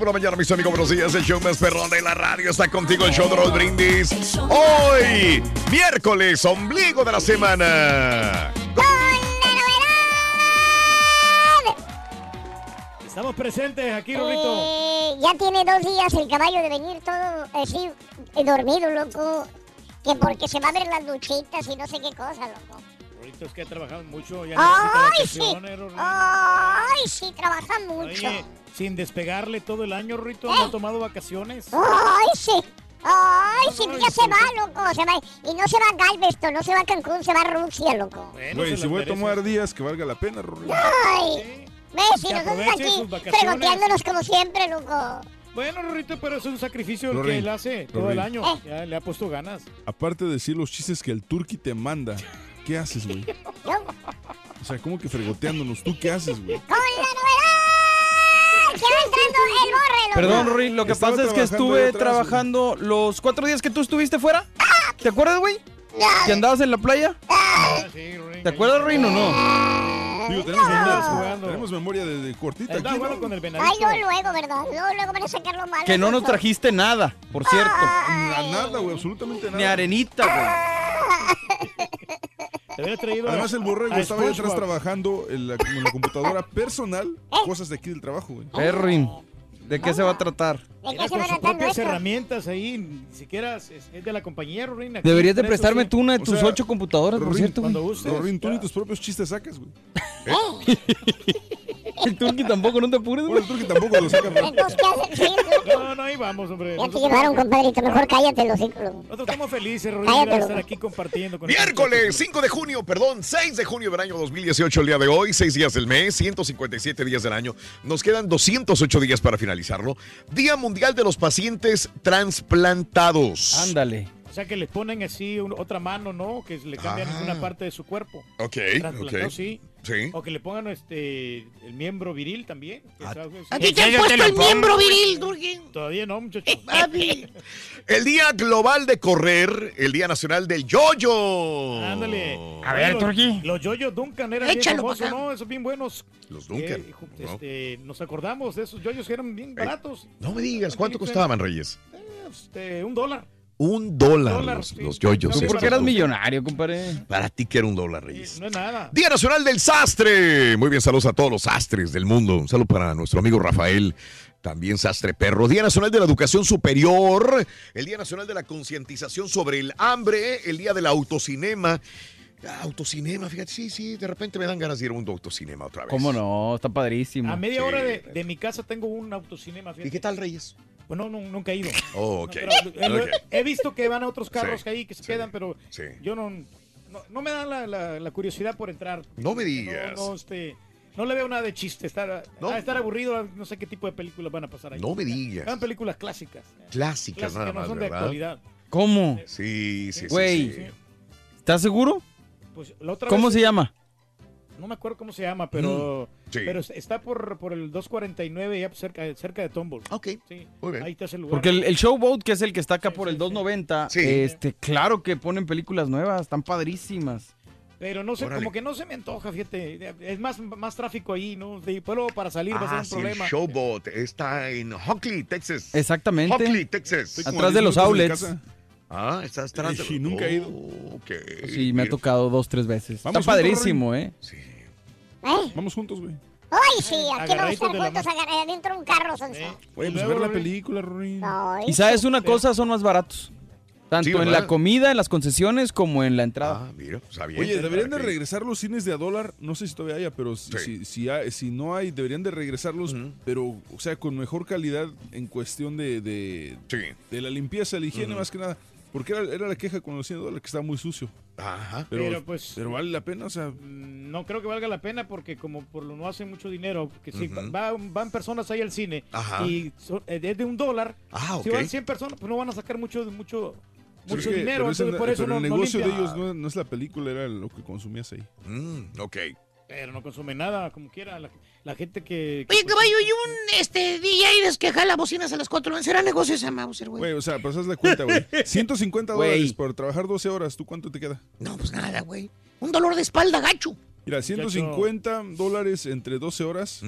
Por la mañana, mis amigos, buenos días. El show más perrón de la radio está contigo, el show de los brindis. Hoy, miércoles, ombligo de la semana. Estamos presentes aquí, Rorrito. Eh, ya tiene dos días el caballo de venir todo así, eh, dormido, loco. Que porque se va a ver las luchitas y no sé qué cosa, loco. Rorrito es que ha trabajado mucho. Ya ¡Ay, sí! ¡Ay, sí! Trabaja mucho. Oye, sin despegarle todo el año, ¿Eh? no ha tomado vacaciones. ¡Ay, sí! ¡Ay, sí! No, no, Ya y se por va, loco. Se va. Y no se va a Galveston, no se va a Cancún, se va a Rusia, loco. Bueno, Güey, se si voy a tomar días que valga la pena, Rorrito. ¡Ay! ¿Ves? Y nosotros aquí fregoteándonos como siempre, loco. Bueno, Rorrito, pero es un sacrificio el que él hace todo el año. Eh. Ya le ha puesto ganas. Aparte de decir los chistes que el turqui te manda, ¿qué haces, güey? Yo, O sea, ¿cómo que fregoteándonos? ¿Tú qué haces, güey? ¡Con la novedad! ¡Que va entrando el! Perdón, Rory, lo que Estaba pasa es que estuve atrás, trabajando los cuatro días que tú estuviste fuera. ¿Te acuerdas, güey? ¿Que andabas en la playa? Ah, sí, Rory. ¿Te acuerdas, Rory, o no? Digo, tenemos, Andabas memoria, jugando. tenemos memoria de, de cortita aquí, bueno ¿no? con el Ay, no, luego, ¿verdad? Luego, luego van a sacar lo malo. Que no nos trajiste nada, por cierto. Na- Nada, güey, absolutamente nada. Ni arenita, güey. Hubiera traído Además, el borrego estaba ahí atrás trabajando en la, en la computadora personal, ¿Eh? cosas de aquí del trabajo, güey. Perrin, ¿de qué se va a tratar? ¿De qué Era se va propias herramientas ahí, ni siquiera es, es de la compañía, Rorín. aquí Deberías de prestarme tú una de O tus sea, ocho computadoras, por cierto, güey. Cuando gustes. Rorín, tú ya. ni tus propios chistes sacas, güey. El turqui tampoco, no te apures, Bueno, el turqui tampoco lo saca. No, no, ahí vamos, hombre. Ya te llevaron, compadrito. Mejor cállate los hijos. Nosotros estamos felices, Cállate, de estar aquí compartiendo con Miércoles 5 de junio, perdón, 6 de junio del año 2018, el día de hoy, 6 días del mes, 157 días del año. Nos quedan 208 días para finalizarlo. Día Mundial de los Pacientes Transplantados. Ándale. O sea, que les ponen así un- otra mano, ¿no? Que le cambian Ah. una parte de su cuerpo. Ok, ok. sí. Sí. O que le pongan este el miembro viril también. Ah, ¿A ti te han puesto el miembro viril, Turquín? Todavía no, muchachos. El Día Global de Correr, el Día Nacional del Yoyo. Ándale. A ver, Turquí. Los yoyos Duncan eran bien Échalo famosos, pa' acá. ¿no? Esos bien buenos. Los Duncan. Eh, este, nos acordamos de esos yoyos que eran bien baratos. No me digas, ¿cuánto costaban, Reyes? Este, un dólar. Un dólar, Dólar, los, sí. los yoyos. No, ¿Por estos. qué eras millonario, compadre? Para ti que era un dólar, Sí, Reyes. no es nada. Día Nacional del Sastre. Muy bien, saludos a todos los sastres del mundo. Un saludo para nuestro amigo Rafael, también sastre perro. Día Nacional de la Educación Superior. El Día Nacional de la Concientización sobre el Hambre. El Día del Autocinema. Ah, Autocinema, fíjate, sí, sí, de repente me dan ganas de ir a un autocinema otra vez. ¿Cómo no? Está padrísimo. A media Sí. hora de, de mi casa tengo un autocinema. ¿Y fíjate. qué tal, Reyes? Pues no, no, nunca he ido. Oh, No, ok. pero, eh. He visto que van a otros carros Sí, que ahí que se sí, quedan, pero sí. yo no, no, no me da la, la- la curiosidad por entrar. No me digas. No, no, este, no le veo nada de chiste. Estar, No. estar aburrido, no sé qué tipo de películas van a pasar ahí. No me digas. Eran películas clásicas. Clásicas, Clásicas, nada no más, son de ¿verdad? actualidad. ¿Cómo? Sí, sí, sí. Güey. sí. ¿Estás seguro? Pues, la otra ¿Cómo vez- se llama? No me acuerdo cómo se llama, pero Sí. Pero es- está por, por el 249, ya cerca, cerca de Tomball. Ok. Sí. Muy bien. Ahí está ese lugar. Porque el, el Showboat, que es el que está acá por el 290, este, claro que ponen películas nuevas, están padrísimas. Pero no sé, Órale. como que no se me antoja, fíjate. Es más, más tráfico ahí, ¿no? Y luego para salir va a ser Ah, un sí, el problema. Showboat está en Hockley, Texas. Exactamente. Hockley, Texas. Atrás de 10 los de outlets. Ah, está atrás de Y nunca he ido. Sí, me ha tocado dos, tres veces. Vamos está padrísimo, ¿eh? ¿Eh? Vamos juntos, güey. Ay, sí, aquí están de la juntos agar- adentro de un carro, Sonso. Güey, pues ver la película, Rory. Ay, Y sabes una cosa, son más baratos. Tanto Sí, en ¿verdad? la comida, en las concesiones, como en la entrada. Ah, mira, Oye, deberían de regresar los cines de a dólar. No sé si todavía haya, pero si, si, si hay- si no hay, deberían de regresarlos, pero, o sea, con mejor calidad en cuestión de, de, de la limpieza, la higiene, más que nada. Porque era, era la queja con los 100 dólares, que estaba muy sucio. Ajá. Pero, Pero, pues- pero vale la pena, o sea. No creo que valga la pena porque como por lo no hacen mucho dinero, que si va- van personas ahí al cine Ajá. y son- eh, es de un dólar, Ah, si van 100 personas, pues no van a sacar mucho, mucho, mucho que- dinero. pero, por eso pero no, el no negocio de ellos no, no es la película, era lo que consumías ahí. Mm, ok. Pero no consume nada, como quiera. La, la gente que... Oye, caballo, y un este, DJ de que jala bocinas a las 4 ¿Será negocio ese Mauser, güey? Güey, o sea, pues haz la cuenta, güey. 150 Güey. dólares por trabajar 12 horas. ¿Tú cuánto te queda? No, pues nada, güey. Un dolor de espalda, gacho. Mira, 150 dólares entre 12 horas.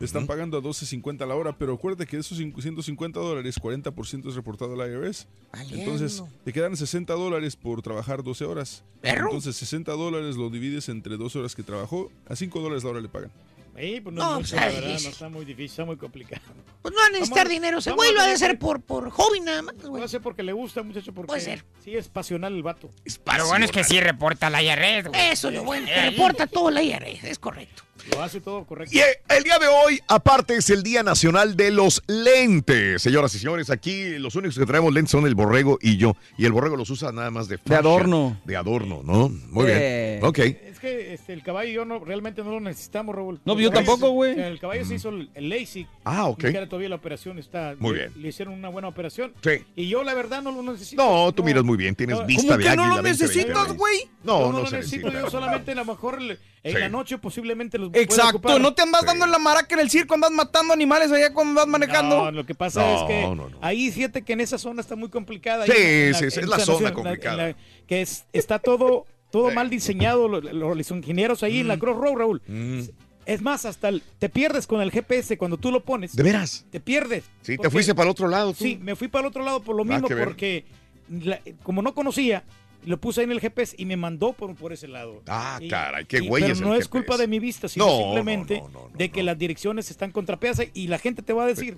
Mm. Están pagando a 12.50 la hora, pero acuérdate que de esos 150 dólares, 40% es reportado al IRS. Entonces, te quedan 60 dólares por trabajar 12 horas. Perro. Entonces, 60 dólares lo divides entre 12 horas que trabajó, a 5 dólares la hora le pagan. Ey, pues no, No, es pues, mucho, la verdad, es- no está muy difícil, está muy complicado. Pues no van a necesitar dinero. Ese güey lo ha de hacer por, por hobby nada más, güey. Puede ser porque le gusta, muchacho, porque Puede ser. sí es pasional el vato. Lo bueno es que sí reporta la IRS, güey. Eso es lo bueno, Ahí. reporta todo la IRS, es correcto. Lo hace todo correcto. Y eh, el día de hoy, aparte, es el Día Nacional de los Lentes. Señoras y señores, aquí los únicos que traemos lentes son el borrego y yo. Y el borrego los usa nada más de fashion, adorno. De adorno, ¿no? Muy Eh. bien. Ok. Es que este, el caballo y yo no, realmente no lo necesitamos, Raúl. No, El yo tampoco, güey. el caballo se hizo el, el LASIK. Ah, ok. Ni siquiera todavía la operación está. Muy le- bien. Le hicieron una buena operación. Sí. Y yo, la verdad, no lo necesito. No, tú miras muy bien, tienes No. vista ¿Cómo de que no águila. lo 20, necesitas, 20. güey? No, Yo no, lo se necesito. necesita. Yo solamente a lo mejor le- en Sí. la noche posiblemente los Exacto, no te andas dando en la maraca en el circo, andas matando animales allá cuando andas manejando. No, lo que pasa No, es que no, no. ahí fíjate que en esa zona está muy complicada. Sí, sí, sí, es la zona complicada. que es, está todo, todo mal diseñado, lo- lo- los, ingenieros ahí en la Cross Road, Raúl. Mm. Es más, hasta el- te pierdes con el GPS cuando tú lo pones. ¿De veras? Te pierdes. Sí, te fuiste para el otro lado. tú. Sí, me fui para el otro lado por lo Nada mismo, porque la- como no conocía, lo puse ahí en el GPS y me mandó por, por ese lado. Ah, Y- caray, qué güey Pero es el no es GPS. culpa de mi vista, sino No, simplemente de que las direcciones están contrapeadas y la gente te va a decir,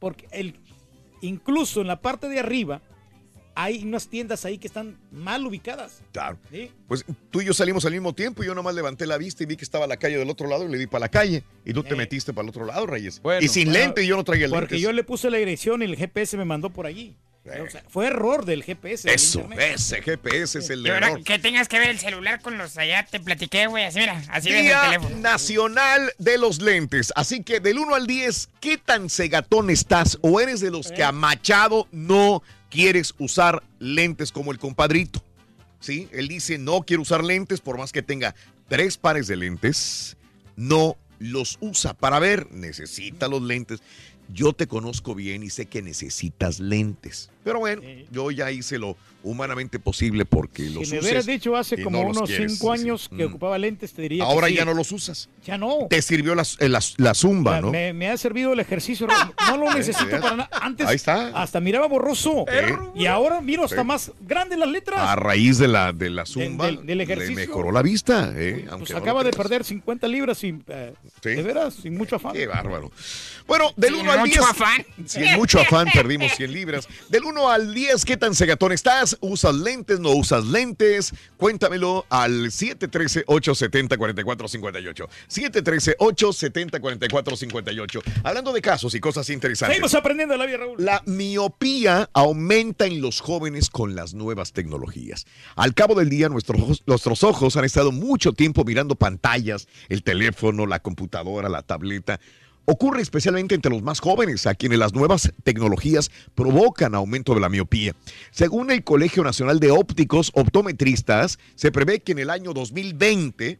porque el, incluso en la parte de arriba hay unas tiendas ahí que están mal ubicadas. Claro. ¿sí? Pues tú y yo salimos al mismo tiempo y yo nomás levanté la vista y vi que estaba la calle del otro lado y le di para la calle. Y tú te metiste para el otro lado, Reyes. y sin Bueno, lente y yo no traía lentes. Porque yo le puse la dirección y el GPS me mandó por allí. O sea, fue error del GPS. del Eso, internet. ese GPS es el ahora error. que tengas que ver el celular con los allá, te platiqué, güey. Así, mira, así ves el teléfono. Nacional de los Lentes. Así que del 1 al 10, ¿qué tan cegatón estás? ¿O eres de los que a Machado no quieres usar lentes como el compadrito? ¿Sí? Él dice, no quiero usar lentes por más que tenga tres pares de lentes. No los usa para ver. Necesita los lentes. Yo te conozco bien y sé que necesitas lentes. Pero bueno, yo ya hice lo humanamente posible porque los Si me uses hubieras dicho hace como no unos quieres, cinco sí. años que Mm. ocupaba lentes, te diría que Ahora sí. ya no los usas. Ya no. Te sirvió la, eh, la- la zumba, ¿no? Me, me ha servido el ejercicio. No lo necesito para nada. Antes Ahí está. hasta miraba borroso. Y ahora miro hasta Sí. más grandes las letras. A raíz de la, de la zumba, del- del le ejercicio. mejoró la vista. ¿eh? Pues no acaba de perder 50 libras sin, eh, de veras, sin mucho afán. Qué bárbaro. Bueno, del Sin 1 al 10. mucho afán. Sin mucho afán perdimos 100 libras. Del 1 al 10, ¿qué tan cegatón estás? ¿Usas lentes? ¿No usas lentes? Cuéntamelo al 713-870-4458. 713-870-4458. Hablando de casos y cosas interesantes. Seguimos aprendiendo la vida, Raúl. La miopía aumenta en los jóvenes con las nuevas tecnologías. Al cabo del día, nuestros nuestros ojos han estado mucho tiempo mirando pantallas, el teléfono, la computadora, la tableta. Ocurre especialmente entre los más jóvenes, a quienes las nuevas tecnologías provocan aumento de la miopía. Según el Colegio Nacional de Ópticos Optometristas, se prevé que en el año 2020,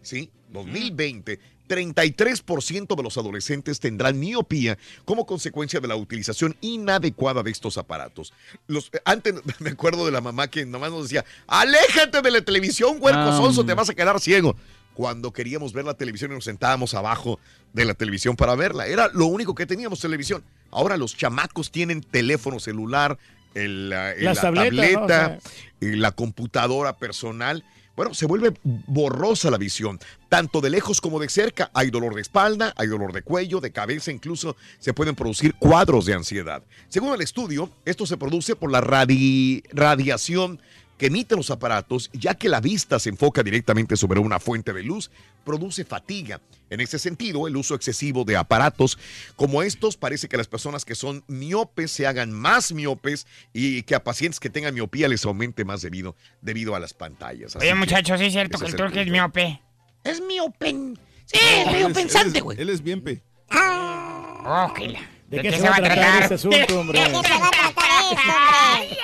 ¿sí? 2020, 33% de los adolescentes tendrán miopía como consecuencia de la utilización inadecuada de estos aparatos. Los, eh, antes me acuerdo de la mamá que nomás nos decía, aléjate de la televisión, huerco Ah, sonso, te hombre. vas a quedar ciego. Cuando queríamos ver la televisión y nos sentábamos abajo de la televisión para verla. Era lo único que teníamos televisión. Ahora los chamacos tienen teléfono celular, el, la, tableta, sea. la computadora personal. Bueno, se vuelve borrosa la visión, tanto de lejos como de cerca. Hay dolor de espalda, hay dolor de cuello, de cabeza, incluso se pueden producir cuadros de ansiedad. Según el estudio, esto se produce por la radi- radiación que emiten los aparatos, ya que la vista se enfoca directamente sobre una fuente de luz, produce fatiga. En ese sentido, el uso excesivo de aparatos como estos parece que las personas que son miopes se hagan más miopes y que a pacientes que tengan miopía les aumente más debido, debido a las pantallas. Así Oye, muchachos, sí es cierto que el turque es miope. Es miopen. Sí, No, es es- pensante, güey. Él es bien pe. Oh, la- ¿De qué se va a tratar asunto, hombre? ¿De qué se va a tratar hombre?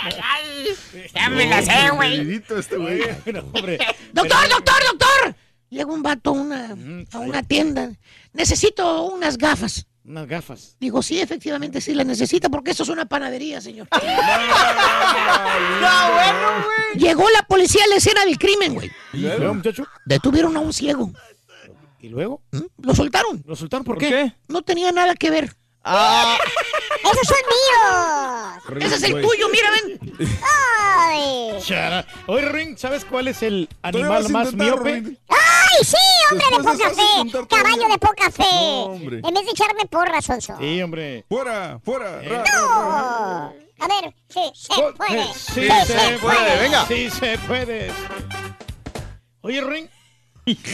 Ya me la sé, güey. Este güey. Bueno, hombre, Doctor, doctor, doctor. Llega un vato a una, a una tienda. Necesito unas gafas. Unas gafas. Digo, sí, efectivamente sí las necesita porque esto es una panadería, señor. Llegó la policía a la escena del crimen, güey. ¿Y luego, muchacho? Detuvieron a un ciego. ¿Y luego? ¿Mm? Lo soltaron. ¿Lo soltaron por, ¿Por qué? No tenía nada que ver. Ah, ¡Esos son míos! Ese es el tuyo, mira, ven. ¡Ay! Chara. Oye, Ring, ¿sabes cuál es el animal más intentar, miope? ¡Ay, sí, hombre de Después de poca fe! ¡Caballo de poca fe! No, hombre. En vez de echarme porras, Sonso. Sí, hombre. Fuera, fuera. Eh. ra, ra, ¡No! ra. A ver, sí, se Co- puede. Sí, Sí, se puede, venga. Sí, se puede. Oye, Ring,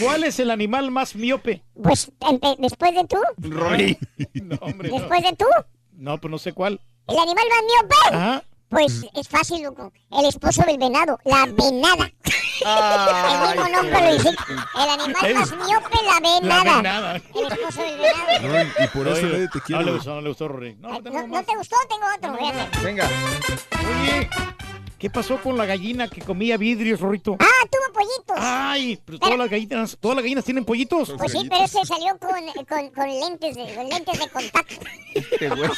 ¿cuál es el animal más miope? Pues, después de tú, Rolly. No, hombre, no. después de tú, No, pues no sé cuál. el animal más miope, Ajá. pues es fácil, loco. El esposo del venado, la venada. El mismo nombre lo dice. El animal más miope, la La venada. El esposo del venado. No, y por eso Oye, te no quiere. le gustó, no le gustó, Ring. No, ¿No, no te gustó? Tengo otro. Venga. Oye, ¿qué pasó con la gallina que comía vidrios, Rorrito? Ah, tuvo pollitos. Ay, pero todas las gallinas, todas las gallinas tienen pollitos. Pues sí, pero ese salió con, con, con lentes de, con lentes de contacto. Este güey.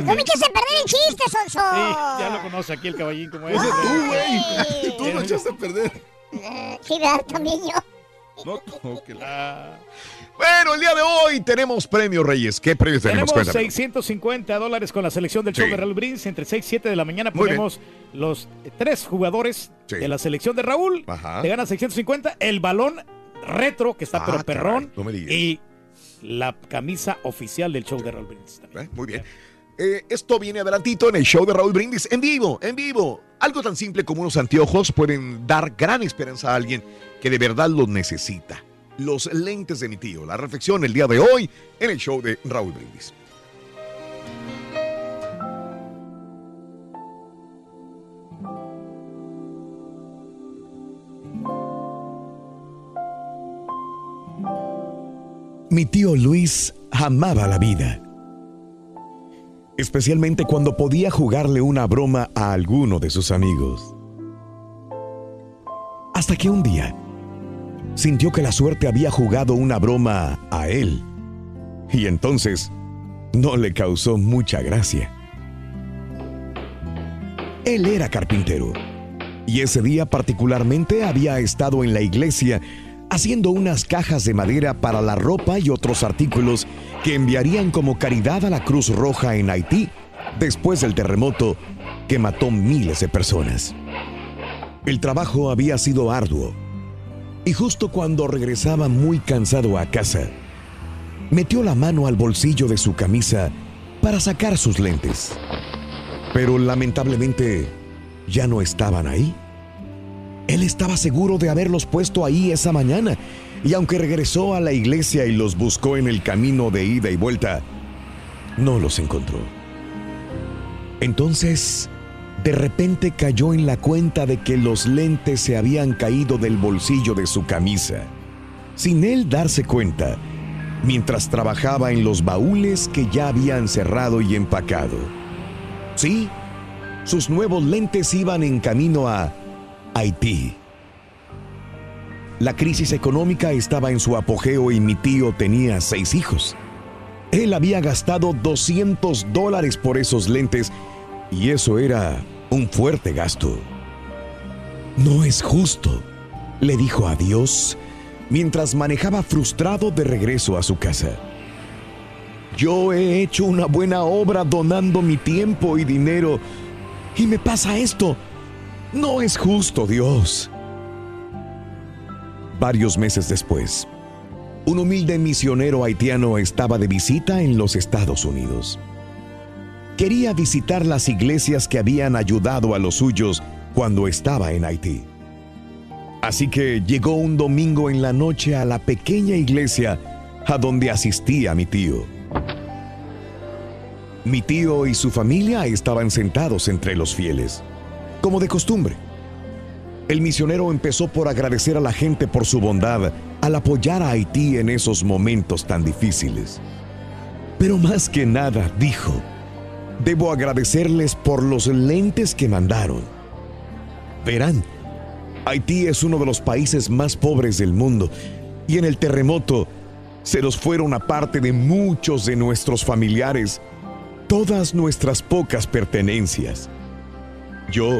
No me eches a perder el chiste, Sonso. Sí, ya lo conoce aquí el caballín como es. Ese tú, güey. Tú lo echaste a perder. Eh, Sí, ¿verdad? También yo. No, no, que la- Ah, Bueno, el día de hoy tenemos premios, Reyes. ¿Qué premios tenemos? tenemos Cuéntame. 650 dólares con la selección del show de Raúl Brindis. Entre 6 y 7 de la mañana ponemos los tres jugadores Sí. de la selección de Raúl. Ajá. Te ganas 650. El balón retro, que está Ah, pero perrón. caray, no me digas. Y la camisa oficial del show de Raúl Brindis. también. Eh, Muy bien. Eh, esto viene adelantito en el show de Raúl Brindis, en vivo, en vivo. Algo tan simple como unos anteojos pueden dar gran esperanza a alguien que de verdad los necesita. Los lentes de mi tío. La reflexión el día de hoy en el show de Raúl Brindis. Mi tío Luis amaba la vida. Especialmente cuando podía jugarle una broma a alguno de sus amigos. Hasta que un día sintió que la suerte había jugado una broma a él. Y entonces no le causó mucha gracia. Él era carpintero. Y ese día particularmente había estado en la iglesia haciendo unas cajas de madera para la ropa y otros artículos que enviarían como caridad a la Cruz Roja en Haití después del terremoto que mató miles de personas. El trabajo había sido arduo y justo cuando regresaba muy cansado a casa, metió la mano al bolsillo de su camisa para sacar sus lentes. Pero lamentablemente ya no estaban ahí. Él estaba seguro de haberlos puesto ahí esa mañana, y aunque regresó a la iglesia y los buscó en el camino de ida y vuelta, no los encontró. Entonces, de repente cayó en la cuenta de que los lentes se habían caído del bolsillo de su camisa, sin él darse cuenta, mientras trabajaba en los baúles que ya habían cerrado y empacado. Sí, sus nuevos lentes iban en camino a Haití. La crisis económica estaba en su apogeo y mi tío tenía seis hijos. Él había gastado 200 dólares por esos lentes y eso era un fuerte gasto. No es justo, le dijo a Dios mientras manejaba frustrado de regreso a su casa. Yo he hecho una buena obra donando mi tiempo y dinero y me pasa esto. No es justo, Dios. Varios meses después, un humilde misionero haitiano estaba de visita en los Estados Unidos. Quería visitar las iglesias que habían ayudado a los suyos cuando estaba en Haití. Así que llegó un domingo en la noche a la pequeña iglesia a donde asistía mi tío. Mi tío y su familia estaban sentados entre los fieles, como de costumbre. El misionero empezó por agradecer a la gente por su bondad al apoyar a Haití en esos momentos tan difíciles. Pero más que nada, dijo, debo agradecerles por los lentes que mandaron. Verán, Haití es uno de los países más pobres del mundo y en el terremoto se nos fueron aparte de muchos de nuestros familiares todas nuestras pocas pertenencias. Yo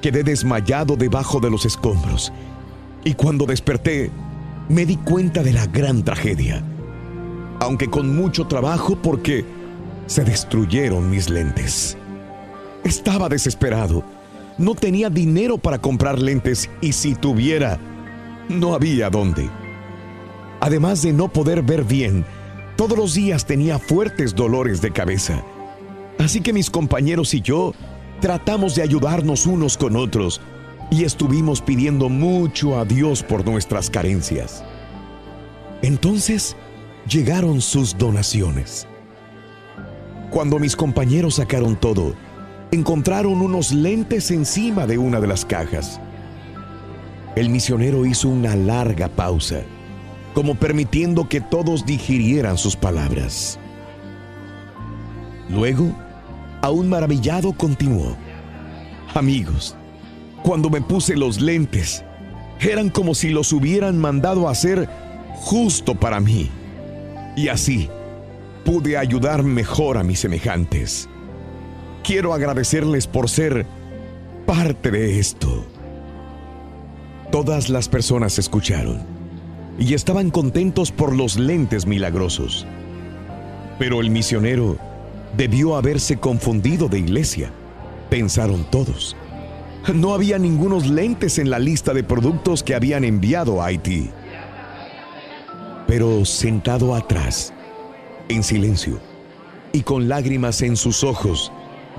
quedé desmayado debajo de los escombros y cuando desperté me di cuenta de la gran tragedia, aunque con mucho trabajo porque se destruyeron mis lentes. Estaba desesperado, no tenía dinero para comprar lentes y si tuviera, no había dónde. Además de no poder ver bien, todos los días tenía fuertes dolores de cabeza. Así que mis compañeros y yo tratamos de ayudarnos unos con otros y estuvimos pidiendo mucho a Dios por nuestras carencias. Entonces llegaron sus donaciones. Cuando mis compañeros sacaron todo, encontraron unos lentes encima de una de las cajas. El misionero hizo una larga pausa, como permitiendo que todos digirieran sus palabras. Luego, aún maravillado, continuó. Amigos, cuando me puse los lentes, eran como si los hubieran mandado a hacer justo para mí. Y así pude ayudar mejor a mis semejantes. Quiero agradecerles por ser parte de esto. Todas las personas escucharon y estaban contentos por los lentes milagrosos. Pero el misionero debió haberse confundido de iglesia, pensaron todos. No había ningunos lentes en la lista de productos que habían enviado a Haití. Pero sentado atrás, en silencio y con lágrimas en sus ojos,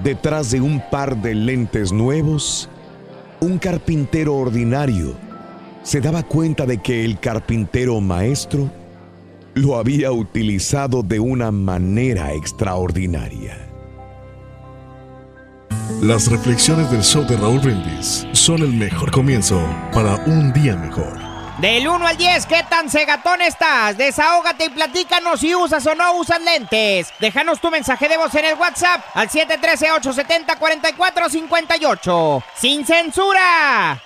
detrás de un par de lentes nuevos, un carpintero ordinario se daba cuenta de que el carpintero maestro lo había utilizado de una manera extraordinaria. Las reflexiones del show de Raúl Brindis son el mejor comienzo para un día mejor. Del 1 al 10, ¿qué tan cegatón estás? Desahógate y platícanos si usas o no usas lentes. Déjanos tu mensaje de voz en el WhatsApp al 713-870-4458. ¡Sin censura!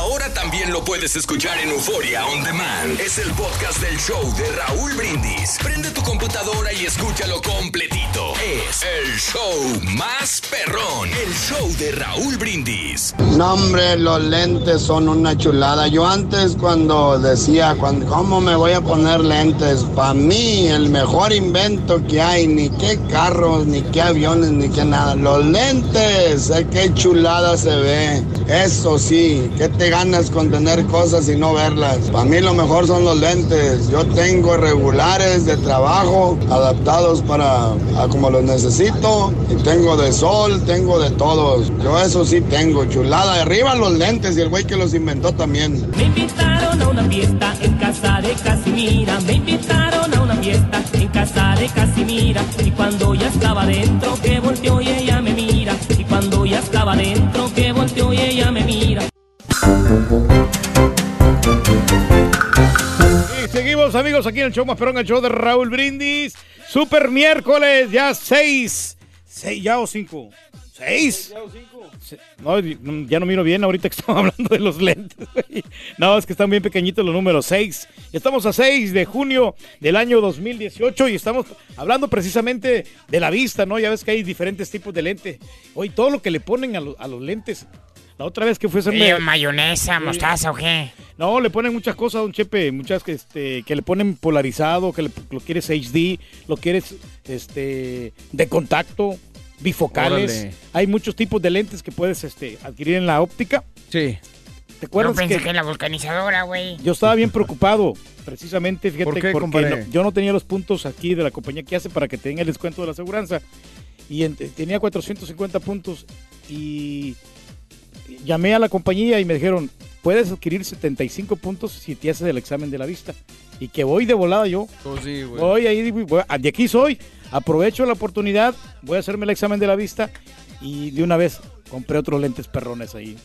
Ahora también lo puedes escuchar en Euforia On Demand. Es el podcast del show de Raúl Brindis. Prende tu computadora y escúchalo completito. Es el show más perrón. El show de Raúl Brindis. No, hombre, los lentes son una chulada. Yo antes cuando decía, cuando, ¿cómo me voy a poner lentes? Para mí el mejor invento que hay, ni qué carros, ni qué aviones, ni qué nada. Los lentes, eh, qué chulada se ve. Eso sí, ¿qué te ganas con tener cosas y no verlas? Para mí lo mejor son los lentes. Yo tengo regulares de trabajo adaptados para a como los necesito. Y tengo de sol, tengo de todos. Yo eso sí tengo, chulada. Arriba los lentes y el güey que los inventó también. Me invitaron a una fiesta en casa de Casimira. Me invitaron a una fiesta en casa de Casimira. Y cuando ya estaba dentro, que volteó y ella me mira. Y cuando ya estaba dentro, que volteó y ella me. Y seguimos amigos aquí en el show más perrón, el show de Raúl Brindis. Super miércoles, ya seis, seis ya o cinco. ¿Seis? Se- No, ya no miro bien ahorita que estamos hablando de los lentes. No, es que están bien pequeñitos los números 6. Estamos a 6 de junio del año 2018 y estamos hablando precisamente de la vista, ¿no? Ya ves que hay diferentes tipos de lente. Hoy todo lo que le ponen a, lo- a los lentes. La otra vez que fue a hacerme- Eh, mayonesa, mostaza o qué. no, le ponen muchas cosas, don Chepe, muchas que, este, que le ponen polarizado, que le- lo quieres HD, lo quieres este, de contacto, bifocales. Órale. Hay muchos tipos de lentes que puedes este, adquirir en la óptica. Sí. ¿Te acuerdas Yo pensé que, que, la vulcanizadora, güey. yo estaba bien preocupado, precisamente, fíjate, ¿Por qué, porque no- yo no tenía los puntos aquí de la compañía que hace para que tenga el descuento de la aseguranza. Y en- tenía 450 puntos y llamé a la compañía y me dijeron, puedes adquirir 75 puntos si te haces el examen de la vista. Y que voy de volada yo. Pues sí, güey. Voy ahí, voy- de aquí soy. Aprovecho la oportunidad, voy a hacerme el examen de la vista y de una vez compré otros lentes perrones ahí.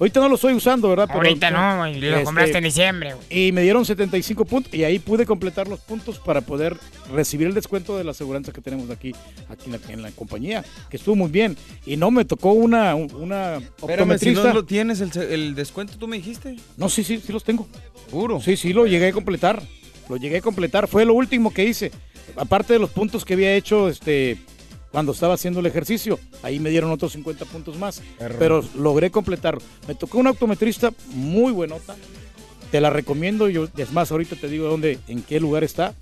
Ahorita no lo estoy usando, ¿verdad? Pero- Ahorita no, güey. Lo Este, compraste en diciembre, güey. Y me dieron 75 puntos y ahí pude completar los puntos para poder recibir el descuento de la aseguranza que tenemos aquí, aquí en, la, en la compañía, que estuvo muy bien. Y no me tocó una, una Espérame, si no lo tienes el, el descuento, tú me dijiste. No, sí, sí, sí los tengo. Puro. Sí, sí, lo llegué a completar. Lo llegué a completar. Fue lo último que hice. Aparte de los puntos que había hecho este, cuando estaba haciendo el ejercicio. Ahí me dieron otros 50 puntos más. Pero logré completar. Me tocó una optometrista muy buenota. Te la recomiendo. Yo, es más, ahorita te digo dónde, en qué lugar está.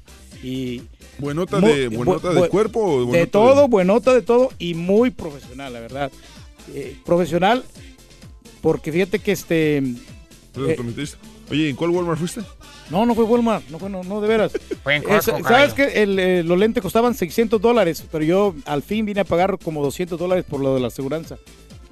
Y ¿Buenota Muy- de, buenota bu- de cuerpo o buenota de todo, buenota de todo y muy profesional, la verdad. Eh, profesional porque fíjate que este... de- eh? Oye, ¿en cuál Walmart fuiste? No, no fue Walmart, no, fue, no, no, de veras. Fue en Es- Costco, ¿Sabes que el, eh, los lentes costaban 600 dólares? Pero yo al fin vine a pagar como 200 dólares por lo de la aseguranza.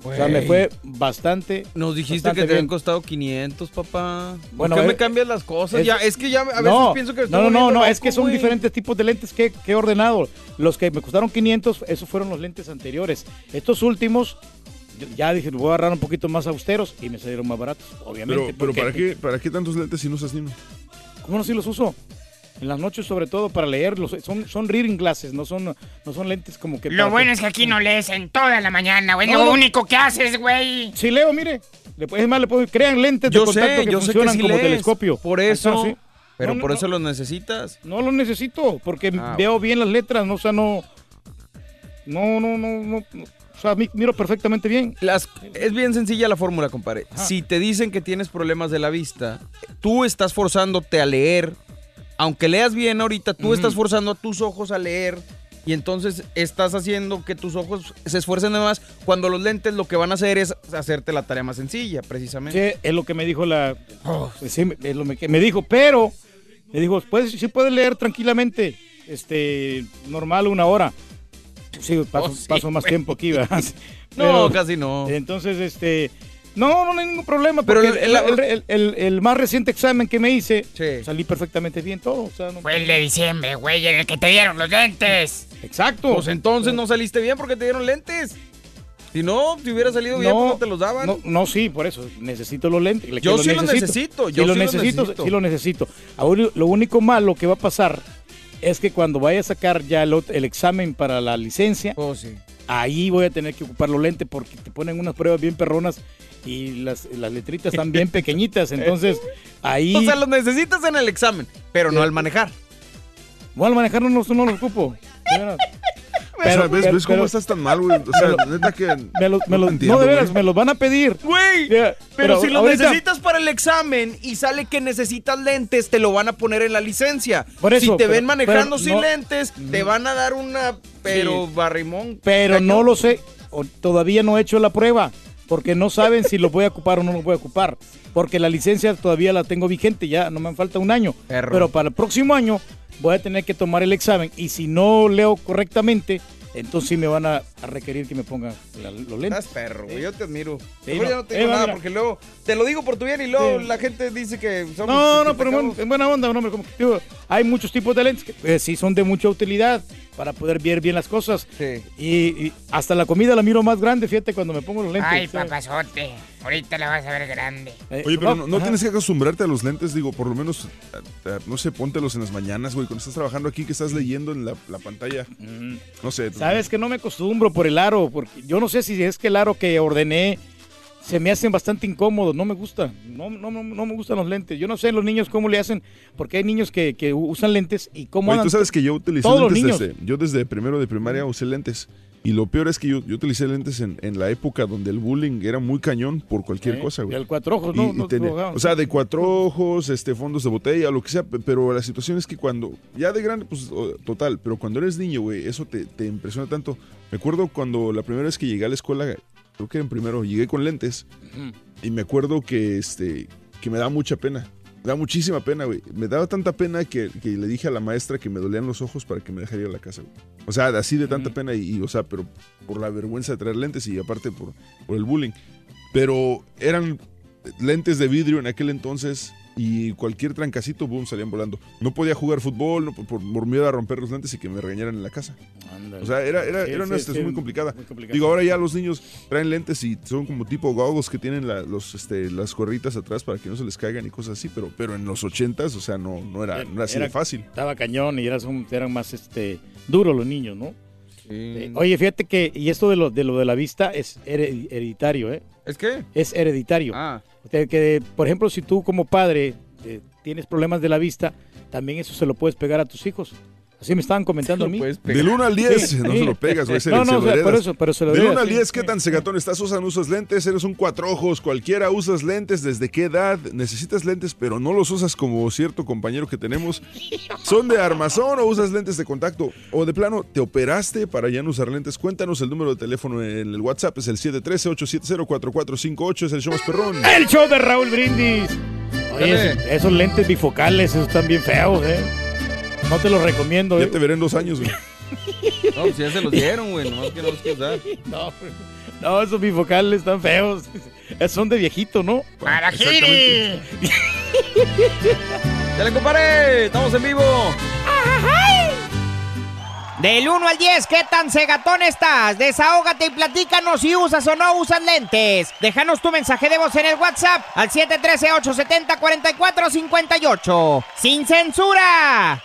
O sea, me fue bastante. Nos dijiste bastante que te habían costado 500, papá. Bueno, ¿Por qué eh, me cambias las cosas? es- ya, es que ya a veces no, pienso que no, estoy no, no, no, es que son güey. diferentes tipos de lentes que, que he ordenado. Los que me costaron 500, esos fueron los lentes anteriores. Estos últimos, ya dije, voy a agarrar un poquito más austeros y me salieron más baratos, obviamente. Pero, ¿para, qué, ¿para qué tantos lentes si no usas ni uno? ¿Cómo no si los uso? En las noches sobre todo para leerlos. Son, son reading glasses, no son, no son lentes como que... Lo bueno es que aquí no lees en toda la mañana, güey. No, Lo no. único que haces, güey. Sí leo, mire. Le, puedes- es más, le puedo, crean lentes de contacto sé, que yo sé que funcionan sí como lees. telescopio. Por eso. Sí. Pero No, por no. eso los necesitas. No lo necesito, porque Ah, veo bien las letras, no, o sea, no... No, no, no, no, no, o sea, mi- miro perfectamente bien. Las, es bien sencilla la fórmula, compadre. Si te dicen que tienes problemas de la vista, tú estás forzándote a leer. Aunque leas bien ahorita, tú estás forzando a tus ojos a leer. Y entonces estás haciendo que tus ojos se esfuercen más. Cuando los lentes lo que van a hacer es hacerte la tarea más sencilla, precisamente. Sí, es lo que me dijo la... sí, es lo que me dijo, pero... Me dijo, puedes, sí puedes leer tranquilamente, este, normal una hora. Sí, paso, Oh, sí, paso más tiempo aquí, ¿verdad? No, casi no. Entonces, este... No, no, no hay ningún problema, Pero el- el, el- el- el- el más reciente examen que me hice, salí perfectamente bien todo. O sea, no- Fue el de diciembre, güey, en el que te dieron los lentes. Exacto. Pues entonces no saliste bien porque te dieron lentes. Si no, si hubiera salido bien, pues no te los daban. No, no, sí, por eso. Necesito los lentes. Yo sí los necesito, Sí yo los sí los necesito, necesito. sí los necesito. Ahora, lo único malo que va a pasar es que cuando vaya a sacar ya el, el examen para la licencia, Oh, sí. ahí voy a tener que ocupar los lentes porque te ponen unas pruebas bien perronas y las, las letritas están bien pequeñitas. Entonces, ahí... O sea, los necesitas en el examen, pero no al manejar. Bueno, al manejar no, los- no los ocupo. De veras. o sea, ¿ves, pero- ves cómo pero- estás tan mal, güey? O sea, me lo- neta que... Me los- me los- entiendo, no, de veras, güey. me los van a pedir. Güey, pero, si los ahorita- necesitas para el examen y sale que necesitas lentes, te lo van a poner en la licencia. Por eso, si te pero- ven manejando pero sin no- lentes, te van a dar una, pero Sí. barrimón. Pero no lo sé, o todavía no he hecho la prueba, porque no saben si los voy a ocupar o no los voy a ocupar, porque la licencia todavía la tengo vigente, ya no me falta un año, pero para el próximo año voy a tener que tomar el examen y si no leo correctamente, entonces sí me van a, a requerir que me pongan la- los lentes. Estás perro, güey, yo te admiro. Sí, no. ya no te Eh, digo va, nada mira. porque luego te lo digo por tu bien y luego Sí. la gente dice que somos. No, no, pero en, buena onda, un hombre como digo, hay muchos tipos de lentes que pues, sí son de mucha utilidad para poder ver bien las cosas. Y, y hasta la comida la miro más grande, fíjate, cuando me pongo los lentes. Ay, ¿sabes? papazote. Ahorita la vas a ver grande. Eh, Oye, pero no, tienes que acostumbrarte a los lentes, digo, por lo menos, a- a- no sé, póntelos en las mañanas, güey, cuando estás trabajando aquí, que estás leyendo en la, la pantalla. No sé. Sabes que no me acostumbro por el aro, porque yo no sé si es que el aro que ordené se me hacen bastante incómodos, no me gusta, no, no, no, no me gustan los lentes. Yo no sé los niños cómo le hacen, porque hay niños que, que usan lentes y cómo Oye, tú sabes que yo utilicé Todos los lentes niños. desde, yo desde primero de primaria usé lentes. Y lo peor es que yo, yo utilicé lentes en, en la época donde el bullying era muy cañón por cualquier Eh, cosa, güey. al cuatro ojos, ¿no? Y- y No tenía- jugaban. o sea, de cuatro ojos, este, fondos de botella, lo que sea, pe- pero la situación es que cuando, ya de grande, pues total, pero cuando eres niño, güey, eso te, te impresiona tanto. Me acuerdo cuando la primera vez que llegué a la escuela, creo que en primero, llegué con lentes y me acuerdo que, este, que me da mucha pena. Me da muchísima pena, güey. Me daba tanta pena que, que le dije a la maestra que me dolían los ojos para que me dejara ir a la casa, güey. O sea, así de tanta pena y, y, o sea, pero por la vergüenza de traer lentes y aparte por, por el bullying. Pero eran lentes de vidrio en aquel entonces y cualquier trancacito, boom, salían volando. No podía jugar fútbol no, por, por miedo a romper los lentes y que me regañaran en la casa. O sea, era, era, Sí, era una sí, situación sí, muy complicada. muy. Digo, ahora ya los niños traen lentes y son como tipo goggles que tienen la- los, este, las cuerritas atrás para que no se les caigan y cosas así, pero, pero en los ochentas, o sea, no, no, era, no era así Era- de fácil. Estaba cañón y eras un- eran más este duros los niños, ¿no? Eh, oye, fíjate que, y esto de lo, de lo de la vista es hered- hereditario, ¿eh? ¿Es qué? Es hereditario. Ah. Sea, que, por ejemplo, si tú como padre eh, tienes problemas de la vista, también eso se lo puedes pegar a tus hijos. Así me estaban comentando a mí. Del 1 al 10, Sí, no sí. se lo pegas, güey. se- No, se no, lo o sea, por eso, pero se lo Del heredas, 1 al sí. 10, ¿qué tan segatón estás? ¿Usan, usas lentes? ¿Eres un cuatro ojos? ¿Cualquiera usas lentes? ¿Desde qué edad? ¿Necesitas lentes pero no los usas como cierto compañero que tenemos? ¿Son de armazón o usas lentes de contacto? ¿O de plano te operaste para ya no usar lentes? Cuéntanos el número de teléfono en el WhatsApp. Es el 713-870-4458. Es el show más perrón. El show de Raúl Brindis. Oye, esos lentes bifocales, esos están bien feos, ¿eh? No te los recomiendo, Ya ¿eh? te veré en dos años, güey. No, pues ya se los dieron, güey. No, que no los quiero usar. No, no, esos bifocales están feos. Son de viejito, ¿no? ¡Para Giri! ¡Ya le comparé! ¡Estamos en vivo! Del 1 al 10, ¿qué tan cegatón estás? Desahógate y platícanos si usas o no usas lentes. Déjanos tu mensaje de voz en el WhatsApp al 713-870-4458. ¡Sin censura!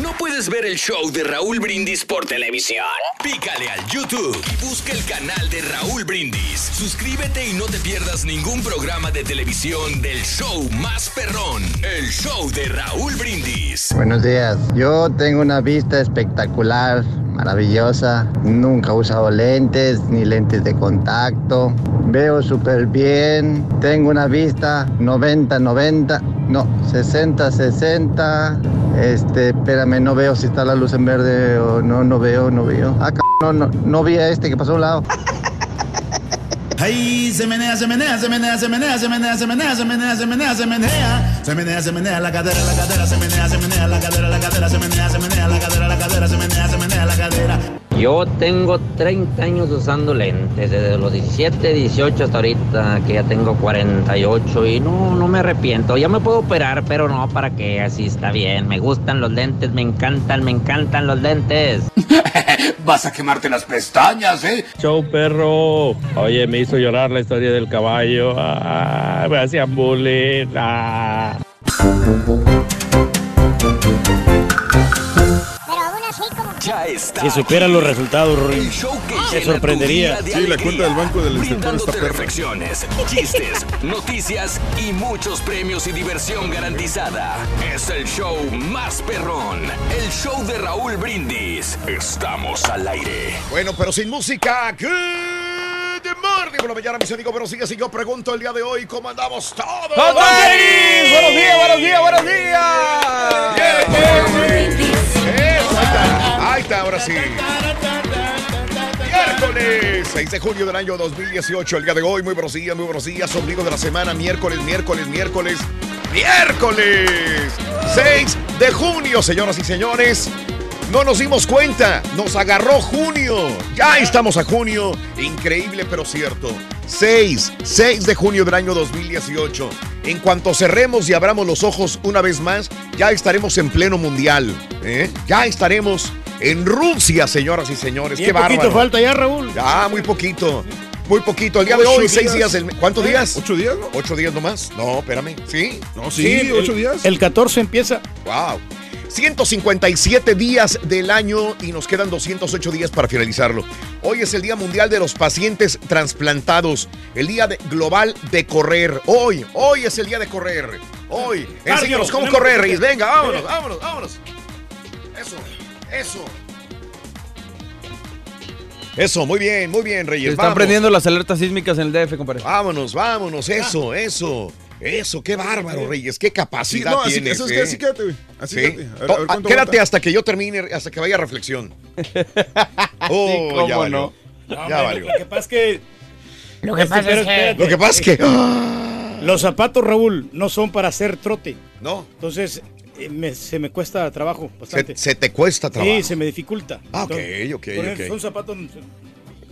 ¿No puedes ver el show de Raúl Brindis por televisión? Pícale al YouTube y busca el canal de Raúl Brindis. Suscríbete y no te pierdas ningún programa de televisión del show más perrón, el show de Raúl Brindis. Buenos días. Yo tengo una vista espectacular, maravillosa. Nunca he usado lentes ni lentes de contacto. Veo súper bien. Tengo una vista 90-90. No, 60-60. Este, espérame, no veo si está la luz en verde o no, no veo, no veo. Ah, c- no, no, no vi a este que pasó a un lado. Ay, se menea, se menea, se menea, se menea, se menea, se menea, se menea, se menea, se menea. Se menea, se menea la cadera, la cadera, se menea, se menea la cadera, la cadera, se menea, se menea la cadera, la cadera, se menea, se menea la cadera. Yo tengo 30 años usando lentes, desde los 17, 18 hasta ahorita, que ya tengo 48 y no, no me arrepiento. Ya me puedo operar, pero no, ¿para qué? Así está bien. Me gustan los lentes, me encantan, me encantan los lentes. Vas a quemarte las pestañas, ¿eh? Show perro. Oye, me hizo llorar la historia del caballo. Ah, me hacían bullying. Ah. Ya está. Si supieras los resultados, Rory, El show que te llena sorprendería. tu día de alegría, brindándote reflexiones, chistes, noticias y muchos premios y diversión garantizada. Es el show más perrón, el show de Raúl Brindis. Estamos al aire. Bueno, pero sin música. Good morning la mañana, mis amigos. Pero sigue, si yo pregunto el día de hoy, ¿cómo andamos todos? ¡Buenos días, buenos días, buenos días! Eso, ahí ahora sí. Miércoles 6 de junio del año 2018, el día de hoy. Muy buenos días, muy buenos días. Ombligo de la semana, miércoles, miércoles, miércoles, miércoles 6 de junio, señoras y señores. No nos dimos cuenta, nos agarró junio. Ya estamos a junio. Increíble, pero cierto. 6, 6 de junio del año 2018. En cuanto cerremos y abramos los ojos una vez más, ya estaremos en pleno mundial. ¿eh? Ya estaremos en Rusia, señoras y señores. Bien Qué bárbaro. poquito falta ya, Raúl. Ya, muy poquito. Muy poquito. El día de hoy, seis días. mes. ¿Cuántos ¿Eh? días? ¿Ocho días, no? ¿Ocho días nomás? No, espérame. ¿Sí? No, sí, ocho días. El 14 empieza. Wow. 157 días del año y nos quedan 208 días para finalizarlo. Hoy es el Día Mundial de los Pacientes Transplantados, el Día de- Global de Correr. Hoy, hoy es el día de correr. Hoy. Enséñanos cómo correr, Reyes. Venga, vámonos, vámonos, vámonos. Eso, eso. Eso, muy bien, muy bien, Reyes. Se están Vamos. prendiendo las alertas sísmicas en el DF, compadre. Vámonos, vámonos, eso, eso. Eso, qué bárbaro, Reyes, qué Sí, capacidad no, así, tienes. eso es eh. que así quédate, güey. Así Sí. quédate. A ver, To- a ver cuánto quédate hasta que yo termine, hasta que vaya reflexión. Oh, cómo ya valió. no. No, Ya hombre, valió. Lo que pasa es que. Lo que Este, pasa es que... Lo que pasa es que. Los zapatos, Raúl, no son para hacer trote. No, Entonces, me- se me cuesta trabajo bastante. se, se te cuesta trabajo. Sí, se me dificulta. Ah, ok, Entonces, ok, ok. Son zapatos,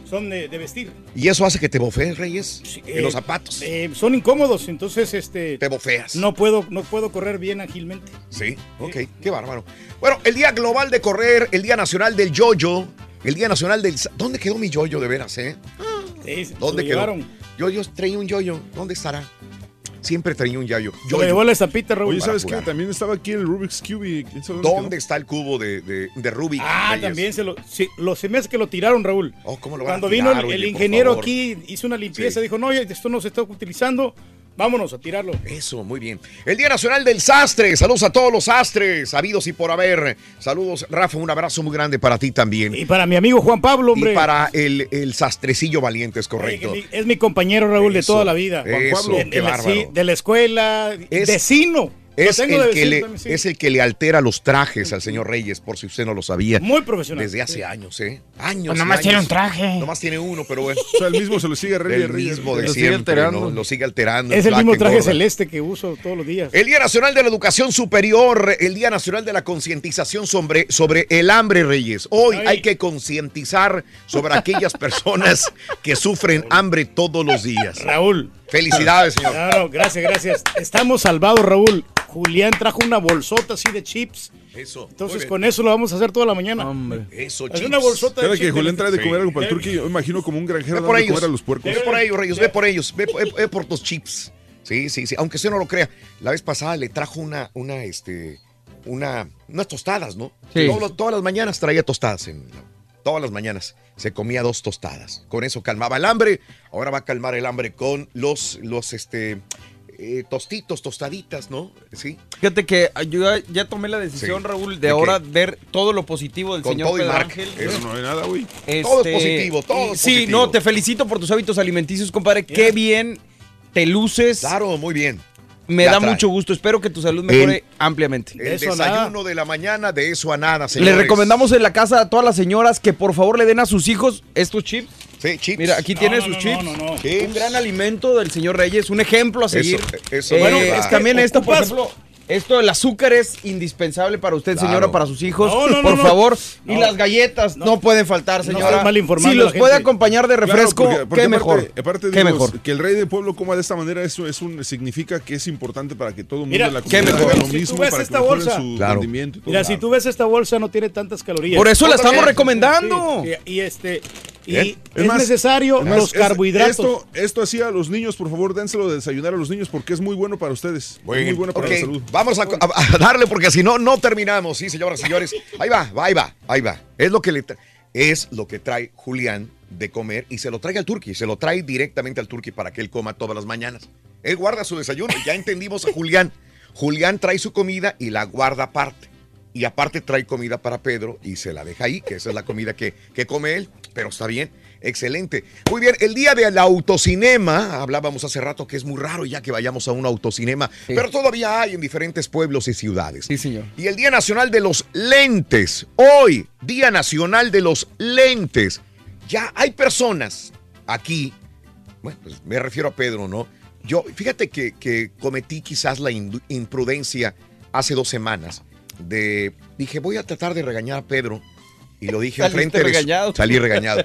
son de, de vestir. ¿Y eso hace que te bofees, Reyes? en Eh, los zapatos. eh, son incómodos, entonces este te bofeas. no puedo no puedo correr bien ágilmente. Sí, ok, qué bárbaro. Bueno, el Día Global de Correr, el Día Nacional del Yoyo, el Día Nacional del... ¿Dónde quedó mi yoyo de veras, eh? Sí, se ¿Dónde quedó? llevaron. Yo, yo traía un yoyo. ¿Dónde estará? Siempre traía un yoyo. Se lo llevó la zapita, Raúl. Oye, ¿sabes qué? También estaba aquí el Rubik's Cube. y ¿quién sabe dónde ¿Dónde está el cubo de, de, de Rubik? Ah, Reyes? también se lo, sí, lo se me hace que lo tiraron, Raúl. Oh, ¿cómo lo van a Cuando tirar, vino el, oye, el por ingeniero aquí, hizo una limpieza, Sí. dijo, no, esto no se está utilizando, vámonos a tirarlo. Eso, muy bien. El Día Nacional del Sastre. Saludos a todos los sastres, habidos y por haber. Saludos, Rafa, un abrazo muy grande para ti también. Y para mi amigo Juan Pablo, hombre. Y para el, el sastrecillo valiente, es correcto. mi- es mi compañero Raúl de toda la vida. eso, De- de qué la- bárbaro. sí, de la escuela, Es- vecino. Es tengo de el, que le, también, sí. es el que le altera los trajes al señor Reyes, por si usted no lo sabía. Muy profesional. Desde hace Sí. años, ¿eh? Años. Pues nomás tiene un traje. Nomás tiene uno, pero bueno. O sea, el mismo se lo sigue Reyes. El mismo de Lo sigue alterando. ¿no? Lo sigue alterando. Es el mismo traje celeste que uso todos los días. El Día Nacional de la Educación Superior, el Día Nacional de la Concientización sobre, sobre el hambre, Reyes. Hoy Ay. hay que concientizar sobre aquellas personas que sufren hambre todos los días. Raúl. Felicidades, señor. No, gracias, gracias. Estamos salvados, Raúl. Julián trajo una bolsota así de chips. Eso. Entonces con eso lo vamos a hacer toda la mañana. Hombre. Eso, Es chips. una bolsota de Cada que chips. Julián trae de Sí. comer algo para el turqui, yo imagino como un granjero por de ellos. comer a los puercos. Ve por ellos, Reyes, ve por ellos. Ve, ve- ve por tus chips. Sí, sí, sí. Aunque usted no lo crea. La vez pasada le trajo una, una, este, una, unas tostadas, ¿no? Sí. Todas las mañanas traía tostadas. En, todas las mañanas se comía dos tostadas. Con eso calmaba el hambre. Ahora va a calmar el hambre con los, los, este, eh, tostitos, tostaditas, ¿no? Sí. Fíjate que yo ya, ya tomé la decisión, Sí. Raúl, de ¿De ahora qué? ver todo lo positivo del Con señor todo Pedro. Ángel. Eso. No hay nada, güey. Todo es Este, positivo, todo y- es Sí, positivo. no, te felicito por tus hábitos alimenticios, compadre. Qué bien te luces. Claro, muy bien. Me da trae. mucho gusto. Espero que tu salud mejore El- ampliamente. El eso a desayuno nada. de la mañana, de eso a nada, señores. Le recomendamos en la casa a todas las señoras que por favor le den a sus hijos estos chips. Sí, chips. Mira, aquí No, tiene no, sus no, chips. no, no, no. Chips. Un gran alimento del señor Reyes, un ejemplo a seguir. eso Eh, bueno, es va. también esto, por ejemplo, esto el azúcar es indispensable para usted, Claro. señora, para sus hijos. No, no, no, por no. favor. Y las galletas no, pueden faltar, señora. estás mal si los puede acompañar de Claro, refresco, porque- porque qué aparte- mejor. Aparte, qué mejor. que el rey de pueblo coma de esta manera eso es un significa que es importante para que todo el mundo Mira, en la qué comunidad mejor. haga lo Si tú mismo ves para esta que bolsa- su Claro. rendimiento y todo. Mira, si tú ves esta bolsa no tiene tantas calorías. Por eso la estamos recomendando. Sí, Y, y y Bien. es, necesario es más, los carbohidratos. Esto, esto así a los niños, por favor, dénselo de desayunar a los niños porque es muy bueno para ustedes. Es muy bueno para la salud. Vamos a, a- a darle porque si no, no terminamos. Sí, señoras y señores. Ahí va, ahí va, ahí va. Es lo que le es lo que trae Julián de comer y se lo trae al turqui. Se lo trae directamente al turqui para que él coma todas las mañanas. Él guarda su desayuno. Ya entendimos a Julián. Julián trae su comida y la guarda aparte. Y aparte trae comida para Pedro y se la deja ahí, que esa es la comida que, que come él. Pero está bien, excelente. Muy bien, el día del autocinema, hablábamos hace rato que es muy raro ya que vayamos a un autocinema, pero todavía hay en diferentes pueblos y ciudades. Sí, señor. Y el Día Nacional de los Lentes, hoy, Día Nacional de los Lentes. Ya hay personas aquí, bueno, pues me refiero a Pedro, ¿no? Yo, fíjate que, que cometí quizás la imprudencia hace dos semanas de, dije, voy a tratar de regañar a Pedro Y lo dije enfrente de su- salí regañado.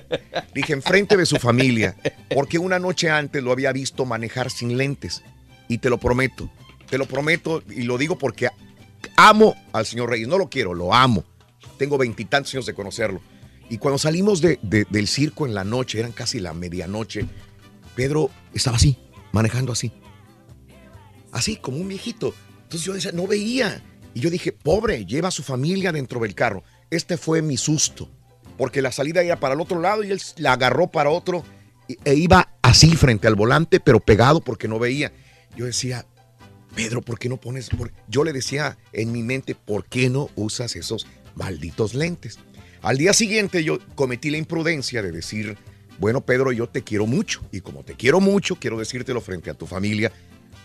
Dije enfrente de su familia, porque una noche antes lo había visto manejar sin lentes. Y te lo prometo, te lo prometo y lo digo porque amo al señor Reyes. No lo quiero, lo amo. Tengo veintitantos años de conocerlo. Y cuando salimos de- de- del circo en la noche, eran casi la medianoche, Pedro estaba así, manejando así. Así, como un viejito. Entonces yo decía, no veía. Y yo dije, pobre, lleva a su familia dentro del carro. Este fue mi susto. Porque la salida era para el otro lado y él la agarró para otro. E iba así frente al volante, pero pegado porque no veía. Yo decía, Pedro, ¿por qué no pones? por-?" Yo le decía en mi mente, ¿por qué no usas esos malditos lentes? Al día siguiente yo cometí la imprudencia de decir, bueno, Pedro, yo te quiero mucho. Y como te quiero mucho, quiero decírtelo frente a tu familia.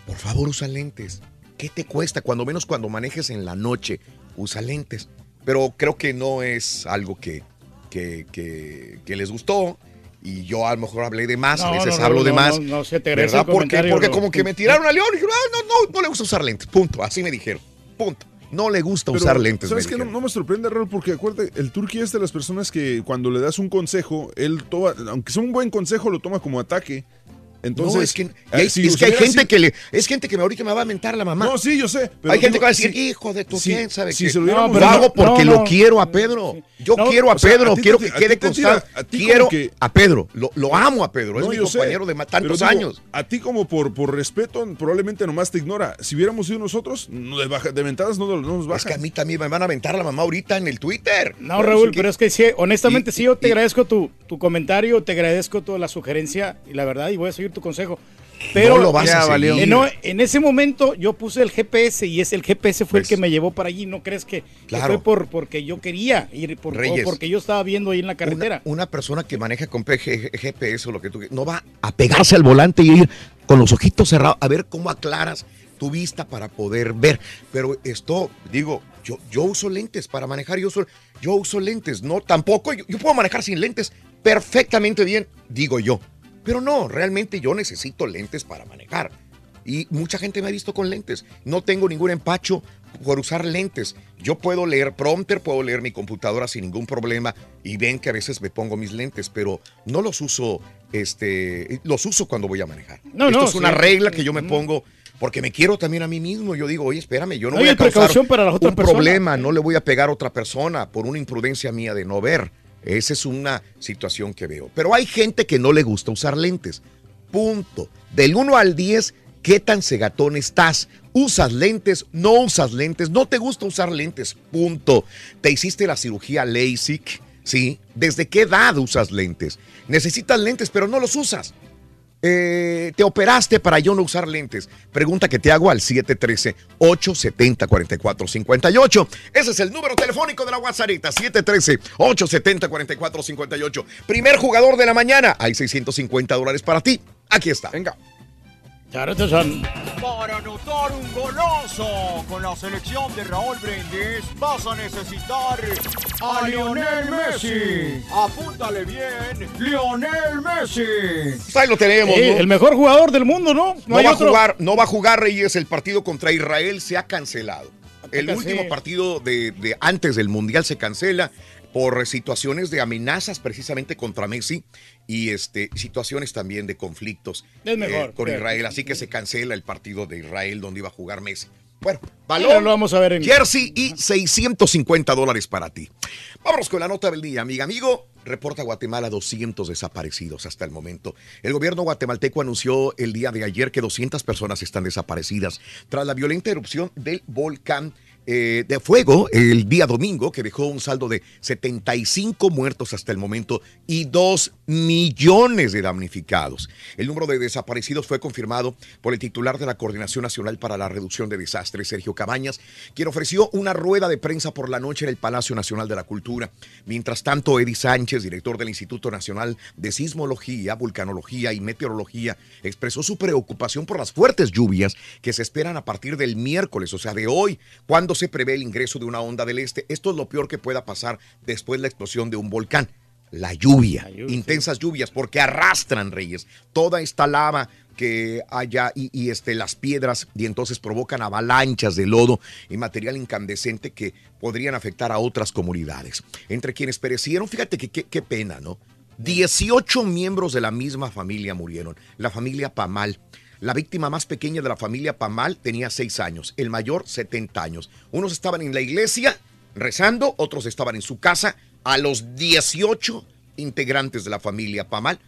Por favor, usa lentes. ¿Qué te cuesta? Cuando menos cuando manejes en la noche, usa lentes. Pero creo que no es algo que, que, que- que les gustó. Y yo a lo mejor hablé de más, a No, veces no, hablo no, de más. no, no, se te ¿Verdad? el Porque, porque como que me tiraron a León y dijeron, ah, no, no, no le gusta usar lentes. Punto. Así me dijeron. Punto. No le gusta Pero, usar lentes. ¿Sabes qué? No, me sorprende, Raúl, porque acuérdate, el turqui es de las personas que cuando le das un consejo, él toma, aunque sea un buen consejo, lo toma como ataque. Entonces, no, es que, eh, hay- si es que hay gente sido- que le, es gente que me ahorita me va a mentar la mamá. No, sí, yo sé. pero hay gente digo, que va a decir, si- hijo de tu si- quién sabe si qué. se lo No, pero hago porque no, lo no. quiero a Pedro. Yo No, quiero a o sea, Pedro, a ti quiero te- que quede constante. Quiero que- a Pedro, lo, lo amo a Pedro, No, es mi yo sé, compañero de tantos digo, años. A ti como por, por respeto probablemente nomás te ignora. Si hubiéramos sido nosotros, no de, baja- de ventadas no, no nos baja. Es que a mí también me van a aventar la mamá ahorita en el Twitter. No, Raúl, pero es que sí, honestamente sí, yo te agradezco tu comentario, te agradezco toda la sugerencia y la verdad, y voy a seguir tu consejo. Pero No lo vas a Ya seguir. En, ese momento yo puse el GPS y es el GPS fue Pues, el que me llevó para allí. ¿No crees que, fue por porque yo quería ir, por, Reyes. o porque yo estaba viendo ahí en la carretera? Una persona que maneja con PG GPS o lo que tú no va a pegarse al volante y ir con los ojitos cerrados a ver cómo aclaras tu vista para poder ver. Pero esto, digo, yo, yo uso lentes para manejar, yo uso, yo uso lentes, no, tampoco, yo, yo puedo manejar sin lentes perfectamente bien, digo yo. Pero no, realmente yo necesito lentes para manejar. Y mucha gente me ha visto con lentes. No tengo ningún empacho por usar lentes. Yo puedo leer prompter, puedo leer mi computadora sin ningún problema y ven que a veces me pongo mis lentes, pero no los uso, este, los uso cuando voy a manejar. No, Esto no, es una sí. regla que yo me pongo porque me quiero también a mí mismo. Yo digo, oye, espérame, yo no, No, voy a causar para las otras un personas. problema, no le voy a pegar a otra persona por una imprudencia mía de no ver. Esa es una situación que veo. Pero hay gente que no le gusta usar lentes. Punto. Del 1 al 10, ¿qué tan cegatón estás? ¿Usas lentes? ¿No usas lentes? ¿No te gusta usar lentes? Punto. ¿Te hiciste la cirugía LASIK? ¿Sí? ¿Desde qué edad usas lentes? Necesitas lentes, pero no los usas. Eh, te operaste para yo no usar lentes. Pregunta que te hago al 713-870-4458. Ese es el número telefónico de la WhatsApp. 713-870-4458. Primer jugador de la mañana. Hay 650 dólares para ti. Aquí está. Venga. Claro, estos son- Para anotar un golazo con la selección de Raúl Brindis vas a necesitar a Lionel Messi. Apúntale bien, Lionel Messi. Pues ahí lo tenemos. Sí, ¿no? el mejor jugador del mundo, ¿no? No, hay va a jugar, no va a jugar Reyes. El partido contra Israel se ha cancelado. El último sí. partido de, de antes del Mundial se cancela por situaciones de amenazas precisamente contra Messi y este, situaciones también de conflictos Es mejor, eh, con. Israel. Así que se cancela el partido de Israel donde iba a jugar Messi. Bueno, balón, lo vamos a ver en- jersey y 650 dólares para ti. Vámonos con la nota del día, amiga, amigo. Reporta Guatemala 200 desaparecidos hasta el momento. El gobierno guatemalteco anunció el día de ayer que 200 personas están desaparecidas tras la violenta erupción del volcán eh, de fuego el día domingo, que dejó un saldo de 75 muertos hasta el momento y 2 millones de damnificados. El número de desaparecidos fue confirmado por el titular de la Coordinación Nacional para la Reducción de Desastres, Sergio Cabañas, quien ofreció una rueda de prensa por la noche en el Palacio Nacional de la Cultura. Mientras tanto, Eddie Sánchez, director del Instituto Nacional de Sismología, Vulcanología y Meteorología, expresó su preocupación por las fuertes lluvias que se esperan a partir del miércoles, o sea, de hoy, cuando se prevé el ingreso de una onda del este. Esto es lo peor que pueda pasar después de la explosión de un volcán. La lluvia, intensas lluvias, porque arrastran, Reyes, toda esta lava que haya y, y, este, las piedras y entonces provocan avalanchas de lodo y material incandescente que podrían afectar a otras comunidades. Entre quienes perecieron, fíjate que qué- qué pena, ¿no? 18 miembros de la misma familia murieron. La familia Pamal. La víctima más pequeña de la familia Pamal tenía 6 años, el mayor 70 años. Unos estaban en la iglesia rezando, otros estaban en su casa. A los 18 integrantes de la familia Pamal,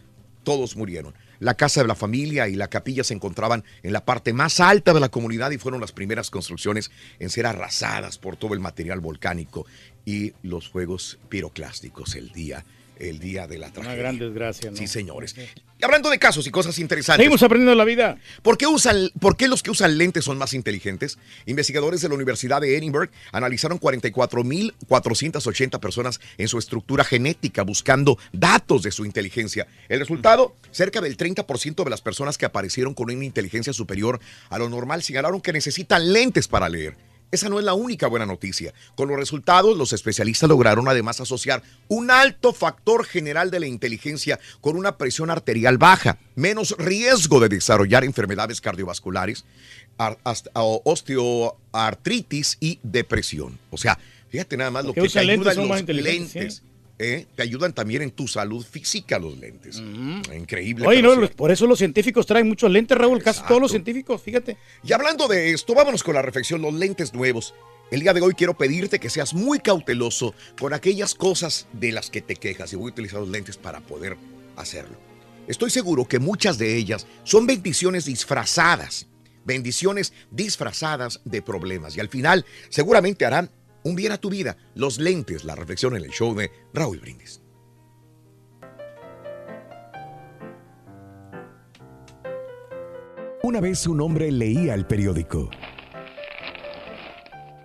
todos murieron. La casa de la familia y la capilla se encontraban en la parte más alta de la comunidad y fueron las primeras construcciones en ser arrasadas por todo el material volcánico y los fuegos piroclásticos el día, el día de la Una tragedia. gran desgracia, ¿no? Sí, señores. Y hablando de casos y cosas interesantes. Seguimos aprendiendo la vida. ¿Por qué, usan, ¿Por qué los que usan lentes son más inteligentes? Investigadores de la Universidad de Edinburgh analizaron 44.480 personas en su estructura genética buscando datos de su inteligencia. El resultado, cerca del 30% de las personas que aparecieron con una inteligencia superior a lo normal señalaron que necesitan lentes para leer. Esa no es la única buena noticia. Con los resultados, los especialistas lograron además asociar un alto factor general de la inteligencia con una presión arterial baja, menos riesgo de desarrollar enfermedades cardiovasculares, osteoartritis y depresión. O sea, fíjate nada más lo que te ayudan los lentes. ¿Eh? Te ayudan también en tu salud física los lentes. Increíble. Oye, pero no, sí. los- por eso los científicos traen muchos lentes, Raúl. Casi todos los científicos, fíjate. Y hablando de esto, vámonos con la reflexión, los lentes nuevos. El día de hoy quiero pedirte que seas muy cauteloso con aquellas cosas de las que te quejas y voy a utilizar los lentes para poder hacerlo. Estoy seguro que muchas de ellas son bendiciones disfrazadas, bendiciones disfrazadas de problemas y al final seguramente harán un bien a tu vida. Los lentes, la reflexión en el show de Raúl Brindis. Una vez un hombre leía el periódico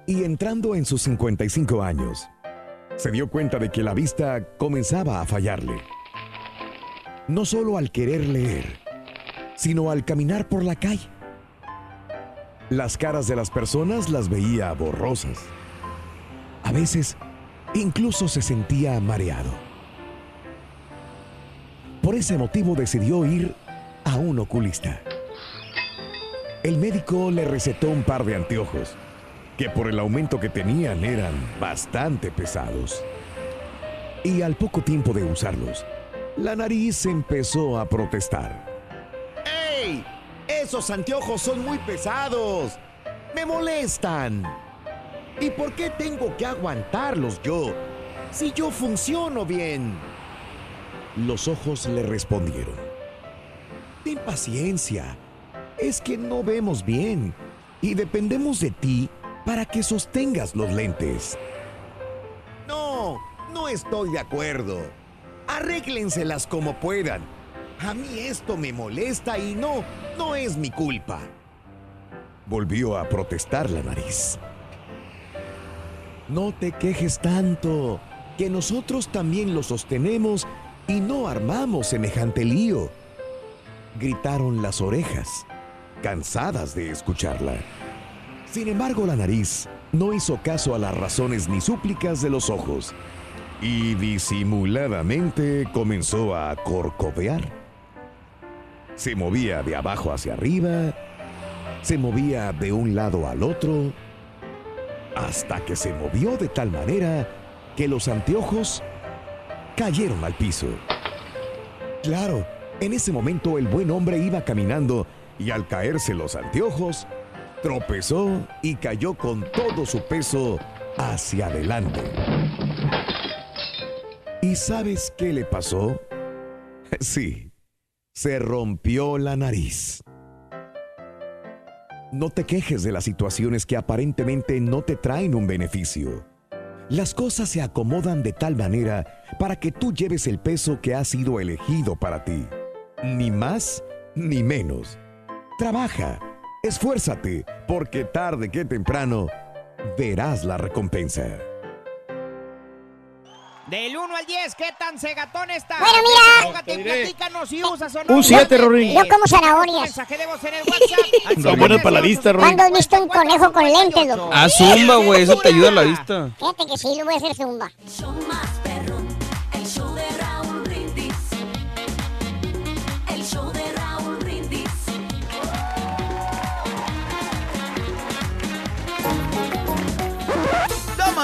y entrando en sus 55 años, se dio cuenta de que la vista comenzaba a fallarle. No solo al querer leer, sino al caminar por la calle. Las caras de las personas las veía borrosas. A veces, incluso se sentía mareado. Por ese motivo decidió ir a un oculista. El médico le recetó un par de anteojos, que por el aumento que tenían eran bastante pesados. Y al poco tiempo de usarlos, la nariz empezó a protestar. ¡Ey! Esos anteojos son muy pesados. Me molestan. ¿Y por qué tengo que aguantarlos yo? Si yo funciono bien. Los ojos le respondieron. Ten paciencia. Es que no vemos bien y dependemos de ti para que sostengas los lentes. No, no estoy de acuerdo. Arréglenselas como puedan. A mí esto me molesta y no, no es mi culpa. Volvió a protestar la nariz. No te quejes tanto, que nosotros también lo sostenemos y no armamos semejante lío. Gritaron las orejas, cansadas de escucharla. Sin embargo, la nariz no hizo caso a las razones ni súplicas de los ojos y disimuladamente comenzó a corcovear. Se movía de abajo hacia arriba, se movía de un lado al otro, hasta que se movió de tal manera que los anteojos cayeron al piso. Claro, en ese momento el buen hombre iba caminando y al caerse los anteojos, tropezó y cayó con todo su peso hacia adelante. ¿Y sabes qué le pasó? Sí, se rompió la nariz. No te quejes de las situaciones que aparentemente no te traen un beneficio. Las cosas se acomodan de tal manera para que tú lleves el peso que ha sido elegido para ti. Ni más ni menos. Trabaja, esfuérzate, porque tarde que temprano verás la recompensa. Del 1 al 10, ¿qué tan segatón estás? Bueno, mira. Platícanos si usas o no. Un siete, Rorín. Yo como zanahorias. Mensaje de voz en el WhatsApp. Está buena para la vista, Rorín. ¿Cuándo has visto un conejo con lentes, loco? Ah, zumba, güey, eso te ayuda a la vista. Fíjate que sí, le voy a hacer zumba. El show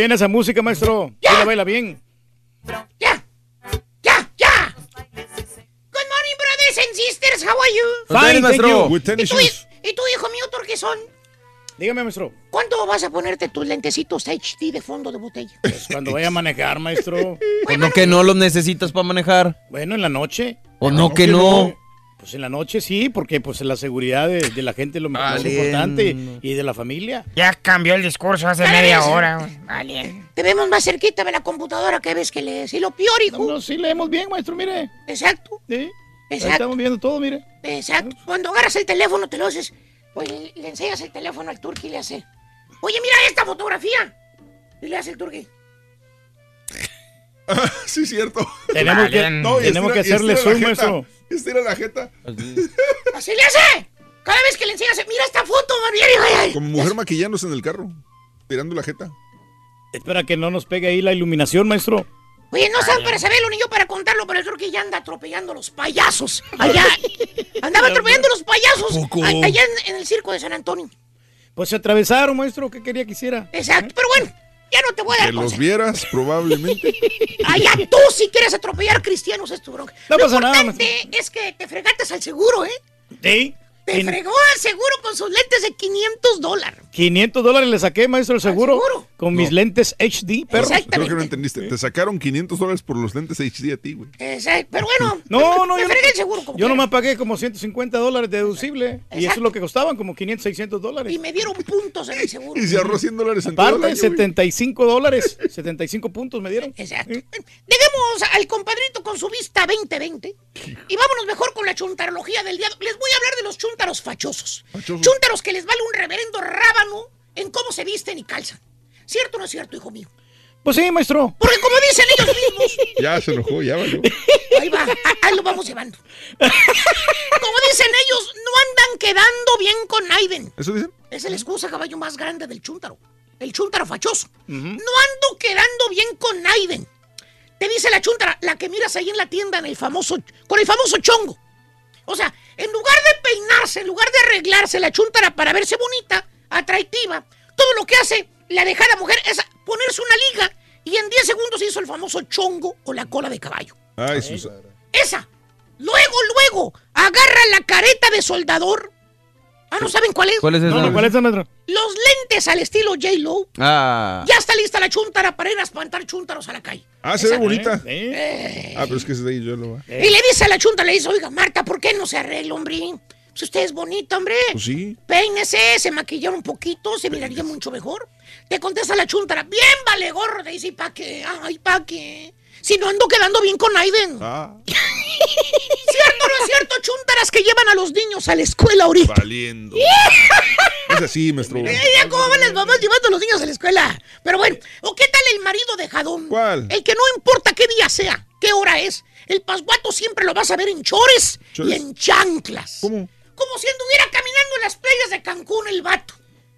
Bien esa música, maestro. Sí la baila bien. ¡Ya! ¡Ya! Good morning, brothers and sisters. How are you? Fine, thank you. With tennis ¿Y tú, y tú, hijo mío, Torquezón? Dígame, maestro. ¿Cuándo vas a ponerte tus lentecitos HD de fondo de botella? Pues cuando vaya a manejar, maestro. ¿O no que no los necesitas para manejar? Bueno, en la noche. ¿O no que no? Pues en la noche sí, porque pues la seguridad de, de la gente es lo más Vale. importante y de la familia. Ya cambió el discurso hace media hora. Vale. Te vemos más cerquita de la computadora que ves que lees. Y lo peor, hijo. No, sí leemos bien, maestro, mire. Exacto. Sí. Ahí Exacto. estamos viendo todo, mire. Exacto. Cuando agarras el teléfono, te lo haces. Pues le, le enseñas el teléfono al turqui y le hace. Oye, mira esta fotografía. Y le hace el turqui. sí, cierto. Tenemos que- tenemos que hacerle estira la zoom, jeta. Estira la jeta. Así le hace. Cada vez que le enseñas, mira esta foto, man. Como mujer maquillándose en el carro. Tirando la jeta. Espera que no nos pegue ahí la iluminación, maestro. Oye, no saben para saberlo ni yo para contarlo, pero el turqui ya anda atropellando los payasos. Allá. Andaba atropellando los payasos. Poco. Allá en, en el circo de San Antonio. Pues se atravesaron, maestro. ¿Qué quería que hiciera? Exacto, pero bueno, ya no te voy a Que dar los consejos. vieras, probablemente. Allá tú si quieres atropellar cristianos es tu bronca. No Lo pasa nada, importante es que te fregaste al seguro, ¿eh? Sí. Te En- fregó al seguro con sus lentes de 500 dólares. 500 dólares le saqué, maestro, el seguro. Con mis lentes HD, perro. Creo que no entendiste. Te sacaron 500 dólares por los lentes HD a ti, güey. Exacto, pero bueno. No, no, te yo no, el seguro como yo nomás pagué como 150 dólares deducible. Y eso es lo que costaban, como 500, 600 dólares. Y me dieron puntos en el seguro. Y se ahorró 100 dólares en todo el Aparte, año, güey. 75 dólares, 75 puntos me dieron. Exacto. Dejemos al compadrito con su vista 2020 y vámonos mejor con la chuntarología del día. Les voy a hablar de los chúntaros fachosos. Fachosos. Chúntaros que les vale un reverendo rábano en cómo se visten y calzan. ¿Cierto o no es cierto, hijo mío? Pues sí, maestro. Porque como dicen ellos mismos, Ya se enojó, ya valió. ahí va, ahí lo vamos llevando. Como dicen ellos, no andan quedando bien con Aiden. ¿Eso dicen? Es la excusa, caballo, más grande del chúntaro. El chúntaro fachoso. No ando quedando bien con Aiden. Te dice la chúntara, la que miras ahí en la tienda en el famoso, con el famoso chongo. O sea, en lugar de peinarse, en lugar de arreglarse la chúntara para verse bonita, atractiva, todo lo que hace la dejada mujer es ponerse una liga y en 10 segundos hizo el famoso chongo o la cola de caballo. Ay. Esa. Luego, luego, agarra la careta de soldador. Ah, ¿no saben cuál es? ¿Cuál es esa? No, no, ¿cuál es esa, maestro? Los lentes al estilo J-Lo. Ah. Ya está lista la chúntara para ir a espantar chúntaros a la calle. Ah, se ve bonita. Eh. Ah, pero es que ese de ahí yo lo va. Y le dice a la chúntara, le dice, oiga, Marta, ¿por qué no se arregla, hombre? Pues usted es bonita, hombre. Pues sí. Peínese, se maquillar un poquito, se miraría mucho mejor. Te contesta la chúntara, bien vale gorro. Te dice, ¿y pa' qué? Ay, ¿pa' qué? Si no ando quedando bien con Aiden. Ah, ¿Cierto o no es cierto, chúntaras que llevan a los niños a la escuela ahorita? valiendo. Es así, maestro. Ya cómo van las mamás llevando a los niños a la escuela. Pero bueno, ¿o qué tal el marido de Jadón? ¿Cuál? El que no importa qué día sea, qué hora es. El pasguato siempre lo vas a ver en chores y en chanclas. ¿Cómo? Como si anduviera caminando en las playas de Cancún el vato.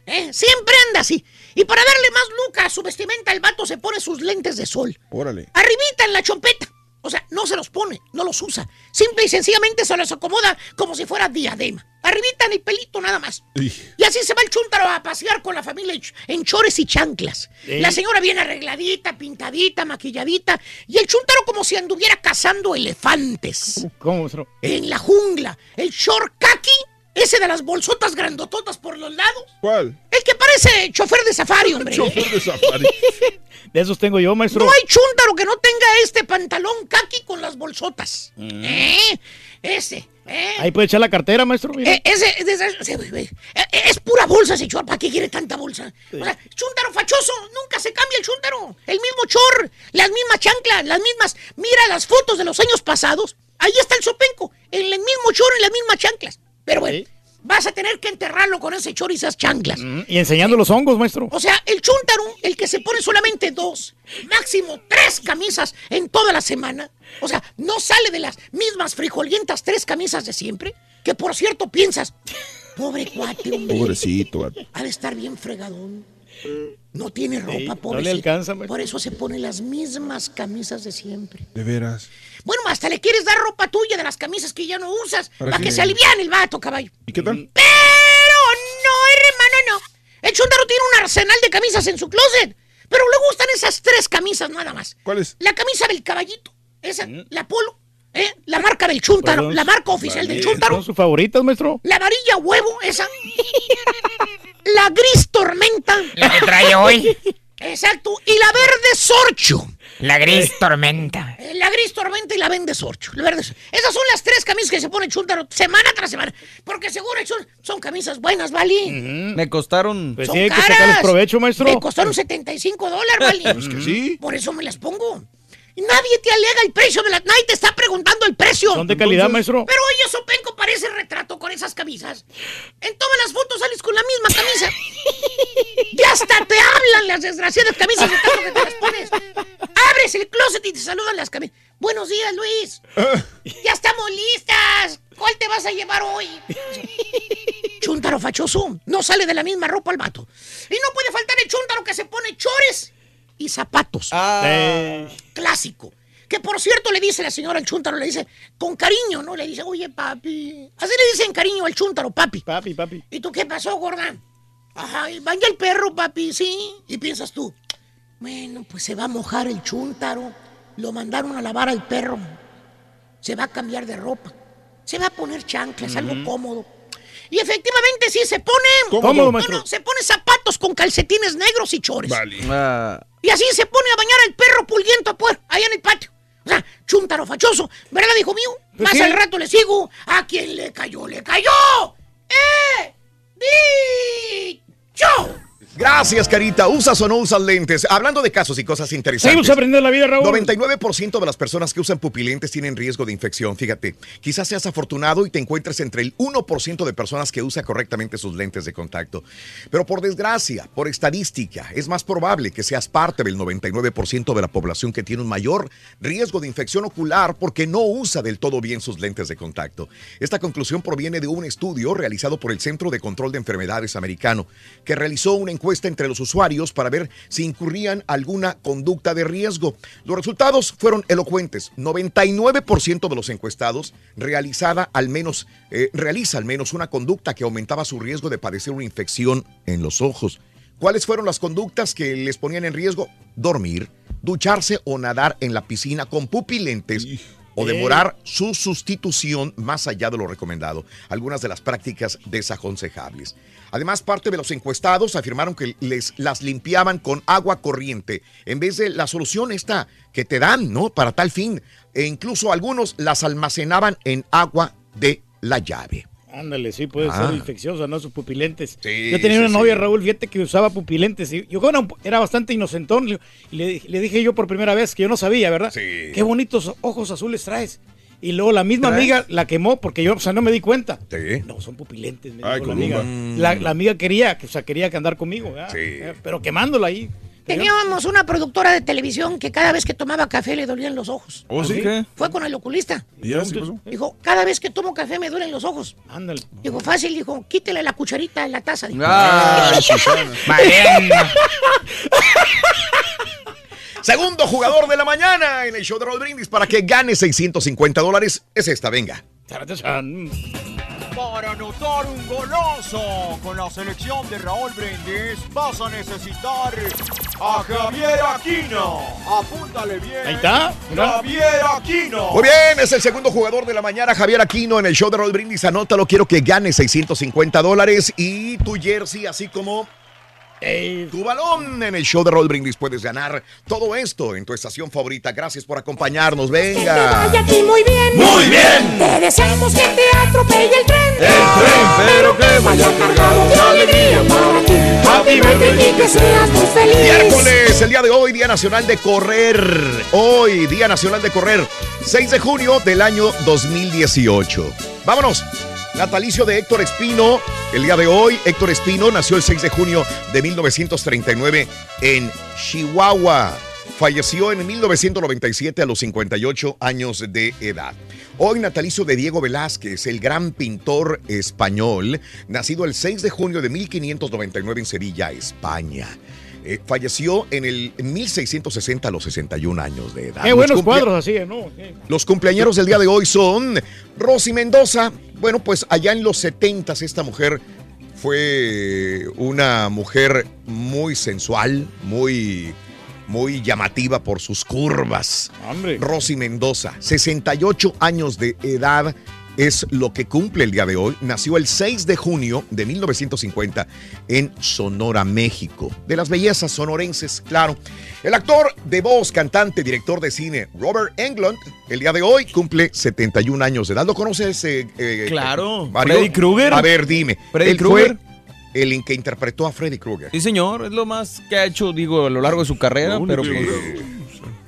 ¿Eh? Siempre anda así. Y para darle más luca a su vestimenta, el vato se pone sus lentes de sol. Órale. Arribita en la chompeta. O sea, no se los pone, no los usa. Simple y sencillamente se los acomoda como si fuera diadema. Arribita en el pelito nada más. Y así se va el chúntaro a pasear con la familia en ch- en chores y chanclas. Sí. La señora viene arregladita, pintadita, maquilladita. Y el chúntaro como si anduviera cazando elefantes. ¿Cómo, maestro? En la jungla. El short kaki, ese de las bolsotas grandototas por los lados. ¿Cuál? El que parece chofer de safari, hombre. Chofer de safari. De esos tengo yo, maestro. No hay chúntaro que no tenga este pantalón kaki con las bolsotas. Mm. ¿Eh? Ese, ¿eh? Ahí puede echar la cartera, maestro. mira. Eh, ese, ese- ese- ese- eh, eh, es pura bolsa ese chor. ¿Para qué quiere tanta bolsa? O sea, chúntaro fachoso. Nunca se cambia el chúntaro. El mismo chor. Las mismas chanclas. Las mismas. Mira las fotos de los años pasados. Ahí está el sopenco. En el mismo chor, en las mismas chanclas. Pero bueno, vas a tener que enterrarlo con ese chor y esas chanclas. Y enseñando los hongos, maestro. O sea, el chúntaro, el que se pone solamente dos, máximo tres camisas en toda la semana. O sea, no sale de las mismas frijolientas tres camisas de siempre. Que por cierto piensas, pobre cuate, hombre. Pobrecito. Ha de estar bien fregadón. No tiene ropa, Sí, no le alcanza. Por eso se pone las mismas camisas de siempre. De veras. Bueno, hasta le quieres dar ropa tuya de las camisas que ya no usas. ¿Para que se aliviane el vato, caballo. ¿Y qué tal? Pero no, hermano, no. El chúntaro tiene un arsenal de camisas en su closet. Pero le gustan esas tres camisas nada más. ¿Cuáles? La camisa del caballito. Esa, la polo. ¿Eh? La marca del chúntaro. Perdón. La marca oficial del chúntaro. ¿Son sus favoritas, maestro? La amarilla huevo, esa. La gris tormenta. La que trae hoy. Exacto. Y la verde sorcho. La gris tormenta. Eh, La gris tormenta y la verde sorcho. La verde sorcho. Esas son las tres camisas que se pone Chuntaro semana tras semana. Porque seguro son, son camisas buenas, ¿vale? Me costaron. Pues Son sí, hay que caras. sacarles provecho, maestro. Me costaron 75 dólares, ¿vale? Pues que sí. Por eso me las pongo. Y Nadie te alega el precio de las... Nadie te está preguntando el precio. Son de calidad, maestro. Pero oye, Sopenco parece retrato con esas camisas. En todas las fotos sales con la misma camisa. ya hasta te hablan las desgraciadas camisas de tanto que te las pones. Abres el closet y te saludan las camisas. Buenos días, Luis. ya estamos listas. ¿Cuál te vas a llevar hoy? Chuntaro fachoso. No sale de la misma ropa el vato. Y no puede faltar el chuntaro que se pone chores y zapatos. Eh, Clásico. Que por cierto le dice la señora al chúntaro, le dice con cariño, ¿no? Le dice, oye, papi. Así le dicen cariño al chúntaro, papi. Papi, papi. ¿Y tú qué pasó, gorda? Ajá, y vaya el perro, papi, sí. Y piensas tú, bueno, pues se va a mojar el chúntaro. Lo mandaron a lavar al perro. Se va a cambiar de ropa. Se va a poner chanclas, algo cómodo. Y efectivamente sí se pone. No, no, se pone zapatos con calcetines negros y chores. Vale. Ah, Y así se pone a bañar al perro pulguiento afuera, allá en el patio. O sea, chúntaro fachoso, ¿verdad, hijo mío? Pues Más sí. al rato le sigo. A quien le cayó, le cayó. ¡Eh! ¡Dicho! Gracias, Carita. ¿Usas o no usas lentes? Hablando de casos y cosas interesantes. Seguimos aprendiendo la vida, Raúl. 99% de las personas que usan pupilentes tienen riesgo de infección. Fíjate, quizás seas afortunado y te encuentres entre el 1% de personas que usa correctamente sus lentes de contacto. Pero por desgracia, por estadística, es más probable que seas parte del 99% de la población que tiene un mayor riesgo de infección ocular porque no usa del todo bien sus lentes de contacto. Esta conclusión proviene de un estudio realizado por el Centro de Control de Enfermedades americano, que realizó una encuesta entre los usuarios para ver si incurrían alguna conducta de riesgo. Los resultados fueron elocuentes. 99% de los encuestados realizada al menos, eh, realiza al menos una conducta que aumentaba su riesgo de padecer una infección en los ojos. ¿Cuáles fueron las conductas que les ponían en riesgo? Dormir, ducharse o nadar en la piscina con pupilentes o demorar su sustitución más allá de lo recomendado. Algunas de las prácticas desaconsejables. Además, parte de los encuestados afirmaron que les las limpiaban con agua corriente en vez de la solución esta que te dan, ¿no? Para tal fin. E incluso algunos las almacenaban en agua de la llave. Ándale, sí, puede Ah. ser infecciosa, ¿no? Sus pupilentes. Sí, yo tenía sí, una novia, sí. Raúl, fíjate que usaba pupilentes. Y yo era, un- era bastante inocentón. Y le, le dije yo por primera vez que yo no sabía, ¿verdad? Sí. Qué bonitos ojos azules traes. Y luego la misma amiga la quemó porque yo, o sea, no me di cuenta. Sí. No, son pupilentes, me Ay, dijo la amiga. La, la amiga quería, que, o sea, quería que andar conmigo. Sí. Eh, Pero quemándola ahí. Teníamos una productora de televisión que cada vez que tomaba café le dolían los ojos. ¿Oh, sí? ¿qué? Fue con el oculista. ¿Y ya sí pasó? Dijo, cada vez que tomo café me duelen los ojos. Ándale. Dijo, fácil, dijo, quítele la cucharita en la taza. Dijo. Ah. Segundo jugador de la mañana en el show de Raúl Brindis para que gane 650 dólares. Es esta, venga. Para anotar un golazo con la selección de Raúl Brindis vas a necesitar a Javier Aquino. Apúntale bien. Ahí está. Javier Aquino. Muy bien, es el segundo jugador de la mañana, Javier Aquino, en el show de Raúl Brindis. Anótalo, quiero que gane 650 dólares y tu jersey, así como Tu balón en el show de Roll Brindis puedes ganar todo esto en tu estación favorita. Gracias por acompañarnos. Venga. Vaya aquí muy bien. Muy bien. Te deseamos que te atropelle el tren. El tren, pero que vaya cargado de alegría para ti. Happy birthday y que seas muy feliz. Miércoles, el día de hoy, Día Nacional de Correr. Hoy, Día Nacional de Correr, 6 de junio del año 2018. Vámonos. Natalicio de Héctor Espino. El día de hoy, Héctor Espino nació el 6 de junio de 1939 en Chihuahua. Falleció en 1997 a los 58 años de edad. Hoy natalicio de Diego Velázquez, el gran pintor español, nacido el 6 de junio de 1599 en Sevilla, España. Eh, falleció en el 1660 a los 61 años de edad. Qué buenos cumplea- cuadros así, ¿no? Sí. los cumpleaños del día de hoy son Rosy Mendoza. Bueno, pues allá en los 70 esta mujer fue una mujer muy sensual, muy, muy llamativa por sus curvas. Rosy Mendoza, 68 años de edad. Es lo que cumple el día de hoy. Nació el 6 de junio de 1950 en Sonora, México. De las bellezas sonorenses, claro. El actor de voz, cantante, director de cine, Robert Englund, el día de hoy cumple 71 años de edad. ¿Lo conoces? eh, eh, Claro. Mario? Freddy Krueger. A ver, dime. Freddy Krueger. el que interpretó a Freddy Krueger. Sí, señor, es lo más que ha hecho, digo, a lo largo de su carrera, pero, pues,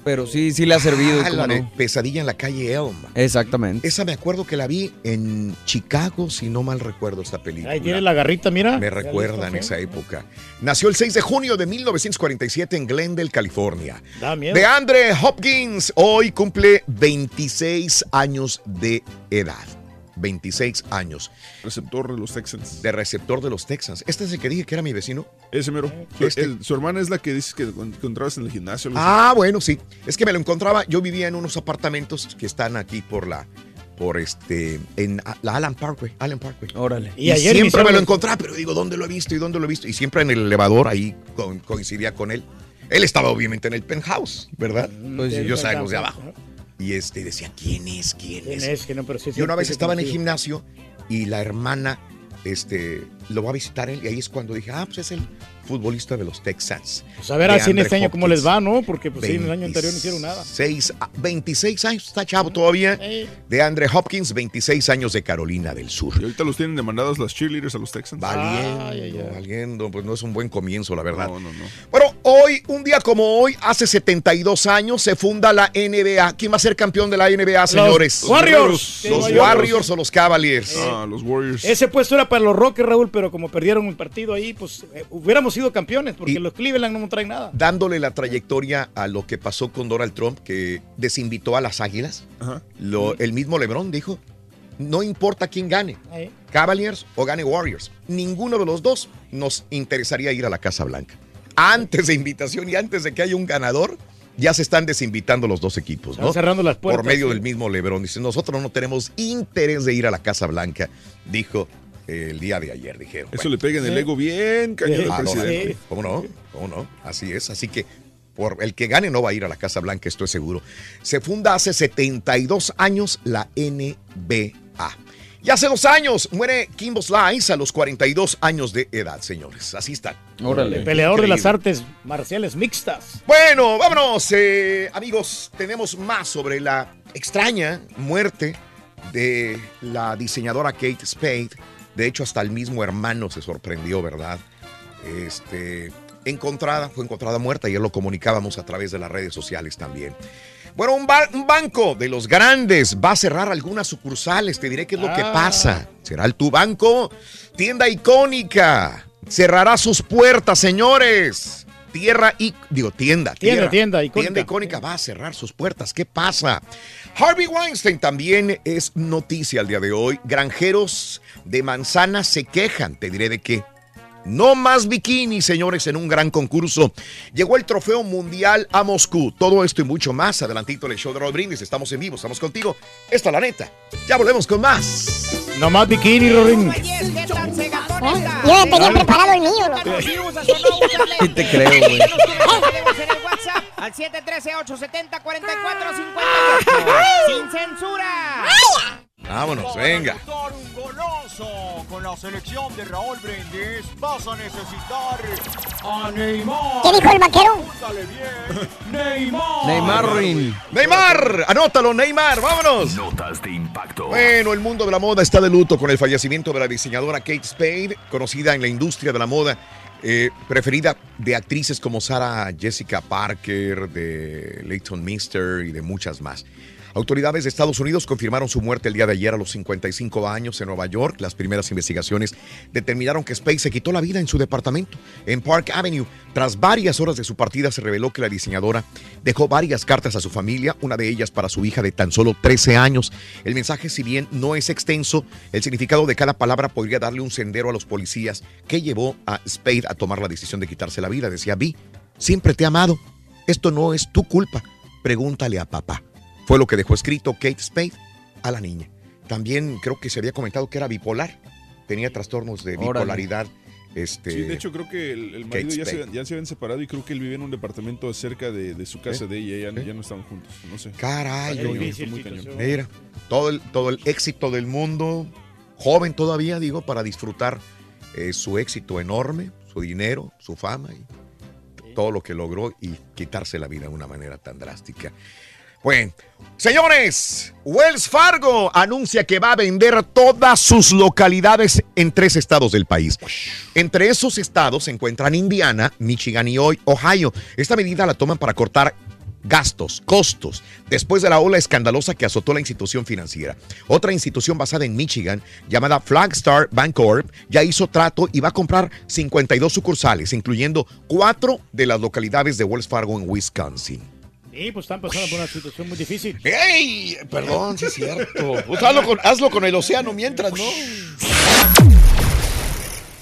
pero sí, sí le ha servido. Ah, ¿cómo la de no? Pesadilla en la calle Elm. Exactamente. Esa me acuerdo que la vi en Chicago, si no mal recuerdo esta película. Ahí tiene la garrita, mira. Me Ya recuerdan listo, esa época. Nació el 6 de junio de 1947 en Glendale, California. Da miedo. De Andre Hopkins, hoy cumple 26 años de edad. 26 años. Receptor de los Texans. De receptor de los Texans. Este es el que dije que era mi vecino. Ese mero. Su, Este. el- su hermana es la que dices que encontrabas en el gimnasio. así. Ah, bueno, sí. Es que me lo encontraba. Yo vivía en unos apartamentos que están aquí por la. Por este. En la Allen Parkway. Allen Parkway. Órale. Y, siempre me lo encontraba, pero digo, ¿dónde lo he visto y dónde lo he visto? Y siempre en el elevador ahí co- coincidía con él. Él estaba obviamente en el penthouse, ¿verdad? Pues sí. yo los de abajo. Y este decía, ¿quién es? ¿Quién, ¿Quién es? es? Que no, pero sí es y una vez estaba en el gimnasio y la hermana este, lo va a visitar él. Y ahí es cuando dije, ah, pues es el futbolista de los Texans. Pues a ver así en este año cómo les va, ¿no? Porque pues sí, en el año anterior no hicieron nada. 26, ah, 26 años, está chavo todavía. De Andre Hopkins, 26 años de Carolina del Sur. Y ahorita los tienen demandadas las cheerleaders a los Texans. Valiendo, valiendo, pues no es un buen comienzo, la verdad. No, no, no. Bueno, hoy, un día como hoy, hace 72 años, se funda la NBA. ¿Quién va a ser campeón de la NBA, señores? Los Warriors. Los Warriors o los Cavaliers. Ah, los Warriors. Ese puesto era para los Rockets, Raúl, pero como perdieron el partido ahí, pues eh, hubiéramos sido campeones, porque los Cleveland no traen nada. Dándole la trayectoria a lo que pasó con Donald Trump, que desinvitó a las Águilas. Lo- el mismo LeBron dijo, no importa quién gane, Ahí. Cavaliers o gane Warriors, ninguno de los dos nos interesaría ir a la Casa Blanca. Antes de invitación y antes de que haya un ganador, ya se están desinvitando los dos equipos, Están ¿no? cerrando las puertas, Por medio sí. del mismo LeBron. Dice, nosotros no tenemos interés de ir a la Casa Blanca, dijo el día de ayer, dijeron. Eso le pega en el ego bien cañón Ah, al no, presidente. ¿Cómo no? ¿Cómo no? Así es. Así que por el que gane no va a ir a la Casa Blanca, estoy seguro. Se funda hace 72 años la NBA. Y hace dos años muere Kimbo Slice a los 42 años de edad, señores. Así está. El peleador de las artes marciales mixtas. Bueno, vámonos, eh, amigos. Tenemos más sobre la extraña muerte de la diseñadora Kate Spade. De hecho, hasta el mismo hermano se sorprendió, ¿verdad? Este, encontrada, fue encontrada muerta. Ayer lo comunicábamos a través de las redes sociales también. Bueno, un, ba- un banco de los grandes va a cerrar algunas sucursales. Te diré qué es lo que Ah. pasa. ¿Será el tu banco? Tienda icónica. Cerrará sus puertas, señores. Tierra y digo tienda, Tienda, tierra. tienda icónica. Tienda icónica va a cerrar sus puertas. ¿Qué pasa? Harvey Weinstein también es noticia al día de hoy. Granjeros de manzana se quejan. Te diré de qué. No más bikini, señores, en un gran concurso. Llegó el trofeo mundial a Moscú. Todo esto y mucho más. Adelantito en el show de Roll Brindis. Estamos en vivo, estamos contigo. Esta es la neta. Ya volvemos con más. No más bikini, Rorín. Yo ya tenía preparado el mío. Sí te creo, güey. Al 713-870-4458. Sin censura. Vámonos, venga. Con la selección de Raúl Brindis vas a necesitar a Neymar. ¿Qué dijo el vaquero? Apúntale bien. Neymar. Neymar Rin. Neymar, anótalo, Neymar, vámonos. Notas de impacto. Bueno, el mundo de la moda está de luto con el fallecimiento de la diseñadora Kate Spade, conocida en la industria de la moda, eh, preferida de actrices como Sarah Jessica Parker, de Leighton Mister y de muchas más. Autoridades de Estados Unidos confirmaron su muerte el día de ayer a los 55 años en Nueva York. Las primeras investigaciones determinaron que Spade se quitó la vida en su departamento en Park Avenue. Tras varias horas de su partida se reveló que la diseñadora dejó varias cartas a su familia, una de ellas para su hija de tan solo 13 años. El mensaje, si bien no es extenso, el significado de cada palabra podría darle un sendero a los policías que llevó a Spade a tomar la decisión de quitarse la vida. Decía, Vi, siempre te he amado. Esto no es tu culpa. Pregúntale a papá. Fue lo que dejó escrito Kate Spade a la niña. También creo que se había comentado que era bipolar. Tenía trastornos de bipolaridad. Este, Sí, de hecho creo que el, el marido ya se, Spade. ya se habían separado y creo que él vivía en un departamento cerca de, de su casa de ella, ya, ya no estaban juntos, no sé. Caray, muy cañón. Mira, todo el, todo el éxito del mundo, joven todavía, digo, para disfrutar eh, su éxito enorme, su dinero, su fama y todo lo que logró y quitarse la vida de una manera tan drástica. Bueno, señores, Wells Fargo anuncia que va a vender todas sus localidades en tres estados del país. Entre esos estados se encuentran Indiana, Michigan y Ohio. Esta medida la toman para cortar gastos, costos, después de la ola escandalosa que azotó la institución financiera. Otra institución basada en Michigan, llamada Flagstar Bancorp, ya hizo trato y va a comprar 52 sucursales, incluyendo cuatro de las localidades de Wells Fargo en Wisconsin. Sí, pues están pasando por una situación muy difícil. ¡Ey! Perdón, sí es cierto. Pues hazlo, con, hazlo con el océano mientras, ¿no?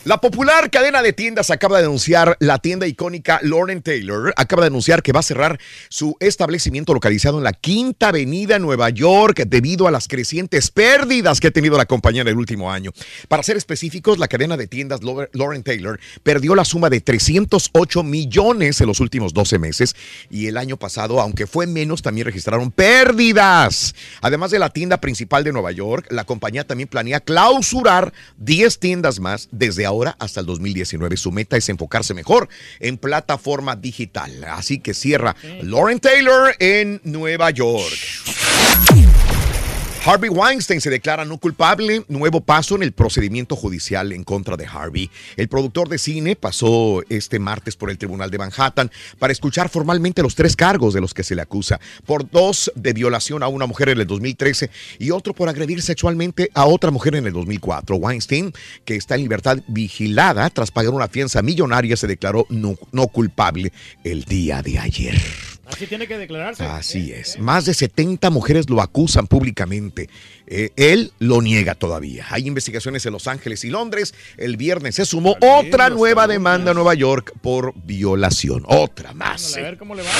La popular cadena de tiendas acaba de anunciar, la tienda icónica Lauren Taylor acaba de anunciar que va a cerrar su establecimiento localizado en la Quinta Avenida Nueva York debido a las crecientes pérdidas que ha tenido la compañía en el último año. Para ser específicos, la cadena de tiendas Lauren Taylor perdió la suma de 308 millones en los últimos 12 meses y el año pasado, aunque fue menos, también registraron pérdidas. Además de la tienda principal de Nueva York, la compañía también planea clausurar 10 tiendas más desde ahora hasta el 2019. Su meta es enfocarse mejor en plataforma digital. Así que cierra Lauren Taylor en Nueva York. Harvey Weinstein se declara no culpable, nuevo paso en el procedimiento judicial en contra de Harvey. El productor de cine pasó este martes por el Tribunal de Manhattan para escuchar formalmente los tres cargos de los que se le acusa, por dos de violación a una mujer en el 2013 y otro por agredir sexualmente a otra mujer en el 2004. Weinstein, que está en libertad vigilada tras pagar una fianza millonaria, se declaró no, no culpable el día de ayer. Así tiene que declararse. Así es. Más de 70 mujeres lo acusan públicamente. Eh, él lo niega todavía. Hay investigaciones en Los Ángeles y Londres. El viernes se sumó otra nueva demanda a Nueva York por violación. Otra más. A ver cómo le va.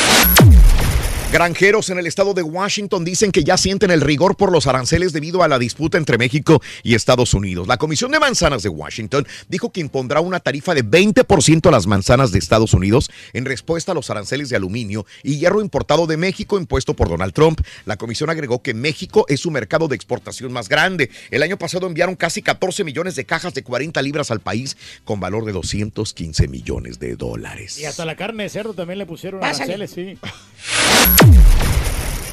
Granjeros en el estado de Washington dicen que ya sienten el rigor por los aranceles debido a la disputa entre México y Estados Unidos. La Comisión de Manzanas de Washington dijo que impondrá una tarifa de 20% a las manzanas de Estados Unidos en respuesta a los aranceles de aluminio y hierro importado de México impuesto por Donald Trump. La comisión agregó que México es su mercado de exportación más grande. El año pasado enviaron casi 14 millones de cajas de 40 libras al país con valor de 215 millones de dólares. Y hasta la carne de cerdo también le pusieron Pásale. aranceles, sí.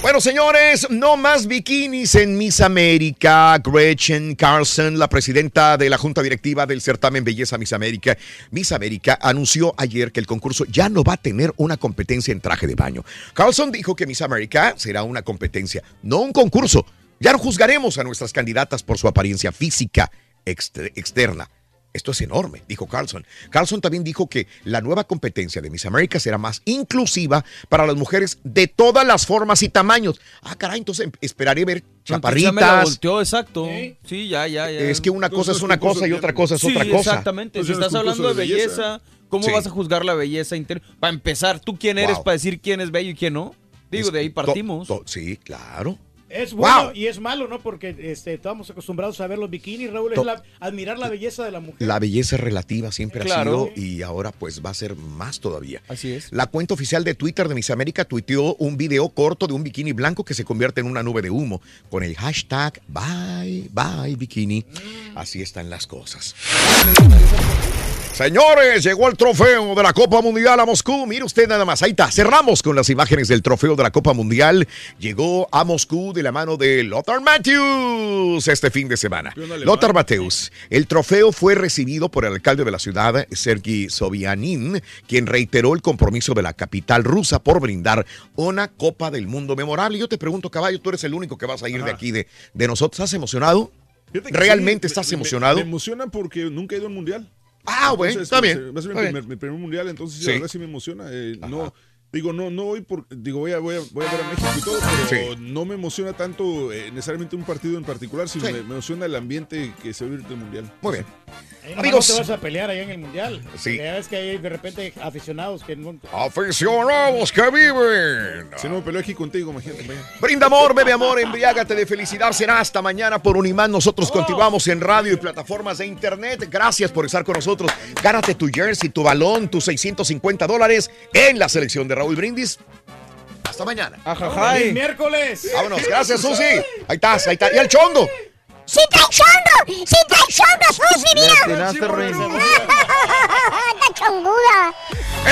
Bueno, señores, no más bikinis en Miss América. Gretchen Carlson, la presidenta de la junta directiva del certamen Belleza Miss América, Miss América, anunció ayer que el concurso ya no va a tener una competencia en traje de baño. Carlson dijo que Miss América será una competencia, no un concurso. Ya no juzgaremos a nuestras candidatas por su apariencia física exter- externa. Esto es enorme, dijo Carlson. Carlson también dijo que la nueva competencia de Miss América será más inclusiva para las mujeres de todas las formas y tamaños. Ah, caray, entonces em- esperaré ver Ya me la chaparritas. volteó, exacto. Sí, ya, ya, ya. Es que una cosa es una cosa y otra cosa es Sí, otra cosa. exactamente. Si Entonces, estás hablando de belleza, belleza. ¿cómo Sí. vas a juzgar la belleza interior? Para empezar, ¿tú quién eres Wow. para decir quién es bello y quién no? Digo, Es- de ahí to- partimos. to- sí, claro. Es bueno Wow. y es malo, ¿no? Porque este, estamos acostumbrados a ver los bikinis, Raúl, es la- admirar la belleza de la mujer. La belleza relativa siempre Claro. ha sido y ahora pues va a ser más todavía. Así es. La cuenta oficial de Twitter de Miss América tuiteó un video corto de un bikini blanco que se convierte en una nube de humo con el hashtag Bye Bye Bikini. Así están las cosas. Señores, llegó el trofeo de la Copa Mundial a Moscú. Mire usted nada más. Ahí está. Cerramos con las imágenes del trofeo de la Copa Mundial. Llegó a Moscú de la mano de Lothar Matthews este fin de semana. Lothar Matthews. El trofeo fue recibido por el alcalde de la ciudad, Sergei Sobyanin, quien reiteró el compromiso de la capital rusa por brindar una Copa del Mundo memorable. Yo te pregunto, caballo, tú eres el único que vas a ir de aquí de, de nosotros. ¿Estás emocionado? ¿Realmente sí, estás me- emocionado? Me, emociona porque nunca he ido a un mundial. Ah, bueno, está pues, bien, eh, Va a ser mi primer, mi primer mundial, entonces Sí. la verdad sí me emociona. eh, no, digo, no, no voy por, digo, voy a, voy a, voy a ver a México y todo, pero no me emociona tanto eh, necesariamente un partido en particular, sino Sí. me, me emociona el ambiente que se vive el mundial. Muy bien. Amigos. No te vas a pelear allá en el mundial. Sí. Ya ves que hay de repente aficionados que no. Aficionados que viven. Si no me peleo aquí contigo, imagínate. Brinda amor, bebe amor, embriágate de felicidad. Será hasta mañana por Unimán. Nosotros continuamos en radio y plataformas de internet. Gracias por estar con nosotros. Gánate tu jersey, tu balón, tus 650 dólares en la selección de Raúl Brindis. Hasta mañana. ¡Feliz miércoles! Vámonos. Gracias, Susi. Ahí estás, ahí está. Y el chongo. ¡Sí trae chongo! ¡Sí trae chongo, Susi, mira! ¡Está chonguda!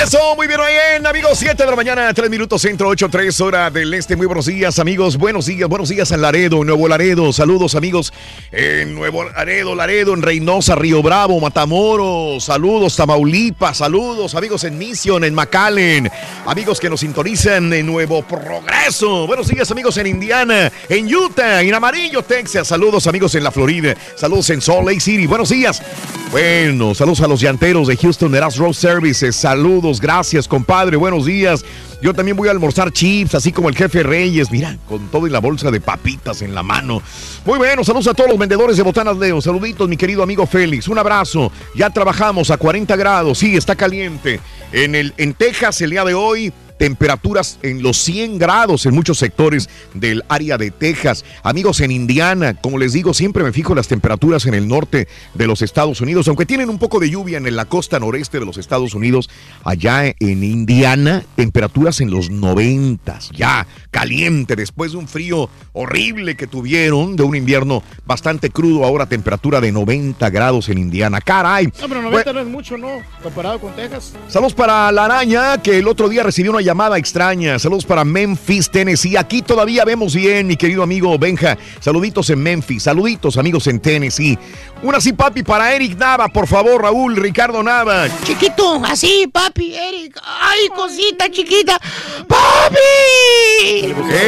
Eso, muy bien, bien, amigos. 7 de la mañana, 3 minutos centro, 8, 3 hora del este. Muy buenos días, amigos. Buenos días, buenos días en Laredo, Nuevo Laredo. Saludos, amigos, en Nuevo Laredo, Laredo, en Reynosa, Río Bravo, Matamoros. Saludos, Tamaulipas. Saludos, amigos en Mission, en McAllen. Amigos que nos sintonizan en Nuevo Progreso. Buenos días, amigos en Indiana, en Utah, en Amarillo, Texas. Saludos, amigos en la Florida. Saludos en Salt Lake City. Buenos días. Bueno, saludos a los llanteros de Houston Eras Road Services. Saludos, gracias, compadre. Buenos días. Yo también voy a almorzar chips, así como el jefe Reyes. Mira, con todo y la bolsa de papitas en la mano. Muy bueno, saludos a todos los vendedores de botanas Leo. Saluditos, mi querido amigo Félix. Un abrazo. Ya trabajamos a 40 grados. Sí, está caliente. En, el, en Texas, el día de hoy, temperaturas en los 100 grados en muchos sectores del área de Texas. Amigos en Indiana, como les digo, siempre me fijo las temperaturas en el norte de los Estados Unidos, aunque tienen un poco de lluvia en la costa noreste de los Estados Unidos, allá en Indiana, temperaturas en los 90, ya caliente, después de un frío horrible que tuvieron, de un invierno bastante crudo, ahora temperatura de 90 grados en Indiana. Caray. No, pero 90 no es mucho, ¿no? Comparado con Texas. Saludos para la araña, que el otro día recibió una llamada extraña. Saludos para Memphis, Tennessee. Aquí todavía vemos bien, mi querido amigo Benja. Saluditos en Memphis, saluditos amigos en Tennessee. Una sí, papi, para Eric Nava, por favor, Raúl, Ricardo Nava. Chiquito, así, papi, Eric. Ay, cosita chiquita. ¡Papi!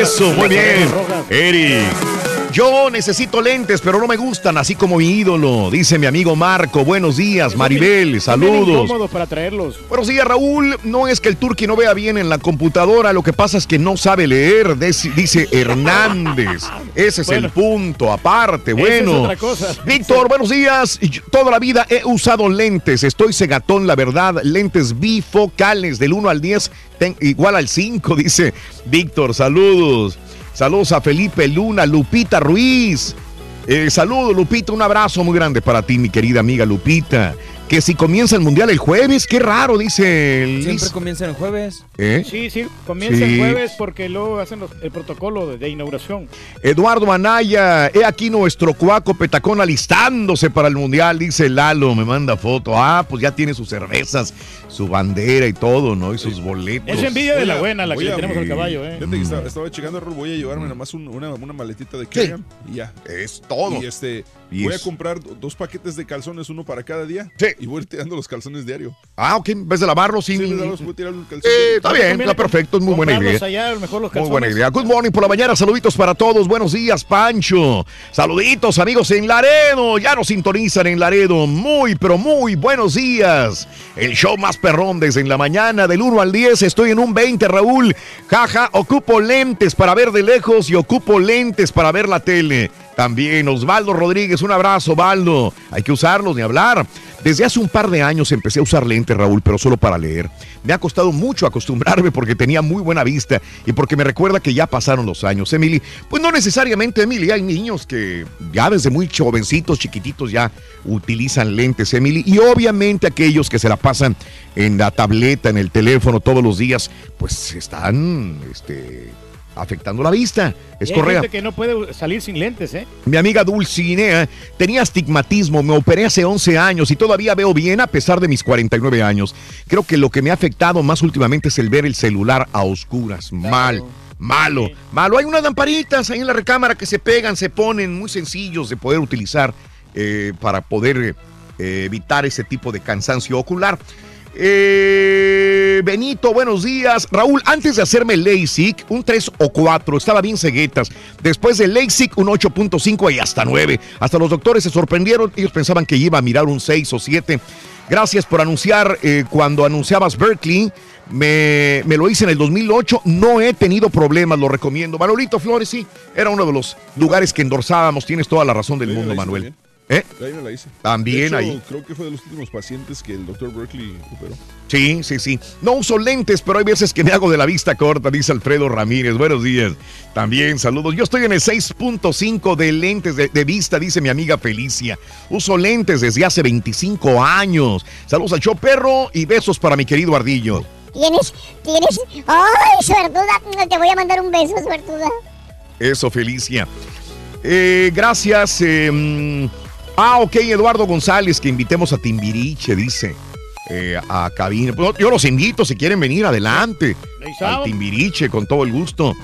Eso, muy bien. Eric. Yo necesito lentes, pero no me gustan, así como mi ídolo, dice mi amigo Marco. Buenos días, Maribel, saludos. para traerlos. Buenos días, Raúl. No es que el turqui no vea bien en la computadora, lo que pasa es que no sabe leer, dice Hernández. Ese es el punto, aparte. Bueno. es. Víctor, buenos días. Toda la vida he usado lentes. Estoy cegatón, la verdad. Lentes bifocales del 1 al 10, ten- igual al 5, dice Víctor. Saludos. Saludos a Felipe Luna, Lupita Ruiz. Eh, saludos, Lupita. Un abrazo muy grande para ti, mi querida amiga Lupita. Que si comienza el mundial el jueves, qué raro, dice Liz. Siempre comienzan el jueves. ¿Eh? Sí, sí, comienza Sí. el jueves porque luego hacen los- el protocolo de, de inauguración. Eduardo Anaya, he aquí nuestro cuaco petacón alistándose para el mundial, dice Lalo, me manda foto. Ah, pues ya tiene sus cervezas, su bandera y todo, ¿no? Y sus boletos. Es envidia de la buena la que le tenemos al caballo, ¿eh? Fíjate que estaba, estaba checando, voy a llevarme nada más un- una, una maletita de Carry-On y ya. Es todo. Y este, Y voy es- a comprar do- dos paquetes de calzones, uno para cada día. Y voy a ir tirando los calzones diario. Ah, ok, en vez de lavarlos, sí. Sí, en vez de lavarlos, voy a tirar un calzón. Eh, está bien, está perfecto, es muy buena idea. allá, mejor los Muy calzones. buena idea. Good morning por la mañana. Saluditos para todos. Buenos días, Pancho. Saluditos, amigos en Laredo. Ya nos sintonizan en Laredo. Muy, pero muy buenos días. El show más perrón desde en la mañana, del 1 al 10. Estoy en un 20, Raúl. Jaja, ocupo lentes para ver de lejos y ocupo lentes para ver la tele. También Osvaldo Rodríguez, un abrazo, Osvaldo. Hay que usarlos, ni hablar. Desde hace un par de años empecé a usar lentes, Raúl, pero solo para leer. Me ha costado mucho acostumbrarme porque tenía muy buena vista y porque me recuerda que ya pasaron los años. Emily, pues no necesariamente, Emily, hay niños que ya desde muy jovencitos, chiquititos, ya utilizan lentes, Emily. Y obviamente aquellos que se la pasan en la tableta, en el teléfono todos los días, pues están, este afectando la vista. Es correcto. que no puede salir sin lentes, ¿eh? Mi amiga Dulcinea tenía astigmatismo, me operé hace 11 años y todavía veo bien a pesar de mis 49 años. Creo que lo que me ha afectado más últimamente es el ver el celular a oscuras. Mal, malo, malo. Hay unas lamparitas ahí en la recámara que se pegan, se ponen muy sencillos de poder utilizar eh, para poder eh, evitar ese tipo de cansancio ocular. Eh, Benito, buenos días. Raúl, antes de hacerme LASIK, un 3 o 4, estaba bien ceguetas. Después de LASIK, un 8.5 y hasta 9. Hasta los doctores se sorprendieron. Ellos pensaban que iba a mirar un 6 o 7. Gracias por anunciar eh, cuando anunciabas Berkeley. Me, me lo hice en el 2008. No he tenido problemas, lo recomiendo. Manolito Flores, sí, era uno de los lugares que endorsábamos. Tienes toda la razón del mundo, Manuel. ¿Eh? Ahí me la hice. También hecho, ahí. Creo que fue de los últimos pacientes que el doctor Berkeley operó. Sí, sí, sí. No uso lentes, pero hay veces que me hago de la vista corta, dice Alfredo Ramírez. Buenos días. También saludos. Yo estoy en el 6.5 de lentes de, de vista, dice mi amiga Felicia. Uso lentes desde hace 25 años. Saludos al show perro y besos para mi querido Ardillo. Tienes, tienes. ¡Ay, suertuda! Te voy a mandar un beso, suertuda. Eso, Felicia. Eh, gracias. eh, ah, ok, Eduardo González, que invitemos a Timbiriche, dice. eh, a cabina. Yo los invito, si quieren venir, adelante. Al Timbiriche, con todo el gusto.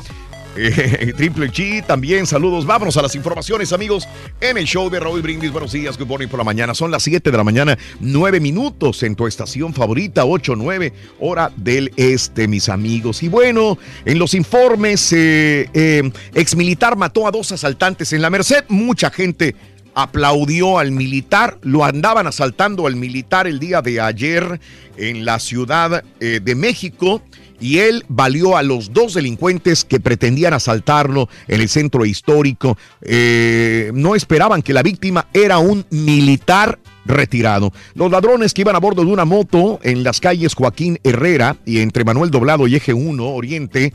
Eh, Triple G también, saludos. Vámonos a las informaciones, amigos. En el show de Raúl Brindis, buenos días, good morning por la mañana. Son las 7 de la mañana, 9 minutos en tu estación favorita, 8-9, hora del este, mis amigos. Y bueno, en los informes, eh, eh, exmilitar mató a dos asaltantes en la Merced. Mucha gente aplaudió al militar, lo andaban asaltando al militar el día de ayer en la Ciudad eh, de México y él valió a los dos delincuentes que pretendían asaltarlo en el centro histórico. Eh, no esperaban que la víctima era un militar retirado. Los ladrones que iban a bordo de una moto en las calles Joaquín Herrera y entre Manuel Doblado y Eje 1 Oriente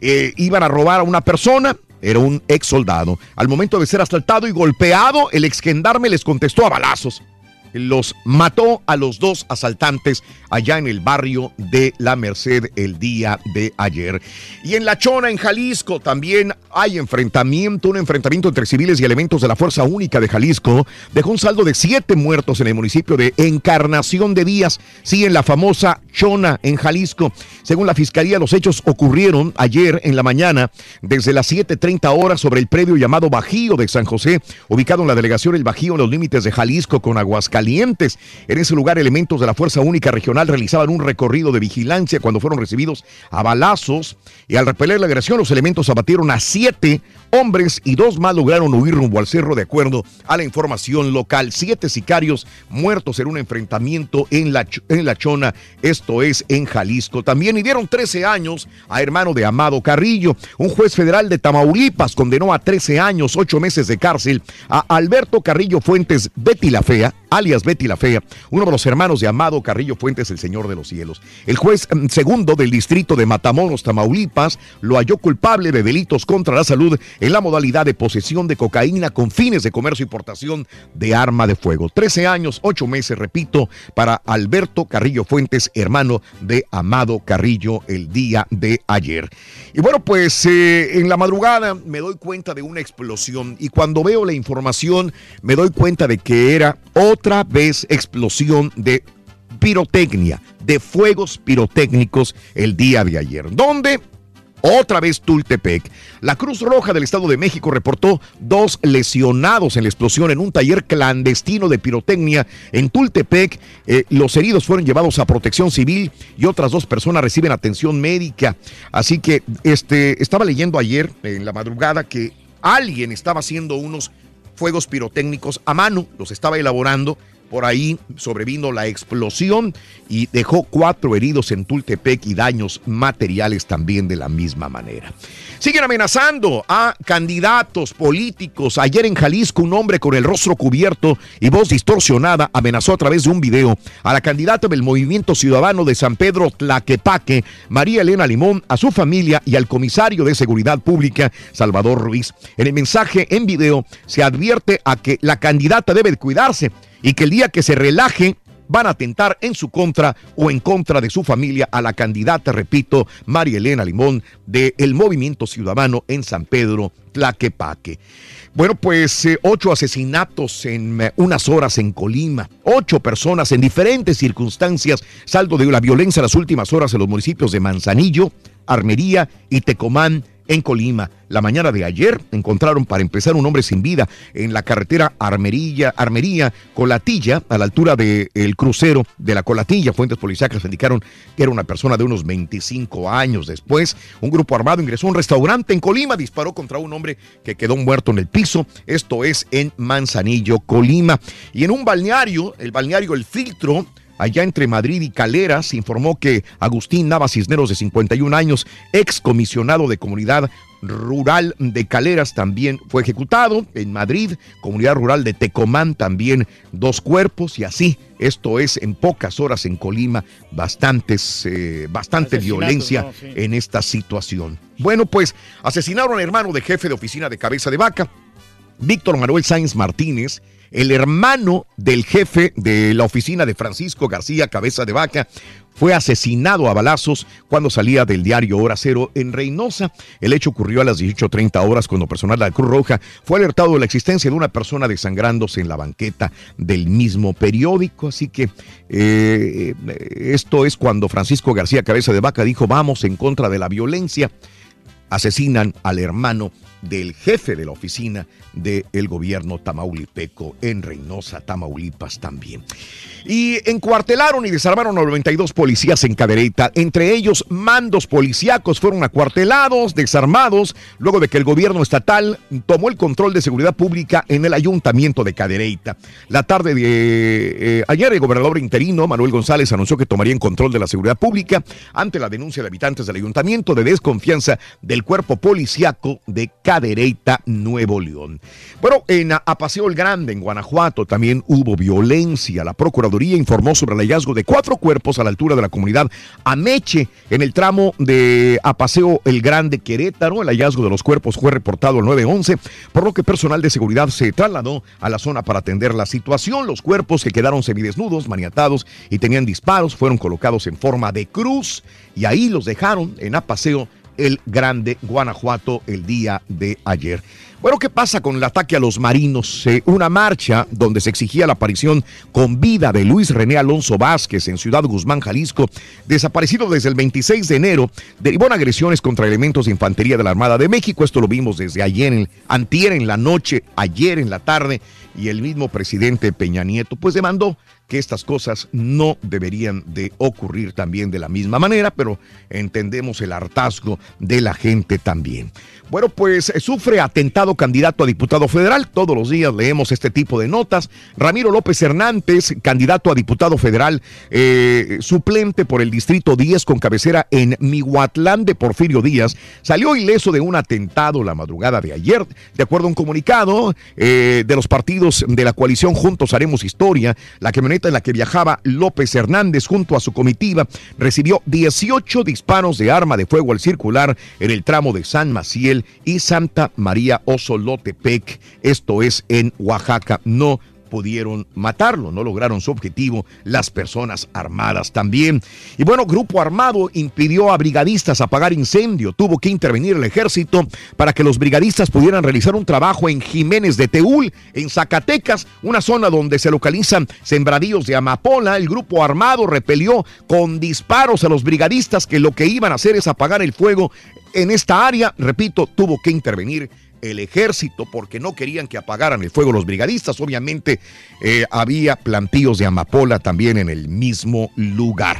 eh, iban a robar a una persona. Era un ex soldado. Al momento de ser asaltado y golpeado, el ex gendarme les contestó a balazos los mató a los dos asaltantes allá en el barrio de La Merced el día de ayer. Y en La Chona, en Jalisco, también hay enfrentamiento, un enfrentamiento entre civiles y elementos de la Fuerza Única de Jalisco. Dejó un saldo de siete muertos en el municipio de Encarnación de Díaz, sí, en la famosa Chona, en Jalisco. Según la Fiscalía, los hechos ocurrieron ayer en la mañana, desde las 7.30 horas sobre el predio llamado Bajío de San José, ubicado en la delegación El Bajío, en los límites de Jalisco con Aguascalientes. En ese lugar, elementos de la Fuerza Única Regional realizaban un recorrido de vigilancia cuando fueron recibidos a balazos y al repeler la agresión, los elementos abatieron a siete hombres y dos más lograron huir rumbo al cerro de acuerdo a la información local. Siete sicarios muertos en un enfrentamiento en la, en la Chona, esto es en Jalisco. También y dieron 13 años a hermano de Amado Carrillo. Un juez federal de Tamaulipas condenó a 13 años, 8 meses de cárcel a Alberto Carrillo Fuentes Betty la Fea, alias Betty la Fea, uno de los hermanos de Amado Carrillo Fuentes, el Señor de los Cielos. El juez mm, segundo del distrito de Matamoros, Tamaulipas, lo halló culpable de delitos contra la salud en la modalidad de posesión de cocaína con fines de comercio y importación de arma de fuego. 13 años, 8 meses, repito, para Alberto Carrillo Fuentes, hermano de Amado Carrillo, el día de ayer. Y bueno, pues eh, en la madrugada me doy cuenta de una explosión y cuando veo la información me doy cuenta de que era otra vez explosión de pirotecnia, de fuegos pirotécnicos el día de ayer. ¿Dónde? Otra vez Tultepec. La Cruz Roja del Estado de México reportó dos lesionados en la explosión en un taller clandestino de pirotecnia en Tultepec. Eh, los heridos fueron llevados a protección civil y otras dos personas reciben atención médica. Así que este, estaba leyendo ayer en la madrugada que alguien estaba haciendo unos fuegos pirotécnicos a mano, los estaba elaborando Por ahí sobrevino la explosión y dejó cuatro heridos en Tultepec y daños materiales también de la misma manera. Siguen amenazando a candidatos políticos. Ayer en Jalisco un hombre con el rostro cubierto y voz distorsionada amenazó a través de un video a la candidata del Movimiento Ciudadano de San Pedro Tlaquepaque, María Elena Limón, a su familia y al comisario de Seguridad Pública, Salvador Ruiz. En el mensaje en video se advierte a que la candidata debe cuidarse y que el día que se relaje van a atentar en su contra o en contra de su familia a la candidata, repito, María Elena Limón, del Movimiento Ciudadano en San Pedro, Tlaquepaque. Bueno, pues eh, ocho asesinatos en eh, unas horas en Colima, ocho personas en diferentes circunstancias, saldo de la violencia en las últimas horas en los municipios de Manzanillo, Armería y Tecomán en Colima. La mañana de ayer encontraron para empezar un hombre sin vida en la carretera Armería, Armería Colatilla, a la altura del crucero de la Colatilla. Fuentes policíacas indicaron que era una persona de unos 25 años. Después, un grupo armado ingresó a un restaurante en Colima, disparó contra un hombre que quedó muerto en el piso. Esto es en Manzanillo, Colima. Y en un balneario, el balneario El Filtro, allá entre Madrid y Caleras, informó que Agustín Navas Cisneros, de 51 años, ex comisionado de comunidad rural de Caleras, también fue ejecutado. En Madrid, comunidad rural de Tecomán, también dos cuerpos y así. Esto es en pocas horas en Colima, bastantes, eh, bastante violencia ¿no? Sí. en esta situación. Bueno, pues asesinaron al hermano de jefe de oficina de Cabeza de Vaca, Víctor Manuel Sáenz Martínez, el hermano del jefe de la oficina de Francisco García Cabeza de Vaca, fue asesinado a balazos cuando salía del diario Hora Cero en Reynosa. El hecho ocurrió a las 18.30 horas cuando personal de la Cruz Roja fue alertado de la existencia de una persona desangrándose en la banqueta del mismo periódico. Así que eh, esto es cuando Francisco García Cabeza de Vaca dijo vamos en contra de la violencia. Asesinan al hermano del jefe de la oficina del gobierno tamaulipeco en Reynosa, Tamaulipas también. Y encuartelaron y desarmaron a 92 policías en Cadereyta. Entre ellos, mandos policíacos fueron acuartelados, desarmados, luego de que el gobierno estatal tomó el control de seguridad pública en el ayuntamiento de Cadereyta. La tarde de eh, ayer, el gobernador interino, Manuel González, anunció que tomaría en control de la seguridad pública ante la denuncia de habitantes del ayuntamiento de desconfianza del cuerpo policíaco de Cadereyta, Nuevo León. Bueno, en Apaseo el Grande, en Guanajuato, también hubo violencia. La Procuraduría informó sobre el hallazgo de cuatro cuerpos a la altura de la comunidad Ameche, en el tramo de Apaseo el Grande, Querétaro. El hallazgo de los cuerpos fue reportado al 911, por lo que personal de seguridad se trasladó a la zona para atender la situación. Los cuerpos que quedaron semidesnudos, maniatados y tenían disparos fueron colocados en forma de cruz y ahí los dejaron en Apaseo el Grande, Guanajuato, el día de ayer. Bueno, ¿qué pasa con el ataque a los marinos? Eh, una marcha donde se exigía la aparición con vida de Luis René Alonso Vázquez en Ciudad Guzmán, Jalisco, desaparecido desde el 26 de enero, derivó en agresiones contra elementos de infantería de la Armada de México. Esto lo vimos desde ayer, en, antier en la noche, ayer en la tarde, y el mismo presidente Peña Nieto pues demandó que estas cosas no deberían de ocurrir también de la misma manera, pero entendemos el hartazgo de la gente también. Bueno, pues eh, sufre atentado candidato a diputado federal. Todos los días leemos este tipo de notas. Ramiro López Hernández, candidato a diputado federal, eh, suplente por el Distrito 10 con cabecera en Mihuatlán de Porfirio Díaz, salió ileso de un atentado la madrugada de ayer. De acuerdo a un comunicado eh, de los partidos de la coalición Juntos Haremos Historia, la camioneta en la que viajaba López Hernández junto a su comitiva recibió 18 disparos de arma de fuego al circular en el tramo de San Maciel y Santa María Osolotepec, esto es en Oaxaca. No pudieron matarlo, no lograron su objetivo las personas armadas también. Y bueno, grupo armado impidió a brigadistas apagar incendio, tuvo que intervenir el ejército para que los brigadistas pudieran realizar un trabajo en Jiménez de Teúl, en Zacatecas, una zona donde se localizan sembradíos de amapola. El grupo armado repelió con disparos a los brigadistas que lo que iban a hacer es apagar el fuego en esta área. Repito, tuvo que intervenir el ejército porque no querían que apagaran el fuego los brigadistas. Obviamente eh, había plantíos de amapola también en el mismo lugar.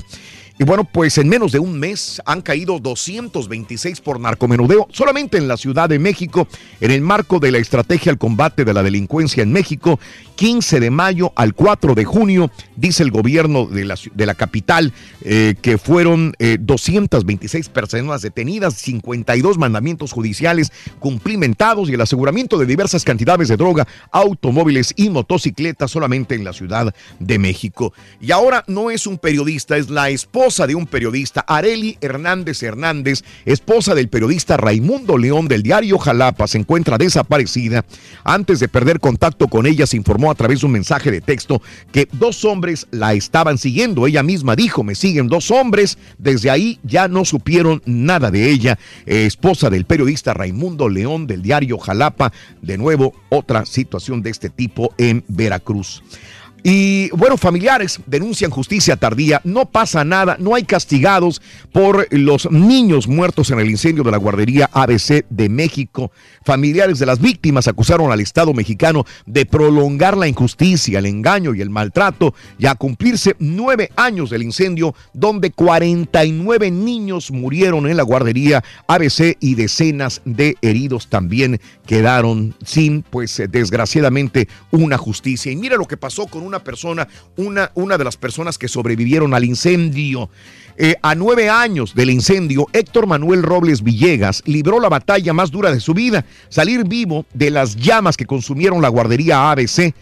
Y bueno, pues en menos de un mes han caído 226 por narcomenudeo solamente en la Ciudad de México, en el marco de la estrategia al combate de la delincuencia en México, 15 de mayo al 4 de junio, dice el gobierno de la, de la capital, eh, que fueron eh, 226 personas detenidas, 52 mandamientos judiciales cumplimentados y el aseguramiento de diversas cantidades de droga, automóviles y motocicletas solamente en la Ciudad de México. Y ahora no es un periodista, es la esposa de un periodista, Areli Hernández Hernández, esposa del periodista Raimundo León del diario Jalapa, se encuentra desaparecida. Antes de perder contacto con ella, se informó a través de un mensaje de texto que dos hombres la estaban siguiendo. Ella misma dijo, me siguen dos hombres. Desde ahí ya no supieron nada de ella. Eh, esposa del periodista Raimundo León del diario Jalapa. De nuevo, otra situación de este tipo en Veracruz. Y bueno, familiares denuncian justicia tardía, no pasa nada, no hay castigados por los niños muertos en el incendio de la guardería ABC de México. Familiares de las víctimas acusaron al Estado mexicano de prolongar la injusticia, el engaño y el maltrato, y a cumplirse nueve años del incendio, donde 49 niños murieron en la guardería ABC y decenas de heridos también quedaron sin, pues desgraciadamente, una justicia. Y mira lo que pasó con una persona, una, una de las personas que sobrevivieron al incendio. Eh, a nueve años del incendio, Héctor Manuel Robles Villegas libró la batalla más dura de su vida, salir vivo de las llamas que consumieron la guardería ABC.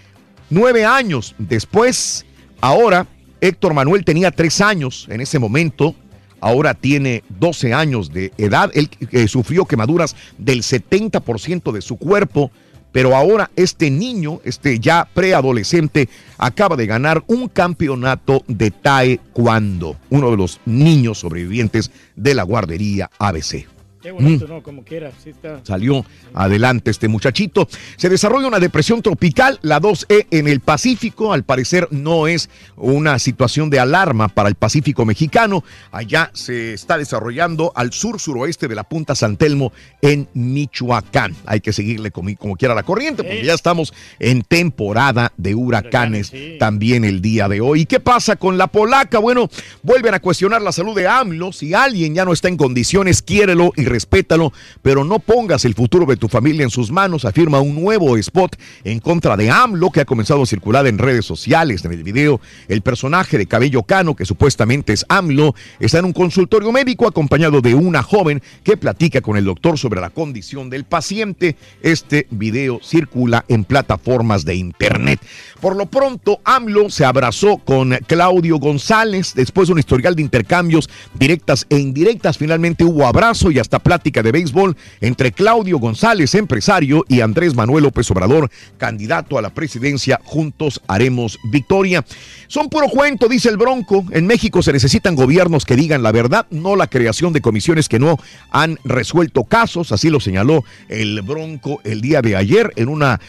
Nueve años después, ahora Héctor Manuel tenía tres años en ese momento, ahora tiene 12 años de edad, él eh, sufrió quemaduras del 70% de su cuerpo pero ahora este niño, este ya preadolescente, acaba de ganar un campeonato de taekwondo, uno de los niños sobrevivientes de la guardería ABC. Qué bonito, ¿no? Como quiera. Sí está. Salió adelante este muchachito. Se desarrolla una depresión tropical, la 2E en el Pacífico. Al parecer no es una situación de alarma para el Pacífico mexicano. Allá se está desarrollando al sur-suroeste de la Punta San Telmo en Michoacán. Hay que seguirle como, como quiera la corriente, porque ya estamos en temporada de huracanes también el día de hoy. ¿Y qué pasa con la polaca? Bueno, vuelven a cuestionar la salud de AMLO. Si alguien ya no está en condiciones, quiérelo y respétalo, pero no pongas el futuro de tu familia en sus manos, afirma un nuevo spot en contra de AMLO que ha comenzado a circular en redes sociales. En el video, el personaje de cabello cano, que supuestamente es AMLO, está en un consultorio médico acompañado de una joven que platica con el doctor sobre la condición del paciente. Este video circula en plataformas de internet. Por lo pronto, AMLO se abrazó con Claudio González después de un historial de intercambios directas e indirectas. Finalmente hubo abrazo y hasta plática de béisbol entre Claudio González, empresario, y Andrés Manuel López Obrador, candidato a la presidencia. Juntos haremos victoria. Son puro cuento, dice el Bronco. En México se necesitan gobiernos que digan la verdad, no la creación de comisiones que no han resuelto casos. Así lo señaló el Bronco el día de ayer en una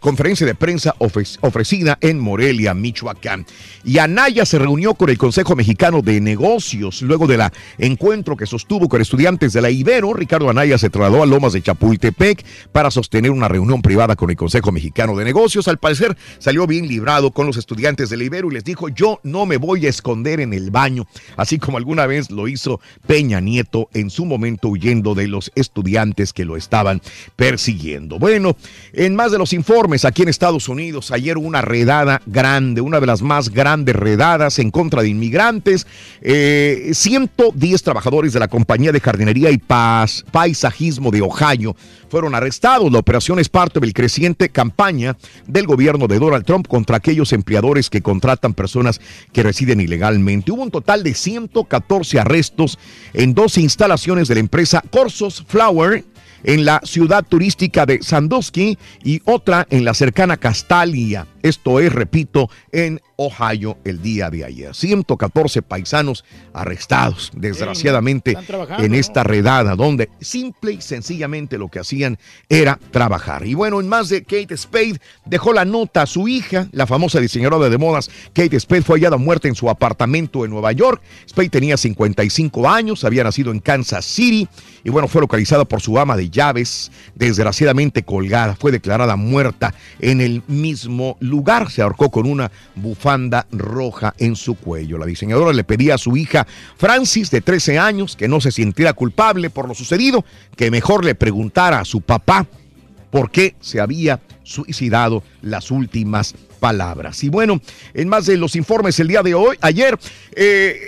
conferencia de prensa ofrecida en Morelia, Michoacán. Y Anaya se reunió con el Consejo Mexicano de Negocios luego del encuentro que sostuvo con estudiantes de la Ricardo Anaya se trasladó a Lomas de Chapultepec para sostener una reunión privada con el Consejo Mexicano de Negocios. Al parecer salió bien librado con los estudiantes de la Ibero y les dijo, yo no me voy a esconder en el baño, así como alguna vez lo hizo Peña Nieto en su momento huyendo de los estudiantes que lo estaban persiguiendo. Bueno, en más de los informes aquí en Estados Unidos, ayer una redada grande, una de las más grandes redadas en contra de inmigrantes. Eh, 110 trabajadores de la compañía de jardinería y paisajismo de Ohio fueron arrestados. La operación es parte del creciente campaña del gobierno de Donald Trump contra aquellos empleadores que contratan personas que residen ilegalmente. Hubo un total de 114 arrestos en dos instalaciones de la empresa Corsos Flower en la ciudad turística de Sandusky y otra en la cercana Castalia. Esto es, repito, en Ohio el día de ayer. 114 paisanos arrestados, desgraciadamente, en esta redada, donde simple y sencillamente lo que hacían era trabajar. Y bueno, en más de Kate Spade, dejó la nota a su hija, la famosa diseñadora de modas. Kate Spade fue hallada muerta en su apartamento en Nueva York. Spade tenía 55 años, había nacido en Kansas City y bueno, fue localizada por su ama de llaves, desgraciadamente colgada. Fue declarada muerta en el mismo lugar lugar. Se ahorcó con una bufanda roja en su cuello. La diseñadora le pedía a su hija Francis, de 13 años, que no se sintiera culpable por lo sucedido, que mejor le preguntara a su papá por qué se había suicidado las últimas palabras. Y bueno, en más de los informes el día de hoy, ayer, eh,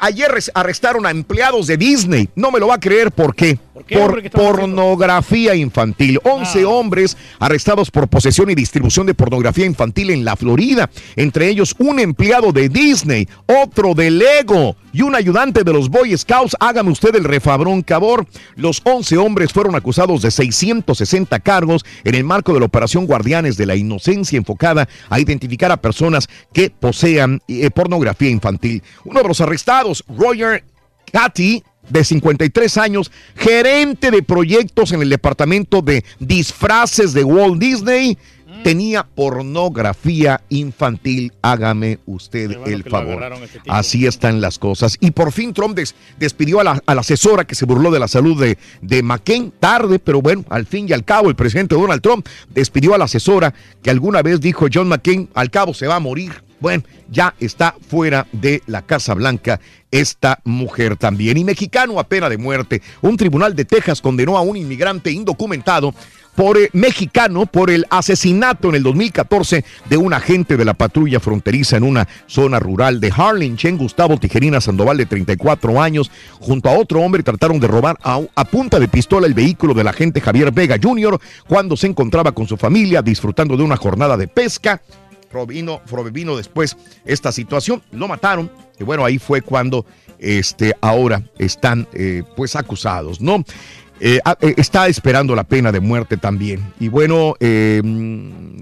ayer res- arrestaron a empleados de Disney. No me lo va a creer por qué. qué, por pornografía infantil. 11 hombres arrestados por posesión y distribución de pornografía infantil en la Florida. Entre ellos un empleado de Disney, otro de Lego y un ayudante de los Boy Scouts. Hágame usted el refabrón cabor. Los 11 hombres fueron acusados de 660 cargos en el marco de la Operación Guardianes de la Inocencia enfocada a identificar a personas que posean eh, pornografía infantil. Uno de los arrestados, Roger Cathy, de 53 años, gerente de proyectos en el departamento de disfraces de Walt Disney, tenía pornografía infantil. Hágame usted bueno el favor. este. Así están las cosas. Y por fin Trump des- despidió a la, a la asesora que se burló de la salud de, de McCain. Tarde, pero bueno, al fin y al cabo, el presidente Donald Trump despidió a la asesora que alguna vez dijo John McCain, al cabo se va a morir. Bueno, ya está fuera de la Casa Blanca esta mujer también. Y mexicano a pena de muerte. Un tribunal de Texas condenó a un inmigrante indocumentado por eh, mexicano por el asesinato en el 2014 de un agente de la patrulla fronteriza en una zona rural de Harlingen, Gustavo Tijerina Sandoval de 34 años, junto a otro hombre trataron de robar a, a punta de pistola el vehículo del agente Javier Vega Jr. cuando se encontraba con su familia disfrutando de una jornada de pesca. Provino, provino después esta situación, lo mataron y bueno, ahí fue cuando este, ahora están eh, pues acusados, ¿no? Eh, ah, eh, está esperando la pena de muerte también. Y bueno, eh, mm,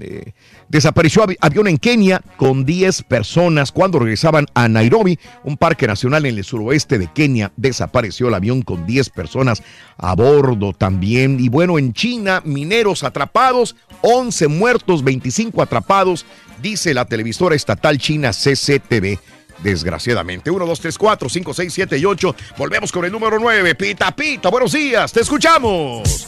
desapareció avi- avión en Kenia con 10 personas cuando regresaban a Nairobi, un parque nacional en el suroeste de Kenia. Desapareció el avión con 10 personas a bordo también. Y bueno, en China, mineros atrapados, 11 muertos, 25 atrapados, dice la televisora estatal china CCTV. Desgraciadamente. 1, 2, 3, 4, 5, 6, 7 y 8. Volvemos con el número 9. Pita, pita. Buenos días. Te escuchamos.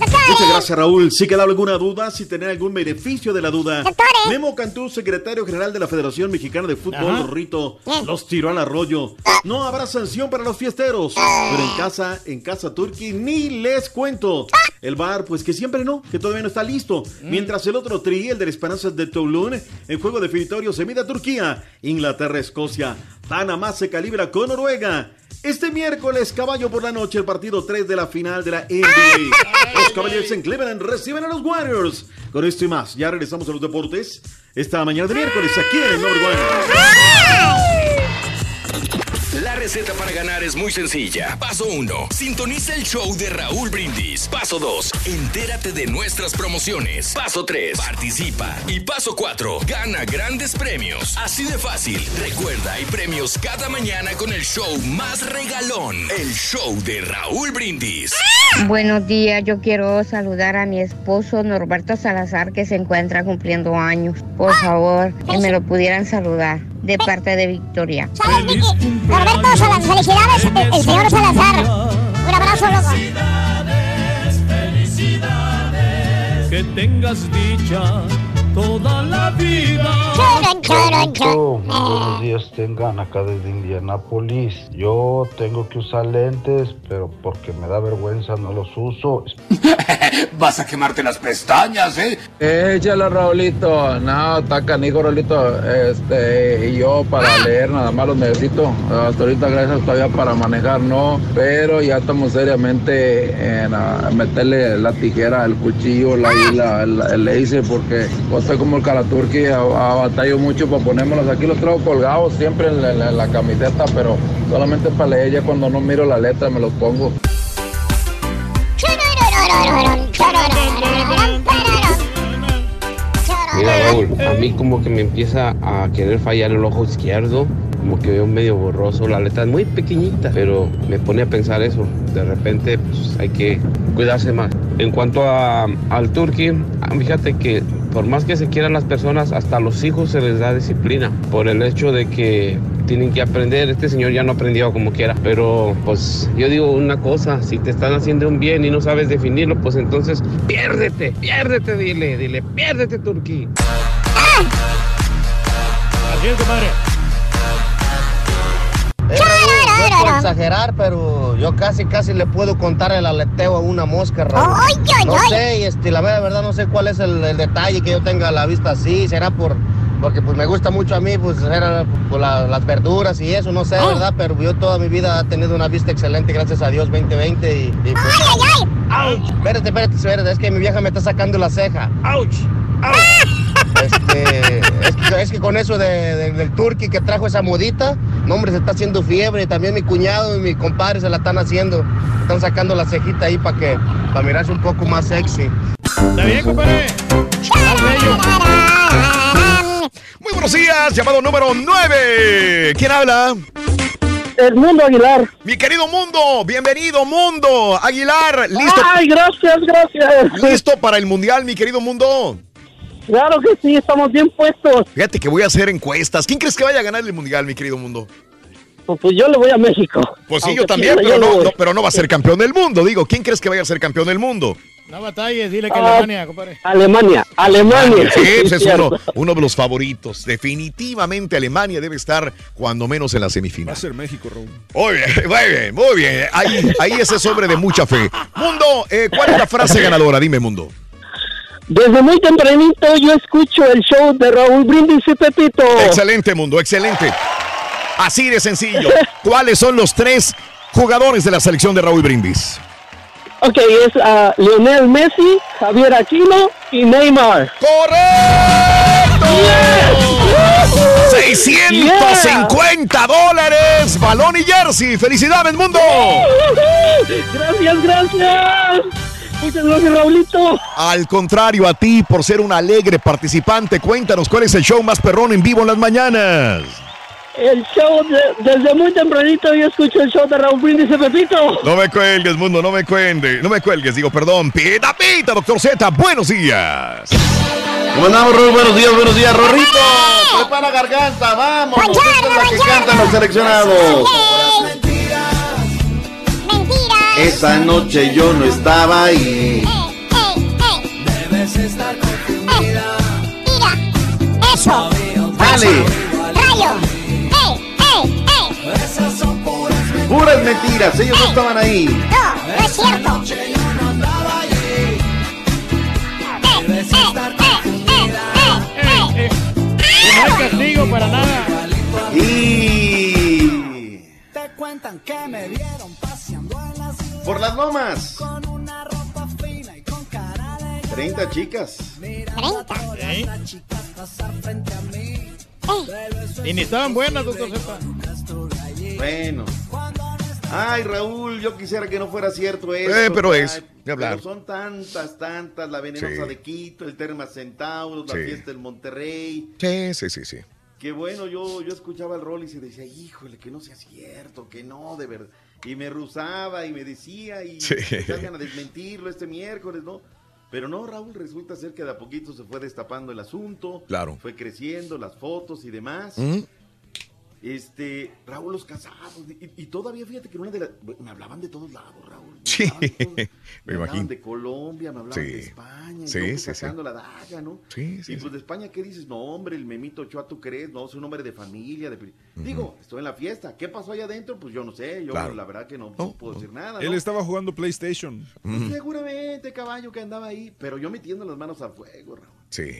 Muchas gracias, Raúl. Si queda alguna duda, si tener algún beneficio de la duda. Memo Cantú, secretario general de la Federación Mexicana de Fútbol, Ajá. Rito, los tiró al arroyo. No habrá sanción para los fiesteros. Pero en casa, en casa Turqui, ni les cuento. El bar, pues que siempre no, que todavía no está listo. Mientras el otro tri, el de la Esperanza de Toulon, en juego definitorio se mide a Turquía, Inglaterra, Escocia. Panamá se calibra con Noruega. Este miércoles, caballo por la noche, el partido 3 de la final de la NBA. Los en Cleveland reciben a los Warriors. Con esto y más, ya regresamos a los deportes. Esta mañana de miércoles, aquí en el. La receta para ganar es muy sencilla. Paso 1. Sintoniza el show de Raúl Brindis. Paso 2. Entérate de nuestras promociones. Paso 3. Participa. Y paso 4. Gana grandes premios. Así de fácil. Recuerda, hay premios cada mañana con el show más regalón. El show de Raúl Brindis. Buenos días, yo quiero saludar a mi esposo Norberto Salazar que se encuentra cumpliendo años. Por favor, que me lo pudieran saludar de parte de Victoria. Norberto Salazar, felicidades, el, el señor Salazar. Un abrazo, loco. Que tengas dicha toda la vida. Oh, buenos días, tengan acá desde Indianápolis. Yo tengo que usar lentes, pero porque me da vergüenza no los uso. Vas a quemarte las pestañas, ¿eh? Échale, Raulito. No, está canijo, Raulito. Este, y yo para leer nada más los necesito. Hasta ahorita, gracias todavía para manejar, no. Pero ya estamos seriamente en ah, meterle la tijera, el cuchillo, la, y la, la- el laser, porque yo estoy como el Calaturki, a- a- batallo mucho para ponérmelos aquí. Los traigo colgados siempre la- en la camiseta, pero solamente para leer. Ya cuando no miro la letra me los pongo. Raúl, a mí como que me empieza a querer fallar el ojo izquierdo, como que veo medio borroso, la letra es muy pequeñita, pero me pone a pensar eso, de repente pues, hay que cuidarse más. En cuanto a, al turqui, ah, fíjate que por más que se quieran las personas, hasta a los hijos se les da disciplina, por el hecho de que tienen que aprender, este señor ya no aprendió como quiera, pero pues yo digo una cosa, si te están haciendo un bien y no sabes definirlo, pues entonces piérdete, piérdete, dile, dile, piérdete turqui. Así es, compadre. Eh, Raúl, no es por exagerar, pero yo casi, casi le puedo contar el aleteo a una mosca, Raúl. No sé, y este, la verdad no sé cuál es el, el detalle que yo tenga la vista así, será por... Porque pues me gusta mucho a mí, pues era por la- las verduras y eso, no sé, ¿verdad? Pero yo toda mi vida he tenido una vista excelente, gracias a Dios, 2020 y... y pues, ¡Auch! Espérate, espérate, espérate, es que mi vieja me está sacando la ceja. ¡Auch! Este, es, que, es que con eso de- de- del turqui que trajo esa modita, no hombre, se está haciendo fiebre. También mi cuñado y mi compadre se la están haciendo. Están sacando la cejita ahí para que, para mirarse un poco más sexy. Está bien, compadre. Muy buenos días, llamado número 9. ¿Quién habla? El Mundo Aguilar. Mi querido Mundo, bienvenido Mundo Aguilar, listo. Ay, gracias, gracias. Listo para el Mundial, mi querido Mundo. Claro que sí, estamos bien puestos. Fíjate que voy a hacer encuestas. ¿Quién crees que vaya a ganar el Mundial, mi querido Mundo? Pues, pues yo le voy a México. Pues sí, Aunque yo también, pero yo no- pero no va a ser campeón del mundo. Digo, ¿quién crees que vaya a ser campeón del mundo? No batalles, dile que Ah, Alemania, compadre. Alemania, Alemania. Sí, ese es uno, uno de los favoritos. Definitivamente Alemania debe estar cuando menos en la Va a semifinal. ser México, Raúl. Muy bien, muy bien, muy bien. Ahí, ahí ese es hombre de mucha fe. Mundo, eh, ¿cuál es la frase ganadora? Dime, Mundo. Desde muy tempranito yo escucho el show de Raúl Brindis y Pepito. Excelente, Mundo, excelente. Así de sencillo. ¿Cuáles son los tres jugadores de la selección de Raúl Brindis? Ok, es ah, Lionel Messi, Javier Aquino y Neymar. ¡Correcto! 650 dólares, balón y jersey. ¡Felicidades, Mundo! Gracias, gracias. Muchas gracias, Raulito. Al contrario, a ti por ser un alegre participante, cuéntanos cuál es el show más perrón en vivo en las mañanas. El show, de- desde muy tempranito yo escucho el show de Raúl Brindis y Pepito. No me cuelgues, mundo, no me cuelgues, no me cuelgues, digo, perdón. Pita, pita, doctor Z, buenos días. ¿Cómo andamos? Buenos días, buenos días, Rorrito. Prepara garganta, vamos. Esta es la que cantan los seleccionados. Esa noche yo no estaba ahí. Debes estar confundida. Mira, eso. Dale. Rayo. Esas son puras Puras mentiras, ellos no estaban ahí. No, no es cierto. Debes estar No hay castigo para nada. Y Te cuentan que me vieron paseando en la ciudad por las lomas, con una ropa fina y con cara de 30 chicas. las chicas pasar frente a mí. Y ni estaban buenas, doctor Z. Bueno. Ay, Raúl, yo quisiera que no fuera cierto eso. Eh, pero Ay, es, de hablar. pero son tantas, tantas, la venenosa Sí. de Quito, el Terma Centauros, la Sí. fiesta del Monterrey. Sí, sí, sí, sí. Que bueno, yo, yo escuchaba el rol y se decía, híjole, que no sea cierto, que no, de verdad. Y me rusaba y me decía y Sí. salgan a desmentirlo este miércoles, ¿no? Pero no, Raúl, resulta ser que de a poquito se fue destapando el asunto. Claro. Fue creciendo las fotos y demás. ¿Mm? Este, Raúl los casados. Y, y todavía fíjate que una de las. Me hablaban de todos lados, Raúl. Sí, me Me hablaban imagino. de Colombia, me hablaban Sí. de España. Sí, y sí, sí. sacando la daga, ¿no? Sí, sí, y sí. pues de España, ¿qué dices? No, hombre, el memito Ochoa, ¿tú crees? No, es un hombre de familia. De... Digo, estoy en la fiesta. ¿Qué pasó allá adentro? Pues yo no sé. Yo, Claro. la verdad que no, no puedo decir nada. Él estaba jugando PlayStation. Pues seguramente, caballo, que andaba ahí. Pero yo metiendo las manos al fuego, Raúl. Sí.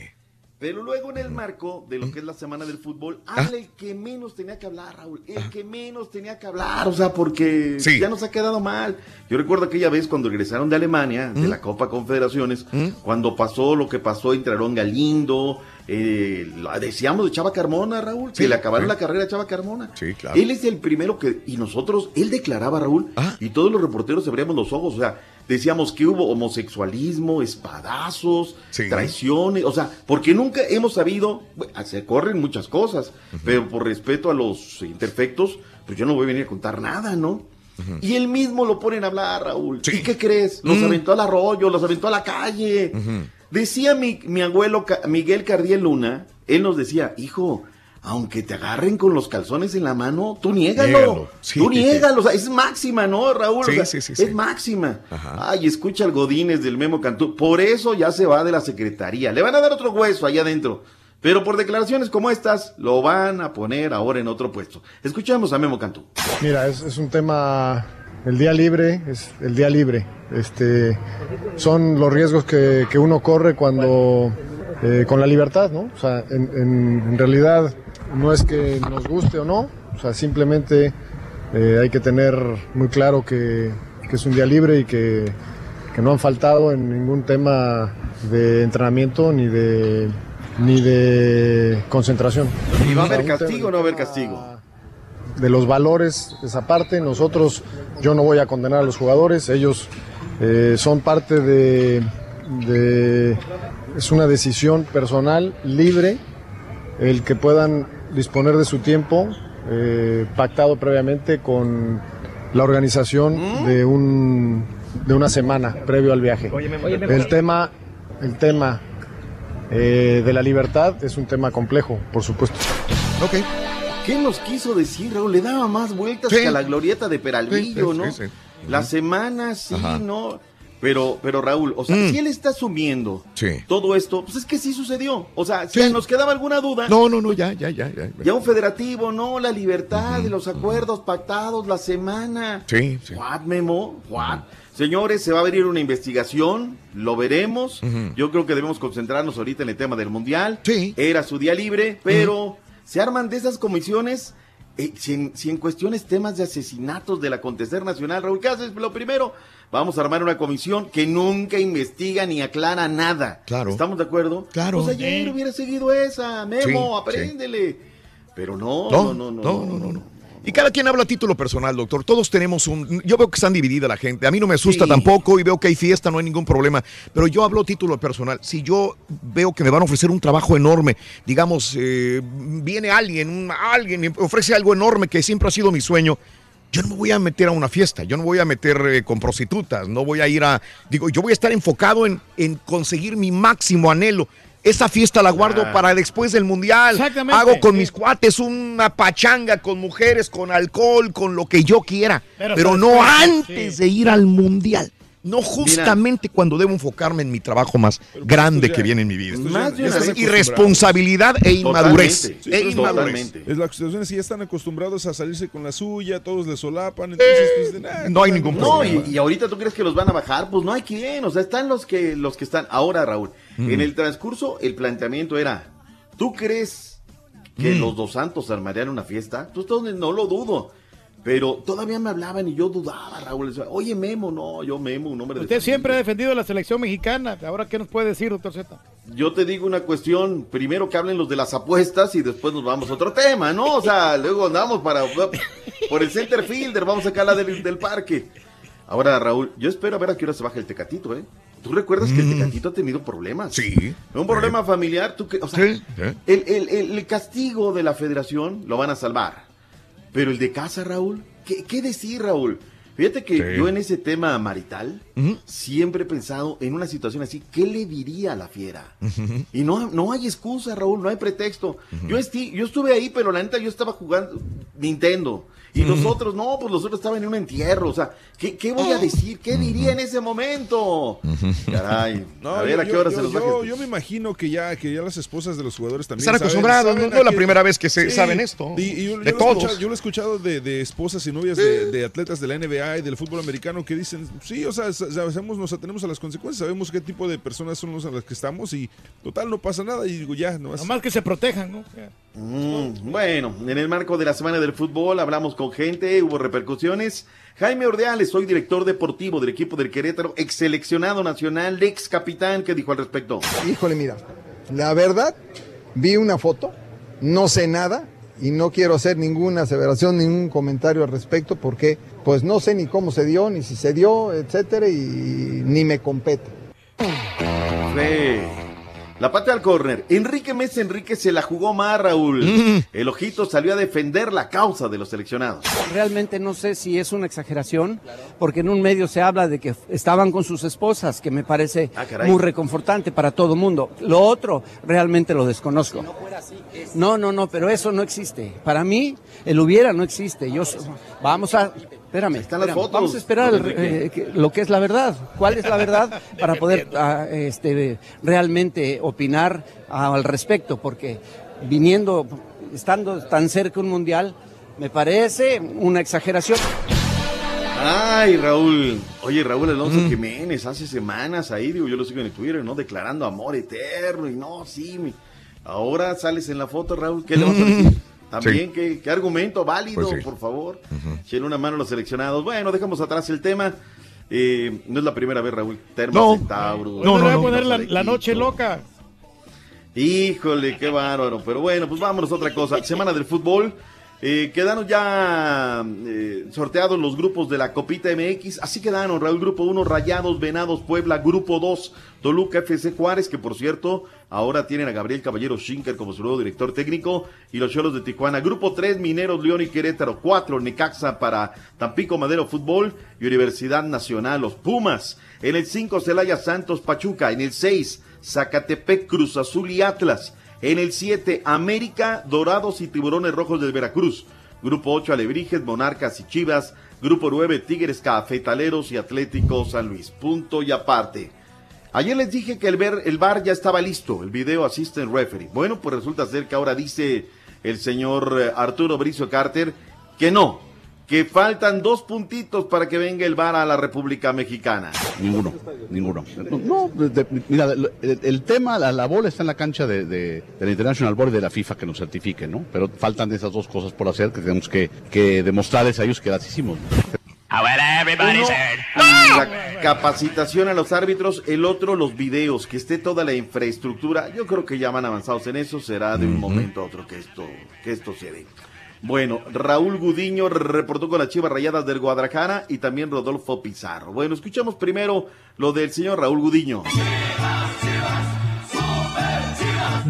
Pero luego en el marco de lo que es la semana del fútbol, Ah. habla el que menos tenía que hablar, Raúl. El que menos tenía que hablar, o sea, porque Sí. ya nos ha quedado mal. Yo recuerdo aquella vez cuando regresaron de Alemania, de la Copa Confederaciones, cuando pasó lo que pasó entre Aarón Galindo, eh, decíamos de Chava Carmona, Raúl, que Sí, le acabaron sí. la carrera a Chava Carmona. Sí, claro. Él es el primero que, y nosotros, él declaraba, Raúl, Ah. y todos los reporteros abríamos los ojos, o sea, decíamos que hubo homosexualismo, espadazos, traiciones, o sea, porque nunca hemos sabido, se corren muchas cosas, pero por respeto a los imperfectos, pues yo no voy a venir a contar nada, ¿no? Y él mismo lo ponen a hablar, Raúl. ¿Y qué crees? Los Mm. aventó al arroyo, los aventó a la calle. Decía mi, mi abuelo Miguel Cardiel Luna, él nos decía, hijo, aunque te agarren con los calzones en la mano, tú niégalo. Niégalo, sí. Tú niégalo. O sea, es máxima, ¿no, Raúl? O Sí, sea, sí, sí, sí. Es máxima. Ay, escucha al Godínez del Memo Cantú. Por eso ya se va de la secretaría. Le van a dar otro hueso allá adentro. Pero por declaraciones como estas, lo van a poner ahora en otro puesto. Escuchamos a Memo Cantú. Mira, es, es un tema, el día libre, es el día libre. Este, son los riesgos que, que uno corre cuando, eh, con la libertad, ¿no? O sea, en, en- en realidad no es que nos guste o no, o sea, simplemente eh, hay que tener muy claro que, que es un día libre y que, que no han faltado en ningún tema de entrenamiento ni de, ni de concentración. ¿Y va a haber castigo o no va a haber castigo? de los valores, esa parte. Nosotros, yo no voy a condenar a los jugadores, ellos eh, son parte de, de- es una decisión personal, libre, el que puedan disponer de su tiempo, eh, pactado previamente con la organización de un de una semana previo al viaje. El tema, el tema eh, de la libertad es un tema complejo, por supuesto. Ok. ¿Qué nos quiso decir, Raúl? Le daba más vueltas Sí. que a la glorieta de Peralvillo, Sí, sí, ¿no? sí, sí. La semana sí, Ajá. ¿no? Pero, pero Raúl, o sea, Mm. si él está asumiendo Sí. todo esto, pues es que sí sucedió. O sea, si nos quedaba alguna duda. No, no, no, ya, ya, ya. Ya, Ya un federativo, no, la libertad los acuerdos pactados, la semana. Sí, sí. What, Memo? What? Señores, se va a abrir una investigación, lo veremos. Yo creo que debemos concentrarnos ahorita en el tema del Mundial. Sí. Era su día libre, pero se arman de esas comisiones. Eh, si, en, si en cuestiones temas de asesinatos del acontecer nacional, Raúl, ¿qué haces? Lo primero, vamos a armar una comisión que nunca investiga ni aclara nada. Claro. ¿Estamos de acuerdo? Claro. Pues ayer hubiera seguido esa, Memo, Sí, sí. apréndele. Pero no, No, no, no, no. no, no, no, no. Y cada quien habla a título personal, doctor. Todos tenemos un... Yo veo que están dividida la gente. A mí no me asusta Sí. tampoco y veo que hay fiesta, no hay ningún problema. Pero yo hablo a título personal. Si yo veo que me van a ofrecer un trabajo enorme, digamos, eh, viene alguien, un- alguien me ofrece algo enorme que siempre ha sido mi sueño, yo no me voy a meter a una fiesta, yo no voy a meter eh, con prostitutas, no voy a ir a... Digo, yo voy a estar enfocado en, en conseguir mi máximo anhelo. Esa fiesta la guardo Ah. para después del mundial. Exactamente. Hago con mis cuates una pachanga con mujeres, con alcohol, con lo que yo quiera. Pero no después, antes de ir al mundial. No justamente cuando debo enfocarme en mi trabajo más grande que viene en mi vida. Más de una Es vez irresponsabilidad e inmadurez. Totalmente. Sí, E inmadurez. Es la situación que ya están acostumbrados a salirse con la suya, todos le solapan, entonces pues, dicen, "Ah, No hay ningún No, problema. y, y ahorita tú crees que los van a bajar, pues no hay quien, o sea, están los que los que están. Ahora, Raúl, Mm. en el transcurso el planteamiento era, ¿tú crees que Mm. los dos santos armarían una fiesta? Tú estás donde no lo dudo. Pero todavía me hablaban y yo dudaba, Raúl. Oye, Memo, no, yo Memo, un hombre de Usted siempre ha defendido la selección mexicana. Ahora, ¿qué nos puede decir, doctor Z? Yo te digo una cuestión, primero que hablen los de las apuestas y después nos vamos a otro tema, ¿no? O sea, luego andamos para por el center fielder, vamos a sacar la del, del parque. Ahora, Raúl, yo espero a ver a qué hora se baja el Tecatito, ¿eh? ¿Tú recuerdas que el Tecatito ha tenido problemas? Sí. Un problema familiar, tú que, o sea, Sí, el, el- el- castigo de la federación lo van a salvar. Pero el de casa, Raúl, ¿qué, qué decir, Raúl? Fíjate que Sí. yo en ese tema marital Ujú. siempre he pensado en una situación así, ¿qué le diría a la fiera? Y no, no hay excusa, Raúl, no hay pretexto. yo, esti- yo estuve ahí, pero la neta yo estaba jugando Nintendo. Y los otros, no, pues los otros estaban en un entierro. O sea, ¿qué, qué voy a decir? ¿Qué diría en ese momento? Caray. No, a ver, yo- ¿a qué hora yo- se los yo, yo me imagino que ya, que ya las esposas de los jugadores también Están acostumbrados, no- no es la primera vez que se- saben esto. Y, y yo, De yo lo he todos. escuchado- yo lo he escuchado de, de esposas y novias de, de atletas de la NBA y del fútbol americano que dicen, sí, o sea, sa- sabemos, nos atenemos a las consecuencias, sabemos qué tipo de personas son los a las que estamos y total no pasa nada y digo, ya, no Nomás que se protejan, ¿no? Mm, bueno, en el marco de la Semana del Fútbol hablamos con gente, hubo repercusiones. Jaime Ordeales, soy director deportivo del equipo del Querétaro, ex seleccionado nacional, ex capitán, ¿qué dijo al respecto? Híjole, mira, la verdad, vi una foto, no sé nada y no quiero hacer ninguna aseveración, ningún comentario al respecto porque pues no sé ni cómo se dio, ni si se dio, etcétera, y ni me compete. Sí. La pata al córner. Enrique Mesa Enrique se la jugó más, Raúl. Mm. El ojito salió a defender la causa de los seleccionados. Realmente no sé si es una exageración, porque en un medio se habla de que estaban con sus esposas, que me parece Ah, muy reconfortante para todo mundo. Lo otro realmente lo desconozco. No, no, no, pero eso no existe. Para mí, el hubiera no existe. Yo, vamos a, Espérame, están las fotos, Vamos a esperar el- eh, que- lo que es la verdad. ¿Cuál es la verdad? Para poder ah, este, realmente opinar al respecto, porque viniendo, estando tan cerca un mundial, me parece una exageración. Ay, Raúl. Oye, Raúl Alonso Mm. Jiménez, hace semanas ahí, digo, yo lo sigo en el Twitter, ¿no? Declarando amor eterno y no, sí. mi- Ahora sales en la foto, Raúl, ¿qué le vas a decir? También, ¿qué, qué argumento válido, Pues sí. por favor? Echen una mano a los seleccionados. Bueno, dejamos atrás el tema. Eh, no es la primera vez, Raúl. Termo No. Centauro. No, no, le voy a poner la, la noche loca. Híjole, qué bárbaro. Pero bueno, pues vámonos a otra cosa. Semana del fútbol. Eh, quedaron ya eh, sorteados los grupos de la Copita MX. Así quedaron, Raúl. Grupo 1, Rayados, Venados, Puebla. Grupo 2, Toluca FC Juárez, que por cierto, ahora tienen a Gabriel Caballero Schinker como su nuevo director técnico. Y los Cholos de Tijuana. Grupo 3, Mineros, León y Querétaro. 4, Necaxa para Tampico Madero Fútbol y Universidad Nacional, los Pumas. En el 5, Celaya Santos Pachuca. En el 6, Zacatepec, Cruz Azul y Atlas. En el 7, América, Dorados y Tiburones Rojos del Veracruz. Grupo 8, Alebrijes, Monarcas y Chivas. Grupo 9, Tigres, Cafetaleros y Atlético San Luis. Punto y aparte. Ayer les dije que el, ver, el bar ya estaba listo, el video assistant referee. Bueno, pues resulta ser que ahora dice el señor eh, Arturo Bricio Carter que no, que faltan dos puntitos para que venga el bar a la República Mexicana. Ninguno, ninguno. No, mira, el, tema, la, la bola está en la cancha de, de, de la International Board y de la FIFA que nos certifique, ¿no? Pero faltan esas dos cosas por hacer que tenemos que, que demostrarles a ellos que las hicimos. Uno, la capacitación a los árbitros, el otro los videos, que esté toda la infraestructura. Yo creo que ya van avanzados en eso, será de un momento a otro que esto, que esto se dé. Bueno, Raúl Gudiño reportó con las Chivas Rayadas del Guadalajara y también Rodolfo Pizarro. Bueno, escuchamos primero lo del señor Raúl Gudiño.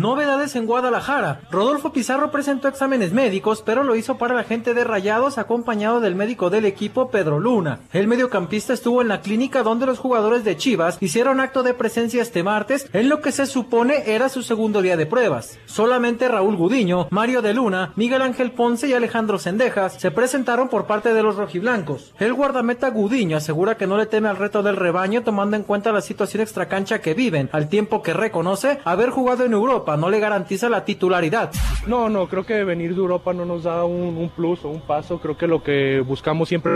Novedades en Guadalajara. Rodolfo Pizarro presentó exámenes médicos, pero lo hizo para la gente de Rayados acompañado del médico del equipo Pedro Luna. El mediocampista estuvo en la clínica donde los jugadores de Chivas hicieron acto de presencia este martes en lo que se supone era su segundo día de pruebas. Solamente Raúl Gudiño, Mario de Luna, Miguel Ángel Ponce y Alejandro Sendejas se presentaron por parte de los rojiblancos. El guardameta Gudiño asegura que no le teme al reto del rebaño tomando en cuenta la situación extracancha que viven, al tiempo que reconoce haber jugado en Europa no le garantiza la titularidad. No, no, creo que venir de Europa no nos da un, plus o un paso. Creo que lo que buscamos siempre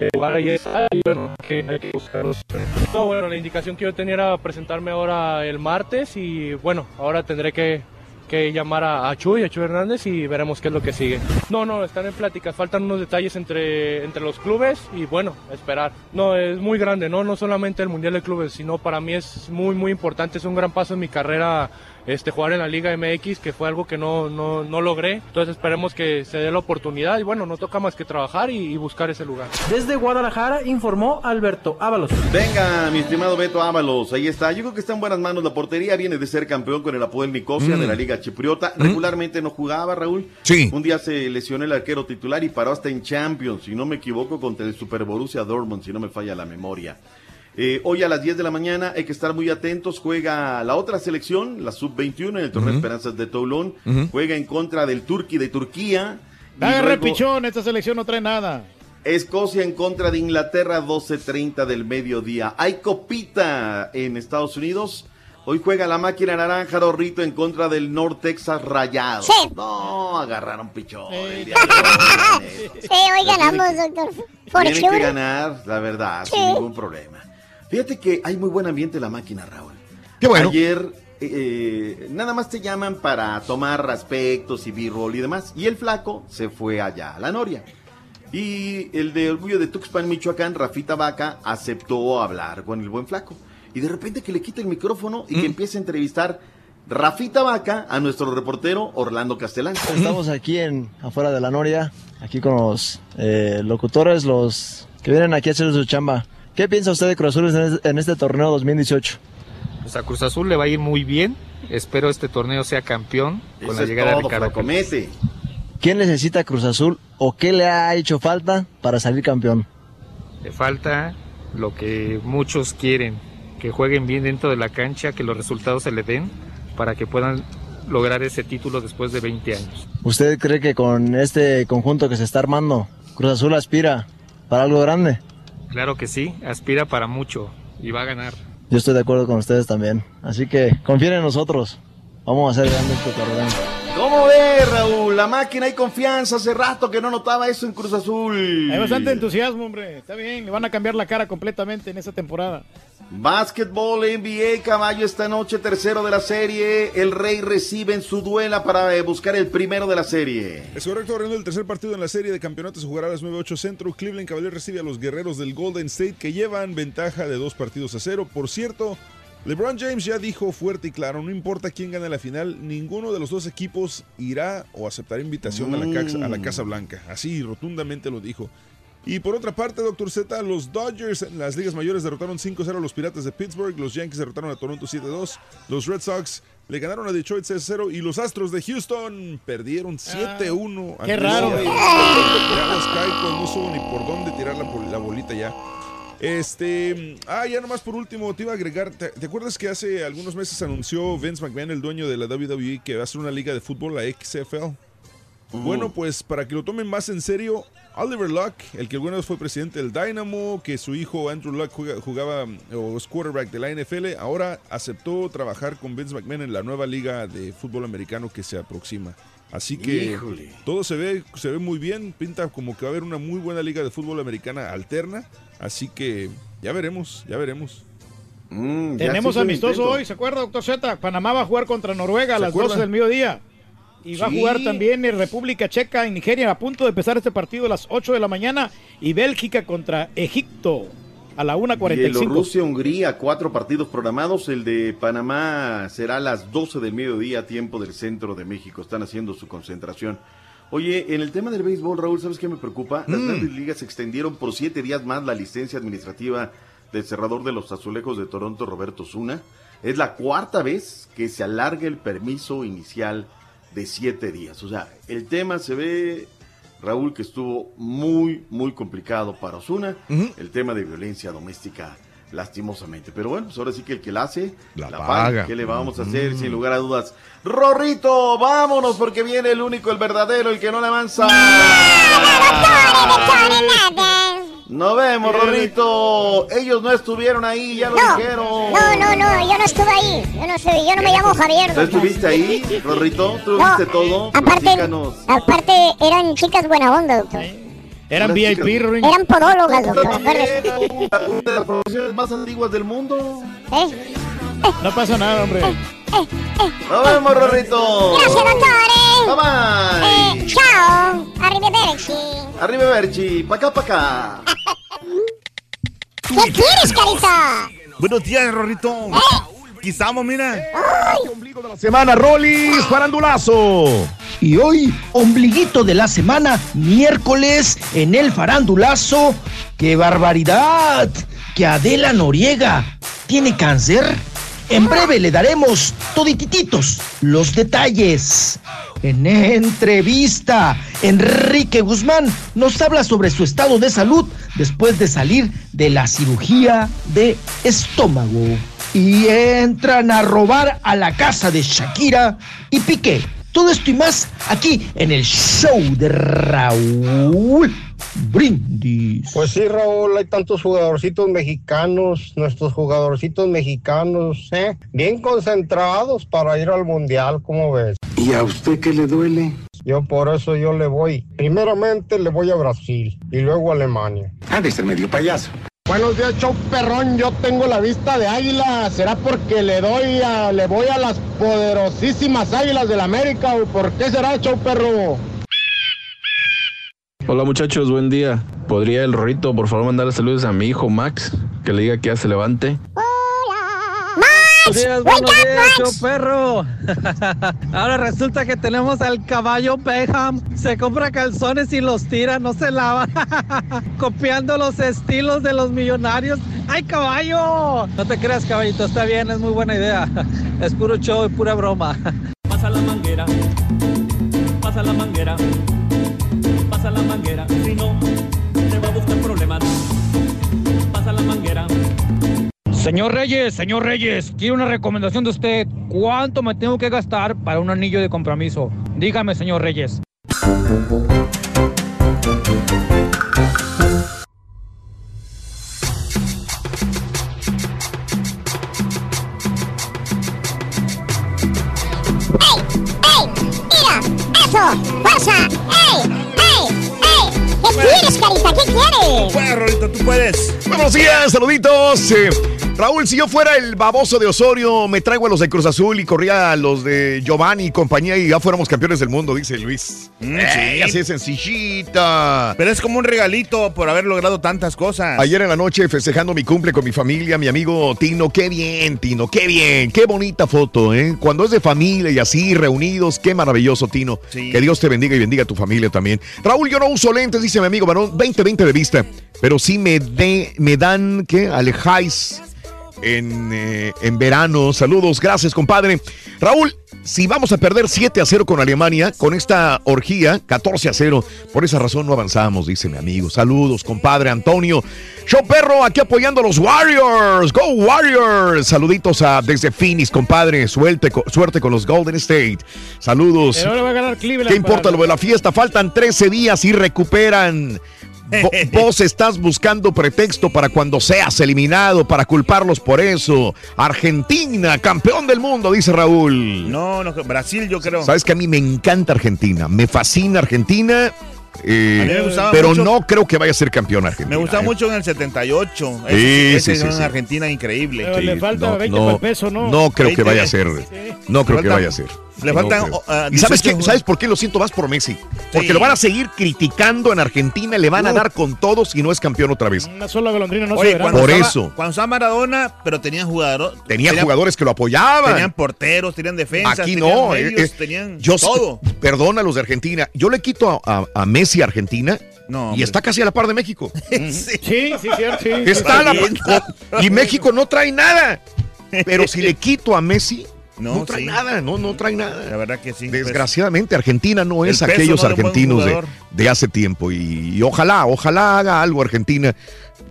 es jugar ahí y bueno, que bueno, la indicación que yo tenía era presentarme ahora el martes y bueno, ahora tendré que, que llamar a, a Chuy, a Chuy Hernández y veremos qué es lo que sigue. No, no, están en pláticas, faltan unos detalles entre, entre los clubes y bueno, esperar. No, es muy grande, ¿no? No solamente el Mundial de Clubes, sino para mí es muy, muy importante, es un gran paso en mi carrera este, jugar en la Liga MX, que fue algo que no, no, no logré. Entonces esperemos que se dé la oportunidad y bueno, no toca más que trabajar y, y buscar ese lugar. Desde Guadalajara informó Alberto Ábalos. Venga, mi estimado Beto Ábalos, ahí está. Yo creo que está en buenas manos la portería. Viene de ser campeón con el Apoel Nicosia Mm. de la Liga Chipriota. Regularmente no jugaba, Raúl. Sí. Un día se lesionó el arquero titular y paró hasta en Champions, si no me equivoco, contra el Super Borussia Dortmund, si no me falla la memoria. Eh, hoy a las 10 de la mañana hay que estar muy atentos. Juega la otra selección, la sub-21 en el torneo. Esperanzas de Toulon. Juega en contra del Turqui de Turquía. Luego- pichón, esta selección no trae nada. Escocia en contra de Inglaterra, 12.30 del mediodía. Hay copita en Estados Unidos. Hoy juega la máquina naranja Rorrito en contra del North Texas Rayado. No, agarraron pichón. el día de hoy, Sí, hoy ganamos, doctor. For Tienen que ganar, la verdad, Sí. sin ningún problema. Fíjate que hay muy buen ambiente en la máquina, Raúl. Qué bueno. Ayer eh, eh, nada más te llaman para tomar aspectos y b-roll y demás. Y el flaco se fue allá a la Noria. Y el de Orgullo de Tuxpan, Michoacán, Rafita Vaca, aceptó hablar con el buen flaco. Y de repente que le quita el micrófono y que empieza a entrevistar Rafita Vaca a nuestro reportero Orlando Castellán. Estamos aquí en afuera de la Noria, aquí con los eh, locutores, los que vienen aquí a hacer su chamba. ¿Qué piensa usted de Cruz Azul en este, torneo 2018? Pues a Cruz Azul le va a ir muy bien. Espero este torneo sea campeón con Eso la llegada todo, de Ricardo flacomete. ¿Quién necesita Cruz Azul o qué le ha hecho falta para salir campeón? Le falta lo que muchos quieren, que jueguen bien dentro de la cancha, que los resultados se le den para que puedan lograr ese título después de 20 años. ¿Usted cree que con este conjunto que se está armando, Cruz Azul aspira para algo grande. Claro que sí, aspira para mucho y va a ganar. Yo estoy de acuerdo con ustedes también. Así que confíen en nosotros. Vamos a hacer grande este torneo. ¿Cómo ves, Raúl? La máquina hay confianza. Hace rato que no notaba eso en Cruz Azul. Hay bastante entusiasmo, hombre. Está bien, le van a cambiar la cara completamente en esta temporada. Básquetbol NBA, caballo esta noche, tercero de la serie. El Rey recibe en su duela para eh, buscar el primero de la serie. Es correcto, abriendo el tercer partido en la serie de campeonatos, jugará a las 9-8 centro. Cleveland Cavaliers recibe a los guerreros del Golden State que llevan ventaja de dos partidos a cero. Por cierto, LeBron James ya dijo fuerte y claro, no importa quién gane la final, ninguno de los dos equipos irá o aceptará invitación a, la casa, a la Casa Blanca. Así rotundamente lo dijo. Y por otra parte, Doctor Z, los Dodgers en las ligas mayores derrotaron 5-0 a los Piratas de Pittsburgh, los Yankees derrotaron a Toronto 7-2, los Red Sox le ganaron a Detroit 6-0 y los Astros de Houston perdieron 7-1. Ah, qué raro. Ya Sky, no supo ni por dónde tirar la, la bolita ya. Este, ah, ya nomás por último te iba a agregar, ¿te, te acuerdas que hace algunos meses anunció Vince McMahon, el dueño de la WWE, que va a hacer una liga de fútbol, la XFL? Bueno, pues para que lo tomen más en serio, Oliver Luck, el que alguna vez fue presidente del Dynamo, que su hijo Andrew Luck jugaba, jugaba o es quarterback de la NFL, ahora aceptó trabajar con Vince McMahon en la nueva liga de fútbol americano que se aproxima. Así que Híjole. todo se ve, se ve muy bien, pinta como que va a haber una muy buena liga de fútbol americana alterna, así que ya veremos, ya veremos. Mm, Tenemos amistoso hoy, ¿se acuerda, doctor Z? Panamá va a jugar contra Noruega a ¿Se las acuerda? 12 del mediodía. Y va a jugar también en República Checa y Nigeria a punto de empezar este partido a las 8 de la mañana. Y Bélgica contra Egipto a la 1.45. Bielorrusia, Hungría, cuatro partidos programados. El de Panamá será a las 12 del mediodía, tiempo del centro de México. Están haciendo su concentración. Oye, en el tema del béisbol, Raúl, ¿sabes qué me preocupa? Las Mm. grandes ligas extendieron por siete días más la licencia administrativa del cerrador de los azulejos de Toronto, Roberto Zuna. Es la cuarta vez que se alarga el permiso inicial de siete días. O sea, el tema se ve, Raúl, que estuvo muy, muy complicado para Osuna. El tema de violencia doméstica, lastimosamente. Pero bueno, pues ahora sí que el que la hace, la, paga. paga. ¿Qué le vamos a hacer? Sin lugar a dudas. Rorrito, vámonos porque viene el único, el verdadero, el que no le avanza. Nos vemos, Rorrito. Ellos no estuvieron ahí, ya lo dijeron. No, no, no, yo no estuve ahí. Yo no estuve, yo no me llamo Javier. ¿Tú estuviste ahí, Rorrito? ¿Tú No, viste todo? Aparte, Platícanos. aparte eran chicas buena onda, doctor. Eran VIP, Rory. Eran podólogas, doctor. Una de las profesiones más antiguas del mundo. ¿Eh? No pasa nada, hombre. Nos vemos, Rorrito. Gracias, doctores. Bye bye. Eh, chao. Arrivederci. Arriba, Berchi. Pa' acá, pa' acá. ¿Qué quieres, carita? Buenos días, Rorrito. Aquí estamos, mira. Semana Rollis Farandulazo. Y hoy, ombliguito de la semana, miércoles, en el farandulazo. ¡Qué barbaridad! Que Adela Noriega tiene cáncer. En breve le daremos toditititos los detalles. En entrevista, Enrique Guzmán nos habla sobre su estado de salud después de salir de la cirugía de estómago. Y entran a robar a la casa de Shakira y Piqué. Todo esto y más aquí en el show de Raúl Brindis. Pues sí, Raúl, hay tantos jugadorcitos mexicanos, nuestros jugadorcitos mexicanos, ¿eh? Bien concentrados para ir al mundial, ¿cómo ves? ¿Y a usted qué le duele? Yo por eso yo le voy. Primeramente le voy a Brasil y luego a Alemania. Ha de ser medio payaso. Buenos días, show perrón. Yo tengo la vista de águila. ¿Será porque le doy a, le voy a las poderosísimas águilas del América o por qué será, show perro? Hola muchachos, buen día. ¿Podría el Rorito por favor mandarle saludos a mi hijo Max? Que le diga que ya se levante. Buenos días, buenos días, show perro. Ahora resulta que tenemos al caballo Beckham. Se compra calzones y los tira, no se lava. Copiando los estilos de los millonarios. ¡Ay, caballo! No te creas, caballito, está bien, es muy buena idea. Es puro show y pura broma. Pasa la manguera, pasa la manguera, pasa la manguera, si no, te va a buscar Señor Reyes, señor Reyes, quiero una recomendación de usted. ¿Cuánto me tengo que gastar para un anillo de compromiso? Dígame, señor Reyes. ¡Fuerza! ¡Ey! ¡Ey! ¡Ey! ¿Qué quieres, carita? ¿Qué quieres? Tú puedes, Rolito, tú puedes. Buenos días, saluditos. Eh, Raúl, si yo fuera el baboso de Osorio, me traigo a los de Cruz Azul y corría a los de Giovanni y compañía y ya fuéramos campeones del mundo, dice Luis. Mm, sí. Así de sencillita. Pero es como un regalito por haber logrado tantas cosas. Ayer en la noche festejando mi cumple con mi familia, mi amigo Tino, qué bien, Tino, qué bien, qué bonita foto, ¿eh? Cuando es de familia y así, reunidos, qué maravilloso, Tino. Sí. Que Dios te bendiga y bendiga a tu familia también. Raúl, yo no uso lentes, dice mi amigo varón, 20-20 de vista, pero sí me, de, me dan, ¿qué? Alejáis en, eh, en verano. Saludos, gracias, compadre. Raúl, si vamos a perder 7 a 0 con Alemania, con esta orgía, 14 a 0, por esa razón no avanzamos, dice mi amigo. Saludos, compadre Antonio. Show perro, aquí apoyando a los Warriors. Go Warriors. Saluditos a, desde Phoenix, compadre. Suerte, co- suerte con los Golden State. Saludos. Pero ahora va a ganar Cleveland. ¿Qué importa lo de la fiesta? Faltan 13 días y recuperan. Vo- Vos estás buscando pretexto para cuando seas eliminado, para culparlos por eso. Argentina, campeón del mundo, dice Raúl. No, no, Brasil yo creo. Sabes que a mí me encanta Argentina, me fascina Argentina, eh, A mí me gustaba pero mucho- no creo que vaya a ser campeón Argentina. Me gustaba ¿eh? mucho en el 78. Sí, Ese, ese sí, sí, en sí. Argentina increíble. Pero le falta 20 no, para el peso, ¿no? no creo que 20. vaya a ser. No creo que vaya a ser. Le faltan, ah, ¿Y sabes 18 qué? ¿Sabes por qué lo siento más por Messi? Porque Sí. lo van a seguir criticando en Argentina, le van a Uh. dar con todo si no es campeón otra vez. Una sola golondrina no se Oye, verá. cuando Por estaba- eso. Cuando estaba Maradona, pero tenían jugadores. Tenía jugadores que lo apoyaban. Tenían porteros, tenían defensas. Aquí tenían no, medios, eh, eh, tenían yo todo. perdona a los de Argentina. Yo le quito a, a- a Messi a Argentina No, y está casi a la par de México. Sí, sí, cierto. Sí, Está a la par- y México no trae nada. Pero si le quito a Messi, no, No, trae sí. nada, no, no trae La nada. verdad que sí. pues. Desgraciadamente, Argentina no es aquellos no argentinos de, de hace tiempo. Y, y ojalá, ojalá haga algo Argentina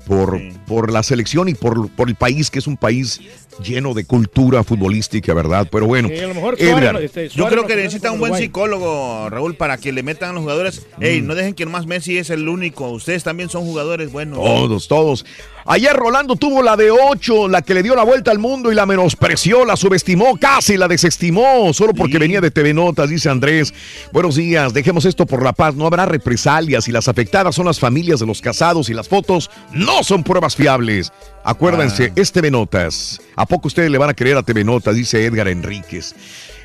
por, Sí. por la selección y por, por el país, que es un país lleno de cultura futbolística, ¿verdad? Pero bueno, Sí, a lo mejor Edgar, Suárez, este, Yo creo que necesita un buen Uruguay. psicólogo, Raúl, para que le metan a los jugadores. Ey, no dejen que nomás Messi es el único. Ustedes también son jugadores buenos. Todos, todos. Ayer Rolando tuvo la de 8, la que le dio la vuelta al mundo y la menospreció, la subestimó, casi la desestimó, solo porque Sí. venía de TV Notas, dice Andrés. Buenos días, dejemos esto por la paz, no habrá represalias y las afectadas son las familias de los casados y las fotos no son pruebas fiables. Acuérdense, Ah. es TV Notas. ¿A poco ustedes le van a creer a TV Notas? Dice Edgar Enríquez.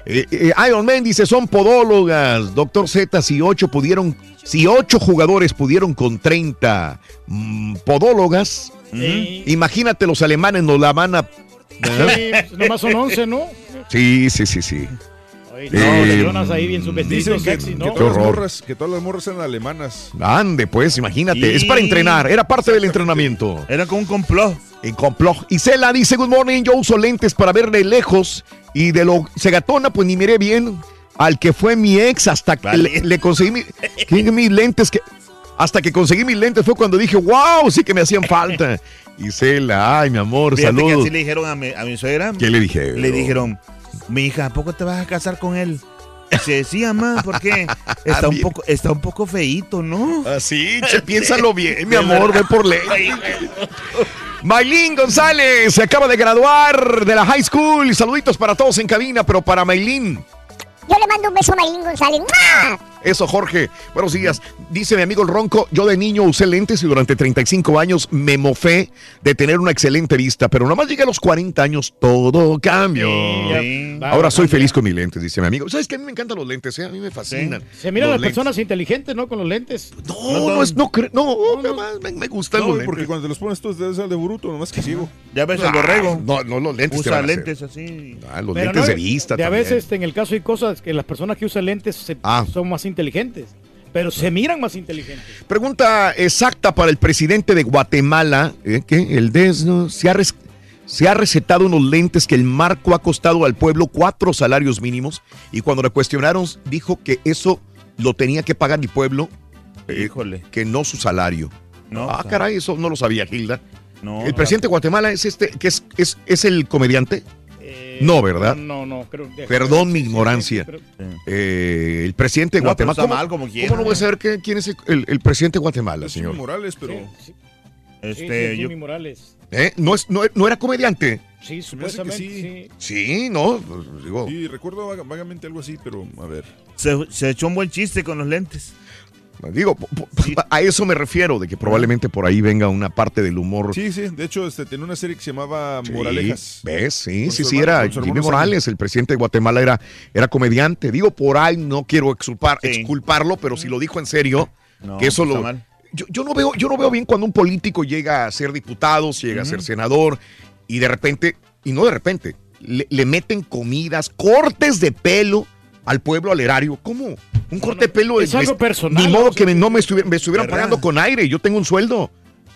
Eh, eh, Iron Man dice, son podólogas. Doctor Z, si ocho pudieron, si ocho jugadores pudieron con 30 mm, podólogas, Sí. imagínate los alemanes nos la van a... Sí, pues, nomás son 11, ¿no? Sí, sí, sí, sí. Oye, Eh, no, Jonas ahí bien su vestido que, sexy, que ¿no? Qué todas las morras, que todas las morras eran alemanas. Ande, pues, imagínate. Es para entrenar, era parte del entrenamiento. Era como un complot. En complot. Y Cela dice, good morning, yo uso lentes para ver de lejos y de lo segatona, pues ni miré bien al que fue mi ex hasta que Vale. le, le conseguí mi- mis lentes que... Hasta que conseguí mis lentes fue cuando dije, wow, sí que me hacían falta. Y Cela, ay, mi amor, Fíjate que saludos. así le dijeron a mi, a mi suegra. ¿Qué le dije? Le dijeron, mi hija, ¿a poco te vas a casar con él? Dice, sí, mamá, ¿por qué? Está un poco, está un poco feíto, ¿no? Así, che, piénsalo bien, mi amor, ve por ley. Maylin González se acaba de graduar de la high school. Saluditos para todos en cabina, pero para Maylin. Yo le mando un beso a Maylin González. ¡Mua! Eso, Jorge. Buenos días. Dice mi amigo el Ronco, yo de niño usé lentes y durante 35 años me mofé de tener una excelente vista, pero nomás llegué a los 40 años, todo cambió. Sí. Ahora soy feliz con mis lentes, dice mi amigo. ¿Sabes que A mí me encantan los lentes, ¿eh? A mí me fascinan. Se miran las lentes. personas inteligentes, ¿no? Con los lentes. No, no, es, no, cre- no, nomás me, me gustan No, los porque lentes. cuando te los pones tú te das de bruto, nomás que ciego. Ya ves el borrego. No, no, los lentes te Usa van a hacer. lentes así. Ah, los Pero lentes no, de vista De a veces, en el caso hay cosas que las personas que usan lentes se- Ah. son más inteligentes. Pero se miran más inteligentes. Pregunta exacta para el presidente de Guatemala, ¿eh? que el DESNO se ha, se ha recetado unos lentes que el marco ha costado al pueblo cuatro salarios mínimos y cuando le cuestionaron dijo que eso lo tenía que pagar el pueblo, eh, Híjole. que no su salario. No, ah, o sea, caray, eso no lo sabía, Gilda. no, ¿El presidente de Guatemala es este, que es, es, es el comediante? Eh, No, ¿verdad? No, no, creo que- Perdón mi ignorancia. pero- Eh, el presidente de No, pero Guatemala. está ¿Cómo, mal como quiera. ¿Cómo no voy a saber que- quién es el, el- el presidente de Guatemala, Es Jimmy señor? Morales, pero sí, sí, Este, sí, yo, Jimmy Morales. ¿Eh? ¿No, es, no, no era comediante? Sí, hace que supuestamente, sí. Sí, no, pues, digo. sí, recuerdo vaga- vagamente algo así, pero a ver. se, se echó un buen chiste con los lentes. Digo, a eso me refiero, de que probablemente por ahí venga una parte del humor. Sí, sí. De hecho, este, tenía una serie que se llamaba Moralejas. ¿Ves? Sí, sí, sí, hermano- era Jimmy Morales, el presidente de Guatemala era, era comediante. Digo, por ahí no quiero exculpar, exculparlo, pero si lo dijo en serio, No, que eso lo... Yo, yo no veo, yo no veo bien cuando un político llega a ser diputado, llega a ser senador, y de repente, y no de repente, le, le meten comidas, cortes de pelo al pueblo, al erario. ¿Cómo? Un corte de pelo es algo personal, Ni modo que me- no me, me estuvieran ¿Verdad? pagando con aire. Yo tengo un sueldo.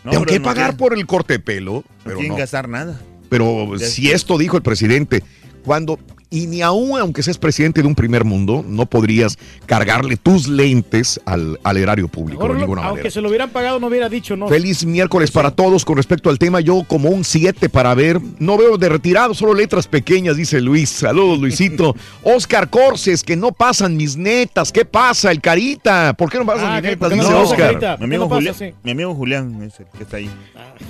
No, Tengo que no pagar por el corte de pelo. No Pero quieren no. gastar nada. Pero si esto dijo el presidente, cuando, y ni aún aunque seas presidente de un primer mundo, no podrías cargarle tus lentes al, al erario público Mejor de lo- ninguna aunque manera. se lo hubieran pagado, no hubiera dicho no. Feliz miércoles para todos. Con respecto al tema, yo como un 7 para ver. No veo de retirado, solo letras pequeñas, dice Luis. Saludos, Luisito. Oscar Corses, que no pasan mis netas. ¿Qué pasa? El Carita. ¿Por qué no pasan Ah, mis netas? ¿Por qué no Dice pasa, Oscar. Mi amigo, ¿Qué no pasa, Julián, sí? mi amigo Julián es el que está ahí.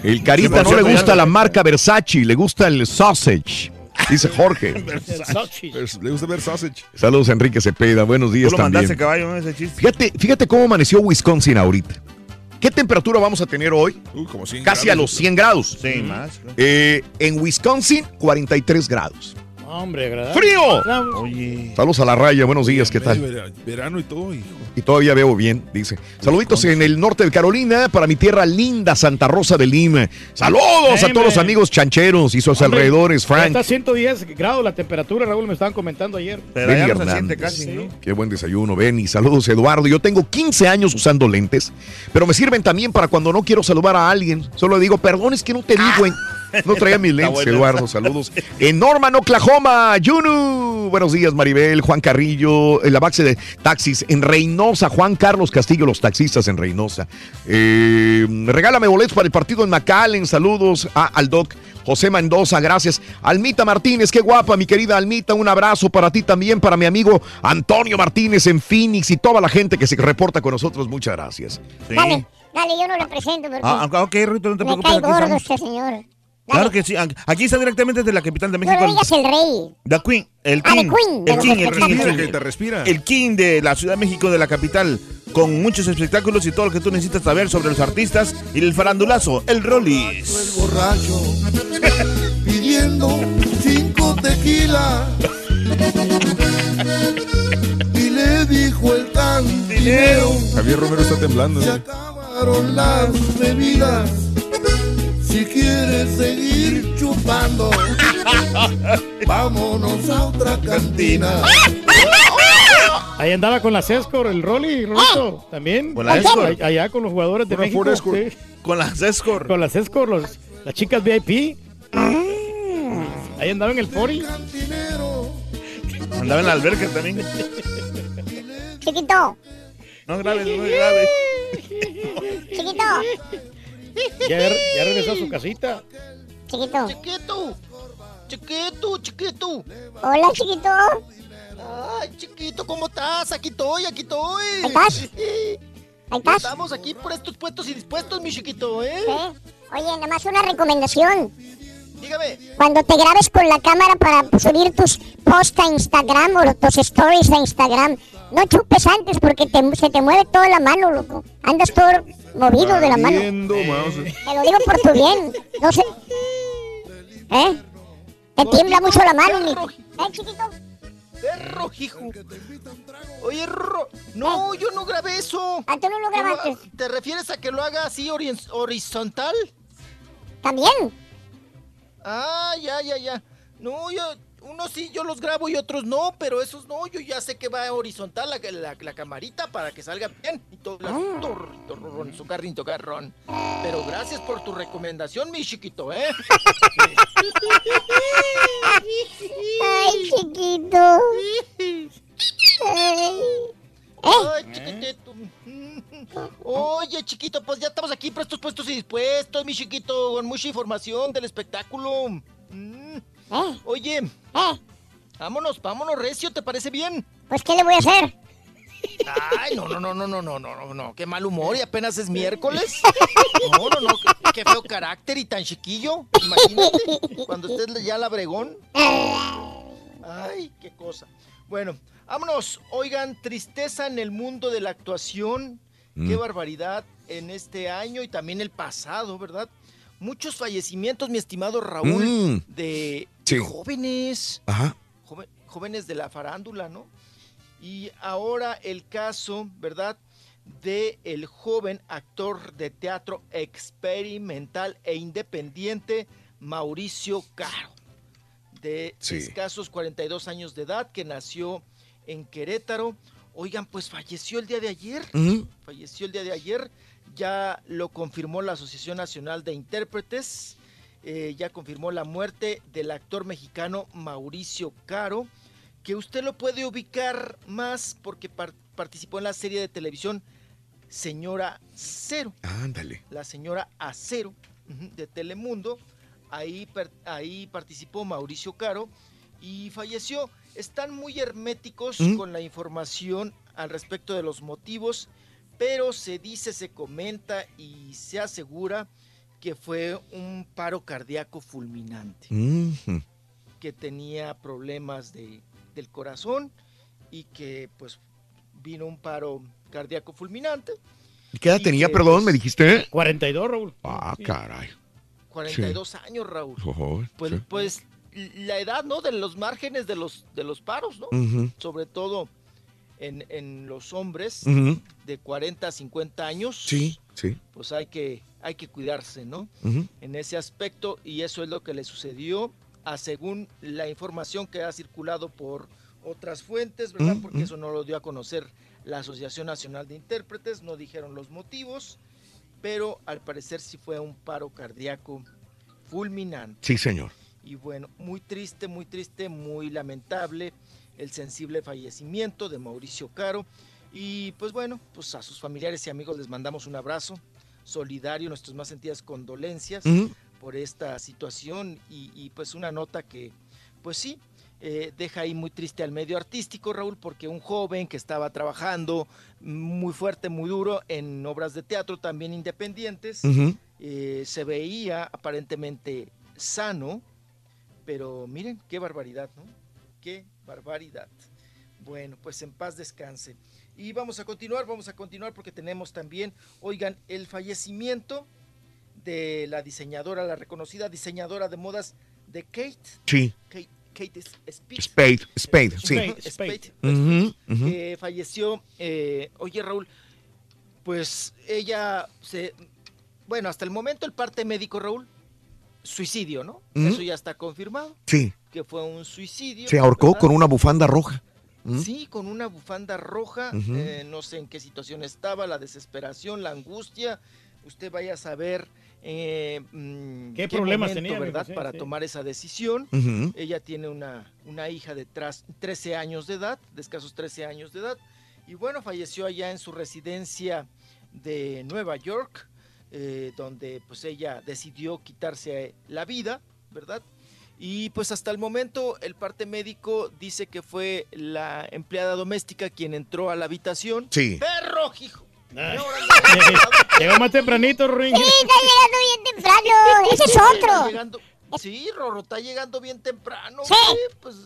El Carita Sí, no le gusta la marca Versace, le gusta el sausage. Dice Jorge. Le gusta ver sausage. Saludos, Enrique Cepeda. Buenos días Tú lo también. mandaste caballo, ¿no? Ese chiste. Fíjate, fíjate cómo amaneció Wisconsin ahorita. ¿Qué temperatura vamos a tener hoy? Uy, como 100 Casi a los 100 grados. Sí, más. Eh, en Wisconsin, 43 grados. Hombre, agradable. ¡Frío! Oye. Saludos a la raya, buenos días, ¿qué tal? Vera- Verano y todo, hijo. Y todavía veo bien, dice. Saluditos en el norte de Carolina para mi tierra linda, Santa Rosa de Lima. Saludos a todos los amigos chancheros y sus Hombre, alrededores, Frank. Está a 110 grados la temperatura, Raúl, me estaban comentando ayer. Pero Benny Hernández. siente casi, ¿no? Qué buen desayuno, Benny. Saludos, Eduardo. Yo tengo 15 años usando lentes, pero me sirven también para cuando no quiero saludar a alguien. Solo le digo, perdón, es que no te vi, güey. No traía mis lentes, Eduardo. Saludos. En Norman, Oklahoma, Yunu. Buenos días, Maribel, Juan Carrillo, en la base de taxis en Reynosa, Juan Carlos Castillo, los taxistas en Reynosa. Eh, regálame boletos para el partido en McAllen. Saludos a, al doc José Mendoza, gracias. Almita Martínez, qué guapa, mi querida Almita. Un abrazo para ti también, para mi amigo Antonio Martínez en Phoenix y toda la gente que se reporta con nosotros. Muchas gracias. Dale, dale, yo no lo presento porque Ah, ok, Rito, no te me preocupes. cae Aquí gordo este señor. Claro que sí. Aquí está directamente desde la capital de No México. lo digas el rey. The Queen, el Ah, the King, Queen, el King, el King, el. King. El de la Ciudad de México, de la capital, con muchos espectáculos y todo lo que tú necesitas saber sobre los artistas y el farandulazo, el Rollis. borracho pidiendo cinco tequilas y le dijo el cantinero Javier Romero está temblando. se ¿eh? acabaron las bebidas si quieres seguir chupando vámonos a otra cantina Ahí andaba con la Sescor, el Rolly, Rolito, también. Con la Allá con los jugadores de Con la México. Sí. Con las Escort. Con las Escort, los- las chicas VIP. Ah. Ahí andaba en el Fori. Andaba en la alberca también. Chiquito, No grabes, no grabes. chiquito, Ya, ya regresó a su casita. chiquito. chiquito chiquito chiquito Hola, chiquito. ay chiquito cómo estás aquí estoy aquí estoy Ahí estás. Ahí estás. estamos aquí por estos puestos y dispuestos mi chiquito eh. Oye, nada más una recomendación. dígame Cuando te grabes con la cámara para subir tus posts a Instagram o tus stories a Instagram, no chupes antes porque te- se te mueve toda la mano, loco. Andas todo movido de la mano. Te lo digo por tu bien. No sé. ¿Eh? Te tiembla mucho la mano, mi. ¿Eh, chiquito? perro hijo oye Ro- no yo no grabé eso Ah, tú no lo grabaste. ¿te refieres a que lo haga así ori- horizontal? También. Ah, ya, ya, ya. No, yo, unos sí, yo los grabo y otros no, pero esos no, yo ya sé que va horizontal la, la, la camarita para que salga bien. Y todo el asunto, rrrito, rrrón, su carrito carrón. Pero gracias por tu recomendación, mi chiquito, ¿eh? Ay, chiquito. Ay. Ay, chiquitito. Oye, chiquito, pues ya estamos aquí prestos, puestos y dispuestos, mi chiquito, con mucha información del espectáculo. Mm. Oye, vámonos, vámonos, Recio, ¿te parece bien? Pues, ¿qué le voy a hacer? Ay, no, no, no, no, no, no, no, no, no, qué mal humor y apenas es miércoles. No, no, no, qué, qué feo carácter y tan chiquillo. Imagínate, cuando estés ya la bregón. Ay, qué cosa. Bueno, vámonos. Oigan, tristeza en el mundo de la actuación. Qué Mm. barbaridad en este año y también el pasado, ¿verdad? Muchos fallecimientos, mi estimado Raúl, Mm. de Sí. jóvenes, Ajá. joven- jóvenes de la farándula, ¿no? Y ahora el caso, ¿verdad? De el joven actor de teatro experimental e independiente Mauricio Caro, de Sí. escasos 42 años de edad, que nació en Querétaro. Oigan, pues falleció el día de ayer. Falleció el día de ayer. Ya lo confirmó la Asociación Nacional de Intérpretes. eh, ya confirmó la muerte del actor mexicano Mauricio Caro, que usted lo puede ubicar más porque par- participó en la serie de televisión Señora Cero. Ándale. La señora Acero de Telemundo. Ahí, ahí participó Mauricio Caro y falleció. Están muy herméticos ¿Mm? con la información al respecto de los motivos, pero se dice, se comenta y se asegura que fue un paro cardíaco fulminante, que tenía problemas de, del corazón y que pues vino un paro cardíaco fulminante. ¿Y ¿Qué edad Y tenía, que, perdón, pues, me dijiste? 42, Raúl. Ah, caray. 42 años, Raúl. Pues, sí. pues la edad, ¿no? De los márgenes de los, de los paros, ¿no? Sobre todo en, en los hombres de 40 a 50 años. Sí, sí. Pues hay que, hay que cuidarse, ¿no? En ese aspecto, y eso es lo que le sucedió, a según la información que ha circulado por otras fuentes, ¿verdad? Porque eso no lo dio a conocer la Asociación Nacional de Intérpretes, no dijeron los motivos, pero al parecer sí fue un paro cardíaco fulminante. Sí, señor. Y bueno, muy triste, muy triste, muy lamentable el sensible fallecimiento de Mauricio Caro. Y pues bueno, pues a sus familiares y amigos les mandamos un abrazo solidario, nuestras más sentidas condolencias por esta situación y, y, pues una nota que, pues sí, eh, deja ahí muy triste al medio artístico, Raúl, porque un joven que estaba trabajando muy fuerte, muy duro en obras de teatro también independientes, eh, se veía aparentemente sano, pero miren, qué barbaridad, ¿no? Qué barbaridad. Bueno, pues en paz descanse. Y vamos a continuar, vamos a continuar porque tenemos también, oigan, el fallecimiento de la diseñadora, la reconocida diseñadora de modas de Kate. Sí. Kate, Kate Spade. Spade, Spade, sí. Spade, que falleció. eh, oye, Raúl, pues ella se. Bueno, hasta el momento el parte médico, Raúl, suicidio, ¿no? Eso ya está confirmado. Sí. Que fue un suicidio. Se ahorcó ¿verdad? con una bufanda roja. ¿Mm? Sí, con una bufanda roja. Eh, no sé en qué situación estaba, la desesperación, la angustia. Usted vaya a saber eh, mm, ¿Qué problemas tenía? ¿verdad? Sí, Para sí. tomar esa decisión. Ella tiene una, una hija de tras- 13 años de edad, de escasos 13 años de edad. Y bueno, falleció allá en su residencia de Nueva York, eh, donde pues ella decidió quitarse la vida, ¿verdad? Y pues hasta el momento el parte médico dice que fue la empleada doméstica quien entró a la habitación. Sí. ¡Perro, hijo! Llegó más tempranito, Ring. Sí, está llegando bien temprano. Ese es otro. llegando- sí, Rorro, está llegando bien temprano. Sí. güey, Pues,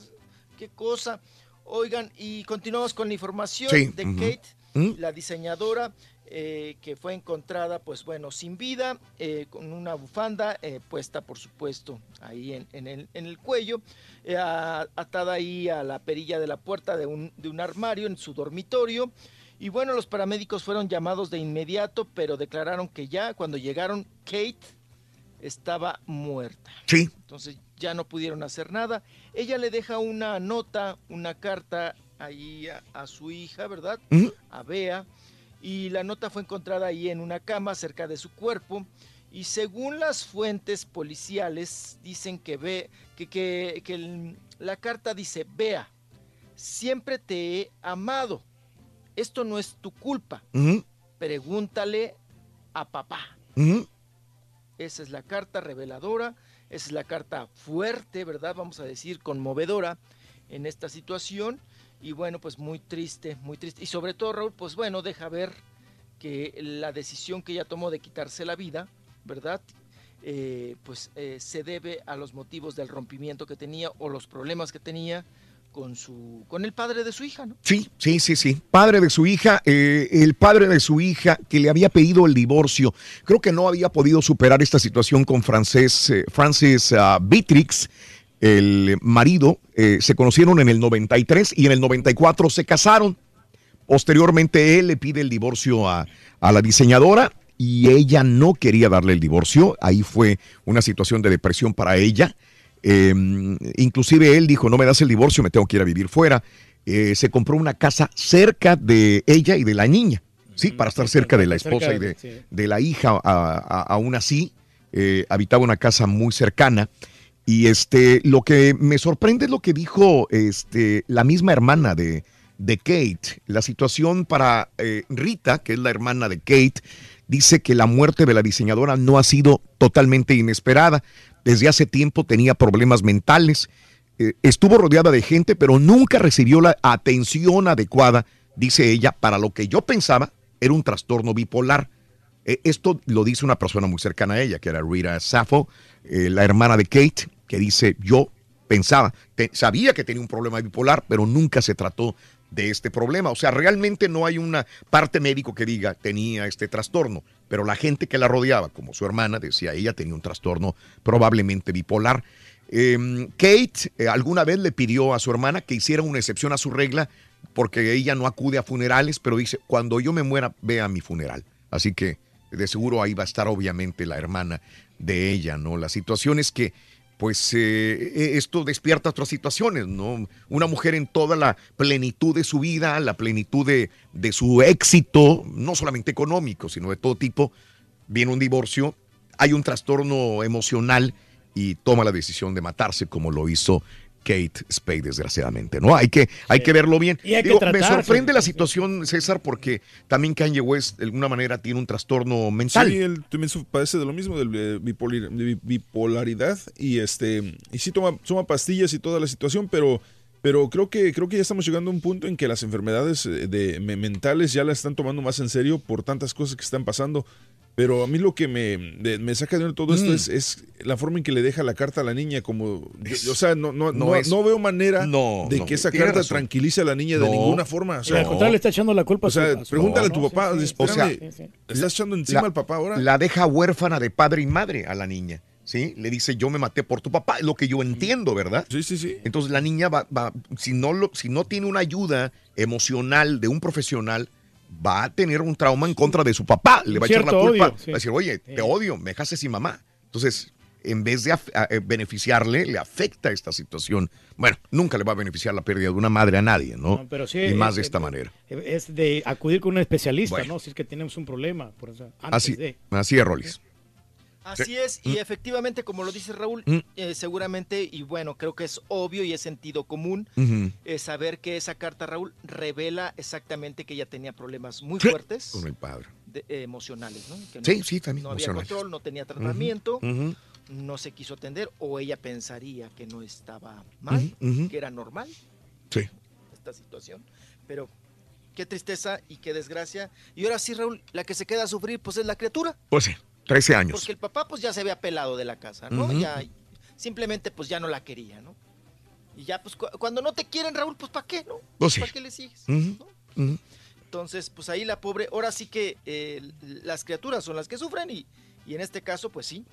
qué cosa. Oigan, y continuamos con la información Sí, de ujú. Kate, ¿Mm? la diseñadora, eh, que fue encontrada, pues bueno, sin vida, eh, con una bufanda eh, puesta, por supuesto, ahí en, en el, en el cuello, atada ahí a la perilla de la puerta de un, de un armario en su dormitorio. Y bueno, los paramédicos fueron llamados de inmediato, pero declararon que ya cuando llegaron, Kate estaba muerta. Sí. Entonces ya no pudieron hacer nada. Ella le deja una nota, una carta ahí a, a su hija, ¿verdad? A Bea. Y la nota fue encontrada ahí en una cama cerca de su cuerpo. Y según las fuentes policiales, dicen que ve, que, que- que el- la carta dice, Bea, siempre te he amado. Esto no es tu culpa. Pregúntale a papá. Esa es la carta reveladora, esa es la carta fuerte, ¿verdad? Vamos a decir, conmovedora en esta situación. Y bueno, pues muy triste, muy triste. Y sobre todo, Raúl, pues bueno, deja ver que la decisión que ella tomó de quitarse la vida, ¿verdad? Eh, pues eh, se debe a los motivos del rompimiento que tenía o los problemas que tenía con su con el padre de su hija, ¿no? Sí, sí, sí, sí. Padre de su hija, eh, el padre de su hija que le había pedido el divorcio. Creo que no había podido superar esta situación con Frances, eh, Francis ah, Beatrix, el marido. eh, se conocieron en el 93 y en el 94 se casaron. Posteriormente él le pide el divorcio a, a la diseñadora y ella no quería darle el divorcio. Ahí fue una situación de depresión para ella. Eh, inclusive él dijo, no me das el divorcio, me tengo que ir a vivir fuera. Eh, se compró una casa cerca de ella y de la niña, ¿sí? Para estar cerca de la esposa y de, de la hija. A- a- aún así, eh, habitaba una casa muy cercana. Y este, lo que me sorprende es lo que dijo este, la misma hermana de, de Kate. La situación para eh, Rita, que es la hermana de Kate, dice que la muerte de la diseñadora no ha sido totalmente inesperada. Desde hace tiempo tenía problemas mentales. Eh, estuvo rodeada de gente, pero nunca recibió la atención adecuada, dice ella, para lo que yo pensaba era un trastorno bipolar. Eh, esto lo dice una persona muy cercana a ella, que era Rita Sappho, eh, la hermana de Kate, que dice, yo pensaba, sabía que tenía un problema bipolar, pero nunca se trató de este problema. O sea, realmente no hay una parte médico que diga tenía este trastorno, pero la gente que la rodeaba, como su hermana, decía ella tenía un trastorno probablemente bipolar. Eh, Kate eh, alguna vez le pidió a su hermana que hiciera una excepción a su regla porque ella no acude a funerales, pero dice, cuando yo me muera, ve a mi funeral. Así que de seguro ahí va a estar obviamente la hermana de ella, ¿no? La situación es que, pues, eh, esto despierta otras situaciones, ¿no? Una mujer en toda la plenitud de su vida, la plenitud de, de su éxito, no solamente económico, sino de todo tipo, viene un divorcio, hay un trastorno emocional y toma la decisión de matarse como lo hizo Kate Spade, desgraciadamente, ¿no? Hay que, hay que verlo bien. Y hay que me sorprende la situación, César, porque también Kanye West de alguna manera tiene un trastorno mental. Sí, él también padece de lo mismo, del eh, de bi- bipolaridad y este y sí toma, toma pastillas y toda la situación, pero pero creo que creo que ya estamos llegando a un punto en que las enfermedades eh, de, me- mentales ya las están tomando más en serio por tantas cosas que están pasando. Pero a mí lo que me, de- me saca de todo esto Mm. es, es la forma en que le deja la carta a la niña, como, yo- o sea, no, no, no no, es- no veo manera No, de no, que esa carta razón. tranquilice a la niña de ninguna forma. O sea, al contrario, le está echando la culpa o sea, a su, pregúntale a tu papá, Sí, sí. O sea, espérame, ¿estás echando encima la- al papá ahora? La deja huérfana de padre y madre a la niña. ¿Sí? Le dice, yo me maté por tu papá, lo que yo entiendo, ¿verdad? Sí, sí, sí. Entonces la niña va, va- si, no lo, si no tiene una ayuda emocional de un profesional, va a tener un trauma en contra de su papá. Le va a echar la culpa. odio, sí. Va a decir, oye, te odio, me dejaste sin mamá. Entonces, en vez de eh, beneficiarle, le afecta esta situación. Bueno, nunca le va a beneficiar la pérdida de una madre a nadie, ¿no? No, pero sí, y más eh, de esta eh, manera. Es de acudir con un especialista, Bueno. ¿no? Si es que tenemos un problema. Por eso, antes Así, de. así es, Rolis. Así Sí. es, y Mm. efectivamente, como lo dice Raúl, Mm. eh, seguramente, y bueno, creo que es obvio y es sentido común, eh, saber que esa carta, Raúl, revela exactamente que ella tenía problemas muy fuertes Con el padre. de- eh, emocionales, ¿no? Que no- Sí, sí, también No había control, no tenía tratamiento, no se quiso atender, o ella pensaría que no estaba mal, que era normal Sí. esta situación, pero qué tristeza y qué desgracia. Y ahora sí, Raúl, la que se queda a sufrir, pues es la criatura. Pues sí, 13 años. Porque el papá pues ya se había pelado de la casa, ¿no? Ya simplemente pues ya no la quería, ¿no? Y ya pues cu- cuando no te quieren, Raúl, pues ¿para qué, no? Pues sí. ¿Para qué le sigues? Entonces, pues ahí la pobre, ahora sí que eh, las criaturas son las que sufren y, y en este caso, pues sí,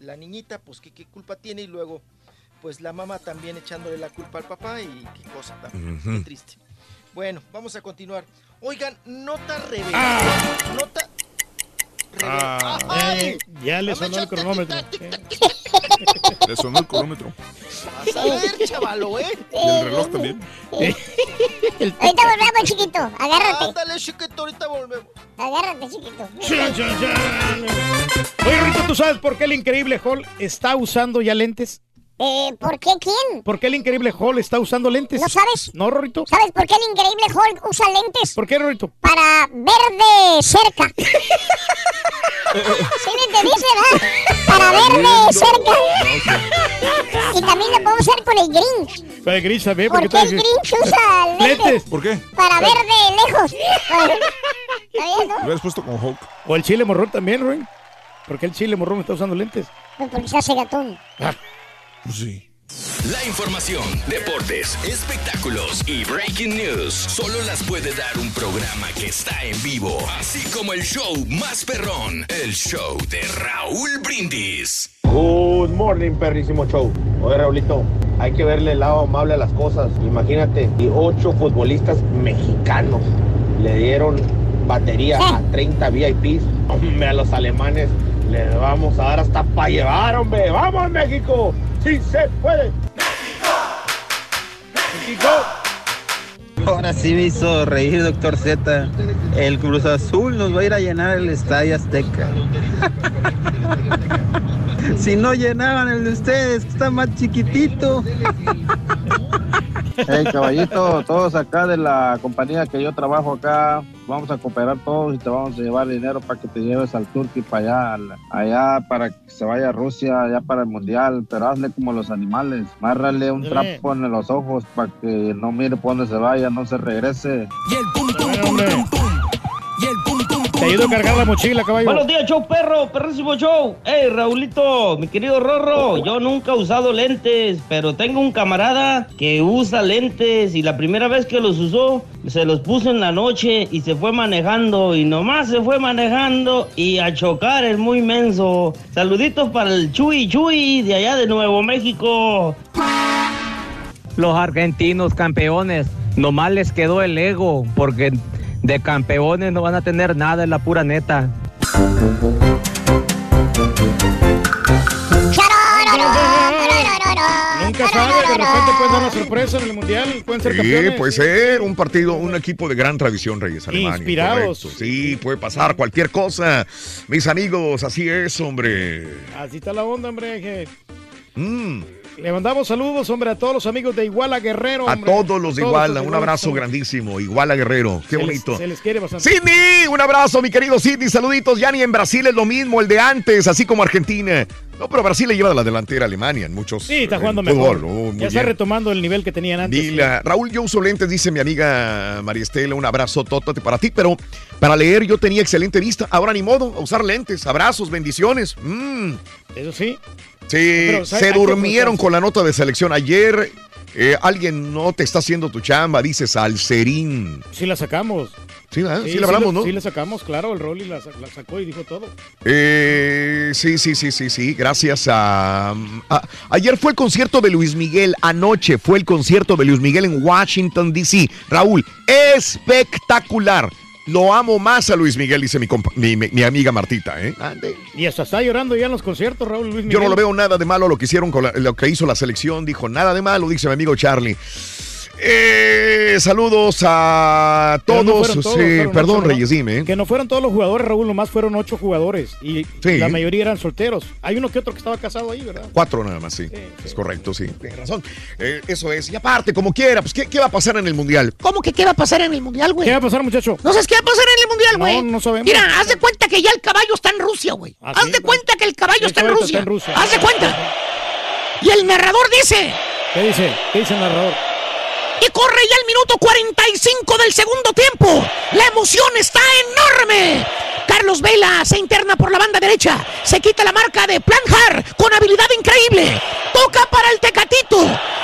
la niñita, pues ¿qué, qué culpa tiene y luego, pues la mamá también echándole la culpa al papá y qué cosa Ujú. qué triste. Bueno, vamos a continuar. Oigan, nota revelada. Nota revelada. Ya, ¡Ay! ya- ya le sonó el cronómetro. Le sonó el cronómetro. Vas a ver, chavalo, ¿eh? Y el reloj también. Ahorita volvemos, chiquito. Agárrate. Ándale, chiquito, ahorita volvemos. Agárrate, chiquito. Chan, chan, chan. Oye, Rito, ¿tú sabes por qué el increíble Hall está usando ya lentes? Eh, ¿Por qué quién? ¿Por qué el increíble Hall está usando lentes? ¿No sabes? ¿No, Rorito? ¿Sabes por qué el increíble Hulk usa lentes? ¿Por qué, Rorito? Para ver de cerca. ¿Sí me entendiste, verdad? Para ver de cerca. Y también lo puedo usar con el Grinch. Para el Grinch también. ¿Por porque qué el Grinch usa lentes? Lentes. ¿Por qué? Para ver de lejos. ¿Está bien, Lo no? hubieras puesto con Hulk. O el chile morrón también, Roy. ¿Por qué el chile morrón está usando lentes? Pues porque se hace gatón. Pues sí. La información, deportes, espectáculos y breaking news solo las puede dar un programa que está en vivo, así como el show más perrón, el show de Raúl Brindis. Good morning, perrísimo show. Oye, Raulito, hay que verle el lado amable a las cosas. Imagínate, y ocho futbolistas mexicanos le dieron batería a 30 VIPs. Hombre, a los alemanes les vamos a dar hasta para llevar, hombre. ¡Vamos, México! ¡Sí se puede! Ahora sí me hizo reír, doctor Z. El Cruz Azul nos va a ir a llenar el Estadio Azteca. si no llenaban el de ustedes, que está más chiquitito. Hey, caballito, todos acá de la compañía que yo trabajo acá, vamos a cooperar todos y te vamos a llevar dinero para que te lleves al Turquía para allá, al- allá para que se vaya a Rusia, allá para el mundial, pero hazle como los animales, márrale un trapo en los ojos para que no mire por dónde se vaya, no se regrese. Te ayudo a cargar la mochila, caballo. Buenos días, show perro, perrísimo show. Hey, Raulito, mi querido Rorro, yo nunca he usado lentes, pero tengo un camarada que usa lentes y la primera vez que los usó, se los puso en la noche y se fue manejando y nomás se fue manejando y a chocar es muy menso. Saluditos para el Chuy Chuy de allá de Nuevo México. Los argentinos campeones, nomás les quedó el ego, porque de campeones no van a tener nada, es la pura neta. Nunca sabe, de repente puede dar una sorpresa en el mundial, pueden ser Sí, campeones. puede ser un partido, un equipo de gran tradición, Reyes Alemania. Inspirados. correcto. Sí, puede pasar cualquier cosa. Mis amigos, así es, hombre. Así está la onda, hombre. que- Mm, Le mandamos saludos, hombre, a todos los amigos de Iguala Guerrero. a todos los de Todos Iguala, los un abrazo grandísimo. Iguala Guerrero, qué se les- bonito. se les quiere bastante. Sidney, un abrazo, mi querido Sidney. Saluditos. Ya ni en Brasil es lo mismo, el de antes, así como Argentina. No, pero Brasil le lleva la delantera a Alemania en muchos. Sí, está jugando fútbol, mejor. oh, ya está bien. retomando el nivel que tenían antes. Dila. Raúl, yo uso lentes, dice mi amiga María Estela. Un abrazo, tótate para ti. Pero para leer yo tenía excelente vista. Ahora ni modo, a usar lentes. Abrazos, bendiciones. Mm. Eso sí. Sí, se durmieron con la nota de selección. Ayer eh, alguien no te está haciendo tu chamba, dice Salcerín. Sí la sacamos. Sí, la hablamos, la- ¿no? Sí la sacamos, claro. El Rolly la, la sacó y dijo todo. Eh, sí, sí, sí, sí, sí. Gracias a, a- Ayer fue el concierto de Luis Miguel. Anoche fue el concierto de Luis Miguel en Washington, D.C. Raúl, espectacular. Lo amo más a Luis Miguel, dice mi, compa- mi, mi- mi amiga Martita. ¿eh? Y hasta está llorando ya en los conciertos, Raúl Luis Miguel. Yo no lo veo nada de malo lo que hicieron con la- lo que hizo la selección. Dijo nada de malo, dice mi amigo Charlie. Eh, saludos a no todos. Sí, fueron perdón, ocho, ¿no? Reyes, dime. ¿eh? Que no fueron todos los jugadores, Raúl, nomás fueron ocho jugadores. Y Sí. la mayoría eran solteros. Hay uno que otro que estaba casado ahí, ¿verdad? Cuatro nada más, sí. Es correcto, sí. Tienes razón. Eh, eso es. Y aparte, como quiera, pues, ¿qué, qué va a pasar en el Mundial? ¿Cómo que qué va a pasar en el mundial, güey? ¿Qué va a pasar, muchacho? ¿No sabes qué va a pasar en el mundial, güey? No, no sabemos. Mira, haz de cuenta que ya el caballo está en Rusia, güey. ¿Ah, haz de cuenta que el caballo, El está, en caballo Rusia. está en Rusia. Haz de cuenta. Y el narrador dice. ¿Qué dice? ¿Qué dice el narrador? Y corre ya el minuto 45 del segundo tiempo. La emoción está enorme. Carlos Vela se interna por la banda derecha. Se quita la marca de Planjar con habilidad increíble. Toca para el Tecatito.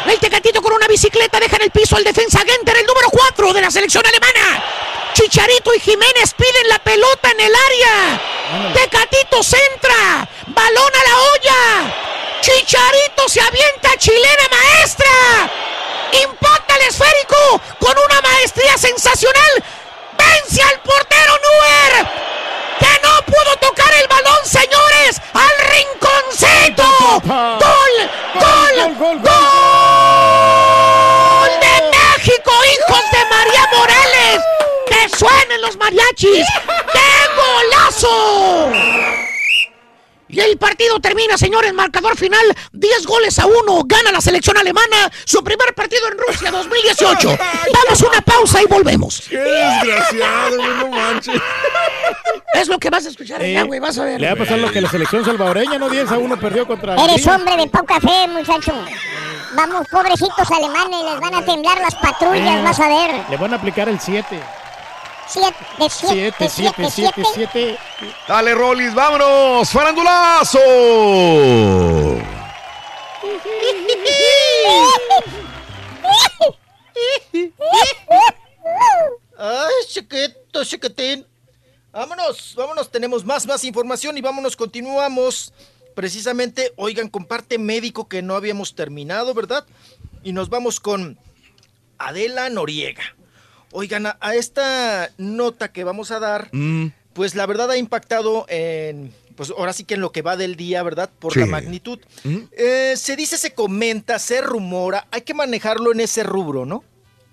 El Tecatito con una bicicleta deja en el piso al defensa Genter, el número 4 de la selección alemana. Chicharito y Jiménez piden la pelota en el área. Tecatito centra. Balón a la olla. Chicharito se avienta chilena maestra. Impacta el esférico con una maestría sensacional. Vence al portero Nuer. Que no pudo tocar el balón, señores. Al rinconcito. Gol, gol, gol, de México, hijos de María Morales. Que suenen los mariachis. ¡Qué golazo! Y el partido termina, señores, marcador final, 10 goles a 1, gana la selección alemana, su primer partido en Rusia 2018. Vamos a una pausa y volvemos. Qué desgraciado, güey, no manches. Es lo que vas a escuchar allá, güey, vas a ver. Le va a pasar lo que la selección salvadoreña, ¿no? 10 a 1 perdió contra. Eres Argentina. hombre de poca fe, muchacho. Vamos, pobrecitos alemanes, les van a temblar las patrullas, Eh, vas a ver. Le van a aplicar el 7. Siete, de siete, 7, 7, siete, 7, siete. 7. Dale, Rolis, vámonos. ¡Farandulazo! ¡Ay, chiquito, chiquitín! Vámonos, vámonos, tenemos más, más información y vámonos, continuamos. Precisamente, oigan, con parte médico que no habíamos terminado, ¿verdad? Y nos vamos con Adela Noriega. Oigan, a, a esta nota que vamos a dar, Mm, pues la verdad ha impactado en, pues ahora sí que en lo que va del día, ¿verdad? Por Sí. la magnitud. mm. Eh, se dice, se comenta, se rumora, hay que manejarlo en ese rubro, ¿no?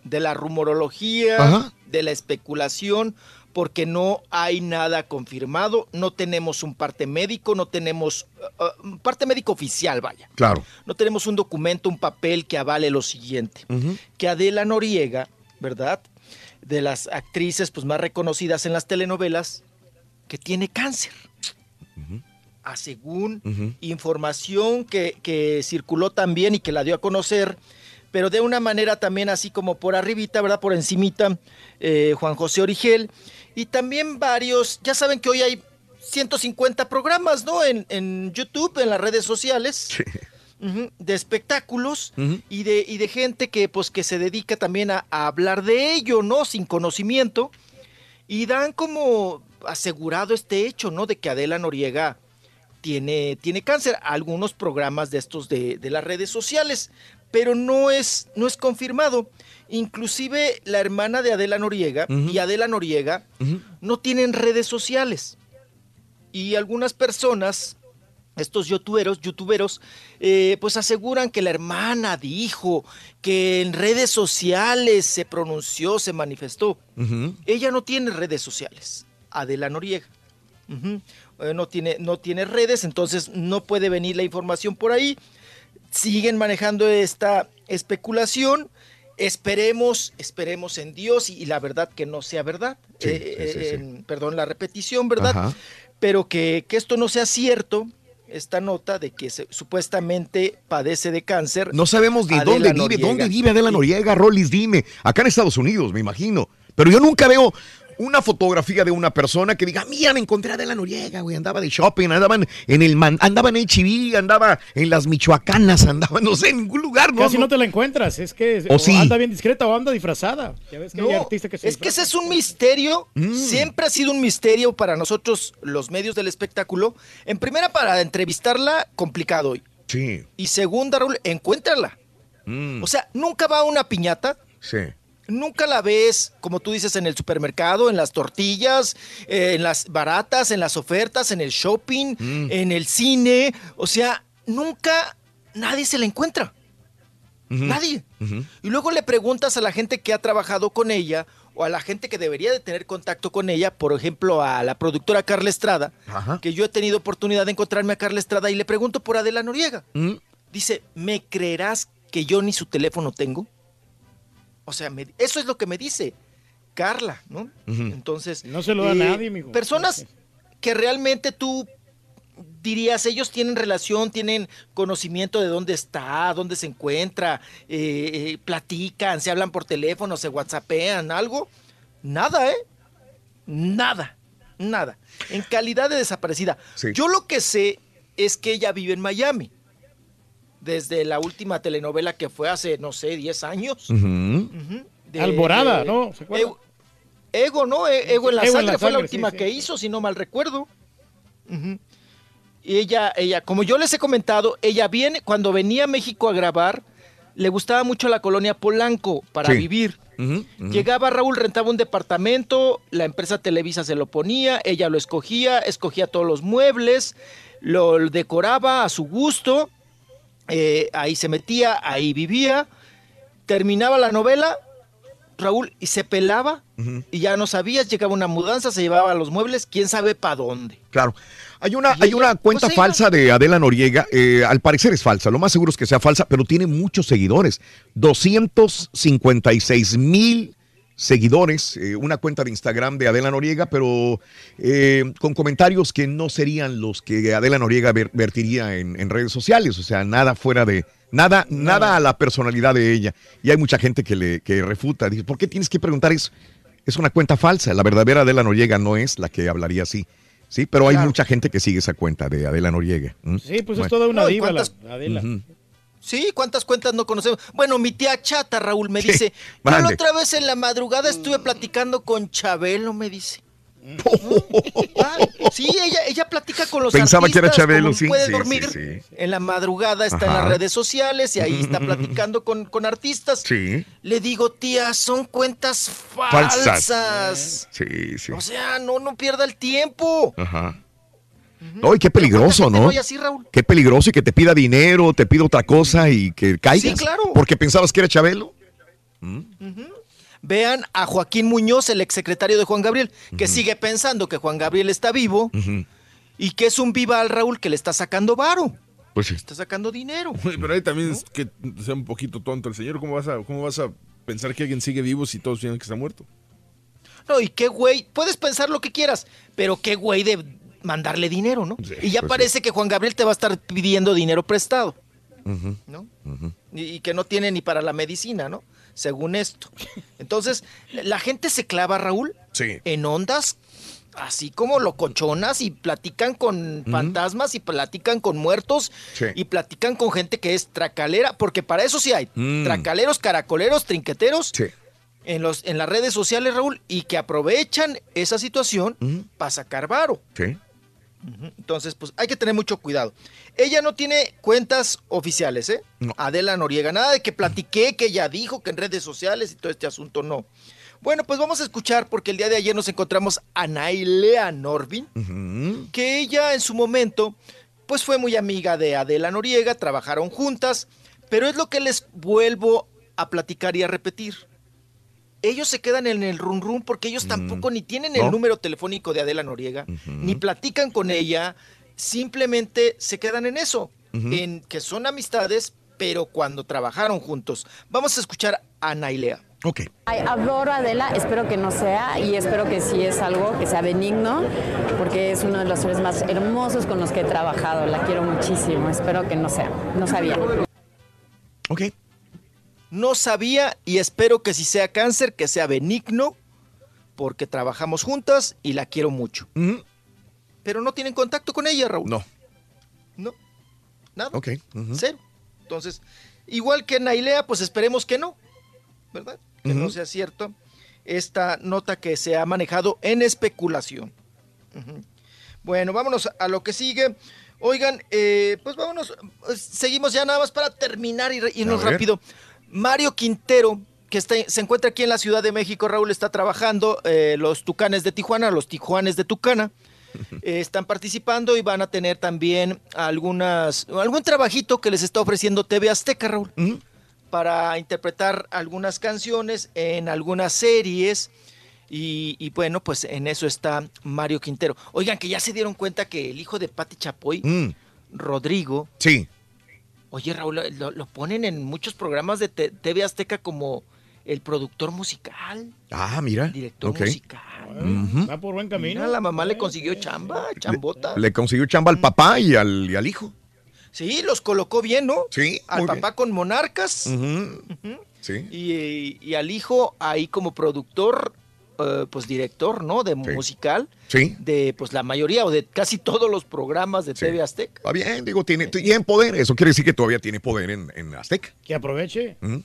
De la rumorología, Ajá. de la especulación, porque no hay nada confirmado, no tenemos un parte médico, no tenemos uh, uh, un parte médico oficial, vaya. Claro. No tenemos un documento, un papel que avale lo siguiente, que Adela Noriega, ¿verdad? De las actrices pues más reconocidas en las telenovelas, que tiene cáncer. A según Ujú. información que, que circuló también y que la dio a conocer, pero de una manera también así como por arribita, ¿verdad? Por encimita, eh, Juan José Origel. Y también varios, ya saben que hoy hay 150 programas, ¿no? En, en YouTube, en las redes sociales. De espectáculos y, de, y de gente que pues que se dedica también a, a hablar de ello, ¿no? Sin conocimiento. Y dan como asegurado este hecho, ¿no? De que Adela Noriega tiene, tiene cáncer. Algunos programas de estos de, de las redes sociales, pero no es, no es confirmado. Inclusive la hermana de Adela Noriega y Adela Noriega no tienen redes sociales. Y algunas personas, estos youtuberos, youtuberos, eh, pues aseguran que la hermana dijo que en redes sociales se pronunció, se manifestó. Ella no tiene redes sociales, Adela Noriega. Eh, no, tiene, no tiene redes, entonces no puede venir la información por ahí. Siguen manejando esta especulación. Esperemos, esperemos en Dios y, y la verdad que no sea verdad. Sí, Eh, sí, sí, perdón, la repetición, ¿verdad? Ajá. Pero que, que esto no sea cierto, esta nota de que se- supuestamente padece de cáncer. No sabemos Adela dónde vive, Noriega. dónde vive Adela Noriega, Rollis, dime. Acá en Estados Unidos, me imagino. Pero yo nunca veo una fotografía de una persona que diga, mira, me encontré a Adela Noriega, güey, andaba de shopping, andaban en el man, andaba en HB, andaba en las Michoacanas, andaba, no sé, en ningún lugar, ¿no? Casi no No- te la encuentras, es que ¿O o sí? anda bien discreta o anda disfrazada. Ya ves que hay No, artistas que se es que ese es un misterio, Mm. siempre ha sido un misterio para nosotros los medios del espectáculo. En primera, para entrevistarla, complicado hoy. Sí. Y segunda, Raúl, encuéntrala. Mm, O sea, nunca va a una piñata, sí. Nunca la ves, como tú dices, en el supermercado, en las tortillas, eh, en las baratas, en las ofertas, en el shopping, Mm. en el cine. O sea, nunca nadie se la encuentra. Nadie. Y luego le preguntas a la gente que ha trabajado con ella o a la gente que debería de tener contacto con ella, por ejemplo, a la productora Carla Estrada, Ajá. que yo he tenido oportunidad de encontrarme a Carla Estrada y le pregunto por Adela Noriega. Mm, Dice, ¿me creerás que yo ni su teléfono tengo? O sea, me- eso es lo que me dice Carla, ¿no? Entonces... No se lo da a nadie, mijo. Personas que realmente tú dirías, ellos tienen relación, tienen conocimiento de dónde está, dónde se encuentra, eh, eh, platican, se hablan por teléfono, se whatsappean, algo. Nada, ¿eh? Nada, nada. En calidad de desaparecida. Sí. Yo lo que sé es que ella vive en Miami. Desde la última telenovela que fue hace, no sé, 10 años. De- Alborada, de- ¿no? ¿Se acuerda? Ego, ¿no? E- Ego en la Ego en sangre la fue la última sí, que sí. hizo, si no mal recuerdo. Y ella, ella, como yo les he comentado, ella viene, cuando venía a México a grabar, le gustaba mucho la colonia Polanco para Sí. vivir. Llegaba Raúl, rentaba un departamento, la empresa Televisa se lo ponía, ella lo escogía, escogía todos los muebles, lo decoraba a su gusto, eh, ahí se metía, ahí vivía, terminaba la novela, Raúl, y se pelaba, y ya no sabías, llegaba una mudanza, se llevaba los muebles, quién sabe para dónde. Claro. Hay una, hay una cuenta pues, ella- falsa de Adela Noriega. eh, al parecer es falsa. Lo más seguro es que sea falsa, pero tiene muchos seguidores. 256 mil seguidores. eh, una cuenta de Instagram de Adela Noriega, pero eh, con comentarios que no serían los que Adela Noriega ver- vertiría en, en redes sociales. O sea, nada fuera de. Nada, nada a la personalidad de ella. Y hay mucha gente que le que refuta. Dice, ¿por qué tienes que preguntar eso? Es una cuenta falsa. La verdadera Adela Noriega no es la que hablaría así. Sí, pero hay Claro. mucha gente que sigue esa cuenta de Adela Noriega. ¿Mm? Sí, pues Bueno. es toda una No, ¿y diva la Adela. Ujú. Sí, ¿cuántas cuentas no conocemos? Bueno, mi tía Chata, Raúl, me dice, yo la otra vez en la madrugada estuve platicando con Chabelo, me dice. Ah, sí, ella, ella platica con los Pensaba que era artistas, Chabelo, sí, puede sí, dormir. sí, sí. En la madrugada está en las redes sociales y ahí está platicando con, con artistas. Sí. Le digo, tía, son cuentas Falsas. falsas. Sí, sí. O sea, no, no pierda el tiempo. Ajá. No, y qué peligroso, ¿no? voy así, Raúl. Qué peligroso y que te pida dinero, te pida otra cosa y que caigas. Sí, claro. Porque pensabas que era Chabelo. Vean a Joaquín Muñoz, el exsecretario de Juan Gabriel, que sigue pensando que Juan Gabriel está vivo y que es un viva al Raúl que le está sacando varo. Pues sí. Está sacando dinero. Pero ahí también es que sea un poquito tonto el señor. ¿Cómo vas a, cómo vas a pensar que alguien sigue vivo si todos piensan que está muerto? No, y qué güey, puedes pensar lo que quieras, pero qué güey de mandarle dinero, ¿no? y ya pues parece que Juan Gabriel te va a estar pidiendo dinero prestado. ¿No? y, y que no tiene ni para la medicina, ¿no? Según esto. Entonces, la gente se clava, Raúl, Sí. en ondas así como locochonas y platican con fantasmas y platican con muertos Sí. y platican con gente que es tracalera, porque para eso sí hay Mm. tracaleros, caracoleros, trinqueteros Sí. en, los, en las redes sociales, Raúl, y que aprovechan esa situación para sacar varo. Sí. Entonces, pues hay que tener mucho cuidado. Ella no tiene cuentas oficiales, ¿eh? Adela Noriega, nada de que platiqué, que ella dijo que en redes sociales y todo este asunto, no. Bueno, pues vamos a escuchar porque el día de ayer nos encontramos a Nailea Norvin, que ella en su momento, pues fue muy amiga de Adela Noriega, trabajaron juntas, pero es lo que les vuelvo a platicar y a repetir. Ellos se quedan en el run run porque ellos tampoco ni tienen el No. número telefónico de Adela Noriega, ni platican con ella, simplemente se quedan en eso, Ujú. en que son amistades, pero cuando trabajaron juntos. Vamos a escuchar a Nailea. Ok. Ay, adoro a Adela, espero que no sea y espero que sí es algo que sea benigno, porque es uno de los seres más hermosos con los que he trabajado, la quiero muchísimo, espero que no sea, no sabía. Ok. No sabía y espero que si sea cáncer, que sea benigno, porque trabajamos juntas y la quiero mucho. Pero no tienen contacto con ella, Raúl. No. No. Nada. Ok. Cero. Entonces, igual que Nailea, pues esperemos que no, ¿verdad? Que no sea cierto esta nota que se ha manejado en especulación. Bueno, vámonos a lo que sigue. Oigan, eh, pues vámonos, eh, seguimos ya nada más para terminar y irnos rápido. Mario Quintero, que está, se encuentra aquí en la Ciudad de México, Raúl está trabajando, eh, los Tucanes de Tijuana, los Tijuanes de Tucana, eh, están participando y van a tener también algunas, algún trabajito que les está ofreciendo TV Azteca, Raúl, para interpretar algunas canciones en algunas series. Y, y bueno, pues en eso está Mario Quintero. Oigan, que ya se dieron cuenta que el hijo de Pati Chapoy, Mm. Rodrigo, Sí. Oye Raúl, lo, lo ponen en muchos programas de te- TV Azteca como el productor musical, Ah, mira. director musical. Ujú. Va por buen camino. Mira, la mamá le consiguió chamba, chambota. Le consiguió chamba al papá y al, y al hijo. Sí, los colocó bien, ¿no? Sí. Al muy papá con Monarcas Sí. y, y al hijo ahí como productor, eh, pues director, ¿no? De musical. Sí. De pues la mayoría o de casi todos los programas de TV Azteca. Está bien, digo, tiene, tiene poder. Eso quiere decir que todavía tiene poder en, en Azteca. Que aproveche. Ujú.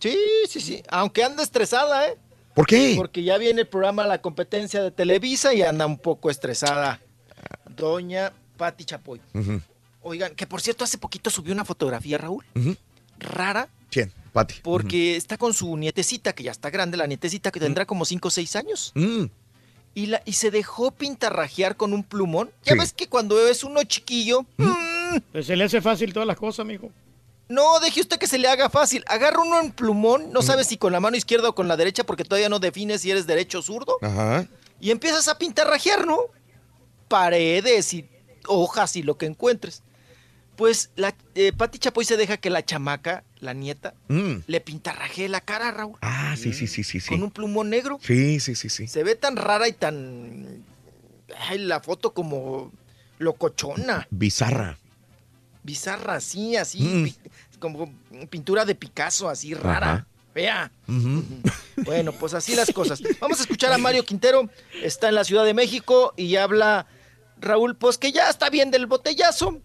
Sí, sí, sí. Aunque anda estresada, ¿eh? ¿Por qué? Porque ya viene el programa La Competencia de Televisa y anda un poco estresada. Doña Patti Chapoy. Oigan, que por cierto hace poquito subió una fotografía, Raúl, rara, ¿Quién? Pati. porque está con su nietecita, que ya está grande, la nietecita que tendrá como 5 o 6 años. Mm. Y, la, y se dejó pintarrajear con un plumón. Ya Sí. ves que cuando es uno chiquillo, Pues se le hace fácil todas las cosas, mijo. no deje usted que se le haga fácil. Agarra uno en plumón, no sabes si con la mano izquierda o con la derecha, porque todavía no defines si eres derecho o zurdo. Ajá. y empiezas a pintarrajear, ¿no? Paredes y hojas y lo que encuentres. Pues la eh, Pati Chapoy se deja que la chamaca, la nieta, Mm. le pintarrajee la cara, Raúl, Ah, sí, sí, sí, sí, sí. con un plumón negro. Sí, sí, sí, sí. Se ve tan rara y tan... Ay, la foto como locochona, Bizarra. bizarra, así, así, Mm. pi- como pintura de Picasso, así rara. Ajá. Vea. Ujú. Bueno, pues así las cosas. Vamos a escuchar a Mario Quintero, está en la Ciudad de México y habla Raúl, pues que ya está bien del botellazo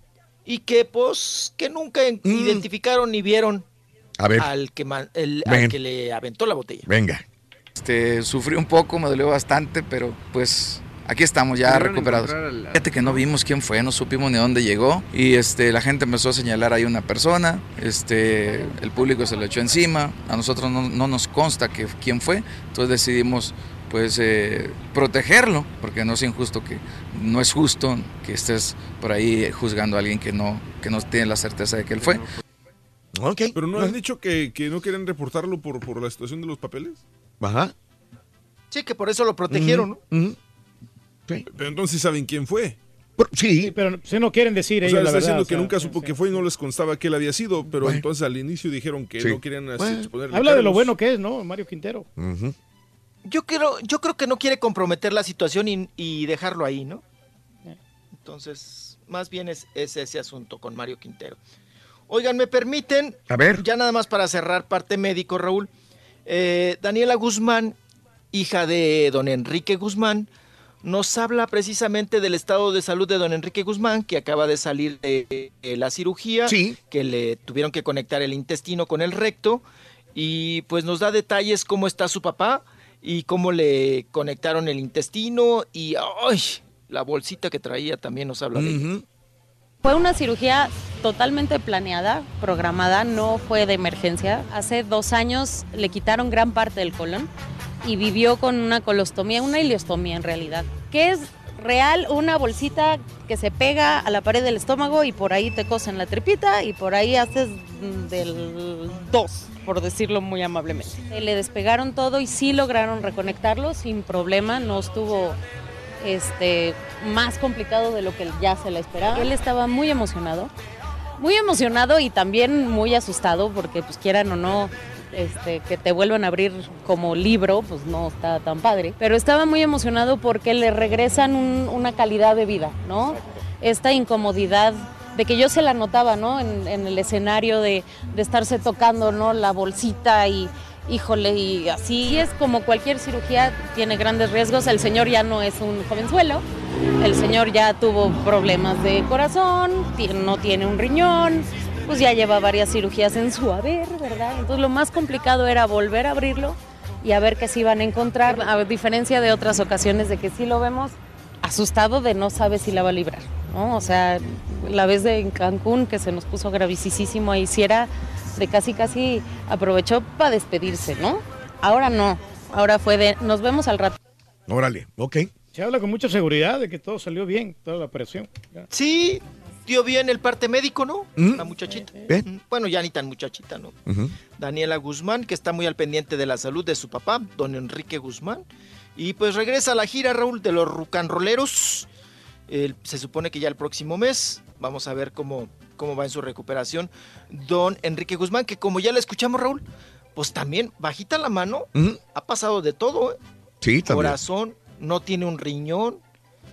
y que pues que nunca en- identificaron ni vieron A ver. al que man- el- al que le aventó la botella. Venga. Este, sufrí un poco, me dolió bastante, pero pues aquí estamos ya ¿Pudieron recuperados. Fíjate que no vimos quién fue, no supimos ni dónde llegó y este, la gente empezó a señalar ahí una persona, este, el público se lo echó encima, a nosotros no, no nos consta que quién fue, entonces decidimos pues eh, protegerlo, porque no es injusto que no es justo que estés por ahí juzgando a alguien que no que no tiene la certeza de que él fue. Pero no han dicho que, que no quieren reportarlo por, por la situación de los papeles. Ajá. Sí, que por eso lo protegieron, ¿no? Pero entonces saben quién fue. Sí. pero si no quieren decir O ellos sea, la está verdad. diciendo o que nunca supo que fue y no les constaba que él había sido, pero Bueno. entonces al inicio dijeron que Sí. no querían así, Bueno. exponerle Habla de lo bueno que es, ¿no? Mario Quintero. Yo creo, yo creo que no quiere comprometer la situación y, y dejarlo ahí, ¿no? Entonces, más bien es, es ese asunto con Mario Quintero. Oigan, ¿me permiten? A ver. Ya nada más para cerrar parte médico, Raúl. Eh, Daniela Guzmán, hija de don Enrique Guzmán, nos habla precisamente del estado de salud de don Enrique Guzmán, que acaba de salir de la cirugía, que le tuvieron que conectar el intestino con el recto, y pues nos da detalles cómo está su papá y cómo le conectaron el intestino y ¡ay! La bolsita que traía también nos habla de ella. Fue una cirugía totalmente planeada, programada, no fue de emergencia. Hace dos años le quitaron gran parte del colon y vivió con una colostomía, una ileostomía en realidad, que es real una bolsita que se pega a la pared del estómago y por ahí te cosen la tripita y por ahí haces del dos, por decirlo muy amablemente. Le despegaron todo y sí lograron reconectarlo sin problema, no estuvo este, más complicado de lo que ya se le esperaba. Él estaba muy emocionado, muy emocionado y también muy asustado porque pues quieran o no, este, que te vuelvan a abrir como libro, pues no está tan padre. Pero estaba muy emocionado porque le regresan un- una calidad de vida, ¿no? Esta incomodidad de que yo se la notaba, ¿no? En, en el escenario de, de estarse tocando, ¿no? La bolsita y, híjole, y así. Es como cualquier cirugía, tiene grandes riesgos. El señor ya no es un jovenzuelo. El señor ya tuvo problemas de corazón, no tiene un riñón, pues ya lleva varias cirugías en su haber, ¿verdad? Entonces lo más complicado era volver a abrirlo y a ver qué se iban a encontrar, a diferencia de otras ocasiones de que sí lo vemos asustado de no sabe si la va a librar. O sea, la vez de Cancún que se nos puso gravísimo ahí, si era de casi casi aprovechó para despedirse, ¿no? Ahora no, ahora fue de nos vemos al rato. Órale, ok. Se habla con mucha seguridad de que todo salió bien, toda la operación. Ya. Sí, dio bien el parte médico, ¿no? ¿Mm? La muchachita. Mm, Bueno, ya ni tan muchachita, ¿no? Daniela Guzmán, que está muy al pendiente de la salud de su papá, don Enrique Guzmán. Y pues regresa a la gira, Raúl, de los rucanroleros. El- se supone que ya el próximo mes. Vamos a ver cómo, cómo va en su recuperación. Don Enrique Guzmán, que como ya le escuchamos, Raúl, pues también bajita la mano. Ha pasado de todo, ¿eh? Sí, también. Corazón, no tiene un riñón,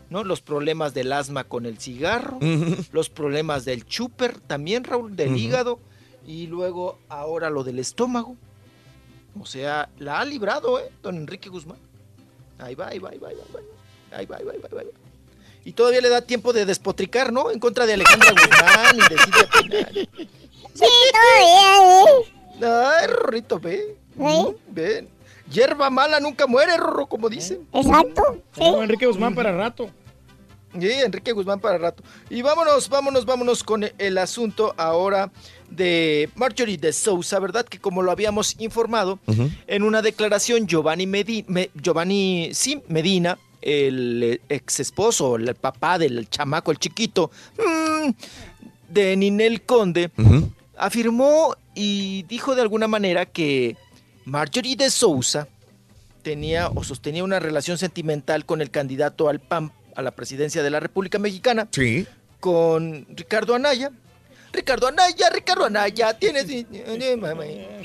¿no? Los problemas del asma con el cigarro, los problemas del chúper también, Raúl, del hígado, y luego ahora lo del estómago. O sea, la ha librado, ¿eh? Don Enrique Guzmán. Ahí va, ahí va, ahí va, ahí va. Ahí va, ahí va, ahí va, ahí va. Y todavía le da tiempo de despotricar, ¿no? En contra de Alejandra Guzmán y de Silvia Pinal. Sí, todavía, ¿eh? Ay, Rorrito, ve. Ven. Hierba mala nunca muere, Rorro, como dicen. Exacto. A Enrique Guzmán para rato. Sí, Enrique Guzmán para rato. Y vámonos, vámonos, vámonos con el asunto ahora de Marjorie de Sousa, ¿verdad? Que como lo habíamos informado, en una declaración Giovanni, Medi- Me- Giovanni sí, Medina, el ex esposo, el papá del chamaco, el chiquito, mm, de Ninel Conde, afirmó y dijo de alguna manera que Marjorie de Sousa tenía o sostenía una relación sentimental con el candidato al PAN a la presidencia de la República Mexicana, Sí. con Ricardo Anaya. Ricardo Anaya, Ricardo Anaya, tienes...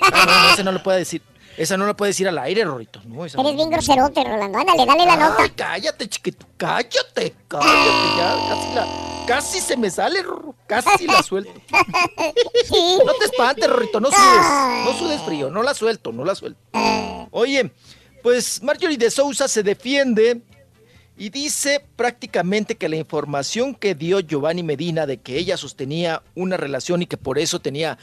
Ah, no, no, ese no lo puede decir. Esa no lo puede decir al aire, Rorito. No, esa no. Eres bien groserote, Rolando. Ándale, dale la nota. Ay, cállate, chiquito, cállate, cállate, ya, casi la, casi se me sale, Rorro, casi la suelto. No te espantes, Rorrito, no sudes, no sudes frío, no la suelto, no la suelto. Oye, pues Marjorie de Sousa se defiende Y dice prácticamente que la información que dio Giovanni Medina de que ella sostenía una relación y que por eso tenía,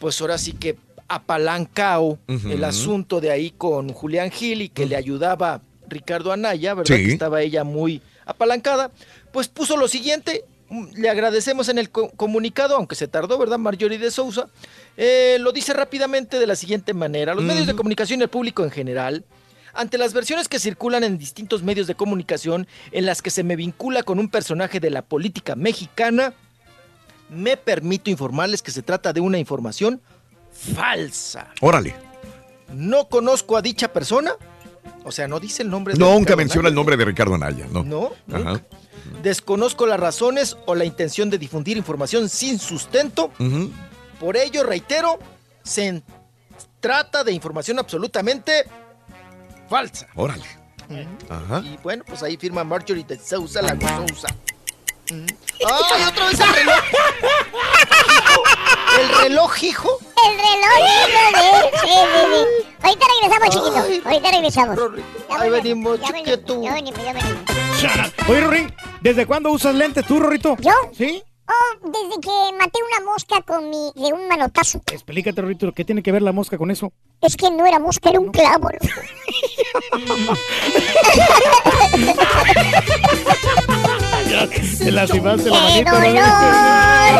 pues ahora sí que apalancao Ujú. el asunto de ahí con Julián Gil y que le ayudaba Ricardo Anaya, ¿verdad? Sí. Que estaba ella muy apalancada, pues puso lo siguiente. Mm, Le agradecemos en el co- comunicado, aunque se tardó, ¿verdad? Marjorie de Sousa. Eh, lo dice rápidamente de la siguiente manera. Los medios de comunicación y el público en general ante las versiones que circulan en distintos medios de comunicación en las que se me vincula con un personaje de la política mexicana, me permito informarles que se trata de una información falsa. Órale. No conozco a dicha persona, o sea, no dice el nombre de Nunca Ricardo menciona Anaya. el nombre de Ricardo Anaya, ¿no? No, Ajá. Desconozco las razones o la intención de difundir información sin sustento. Por ello, reitero, se trata de información absolutamente falsa. Órale. Ajá. Y bueno, pues ahí firma Marjorie de Sousa, la Sousa. Mm. ¡Ay, otra vez el reloj! ¿El reloj, hijo? El reloj, hijo de... Sí, sí, sí. Ahorita regresamos, chiquito. Ahorita regresamos. Ahí venimos, venimos, Ya venimos, ya venimos. Oye, Rorín, ¿desde cuándo usas lentes tú, Rorrito? ¿Yo? ¿Sí? Oh, desde que maté una mosca con mi... de un manotazo. Explícate, Rorrito, ¿qué tiene que ver la mosca con eso? Es que no era mosca, era un clavo. Te lastimaste la ¡Qué manita, dolor!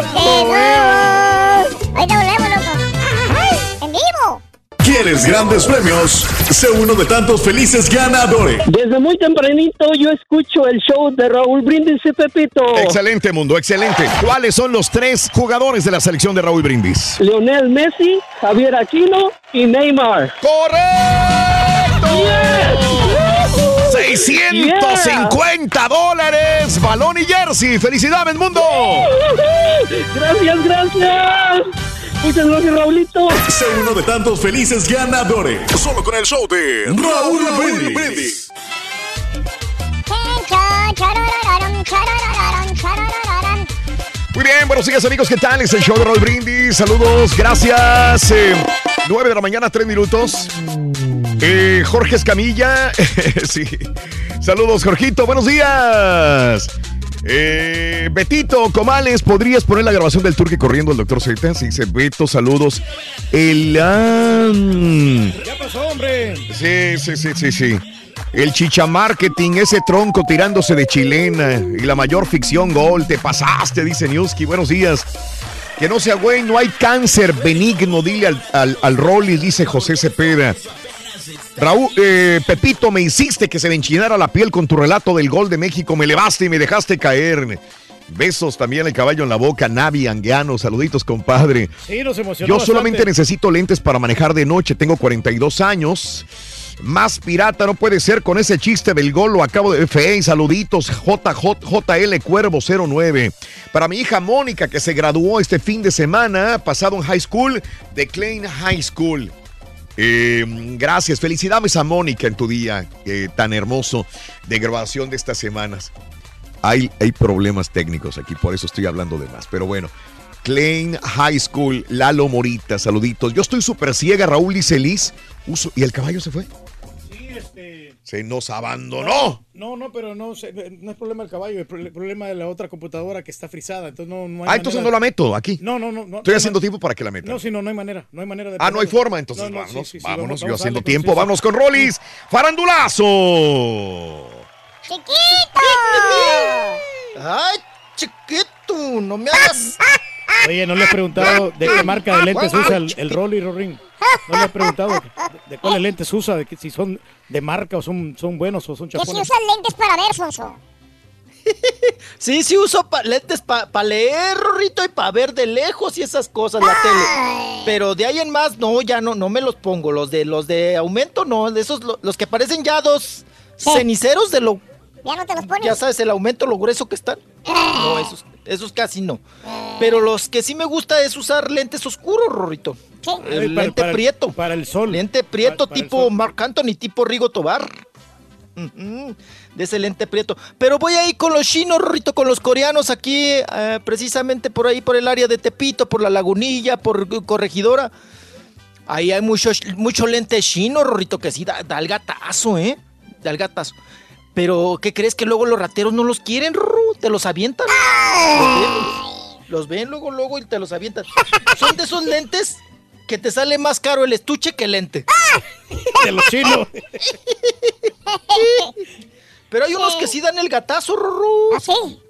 Rorrito. ¡Qué dolor! Ahorita volvemos. ¿Quieres grandes premios? Sé uno de tantos felices ganadores. Desde muy tempranito yo escucho el show de Raúl Brindis y Pepito. Excelente, mundo, excelente. ¿Cuáles son los tres jugadores de la selección de Raúl Brindis? Leonel Messi, Javier Aquino y Neymar. ¡Correcto! 650 dólares, balón y jersey. ¡Felicidades, mundo! Gracias, gracias. Muchas gracias, Raulito. Sé uno de tantos felices ganadores. Solo con el show de Raúl Brindis. Chararararam, chararararam. Muy bien, buenos días amigos, ¿qué tal? Es el show de Raúl Brindis, saludos, gracias. Eh, 9 de la mañana, 3 minutos. Eh, Jorge Escamilla, sí. Saludos, Jorgito, buenos días. Eh, Betito Comales, ¿podrías poner la grabación del turque corriendo el doctor Z? Dice Beto, saludos. El... ah, ¿Qué pasó, hombre? Sí, sí, sí, sí, sí. El chicha marketing, ese tronco tirándose de chilena y la mayor ficción gol. Te pasaste, dice Newski. Buenos días. Que no sea güey, no hay cáncer benigno, dile al, al, al Rollis, dice José Cepeda. Raúl, eh, Pepito, me hiciste que se me enchinara la piel con tu relato del gol de México. Me elevaste y me dejaste caer. Besos también el caballo en la boca, Navi Anguiano. Saluditos, compadre. Sí, nos emocionó Yo solamente bastante. necesito lentes para manejar de noche. Tengo 42 años. Más pirata no puede ser con ese chiste del gol. Lo acabo de. Fe, saluditos. JJ, JL Cuervo 09. Para mi hija Mónica, que se graduó este fin de semana, pasado en high school, de Klein High School. Eh, gracias, felicidades a Mónica en tu día tan hermoso de grabación de estas semanas. Hay, hay problemas técnicos aquí, por eso estoy hablando de más. Pero bueno, Klein High School, Lalo Morita, saluditos. Yo estoy súper ciega, Raúl dice Liz. Uso, ¿Y el caballo se fue? Se nos abandonó. No, no, pero no, no es problema del caballo, es el problema de la otra computadora que está frisada. Entonces no, no hay Ah, entonces no la meto aquí. No, no, no. no Estoy no, haciendo tiempo para que la meta. No, sí, no, no hay manera. No hay manera de Ah, no hay forma, entonces No, no, sí, vámonos, sí, sí, vámonos, vamos- yo haciendo tiempo, sí, sí. vámonos con Rollis. ¡Farandulazo! ¡Ay, chiquito! ¡No me hagas! Oye, no le he preguntado de qué marca de lentes usa el, el Rolly Rorín. No le he preguntado de, de cuáles lentes usa, de que, si son de marca o son, son buenos o son Que si chapones. usas lentes para ver, Sonso. Sí, sí uso pa- lentes para leer, Rorrito, y para ver de lejos y esas cosas la tele. Pero de ahí en más, no, ya no, no me los pongo. Los de los de aumento, no, de esos, lo- los que parecen ya dos ceniceros de lo. ¿Ya no te los pones? Ya sabes, el aumento, lo grueso que están. No, esos, esos casi no. Pero los que sí me gusta es usar lentes oscuros, Rorrito. Ay, El para- lente para prieto. Para el sol. Lente prieto para tipo Marc Anthony, tipo Rigo Tobar. De ese lente prieto. Pero voy ahí con los chinos, Rorrito, con los coreanos aquí, eh, precisamente por ahí, por el área de Tepito, por la Lagunilla, por Corregidora. Ahí hay mucho, mucho lente chino, Rorrito, que sí da, da el gatazo, ¿eh? Da el gatazo. Pero, ¿qué crees que luego los rateros no los quieren, Rorro? Te los avientan. Los ven, los ven luego, luego y te los avientan. Son de esos lentes que te sale más caro el estuche que el lente. De los chinos. Pero hay unos que sí dan el gatazo, Rorro. ¿Ah, sí?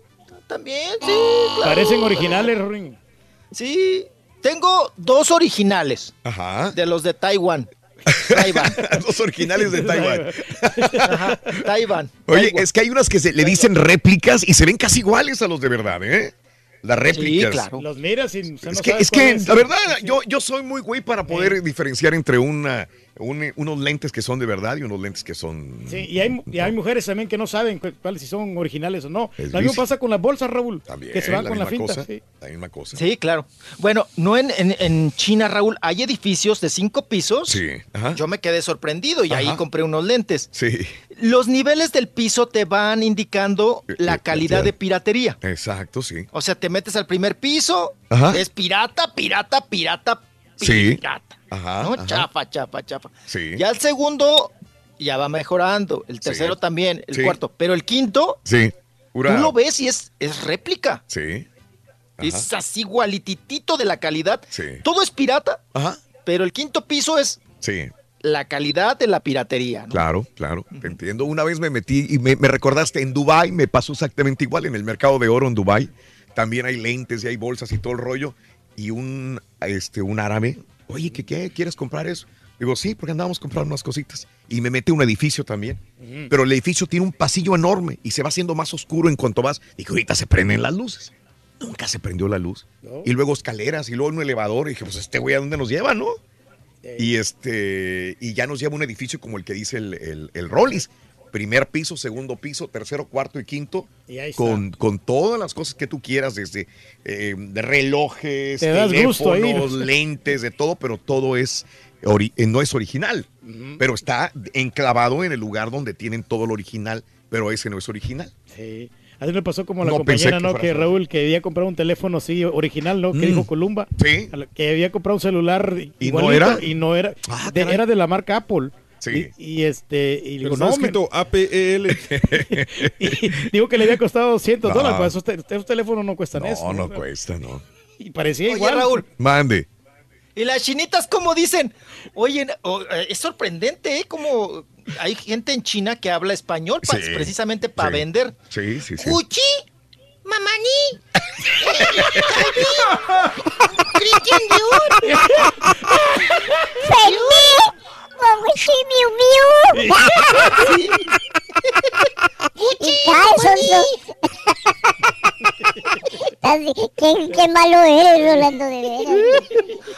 También, sí, claro. Parecen originales, Rorín. Sí, tengo dos originales. Ajá. De los de Taiwán. Taiwán. Los originales de Taiwán. Ajá, Taiwán. Oye, es que hay unas que se le dicen réplicas y se ven casi iguales a los de verdad, ¿eh? Las réplicas. Los miras y o sea, no Es que, sabes es que es. la verdad, yo, yo soy muy güey para poder diferenciar entre una, un- unos lentes que son de verdad y unos lentes que son... Sí, y hay, y hay mujeres también que no saben cu- cuáles si son originales o no. Es Lo mismo vicio. pasa con las bolsas, Raúl. que se van la con la misma finta. cosa, sí. La misma cosa. Sí, claro. Bueno, no en, en- en China, Raúl, hay edificios de cinco pisos. Sí, ajá. Yo me quedé sorprendido y ahí compré unos lentes. Sí, Los niveles del piso te van indicando la calidad de piratería. exacto, sí. O sea, te metes al primer piso, Ajá. es pirata, pirata, pirata, Sí. Ajá, ¿no? ajá. Chafa, chafa, chafa. Sí. Ya el segundo ya va mejorando, el tercero también, el Sí. cuarto, pero el quinto, Sí. Tú lo ves y es, es réplica. Sí. Es así igualititito de la calidad. Sí. Todo es pirata, Ajá. pero el quinto piso es Sí. la calidad de la piratería. ¿no? Claro, claro, te entiendo. Una vez me metí y me, me recordaste en Dubai, me pasó exactamente igual en el mercado de oro en Dubai. También hay lentes y hay bolsas y todo el rollo. Y un, este, un árabe, oye, ¿qué, qué? ¿Quieres comprar eso? Digo, sí, porque andábamos comprando unas cositas. Y me metí a un edificio también. Pero el edificio tiene un pasillo enorme y se va haciendo más oscuro en cuanto vas. Que ahorita se prenden las luces. Nunca se prendió la luz. No. Y luego escaleras y luego un elevador. Y dije, pues este güey, ¿a dónde nos lleva, no? Y este y ya nos lleva un edificio como el que dice el, el, el Rollis. Primer piso, segundo piso, tercero, cuarto y quinto. Y ahí está. con, con todas las cosas que tú quieras, desde eh, relojes, Te teléfonos, lentes, de todo, pero todo es eh, no es original. Pero está enclavado en el lugar donde tienen todo lo original, pero ese no es original. Sí. A mí me pasó como la No compañera, ¿no? Que así. Raúl, que había comprado un teléfono así original, ¿no? Que Mm. dijo Columba. Sí. Que había comprado un celular ¿Y no igualito era? Y no era. Ah, de- era de la marca Apple. Sí. Y, y este. Y digo, no, escrito APEL. y digo que le había costado 200 No. dólares. Pues esos, te- esos teléfonos no cuestan eso. No, no cuesta, no. Y parecía Oye, igual. Raúl, Mande. y las chinitas, como dicen? Oye, eh, es sorprendente, ¿eh? Como hay gente en China que habla español pa- Sí, precisamente para sí. vender. Sí, sí, sí. Uchi, Mamani, Cristian Dior. ¡Mamuchi, miu, miu! Gucci, Y calzos, ¿no? ¿Qué, qué malo eres, Rolando, de veras.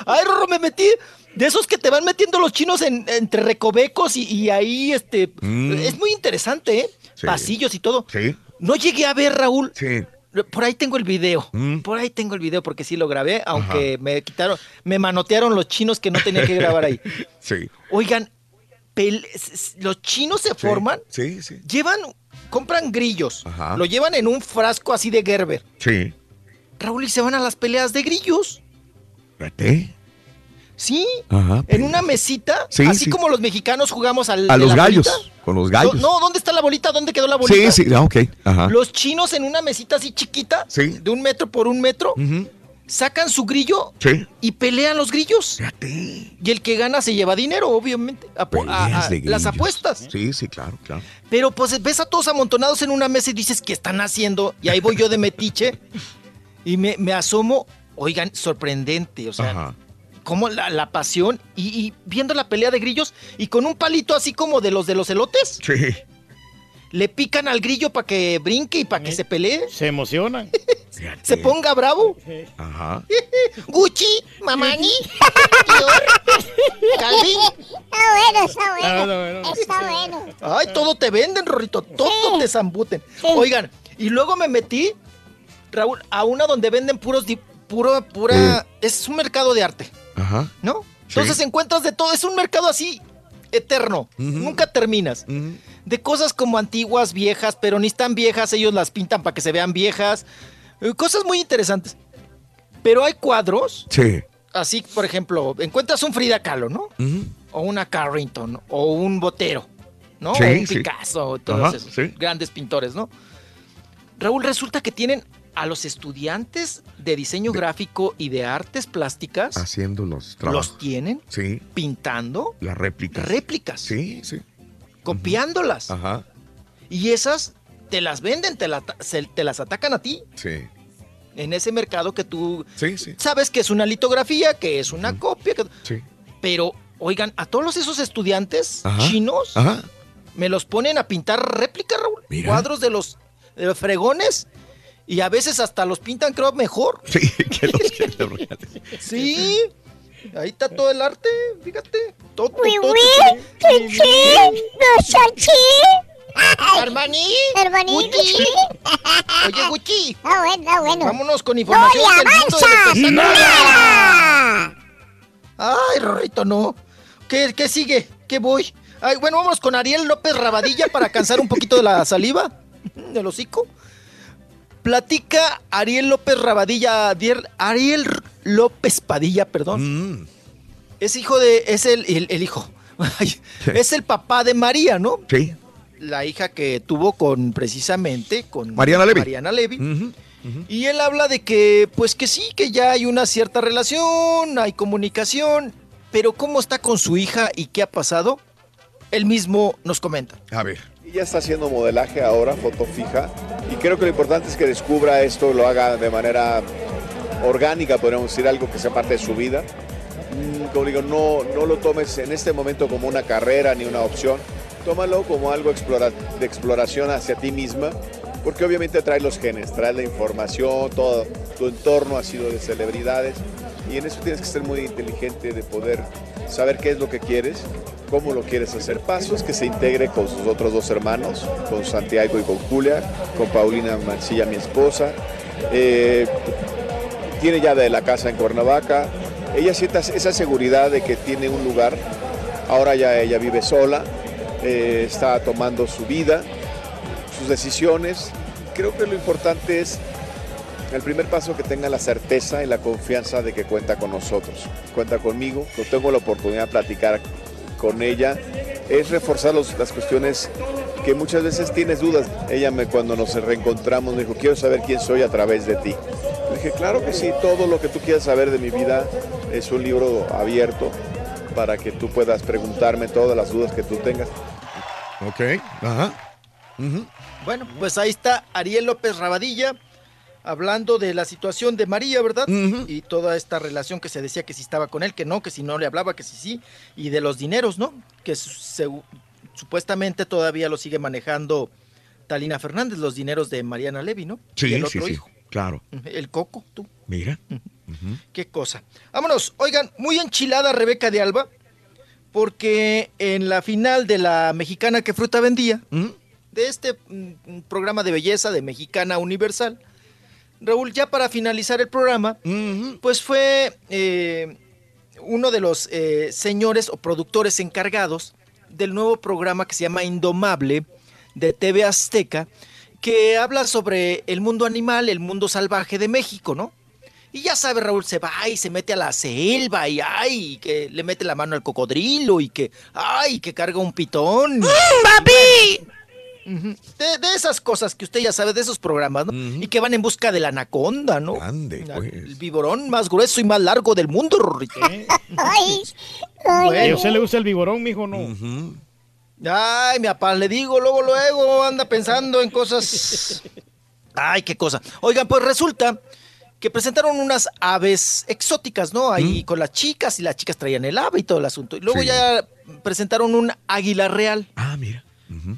Ay, Rorro, me metí. De esos que te van metiendo los chinos en- entre recovecos y, y ahí, este. Mm. Es muy interesante, ¿eh? Sí. Pasillos y todo. Sí. No llegué a ver, Raúl. Sí. Por ahí tengo el video. Mm. Por ahí tengo el video porque sí lo grabé, aunque me quitaron, me manotearon los chinos que no tenía que grabar ahí. Sí. Oigan, los chinos se forman, Sí, sí. llevan, compran grillos, Ajá. lo llevan en un frasco así de Gerber. Sí. Raúl y se van a las peleas de grillos. Fíjate. Sí, Ajá. en una mesita, Sí, así sí. como los mexicanos jugamos al A los gallos. bolita. Con los gallos. No, ¿dónde está la bolita? ¿Dónde quedó la bolita? Sí, sí, ah, ok. Ajá. Los chinos en una mesita así chiquita, Sí. de un metro por un metro, sacan su grillo y pelean los grillos. Y el que gana se lleva dinero, obviamente. A- las apuestas. Sí, sí, claro, claro. Pero pues ves a todos amontonados en una mesa y dices, ¿qué están haciendo? Y ahí voy yo de metiche y me, me asomo. Oigan, sorprendente, o sea, Ajá. Como la, la pasión y, y viendo la pelea de grillos y con un palito así como de los de los elotes, Sí. le pican al grillo para que brinque y para que se pelee, Se emocionan. se ponga bravo. Ajá. Gucci, Mamani, Calvin. Está bueno, está bueno. Ah, no, bueno. Está bueno. Ay, todo te venden, Rorrito, todo te zambuten. Oigan, y luego me metí, Raúl, a una donde venden puros, di- puro, pura, es un mercado de arte, Ajá. ¿no? Sí. Entonces encuentras de todo, es un mercado así, eterno, nunca terminas. De cosas como antiguas, viejas, pero ni están viejas, ellos las pintan para que se vean viejas. Eh, Cosas muy interesantes. Pero hay cuadros, Sí. así, por ejemplo, encuentras un Frida Kahlo, ¿no? O una Carrington, o un Botero. ¿no? Sí, O un sí. Picasso, todos esos grandes pintores, ¿no? Raúl, resulta que tienen a los estudiantes de diseño gráfico y de artes plásticas, Haciendo los trabajos. los tienen Sí, pintando las réplicas. réplicas, Sí, sí. copiándolas. Ajá. Y esas te las venden, te, la- se- te las atacan a ti Sí. en ese mercado que tú Sí, sí. sabes que es una litografía, que es una copia. que- Sí. Pero, oigan, a todos esos estudiantes Ajá. chinos Ajá. me los ponen a pintar réplicas, Raúl. Mira. Cuadros de los, de los fregones. Y a veces hasta los pintan, creo, mejor. Sí, que los que los reales. Sí. Ahí está todo el arte, fíjate. Todo, todo, Gucci. Oye, Gucci. Ah, bueno, ah, bueno. Vámonos con información ¡No del mundo de espectáculos. Ay, Rorrito, no. ¿Qué, qué sigue? ¿Qué voy? Ay, bueno, vamos con Ariel López Rabadilla para cansar un poquito de la saliva del hocico. Platica Ariel López Rabadilla, Ariel López Padilla, perdón. Mm. Es hijo de, es el, el- el hijo. Es el papá de María, ¿no? Sí. La hija que tuvo con, precisamente, con Mariana Levy. Mariana Levy. Y él habla de que, pues que sí, que ya hay una cierta relación, hay comunicación, pero cómo está con su hija y qué ha pasado, él mismo nos comenta. A ver. Ella está haciendo modelaje ahora, foto fija, y creo que lo importante es que descubra esto, lo haga de manera orgánica, podríamos decir, algo que sea parte de su vida. Mm, Como digo, no, no lo tomes en este momento como una carrera ni una opción, tómalo como algo de exploración hacia ti misma, porque obviamente trae los genes, trae la información, todo. Tu entorno ha sido de celebridades, y en eso tienes que ser muy inteligente de poder saber qué es lo que quieres, cómo lo quieres hacer. Pasos que se integre con sus otros dos hermanos, con Santiago y con Julia, con Paulina Mancilla, mi esposa. Eh, tiene ya de la casa en Cuernavaca. Ella siente esa seguridad de que tiene un lugar. Ahora ya ella vive sola, eh, está tomando su vida, sus decisiones. Creo que lo importante es el primer paso que tenga la certeza y la confianza de que cuenta con nosotros. Cuenta conmigo, no tengo la oportunidad de platicar con ella. Es reforzar los- las cuestiones que muchas veces tienes dudas. Ella me, cuando nos reencontramos me dijo, quiero saber quién soy a través de ti. Le dije, claro que sí, todo lo que tú quieras saber de mi vida es un libro abierto para que tú puedas preguntarme todas las dudas que tú tengas. Ok. Ajá. Bueno, pues ahí está Ariel López Rabadilla hablando de la situación de María, ¿verdad? Y toda esta relación que se decía que si estaba con él, que no, que si no le hablaba, que si sí, y de los dineros, ¿no? Que se- supuestamente todavía lo sigue manejando Talina Fernández, los dineros de Mariana Levy, ¿no? y Sí, el sí, otro sí. hijo, Claro. el Coco, tú. Mira. Qué cosa. Vámonos, oigan, muy enchilada Rebeca de Alba, porque en la final de la mexicana que fruta vendía, de este mm, programa de belleza de Mexicana Universal, Raúl, ya para finalizar el programa, pues fue eh, uno de los eh, señores o productores encargados del nuevo programa que se llama Indomable de TV Azteca, que habla sobre el mundo animal, el mundo salvaje de México, ¿no? Y ya sabe, Raúl, se va y se mete a la selva y ay, que le mete la mano al cocodrilo y que ay, que carga un pitón. ¡Papi! De, de esas cosas que usted ya sabe, de esos programas, ¿no? Y que van en busca de la anaconda, ¿no? La- El viborón más grueso y más largo del mundo, Rorrito. Ay, ¿A usted le gusta el vigorón, mijo? No. Ay, mi papá, le digo, luego, luego, anda pensando en cosas. Ay, qué cosa. Oigan, pues resulta que presentaron unas aves exóticas, ¿no? Ahí con las chicas y las chicas traían el ave y todo el asunto. Y luego Sí. ya presentaron un águila real. Ah, mira.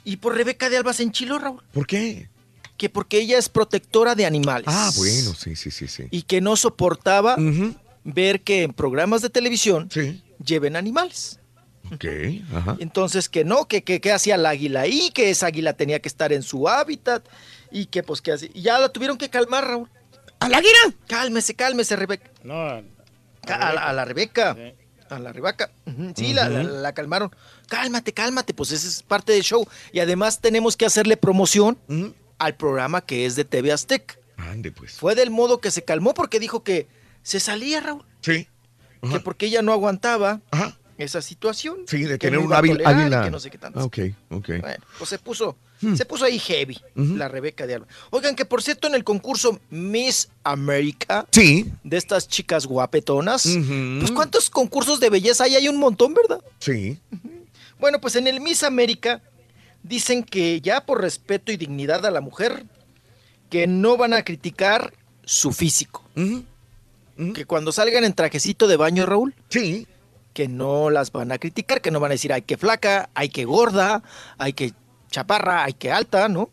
Y por Rebeca de Alba se enchiló, Raúl. ¿Por qué? Que porque ella es protectora de animales. Ah, bueno, sí, sí, sí, sí. Y que no soportaba ver que en programas de televisión lleven animales. Ok, ajá. Entonces que no, que, que, que hacía el águila ahí, que esa águila tenía que estar en su hábitat y que pues que así. y Ya la tuvieron que calmar, Raúl. ¿A la águila? Cálmese, cálmese, Rebeca. No, A, la, a la Rebeca. A la Rebeca. Sí, la, la- la calmaron. Cálmate, cálmate, pues ese es parte del show. Y además tenemos que hacerle promoción al programa que es de TV Azteca. Ande, pues. Fue del modo que se calmó porque dijo que se salía, Raúl. Sí. Que porque ella no aguantaba esa situación. Sí, de tener no un tolerar águila. que no sé qué tanto. Ah, ok, ok. Bueno, pues se puso, Hmm. se puso ahí heavy, la Rebeca de Alba. Oigan, que por cierto, en el concurso Miss America, Sí. de estas chicas guapetonas, pues ¿cuántos concursos de belleza hay? Hay un montón, ¿verdad? Sí. Bueno, pues en el Miss América dicen que ya por respeto y dignidad a la mujer, que no van a criticar su físico. Que cuando salgan en trajecito de baño, Raúl, sí. que no las van a criticar, que no van a decir, ay, que flaca, ay, que gorda, ay, que chaparra, ay, que alta, ¿no?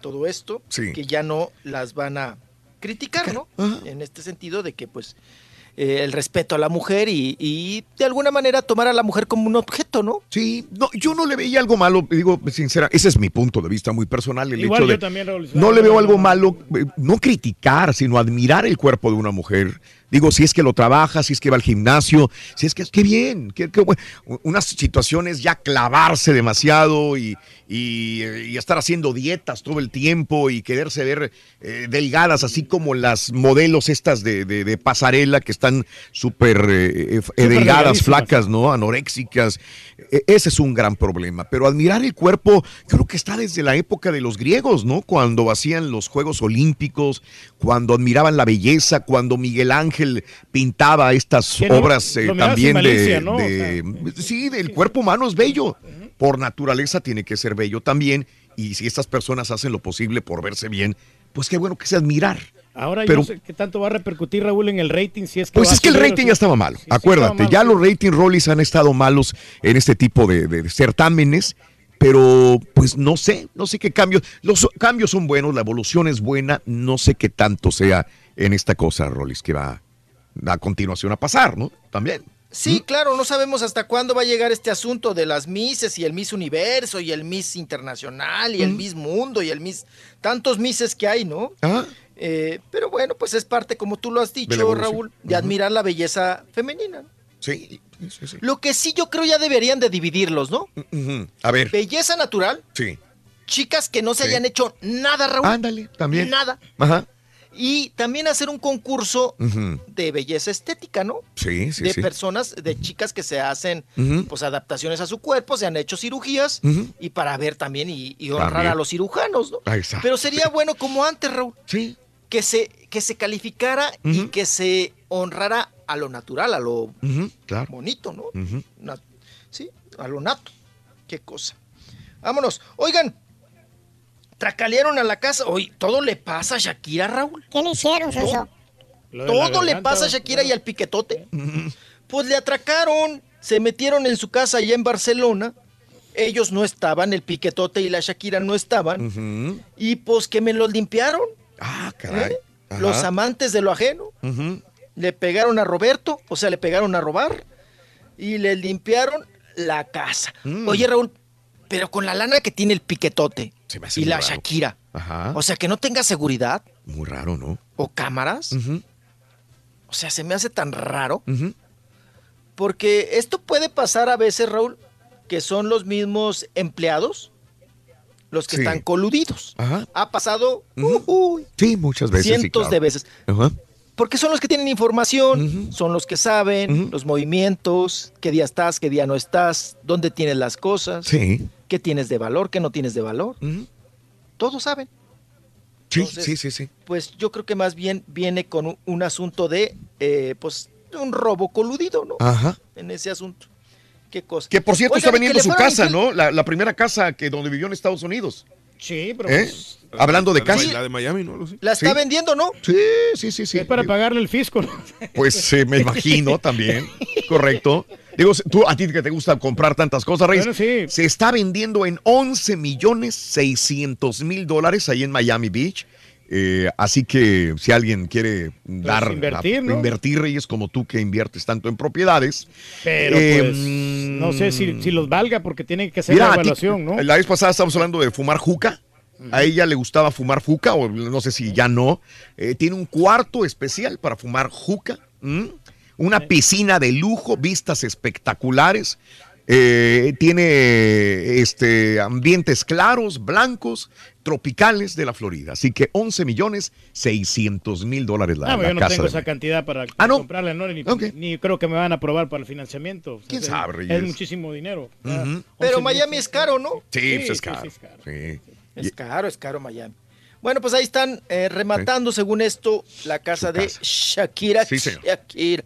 Todo esto, Sí. que ya no las van a criticar, ¿no? En este sentido de que, pues, eh, el respeto a la mujer y, y de alguna manera tomar a la mujer como un objeto, ¿no? Sí, no, yo no le veía algo malo, digo, sincera, ese es mi punto de vista muy personal. El Igual hecho yo de, también, Raúl, no le veo algo malo, eh, no criticar, sino admirar el cuerpo de una mujer. Digo, si es que lo trabaja, si es que va al gimnasio, si es que qué bien, qué, qué bueno. Unas situaciones ya clavarse demasiado y, y, y estar haciendo dietas todo el tiempo y quererse ver eh, delgadas, así como las modelos estas de, de- de pasarela que están súper eh, eh, delgadas, flacas, ¿no? Anoréxicas. E- Ese es un gran problema. Pero admirar el cuerpo, creo que está desde la época de los griegos, ¿no? Cuando hacían los Juegos Olímpicos, cuando admiraban la belleza, cuando Miguel Ángel pintaba estas obras eh, también de, de- Sí, del cuerpo humano es bello. Por naturaleza tiene que ser bello también. Y si estas personas hacen lo posible por verse bien, pues qué bueno que sea admirar. Ahora Pero- yo sé qué tanto va a repercutir Raúl en el rating si es que Pues va es que el a rating ya estaba malo. Acuérdate, estaba ya malo, los rating rollies han estado malos en este tipo de, de certámenes, pero pues no sé, no sé qué cambios. Los cambios son buenos, la evolución es buena, no sé qué tanto sea en esta cosa, Rollis, que va a continuación a pasar, ¿no? También. Sí, claro, no sabemos hasta cuándo va a llegar este asunto de las Misses y el Miss Universo y el Miss Internacional y el Miss Mundo y el Miss... Tantos Misses que hay, ¿no? Eh, pero bueno, pues es parte, como tú lo has dicho. Raúl, de admirar la belleza femenina. Sí, sí, sí. Lo que sí yo creo ya deberían de dividirlos, ¿no? A ver, Belleza natural, sí. chicas que no se Sí. hayan hecho nada, Raúl. Ándale, también. Nada. Ajá. Y también hacer un concurso de belleza estética, ¿no? Sí, sí, de sí. personas, de chicas que se hacen pues adaptaciones a su cuerpo, se han hecho cirugías y para ver también y, y honrar También. a los cirujanos, ¿no? Ah, exacto. Pero sería bueno como antes, Raúl. Sí. Que se, que se calificara y que se honrara a lo natural, a lo claro. bonito, ¿no? Sí, a lo nato. Qué cosa. Vámonos. Oigan, tracalearon a la casa. Hoy todo le pasa a Shakira, Raúl. ¿Qué le hicieron, la Todo le pasa a Shakira y al piquetote. Pues le atracaron, se metieron en su casa allá en Barcelona. Ellos no estaban, el piquetote y la Shakira no estaban. Y pues que me los limpiaron. Ah, caray. ¿eh? Los amantes de lo ajeno. Le pegaron a Roberto, o sea, le pegaron a robar. Y le limpiaron la casa. Mm. Oye, Raúl, pero con la lana que tiene el piquetote Se me hace y muy la raro. Shakira. Ajá. O sea, que no tenga seguridad Muy raro, ¿no? o cámaras. Ujú. O sea, se me hace tan raro. Ujú. Porque esto puede pasar a veces, Raúl, que son los mismos empleados los que Sí. están coludidos. Ajá. Ha pasado Ujú. Sí, muchas veces. sí, cientos claro. de veces. Ajá. Porque son los que tienen información, son los que saben los movimientos, qué día estás, qué día no estás, dónde tienes las cosas, Sí. Qué tienes de valor, qué no tienes de valor. Todos saben. Sí, Entonces, sí, sí, sí. Pues yo creo que más bien viene con un, un asunto de, eh, pues, un robo coludido, ¿no? Ajá. En ese asunto. Qué cosa. Que por cierto Oigan, está vendiendo su casa, ¿no? La, la primera casa que donde vivió en Estados Unidos. Sí, pero ¿Eh? pues, Hablando de La casa. La de Miami, ¿no? La está Sí. vendiendo, ¿no? Sí, sí, sí, sí. es para pagarle el fisco. ¿no? Pues eh, me imagino también. Correcto. Digo, tú a ti que te gusta comprar tantas cosas, Reyes. Bueno, sí. Se está vendiendo en 11 millones 600 mil dólares ahí en Miami Beach. Eh, así que si alguien quiere dar Pues invertir, ¿no? invertir, Reyes, como tú que inviertes tanto en propiedades. Pero eh, pues, no sé si, si los valga porque tienen que hacer Mira, la ti- evaluación, ¿no? La vez pasada estábamos hablando de fumar juca. A ella le gustaba fumar juca, o no sé si ya no. Eh, tiene un cuarto especial para fumar juca. Una piscina de lujo, vistas espectaculares. Eh, tiene este, ambientes claros, blancos, tropicales de la Florida. Así que 11 millones 600 mil dólares la, Ah, la yo no casa. tengo esa cantidad para Ah, ¿no? comprarla, ¿no? Ni, ni creo que me van a aprobar para el financiamiento. O sea, ¿Quién es- sabe, Es Reyes? muchísimo dinero. Ah, Pero 11 Miami es caro, ¿no? Sí, pues es sí, caro. sí, es caro. Sí. Es caro, es caro Miami. Bueno, pues ahí están eh, rematando, según esto, la casa de Shakira. Sí, señor. Shakira.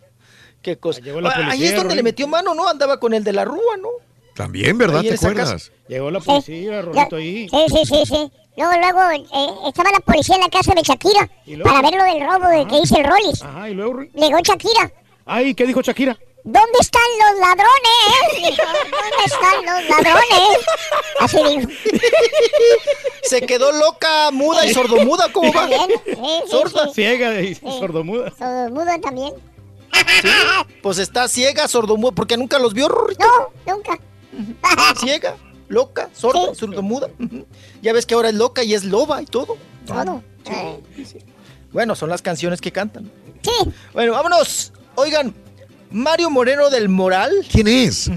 Qué cosa. llegó la Ah, ahí es donde le metió mano, ¿no? Andaba con el de la rúa, ¿no? También, ¿verdad? Ahí ¿Te acuerdas? casa. Llegó la policía, Rolito, ahí. Sí, sí, sí, sí. Luego, luego, eh, estaba la policía en la casa de Shakira para ver lo del robo de que hizo el Rollis. Ajá, y luego. Llegó Shakira. Ay, ¿qué dijo Shakira? ¿Dónde están los ladrones? ¿Dónde están los ladrones? Así dijo. Se quedó loca, muda y sordomuda, ¿cómo va? También, sí, sí, Sorda. sí. Ciega y sordomuda. Sordomuda también. Pues está ciega, sordomuda, porque nunca los vio, Rorrito. No, nunca. Ciega, loca, sorda, sordomuda. Ujú. Ya ves que ahora es loca y es loba y todo. Todo. Bueno, son las canciones que cantan. Sí. Bueno, vámonos. Oigan, Mario Moreno del Moral. ¿Quién es?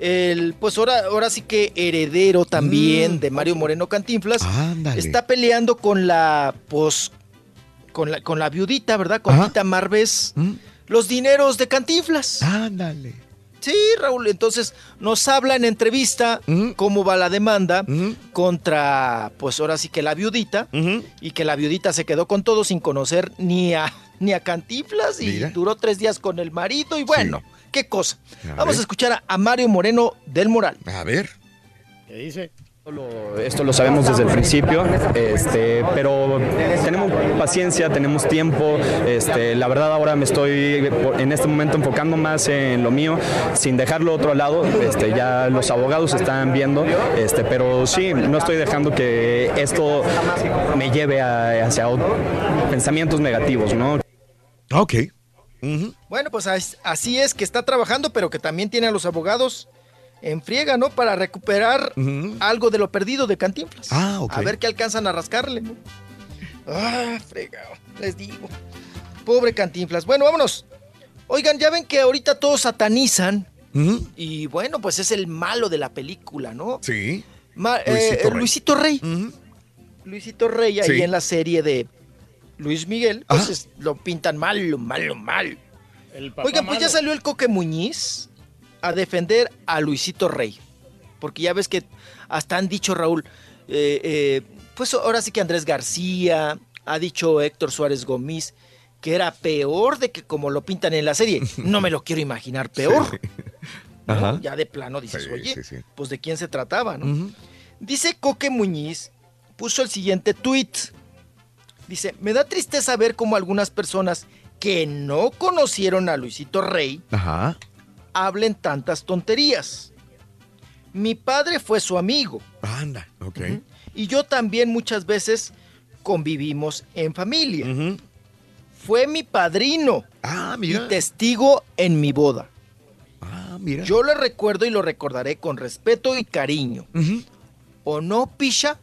El, pues ahora, ahora sí que heredero también de Mario Moreno Cantinflas. Ándale. Está peleando con la, pues, con la, con la viudita, ¿verdad? Con Tita Marves. Los dineros de Cantinflas. Ándale. Sí, Raúl, entonces nos habla en entrevista cómo va la demanda contra, pues ahora sí que la viudita, y que la viudita se quedó con todo sin conocer ni a, ni a Cantinflas y Mira. duró tres días con el marido y bueno, qué cosa. A Vamos ver. a escuchar a, a Mario Moreno del Moral. A ver. ¿Qué dice? Esto lo sabemos desde el principio, este, pero tenemos paciencia, tenemos tiempo. Este, la verdad ahora me estoy en este momento enfocando más en lo mío, sin dejarlo otro lado. Este, ya los abogados están viendo, este, pero sí, no estoy dejando que esto me lleve a- hacia ot- pensamientos negativos, ¿no? Ok. Bueno, pues as- así es que está trabajando, pero que también tiene a los abogados en friega, ¿no? Para recuperar algo de lo perdido de Cantinflas. Ah, ok. A ver qué alcanzan a rascarle, ¿no? Ah, fregado, les digo. Pobre Cantinflas. Bueno, vámonos. Oigan, ya ven que ahorita todos satanizan. Y bueno, pues es el malo de la película, ¿no? Sí. Ma- Luisito eh, Rey. Luisito Rey. Luisito Rey, ahí Sí. en la serie de Luis Miguel, pues es- lo pintan malo, malo, malo. El papá Oigan, pues ya salió el Coque Muñiz a defender a Luisito Rey. Porque ya ves que hasta han dicho, Raúl, eh, eh, pues ahora sí que Andrés García, ha dicho Héctor Suárez Gómez, que era peor de que como lo pintan en la serie. No me lo quiero imaginar peor. ¿no? Ajá. Ya de plano dices, Sí, oye, sí, pues de quién se trataba, ¿no? Dice Coque Muñiz, puso el siguiente tweet. Dice, me da tristeza ver cómo algunas personas que no conocieron a Luisito Rey Ajá. Hablen tantas tonterías. Mi padre fue su amigo Anda. Ok. y yo también muchas veces convivimos en familia. Fue mi padrino y testigo en mi boda. Ah, mira. Yo le recuerdo y lo recordaré con respeto y cariño. ¿O no, Picha?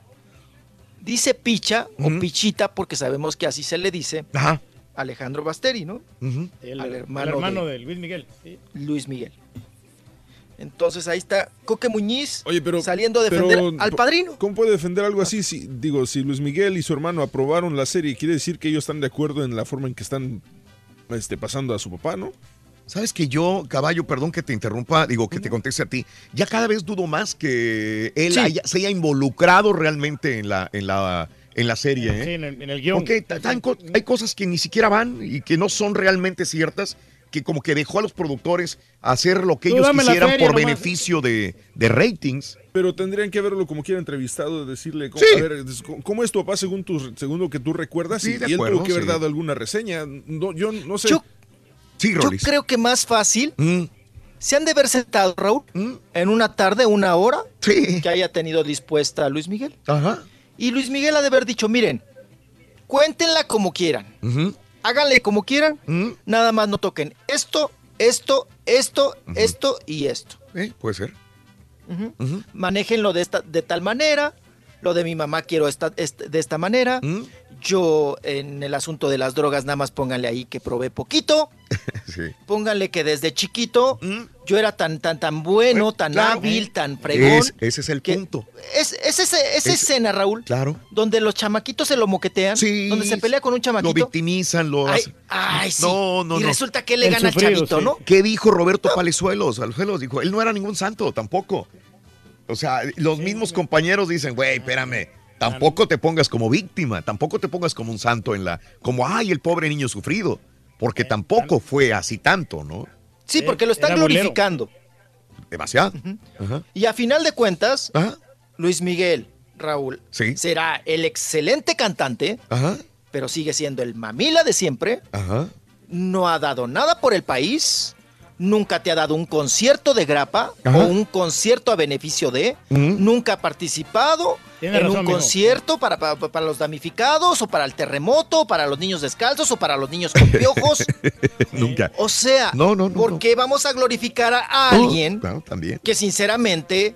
Dice Picha o Pichita porque sabemos que así se le dice Ajá. Alejandro Basteri, ¿no? El, Al el hermano hermano, de- de... Luis Miguel. sí. Luis Miguel. Entonces ahí está Coque Muñiz Oye, pero, saliendo a defender pero, al padrino. ¿Cómo puede defender algo así? Si, digo, si Luis Miguel y su hermano aprobaron la serie, quiere decir que ellos están de acuerdo en la forma en que están este, pasando a su papá, ¿no? Sabes que yo, caballo, perdón que te interrumpa, digo que te conteste a ti. Ya cada vez dudo más que él Sí. haya- se haya involucrado realmente en la, en la, en la serie. ¿eh? Sí, en el, en el guion. Porque co- hay cosas que ni siquiera van y que no son realmente ciertas, que como que dejó a los productores hacer lo que Tú ellos quisieran por nomás. beneficio de, de ratings. Pero tendrían que verlo como quiera entrevistado, de decirle, cómo, Sí. a ver, des- ¿cómo es tu papá según, tu, según lo que tú recuerdas? Sí, y, de y él acuerdo, tuvo que haber dado alguna reseña. No, yo no sé. Yo- Sí, Yo creo que más fácil Mm. se han de haber sentado, Raúl, en una tarde, una hora, Sí. que haya tenido dispuesta a Luis Miguel. Ajá. Y Luis Miguel ha de haber dicho, miren, cuéntenla como quieran, háganle como quieran, nada más no toquen esto, esto, esto, esto y esto. Eh, puede ser. Manéjenlo de, esta, de tal manera, lo de mi mamá quiero esta, de esta manera, yo en el asunto de las drogas nada más pónganle ahí que probé poquito, pónganle que desde chiquito yo era tan, tan, tan bueno, tan claro. hábil, tan fregón. Es- ese es el punto. Es, es ese- esa Es- escena, Raúl, Claro. donde los chamaquitos se lo moquetean, donde se pelea con un Lo chamaquito. victimizan, lo Ay, hacen. ay, sí. No, no, y no. resulta que le gana al chavito, ¿no? ¿Qué dijo Roberto Palezuelos? Palezuelos dijo, él no era ningún santo, tampoco. O sea, los mismos compañeros dicen, güey, espérame, tampoco te pongas como víctima, tampoco te pongas como un santo en la, como, ay, el pobre niño sufrido, porque tampoco fue así tanto, ¿no? Sí, porque lo están era bolero. glorificando. Demasiado. Y a final de cuentas, Luis Miguel, Raúl, Sí. será el excelente cantante, Ajá, pero sigue siendo el mamila de siempre. ajá. No ha dado nada por el país. Nunca te ha dado un concierto de grapa Ajá. o un concierto a beneficio de. Nunca ha participado Tiene en razón, un mijo. concierto para, para, para los damnificados o para el terremoto, para los niños descalzos o para los niños con piojos. Nunca. O sea, No, no, no, ¿por no. qué vamos a glorificar a No, alguien también. que sinceramente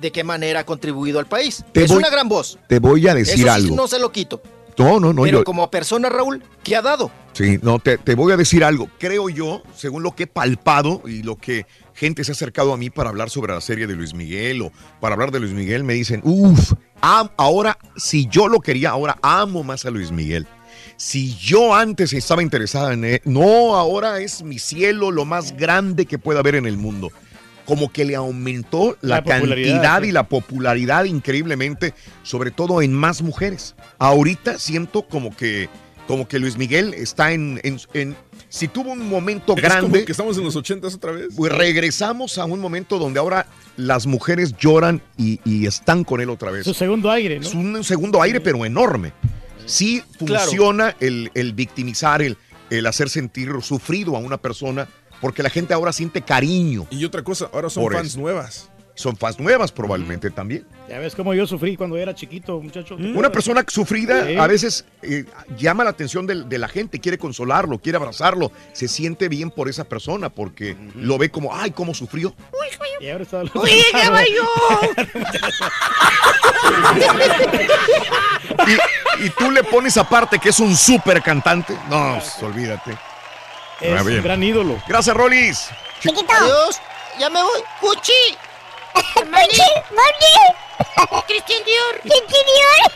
de qué manera ha contribuido al país? Te es voy- una gran voz. Te voy a decir Eso sí algo. no se lo quito. No, no, no, pero yo- como persona, Raúl, ¿qué ha dado? Sí, no, te, te voy a decir algo. Creo yo, según lo que he palpado y lo que gente se ha acercado a mí para hablar sobre la serie de Luis Miguel o para hablar de Luis Miguel, me dicen, uff, ahora, si yo lo quería, ahora amo más a Luis Miguel. Si yo antes estaba interesada en él, no, ahora es mi cielo, lo más grande que pueda haber en el mundo. Como que le aumentó la, cantidad sí. y la popularidad increíblemente, sobre todo en más mujeres. Ahorita siento como que, como que Luis Miguel está en, en- en- si tuvo un momento Es como grande, que estamos en los ochentas otra vez. pues regresamos a un momento donde ahora las mujeres lloran y, y están con él otra vez. Su segundo aire, ¿no? Es un segundo aire, pero enorme. Sí Claro. funciona el, el victimizar, el, el hacer sentir sufrido a una persona, porque la gente ahora siente cariño. Y otra cosa, ahora son fans eso. nuevas. Son fans nuevas probablemente también. Ya ves cómo yo sufrí cuando era chiquito, muchacho. Una persona sufrida Sí. a veces eh, llama la atención de, la gente, quiere consolarlo, quiere abrazarlo, se siente bien por esa persona porque lo ve como, ay, cómo sufrió. Y ahora está hablando- ¡Oye, caballo! y, y tú le pones aparte que es un súper cantante. No, pues, olvídate. Es Ah, un bien. gran ídolo. Gracias, Rolis. Chiquito. Adiós. Ya me voy. ¡Cuchi! ¡Cuchi! ¡Moni! ¡Cristian Dior! ¡Cristian Dior!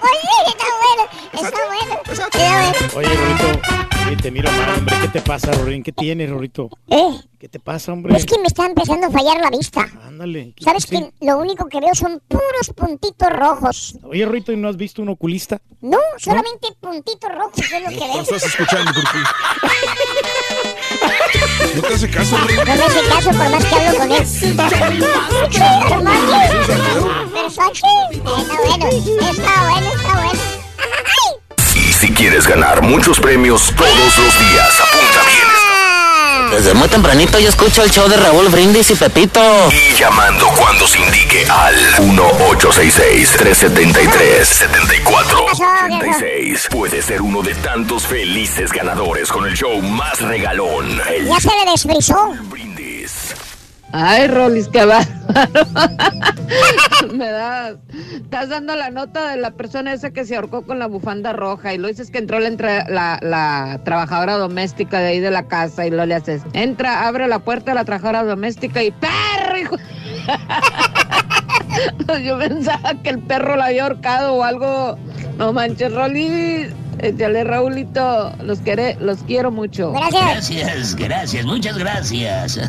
Oye, está bueno, está bueno. Está bueno. Oye, Rorito, te miro mal, hombre. ¿Qué te pasa, Rorín? ¿Qué tienes, Rorito? Eh, ¿Qué te pasa, hombre? es que me está empezando a fallar la vista. Ándale. ¿Sabes que lo único que veo son puros puntitos rojos? Oye, Rorito, ¿y no has visto un oculista? No, solamente puntitos rojos es lo que veo. estás escuchando, Turquí. No te hace caso, Rick. No me hace caso por más que hablo con él. Está bueno, está bueno, está bueno. Y si quieres ganar muchos premios todos los días, apunta. Desde muy tempranito yo escucho el show de Raúl Brindis y Pepito. Y llamando cuando se indique al 1-866-373-7486. Puede ser uno de tantos felices ganadores con el show más regalón. El Ya se le desfrizó. Ay, Rolis, qué bárbaro. Me das. Estás dando la nota de la persona esa que se ahorcó con la bufanda roja y lo dices que entró la, la, trabajadora doméstica de ahí de la casa y lo le haces. Entra, abre la puerta de la trabajadora doméstica y ¡perro! hijo! Yo pensaba que el perro la había ahorcado o algo. No manches, Rolis. Échale, Raulito. Los, quiere, los quiero mucho. Gracias, gracias, muchas gracias.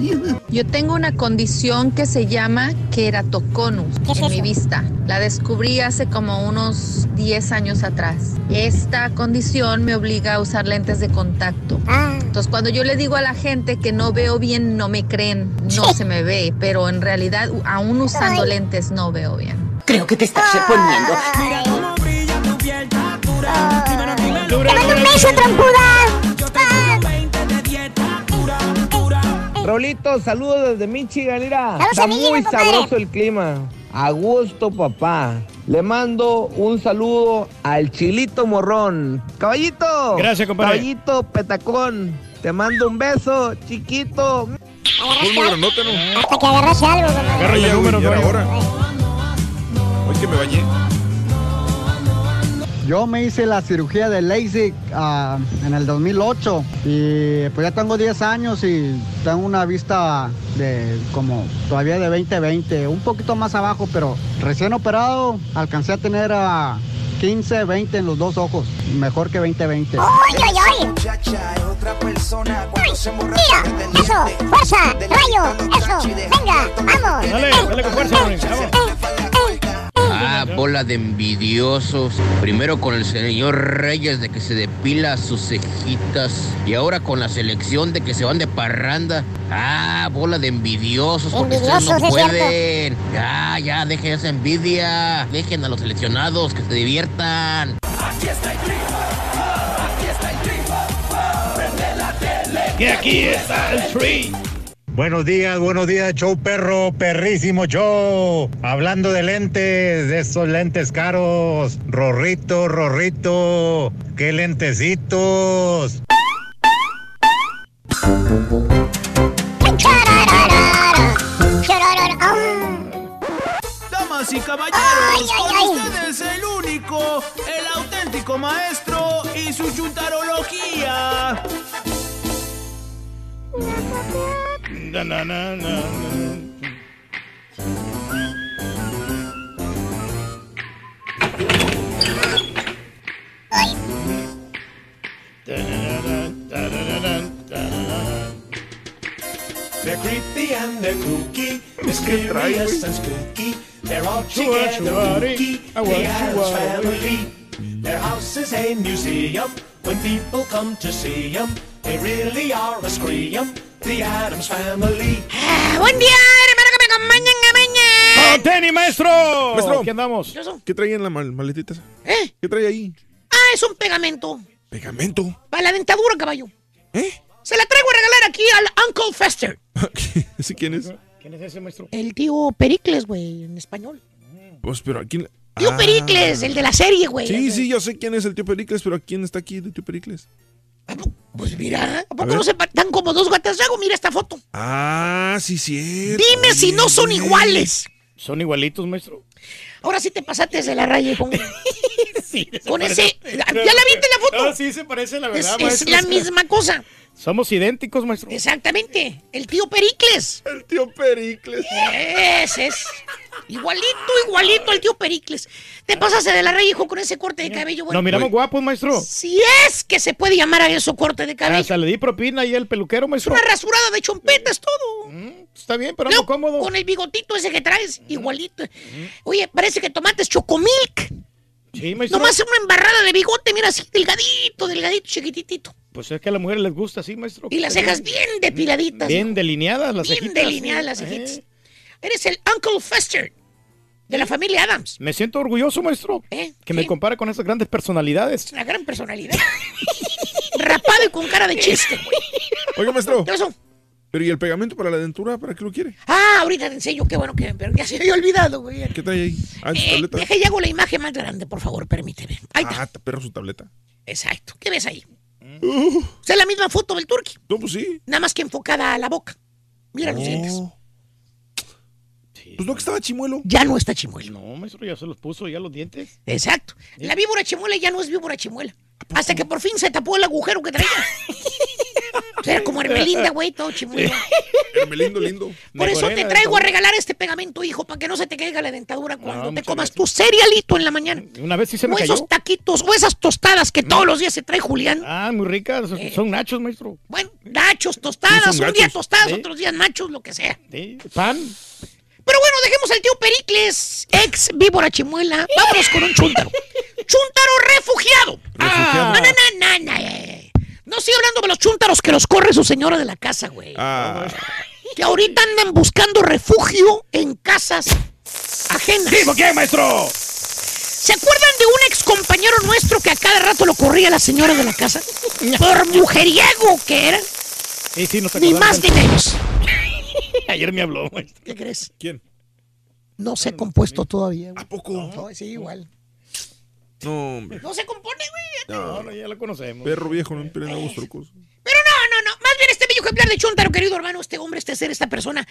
Yo tengo una condición que se llama keratoconus en mi vista. La descubrí hace como unos 10 años atrás. Esta condición me obliga a usar lentes de contacto. Entonces, cuando yo le digo a la gente que no veo bien, no me creen, no se me ve, pero en realidad, aún usando lentes, no veo bien. Creo que te estás reponiendo. Te mando un beso, trompuda. Rolito, saludos desde Michigan, mira. Está muy sabroso el clima. A gusto, papá. Le mando un saludo al Chilito Morrón. Caballito. Gracias, compadre. Caballito, petacón. Te mando un beso, chiquito. Hasta que agarrase algo, compadre. Agárrale el número, ahora. Hoy que me bañé. Yo me hice la cirugía de LASIK ah, en el 2008 y pues ya tengo 10 años y tengo una vista de como todavía de 20-20, un poquito más abajo, pero recién operado alcancé a tener a 15, 20 en los dos ojos, mejor que 20-20. ¡Ay, ay, ay! ¡Ay! ¡Mira! ¡Eso! ¡Fuerza! ¡Rayo! ¡Eso! ¡Venga! ¡Vamos! Dale, dale con fuerza, Ronin, vamos. Ah, bola de envidiosos. Primero con el señor Reyes de que se depila sus cejitas. Y ahora con la selección de que se van de parranda. Ah, bola de envidiosos. Porque ustedes no Envidiosos, es pueden. Ya, ya, dejen esa envidia. Dejen a los seleccionados que se diviertan. Aquí está el tri, aquí está el tri, prende la tele. Y aquí está el tree. Buenos días, buenos días, show perro, perrísimo show. Hablando de lentes, de esos lentes caros. Rorrito, rorrito, qué lentecitos. Damas y caballeros, Ay, ay, con ay. ustedes el único, el auténtico maestro y su chuntarología. Na, na, na, na. They're creepy and they're kooky, mysterious and spooky. They're all together kooky, the Adams family. Their house is a museum. When people come to see them, they really are a scream. The Adams family. Buen día, hermano, que me acompañan, ¡Oh, tenis, maestro! Maestro. ¿Qué andamos? ¿Qué trae en la mal- maletita? ¿Eh? ¿Qué trae ahí? Ah, es un pegamento. Pegamento. Para la dentadura, caballo. ¿Eh? Se la traigo a regalar aquí al Uncle Fester. ¿Ese quién es? ¿Quién es ese maestro? El tío Pericles, güey, en español. Pues, pero ¿a quién? Tío Ah. Pericles, el de la serie, güey. Sí, sí, yo sé quién es el tío Pericles, pero ¿a quién está aquí de tío Pericles? Pues mira, ¿a poco no se dan como dos gatas de agua? Mira esta foto. Ah, sí, sí. Dime si no son iguales. ¿Son igualitos, maestro? Ahora sí te pasaste de la raya con, con ese. ¿Ya la viste la foto? No, sí se parece, la Es, verdad, es maestro. la misma cosa. Somos idénticos, maestro. Exactamente. El tío Pericles. El tío Pericles. Ese es. Igualito, igualito al tío Pericles. Te pasaste de la raya, hijo, con ese corte de cabello. Bueno, Nos miramos guapos, maestro. Si es que se puede llamar a eso corte de cabello. Hasta le di propina ahí al peluquero, Es maestro. una rasurada de chompetas, todo. Está bien, pero ando cómodo. Con el bigotito ese que traes, igualito. Oye, parece que tomates chocomilk. Sí, maestro. Nomás una embarrada de bigote, mira así, delgadito, delgadito, chiquititito. Pues es que a las mujeres les gusta así, maestro. Y las cejas bien depiladitas. Bien delineadas las bien cejitas. delineadas las Eh, cejitas. Eres el Uncle Fester de la familia Adams. Me siento orgulloso, maestro. ¿Eh? Que me compara con esas grandes personalidades. Una gran personalidad. Rapado y con cara de chiste, güey. Oiga, maestro. ¿Qué pasó? Pero ¿y el pegamento para la dentura? ¿Para qué lo quiere? Ah, ahorita te enseño, qué bueno que... Pero ya se había olvidado, güey. ¿Qué trae ahí? Ah, su Eh, tableta. deja y hago la imagen más grande, por favor, permíteme. Ahí está. Ah, perro su tableta. Exacto. ¿Qué ves ahí? Es la misma foto del turqui. No, pues sí. Nada más que enfocada a la boca. Mira los dientes. Pues no que estaba chimuelo. Ya no está chimuelo. No, maestro, ya se los puso ya los dientes. Exacto. La víbora chimuela ya no es víbora chimuela. Hasta que por fin se tapó el agujero que traía. Era como Hermelinda, güey, todo chimuelo. Hermelindo lindo. Por eso te traigo a regalar este pegamento, hijo, para que no se te caiga la dentadura cuando te comas tu cerealito en la mañana. Una vez sí se me o cayó. esos taquitos, o esas tostadas que todos los días se trae Julián. Ah, muy ricas. Son- Son nachos, maestro. Bueno, nachos, tostadas, un día tostadas, Sí. otros días nachos, lo que sea. Sí, Pan. Pero bueno, dejemos al tío Pericles, ex víbora chimuela. Vámonos con un chúntaro. chúntaro refugiado. Refugiado. No, no, no, no, no, eh. Estoy hablando de los chúntaros que los corre su señora de la casa, güey. Ah. Que ahorita andan buscando refugio en casas ajenas. ¿Sí, por qué, maestro? ¿Se acuerdan de un ex compañero nuestro que a cada rato lo corría la señora de la casa? Por mujeriego que era. Sí, sí, nos Ni más ni menos. Ayer me habló, maestro. ¿Qué crees? ¿Quién? No se ha compuesto todavía. güey. ¿A poco? No, sí, igual. No, hombre. No se compone, güey. No, no, ya lo conocemos. Perro viejo, no empiecen nuevos trucos. Pero no, no, no. Más bien este bello ejemplar de Chuntaro, querido hermano. Este hombre, este ser, esta persona,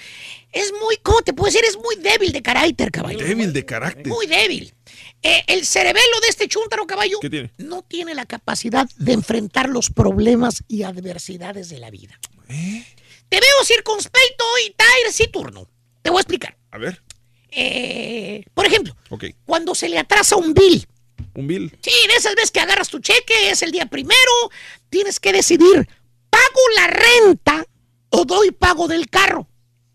es muy, ¿cómo te puedo decir? Es muy débil de carácter, caballo. Débil de carácter. Muy débil. Eh, el cerebelo de este Chuntaro, caballo, ¿Qué tiene? no tiene la capacidad de enfrentar los problemas y adversidades de la vida. ¿Eh? Te veo circunspecto y Tyre sí turno. Te voy a explicar. A ver. Eh, por ejemplo, cuando se le atrasa un bill. Un bill. Sí, de esas veces que agarras tu cheque, es el día primero, tienes que decidir, ¿pago la renta o doy pago del carro?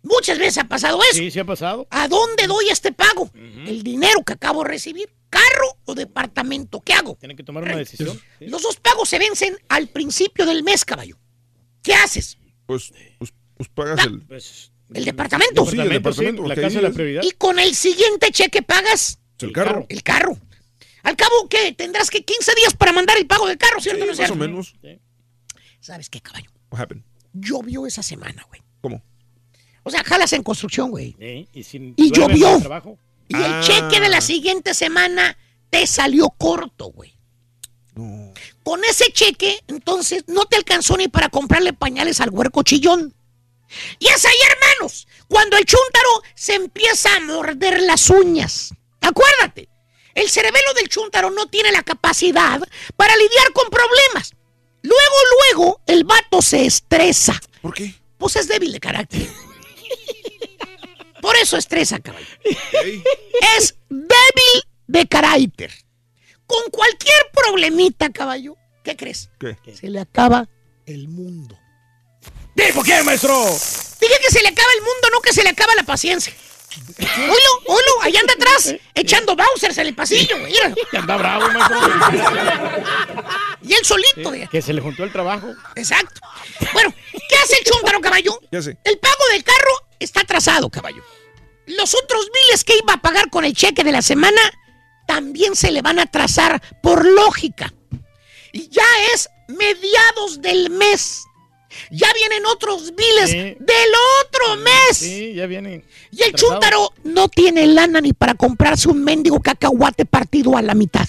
Muchas veces ha pasado eso. Sí, sí ha pasado. ¿A dónde doy este pago? El dinero que acabo de recibir, carro o departamento, ¿qué hago? Tienen que tomar una decisión. Los dos pagos se vencen al principio del mes, caballo. ¿Qué haces? Pues, pues, pues pagas el. El departamento. Sí, el departamento. la porque casa ahí es la es- prioridad. Y con el siguiente cheque pagas El carro. el carro. Al cabo, ¿qué? Tendrás que 15 días para mandar el pago del carro, ¿cierto? o no Más o menos. ¿Sabes qué, caballo? What happened? Llovió esa semana, güey. ¿Cómo? O sea, jalas en construcción, güey. Sí, y sin Y no llovió. trabajo. Y el Ah. cheque de la siguiente semana te salió corto, güey. Con ese cheque, entonces, no te alcanzó ni para comprarle pañales al huerco chillón. Y es ahí, hermanos, cuando el chúntaro se empieza a morder las uñas. Acuérdate, el cerebelo del chúntaro no tiene la capacidad para lidiar con problemas. Luego, luego, el vato se estresa. ¿Por qué? Pues es débil de carácter. Por eso estresa, caballo. Es débil de carácter. Con cualquier problemita, caballo, ¿qué crees? ¿Qué? Se le acaba el mundo. ¿Tipo qué, maestro? Dije que se le acaba el mundo, no que se le acaba la paciencia. Oilo, oilo, allá anda atrás, echando Bowsers en el pasillo, güey. mira. Que anda bravo, maestro. Y él solito, Que se le juntó el trabajo. Exacto. Bueno, ¿qué hace el chúntaro, caballo? Ya sé. El pago del carro está atrasado, caballo. Los otros biles que iba a pagar con el cheque de la semana también se le van a atrasar por lógica. Y ya es mediados del mes. Ya vienen otros biles Sí. del otro mes. Sí, ya viene. Y el atrasado. chúntaro no tiene lana ni para comprarse un mendigo cacahuate partido a la mitad.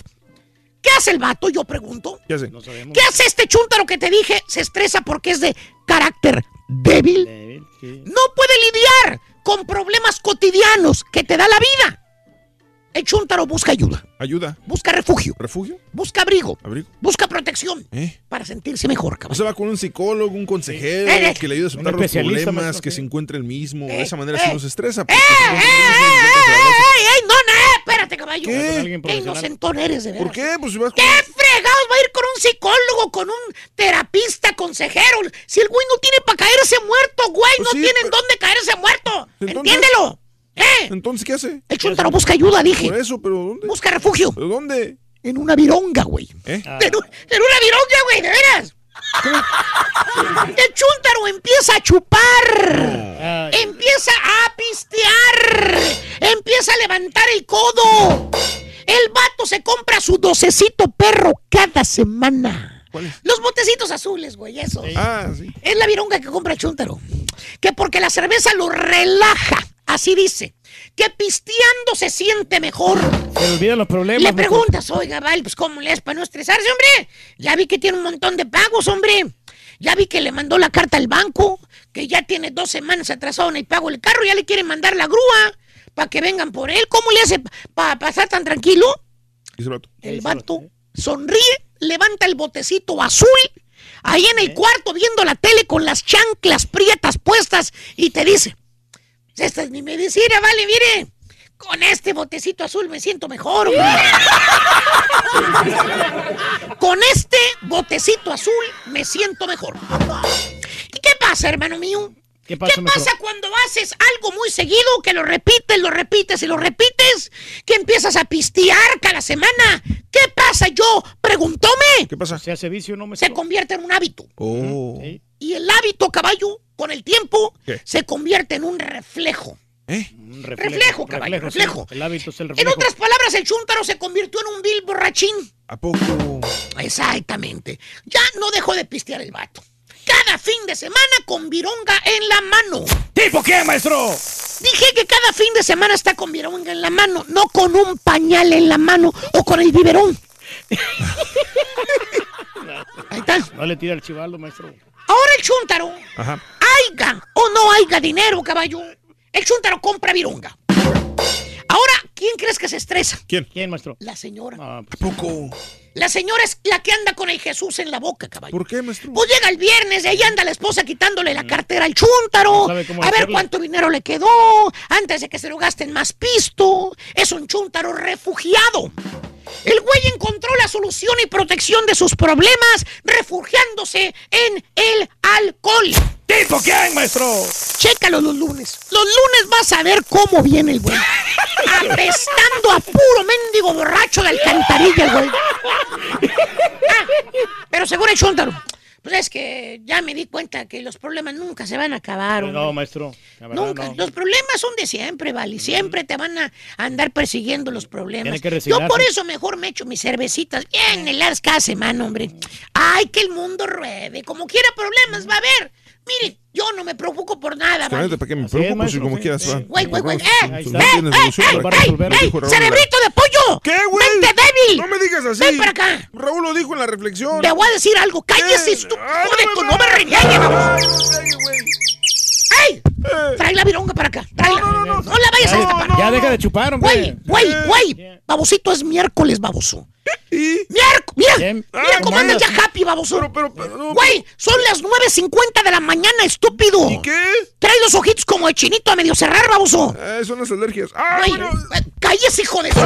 ¿Qué hace el vato? Yo pregunto. Ya sé. No sabemos. ¿Qué hace este chúntaro que te dije? Se estresa porque es de carácter débil. Débil, sí. No puede lidiar con problemas cotidianos que te da la vida. El chúntaro busca ayuda, Ayuda. busca refugio, ¿Refugio? busca abrigo, ¿Abrigo? busca protección ¿Eh? para sentirse mejor, O cabrón. sea, va con un psicólogo, un consejero, Eh, eh. que le ayude a aceptar Un los problemas, maestro, que sí. se encuentre el mismo. Eh, de esa manera eh. sí no se estresa. ¡Eh, porque eh, eh, eh, eh, eh! No, no, espérate, caballo. ¿Qué? Qué inocentón eres, de veras. ¿Por qué? Pues si vas con... ¿Qué fregados va a ir con un psicólogo, con un terapista, consejero? Si el güey no tiene para caerse muerto, güey, Pues no sí, tienen pero- dónde caerse muerto. Entonces- Entiéndelo. ¿Eh? Entonces, ¿qué hace? El chúntaro busca ayuda, dije. Por eso, pero ¿dónde? Busca refugio. ¿Pero dónde? En una vironga, güey. ¿Eh? Ah. En, un- en una vironga, güey, de veras. El chúntaro empieza a chupar. Ay, Empieza a pistear. Empieza a levantar el codo. El vato se compra su docecito perro cada semana. ¿Cuál es? Los botecitos azules, güey, esos. Ah, sí. Es la vironga que compra el chúntaro. Que porque la cerveza lo relaja. Así dice. Que pisteando se siente mejor. se olvidan los problemas. Le preguntas, oiga, Val, pues ¿cómo le es para no estresarse, hombre? Ya vi que tiene un montón de pagos, hombre. Ya vi que le mandó la carta al banco, que ya tiene dos semanas atrasado en el pago del carro, ya le quieren mandar la grúa para que vengan por él. ¿Cómo le hace para pasar tan tranquilo? Dice el vato. El vato sonríe, levanta el botecito azul, ahí en el cuarto viendo la tele con las chanclas prietas puestas y te dice, esta es mi medicina, vale, mire. Con este botecito azul me siento mejor. hombre". Con este botecito azul me siento mejor. ¿Y qué pasa, hermano mío? ¿Qué pasa, cuando haces algo muy seguido, que lo repites, lo repites y lo repites? Que empiezas a pistear cada semana. ¿Qué pasa? Yo preguntóme. ¿Qué pasa? Se hace vicio, ¿no, maestro? Se convierte en un hábito. Oh. Sí. Y el hábito, caballo, con el tiempo, ¿Qué? se convierte en un reflejo. ¿Eh? Un Reflejo, caballo, sí. reflejo. El hábito es el En reflejo. otras palabras, el chúntaro se convirtió en un vil borrachín. ¿A poco? Exactamente. Ya no dejó de pistear el vato. Cada fin de semana con vironga en la mano. ¿Tipo qué, maestro? Dije que cada fin de semana está con vironga en la mano, no con un pañal en la mano o con el biberón. Ahí está. No le tira el chivaldo, maestro. Ahora el chúntaro Ajá. haya o no haya dinero, caballo, el chúntaro compra virunga. Ahora, ¿quién crees que se estresa? ¿Quién? ¿Quién, maestro? La señora. ¿A poco? La señora es la que anda con el Jesús en la boca, caballo. ¿Por qué, maestro? Pues llega el viernes y ahí anda la esposa quitándole la cartera al chúntaro. No sabe cómo A ver cuánto dinero le quedó antes de que se lo gasten más pisto. Es un chúntaro refugiado. El güey encontró la solución y protección de sus problemas refugiándose en el alcohol. ¿Tipo quién, maestro? Chécalo los lunes. Los lunes vas a ver cómo viene el güey. Apestando a puro mendigo borracho de alcantarilla, el güey. Ah, pero según el chúntaro, pues es que ya me di cuenta que los problemas nunca se van a acabar. hombre. No, maestro. la verdad, Nunca. no. Los problemas son de siempre, ¿vale? Siempre te van a andar persiguiendo los problemas. Que Yo por eso mejor me echo mis cervecitas bien heladas cada semana, hombre. Ay, que el mundo ruede. Como quiera problemas va a haber. Miren, yo no me preocupo por nada, ¿vale? ¿para qué me preocupo si como quieras va? Güey, güey, güey. ¡Eh! ¡Eh! ¡Eh! ¡Eh! ¡Eh! ¡Eh! ¡Cerebrito de pollo! ¿Qué, güey? ¡Mente débil! No me digas así. Ven para acá. Raúl lo dijo en la reflexión. Te voy a decir algo. Cállese. Ay, Joder, no me no reñegues, vamos. No güey. ¡Ey! Trae la vironga para acá. Tráela. No, no, la vayas a destapar. ya deja de chupar, Güey, hombre. güey, güey. Babosito es miércoles, baboso. ¿Y? Miércoles, mira, Bien. mira Ah, cómo ¿cómo andas ya happy, baboso. Pero, pero, pero, no, Güey, son las 9.50 de la mañana, estúpido. ¿Y qué? Trae los ojitos como de chinito a medio cerrar, baboso. Eh, son las alergias. Ah, Güey, bueno. eh, cállese, hijo de su...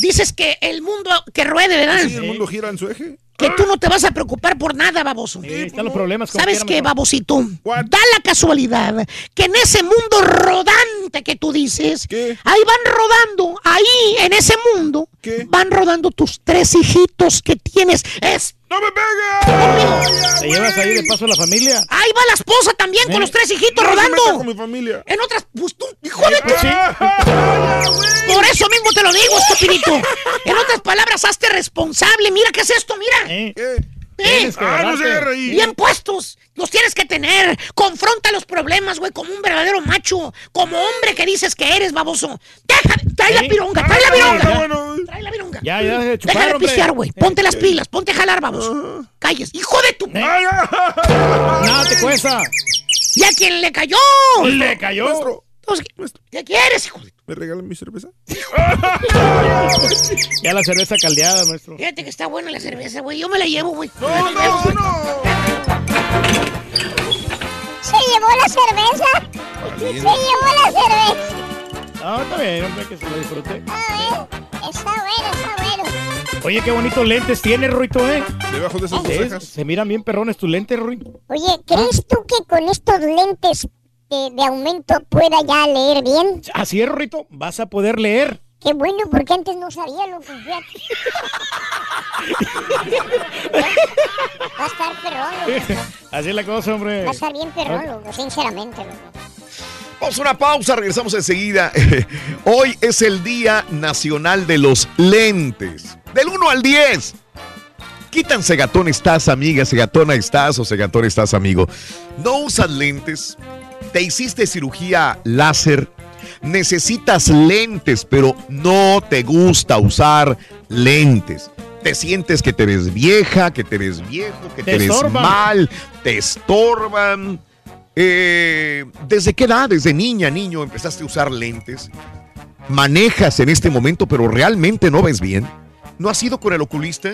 Dices que el mundo que ruede, ¿verdad? Sí, el mundo gira en su eje. Que tú no te vas a preocupar por nada, baboso. Sí, están los problemas. como ¿Sabes qué, babosito? What? Da la casualidad que en ese mundo rodante que tú dices, ¿Qué? ahí van rodando, ahí en ese mundo, ¿Qué? van rodando tus tres hijitos que tienes. Es ¡No me pegue! ¿Te llevas ahí de paso a la familia? Ahí va la esposa también con ¿Eh? los tres hijitos No rodando. con mi familia. En otras, pues tú, hijo de sí. Por eso mismo te lo digo, estupidito. En otras palabras, hazte responsable. Mira qué es esto, mira. ¿Eh? ¿Qué? Eh, Tienes que Ah, no se. Bien puestos, los tienes que tener. Confronta los problemas, güey, como un verdadero macho. Como hombre que dices que eres, baboso. Deja, trae la ¿Eh? pironga, trae la Ah, pironga. Trae la pironga. Ya, ya deja de Deja chupar, de pistear, güey. Ponte las pilas, ponte a jalar, baboso. Calles, hijo de tu... ¿Eh? Nada te cuesta. ¿Y a quién le cayó? Le cayó. Maestro, Pues, ¿Qué quieres, hijo de... ¿me regalan mi cerveza? Ya la cerveza caldeada, maestro. Fíjate que está buena la cerveza, güey. Yo me la llevo, güey. No, llevo. no. Se llevó la cerveza. Se llevó la cerveza. No, está bien, hombre, que se lo disfrute. A ver, está bueno, está bueno. Oye, qué bonitos lentes tienes, Ruito, ¿eh? Debajo de esas cejas. se miran bien perrones tus lentes, Ruito. Oye, ¿crees tú que con estos lentes de, de aumento pueda ya leer bien? Así es, Ruito. Vas a poder leer. Qué bueno, porque antes no sabía lo que. Va a estar perrón, loco. Así es la cosa, hombre. Va a estar bien perrón, loco, sinceramente, loco. Vamos a una pausa, regresamos enseguida. Hoy es el Día Nacional de los Lentes. Del 1 al 10. ¿Qué tan segatón estás, amiga? ¿Segatona estás o segatón estás, amigo? ¿No usas lentes? ¿Te hiciste cirugía láser? Necesitas lentes, pero no te gusta usar lentes. Te sientes que te ves vieja, que te ves viejo, que te, Te ves estorban. mal, te estorban. Eh, ¿Desde qué edad? ¿Desde niña, niño empezaste a usar lentes? ¿Manejas en este momento pero realmente no ves bien? ¿No has ido con el oculista?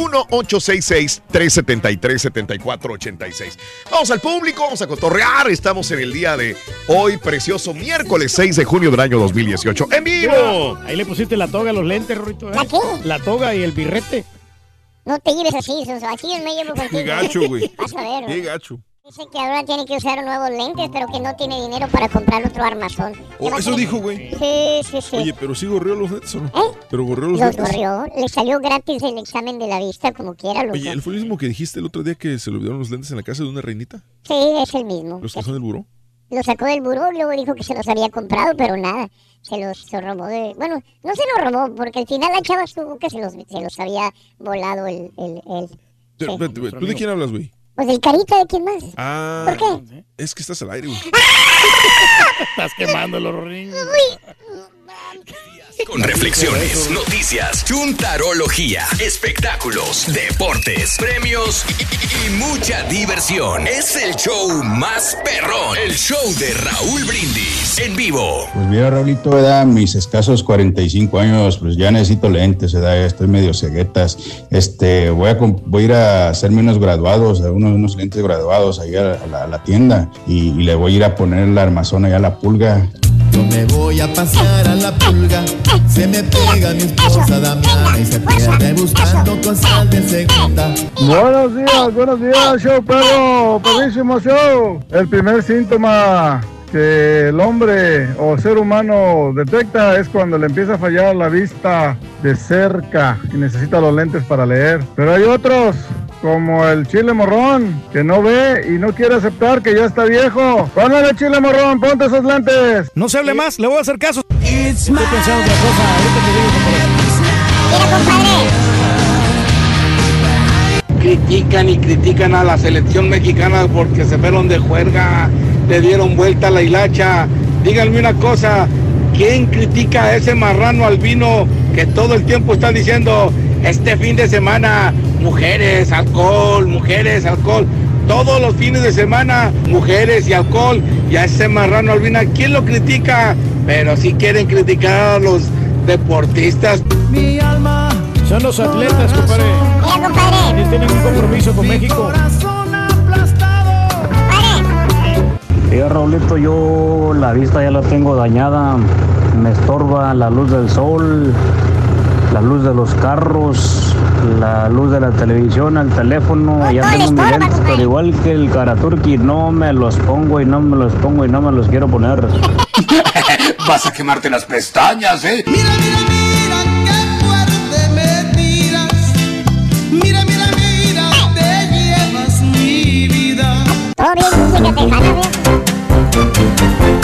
1-866-373-7486. Vamos al público, vamos a cotorrear. Estamos en el día de hoy, precioso miércoles 6 de junio del año 2018. ¡En vivo! Ahí le pusiste la toga a los lentes, Ruito. ¿eh? ¿La qué? La toga y el birrete. No te lleves así, Suso. Así yo me llevo contigo. Qué gacho, güey. Vas a ver, Qué güey. gacho. Dice que ahora tiene que usar nuevos lentes, pero que no tiene dinero para comprar otro armazón. Oh, eso dijo, güey. Sí, sí, sí. Oye, pero sí gorrió los lentes o no? ¿Eh? Pero gorrió los, Los lentes. corrió. Le salió gratis el examen de la vista, como quiera, loco. Oye, ¿el fue el mismo que dijiste el otro día que se le olvidaron los lentes en la casa de una reinita? Sí, es el mismo. ¿Los son del buró? Lo sacó del buró, luego dijo que se los había comprado, pero nada. Se los se robó de... Bueno, no se los robó, porque al final la chava estuvo que se los, se los había volado el... el, el- Te- Sí. espérate, güey, ¿Tú de quién hablas, güey? Pues del carita de quién más. Ah, ¿Por qué? es que estás al aire, güey. Estás quemando los rings. Con reflexiones, noticias, chuntarología, espectáculos, deportes, premios y, mucha diversión. Es el show más perrón. El show de Raúl Brindis en vivo. Pues mira, Raulito, edad, mis escasos 45 años, pues ya necesito lentes, estoy medio ceguetas. Este, voy a, voy a ir a hacerme unos graduados, unos, unos lentes graduados ahí a la, tienda y, y le voy a ir a poner la armazón allá a la pulga. Me voy a pasear a la pulga. Se me pega mi esposa Damiana y se pierde buscando cosas de segunda. Buenos días, buenos días, show perro, perrísimo show. El primer síntoma que el hombre o ser humano detecta es cuando le empieza a fallar la vista de cerca y necesita los lentes para leer. Pero hay otros, como el chile morrón, que no ve y no quiere aceptar que ya está viejo. Póngale chile morrón, ponte esos lentes. No se hable más, le voy a hacer caso. Estoy pensando otra cosa. Ahorita te digo, critican y critican a la selección mexicana porque se fueron de juerga, le dieron vuelta a la hilacha. Díganme una cosa, ¿quién critica a ese marrano albino que todo el tiempo está diciendo este fin de semana mujeres, alcohol, mujeres, alcohol? Todos los fines de semana, mujeres y alcohol, y a ese marrano albino, ¿quién lo critica? Pero si quieren criticar a los deportistas. Mi alma. Son los atletas, compadre. Ellos tienen un compromiso con México. Mira, Raulito, yo la vista ya la tengo dañada. Me estorba la luz del sol, la luz de los carros, la luz de la televisión, el teléfono. Ya tengo mis lentes, pero igual que el Karaturki, no me los pongo y no me los pongo y no me los quiero poner. Vas a quemarte las pestañas, ¿eh? Mira, mira, mira, te llevas mi vida. Thank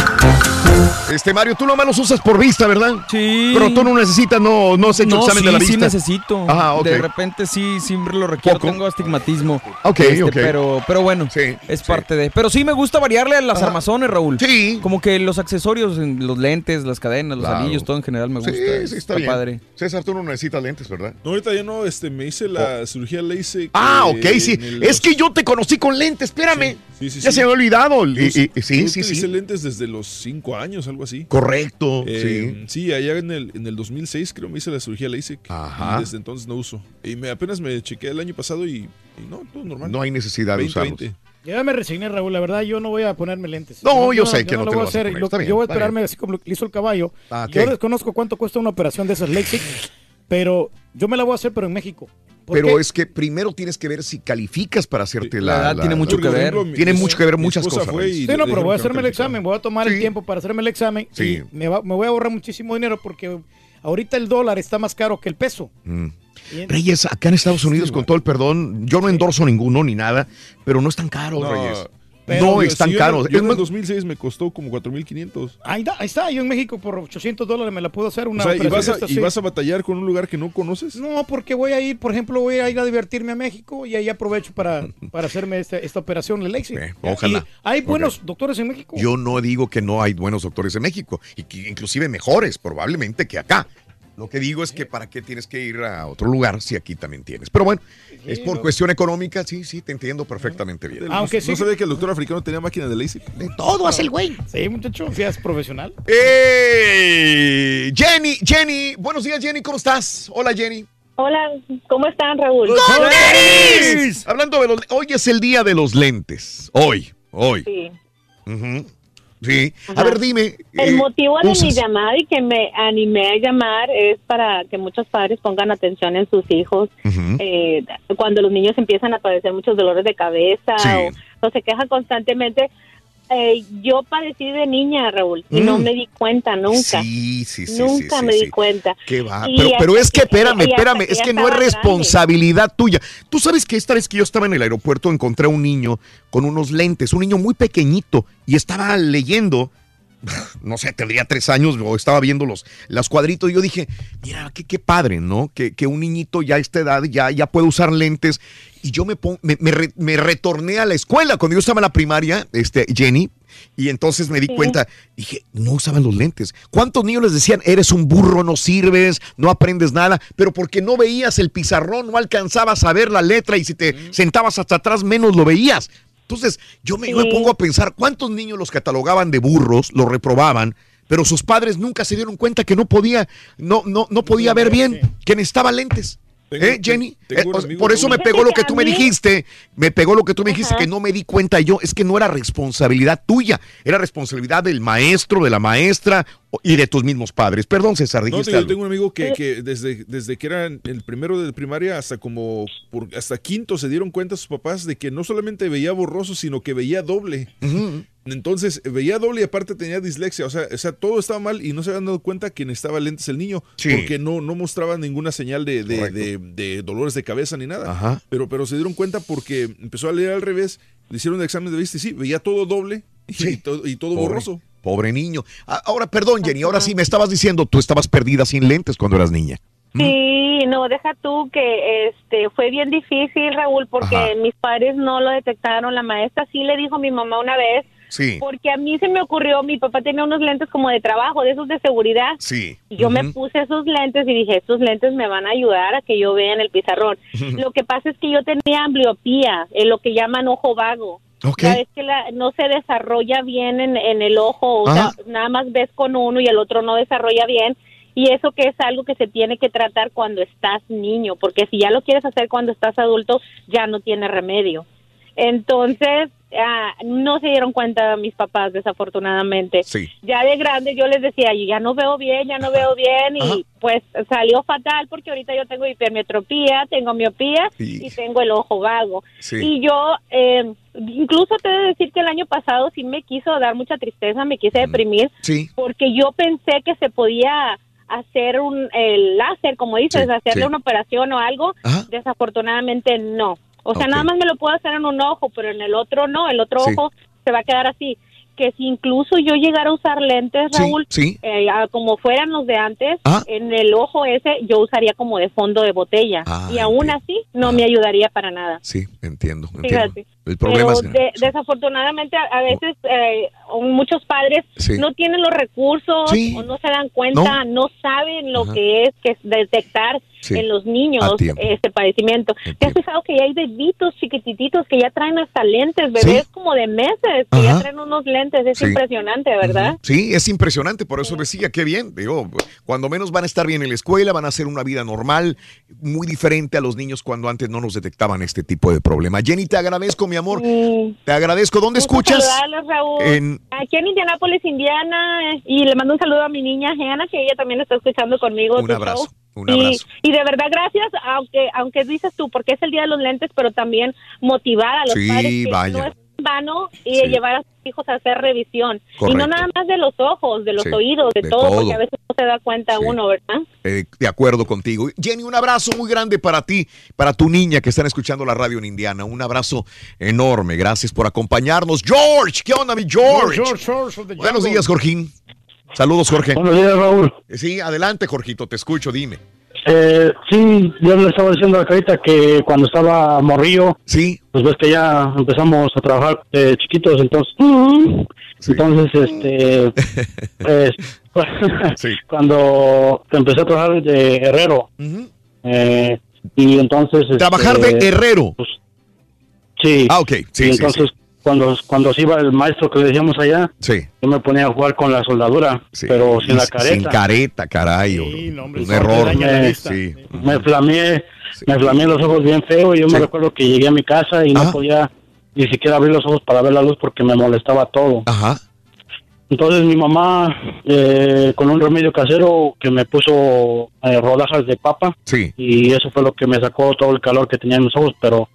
Este Mario, tú nomás los usas por vista, ¿verdad? Sí. Pero tú no necesitas, no, no has hecho no, examen sí, de la sí vista. necesito. Ajá, ok. De repente sí, siempre lo requiero. Poco. Tengo astigmatismo. Ok, Este, ok. Pero, pero bueno, es parte de. Pero sí me gusta variarle a las Ajá. armazones, Raúl. Sí. Como que los accesorios, los lentes, las cadenas, los Claro. anillos, todo en general me gusta. Sí, sí, está, bien. padre. César, tú no necesitas lentes, ¿verdad? No, ahorita ya no, este, me hice la cirugía LASIK. Ah, ok, sí. el- Es que yo te conocí con lentes, espérame. Sí, sí, ya sí. se me ha olvidado. Yo- y- y- sí, yo sí, sí. lentes desde los 5 años, algo así. Correcto, Eh, sí. allá en el, en el 2006 creo me hice la cirugía LASIK. Ajá. Y desde entonces no uso. Y me, apenas me chequeé el año pasado y, y no, todo normal. No hay necesidad de 20, usarlos. 20. Ya me resigné, Raúl. La verdad, yo no voy a ponerme lentes. No, yo sé que no lo te voy lo a vas a hacer. poner. Lo- Está bien, yo voy a esperarme bien. así como lo hizo el caballo. Ah, Yo desconozco cuánto cuesta una operación de esas LASIK, pero yo me la voy a hacer, pero en México. ¿Por Pero qué? es que primero tienes que ver si calificas para hacerte la la. edad tiene mucho que ver. ejemplo, Tiene mi- mucho que ver muchas cosas. fue Reyes. y Sí, no, pero voy a hacerme el examen, voy a tomar el tiempo para hacerme el examen Sí. y me, va- me voy a ahorrar muchísimo dinero porque ahorita el dólar está más caro que el peso. Mm. Reyes, acá en Estados Unidos, con todo el perdón, yo no endorso ninguno ni nada, pero no es tan caro, No, Reyes. Pero no yo- es tan si yo caro. en- Yo el 2006 me costó como 4.500. Ahí, está, ahí está, yo en México por 800 dólares me la puedo hacer una O sea, ¿y vas, a, estas, ¿y sí. vas a batallar con un lugar que no conoces? No, porque voy a ir, por ejemplo, voy a ir a divertirme a México y ahí aprovecho para, para hacerme este- esta operación. Eh, ¿Ya? ojalá. Y hay buenos doctores en México. Yo no digo que no hay buenos doctores en México, y que inclusive mejores probablemente que acá. Lo que digo es que para qué tienes que ir a otro lugar si aquí también tienes. Pero bueno, es por cuestión económica, sí, sí, te entiendo perfectamente bien. Aunque no, sí- no sabía que el doctor africano tenía máquina de LASIK. De todo hace el güey. Sí, muchacho, si es profesional. ¡Eh! Jenny, Jenny, buenos días Jenny, ¿cómo estás? Hola Jenny. Hola, ¿cómo están, Raúl? ¡Con tenis! Hablando de los... Hoy es el día de los lentes. Hoy, hoy. Sí. Ujú. Sí. A ver, dime. El eh, motivo de mi llamada y que me animé a llamar es para que muchos padres pongan atención en sus hijos eh, cuando los niños empiezan a padecer muchos dolores de cabeza Sí. o, o se quejan constantemente. Eh, yo padecí de niña, Raúl, y no Mm. me di cuenta nunca. Sí, sí, sí. nunca sí, me sí, di cuenta. Qué va. Pero, pero es que, espérame, espérame, es que no es grande. responsabilidad tuya. Tú sabes que esta vez que yo estaba en el aeropuerto encontré a un niño con unos lentes, un niño muy pequeñito, y estaba leyendo, no sé, tendría tres años, o estaba viendo los, las cuadritos, y yo dije, mira, qué, qué padre, ¿no? Que, que un niñito ya a esta edad ya, ya puede usar lentes. Y yo me, pon- me, me re- me retorné a la escuela cuando yo estaba en la primaria, este, Jenny, Y entonces me di cuenta, dije, no usaban los lentes. ¿Cuántos niños les decían, eres un burro, no sirves, no aprendes nada? Pero porque no veías el pizarrón, no alcanzabas a ver la letra y si te sentabas hasta atrás menos lo veías. Entonces yo me, yo me Sí. pongo a pensar, ¿cuántos niños los catalogaban de burros, los reprobaban? Pero sus padres nunca se dieron cuenta que no podía, no, no, no podía ver bien, que necesitaba lentes. ¿Eh, Jenny? tengo Eh, amigo, por eso me pegó lo que tú me dijiste, me pegó lo que tú me dijiste, Ajá. que no me di cuenta yo, es que no era responsabilidad tuya, era responsabilidad del maestro, de la maestra y de tus mismos padres. Perdón, César, No, dijiste te- yo algo. tengo un amigo que, que desde, desde que era el primero de primaria hasta como por- hasta quinto se dieron cuenta sus papás de que no solamente veía borroso, sino que veía doble. Entonces veía doble y aparte tenía dislexia. O sea, o sea, todo estaba mal y no se habían dado cuenta que necesitaba lentes el niño Sí. porque no, no mostraba ninguna señal de, de- de- de dolores de cabeza ni nada. Ajá. Pero, pero se dieron cuenta porque empezó a leer al revés, le hicieron el examen de vista y sí, veía todo doble y, todo, y todo Pobre- borroso. Pobre niño. Ah, Ahora, perdón, Jenny, ahora sí me estabas diciendo, tú estabas perdida sin lentes cuando eras niña. Sí, no, deja tú que este fue bien difícil, Raúl, porque Ajá. mis padres no lo detectaron. La maestra sí le dijo a mi mamá una vez, Sí. porque a mí se me ocurrió, mi papá tenía unos lentes como de trabajo, de esos de seguridad. Sí. Y yo me puse esos lentes y dije, estos lentes me van a ayudar a que yo vea en el pizarrón. Lo que pasa es que yo tenía ambliopía, en lo que llaman ojo vago. Ok. Ya ves que la- no se desarrolla bien en, en el ojo, o sea, nada más ves con uno y el otro no desarrolla bien. Y eso que es algo que se tiene que tratar cuando estás niño, porque si ya lo quieres hacer cuando estás adulto, ya no tiene remedio. Entonces, ah, no se dieron cuenta mis papás, desafortunadamente. Sí. Ya de grande yo les decía, yo ya no veo bien, ya no veo bien, y Ajá. pues salió fatal porque ahorita yo tengo hipermetropía, tengo miopía Sí. y tengo el ojo vago. Sí. Y yo, eh, incluso te he de decir que el año pasado sí me quiso dar mucha tristeza, me quise deprimir, Sí. porque yo pensé que se podía hacer un el láser, como dices, Sí, hacerle sí. una operación o algo. Ajá. Desafortunadamente no. O sea, nada más me lo puedo hacer en un ojo, pero en el otro no. El otro Sí. ojo se va a quedar así. Que si incluso yo llegara a usar lentes, Sí, Raúl, sí. eh, ah, como fueran los de antes, Ah. en el ojo ese yo usaría como de fondo de botella. Ah, y aún así no me ayudaría para nada. Sí, entiendo. entiendo. Fíjate. El problema Pero es de- desafortunadamente a, veces eh, muchos padres Sí. no tienen los recursos Sí. o no se dan cuenta, no, saben lo Ajá. que es que es detectar Sí. en los niños este padecimiento. ¿Te has fijado que ya hay bebitos chiquitititos que ya traen hasta lentes, Sí. bebés como de meses que ya traen unos lentes? Es Sí. impresionante, ¿verdad? Sí, es impresionante, por eso decía, qué bien. Digo, cuando menos van a estar bien en la escuela, van a hacer una vida normal, muy diferente a los niños cuando antes no nos detectaban este tipo de problema. Jenny, te agradezco, mi amor. Te agradezco. ¿Dónde Gusto escuchas? Raúl. En- Aquí en Indianápolis, Indiana. Y le mando un saludo a mi niña Hannah, que ella también está escuchando conmigo. Un abrazo, show. Un Y- abrazo. Y, de verdad, gracias, aunque aunque dices tú, porque es el Día de los Lentes, pero también motivar a los Sí, padres que vaya. no es vano y Sí. llevar a sus hijos a hacer revisión. Y no nada más de los ojos, de los Sí, oídos, de, de todo, todo. porque a veces no se da cuenta uno, ¿verdad? Eh, de acuerdo contigo. Jenny, un abrazo muy grande para ti, para tu niña que están escuchando la radio en Indiana. Un abrazo enorme. Gracias por acompañarnos. George, ¿qué onda, mi George? George, George Buenos días, Jorgín. Saludos, Jorge. Buenos días, Raúl. Eh, Sí, adelante, Jorgito, te escucho, dime. Eh, sí, yo le estaba diciendo a la carita que cuando estaba morrillo, sí. pues ves que ya empezamos a trabajar de chiquitos, entonces, entonces, este, pues, cuando empecé a trabajar de herrero, eh, y entonces, Trabajar este, de herrero. sí. Ah, ok, sí, y sí, entonces, cuando cuando se iba el maestro que le decíamos allá, Sí. yo me ponía a jugar con la soldadura, pero sin Y la careta. Sin careta, caray. un error. Sí. me flameé, me flameé los ojos bien feo y yo me recuerdo que llegué a mi casa y no podía ni siquiera abrir los ojos para ver la luz porque me molestaba todo. Ajá. Entonces mi mamá, eh, con un remedio casero que me puso eh, rodajas de papa Sí. y eso fue lo que me sacó todo el calor que tenía en mis ojos, pero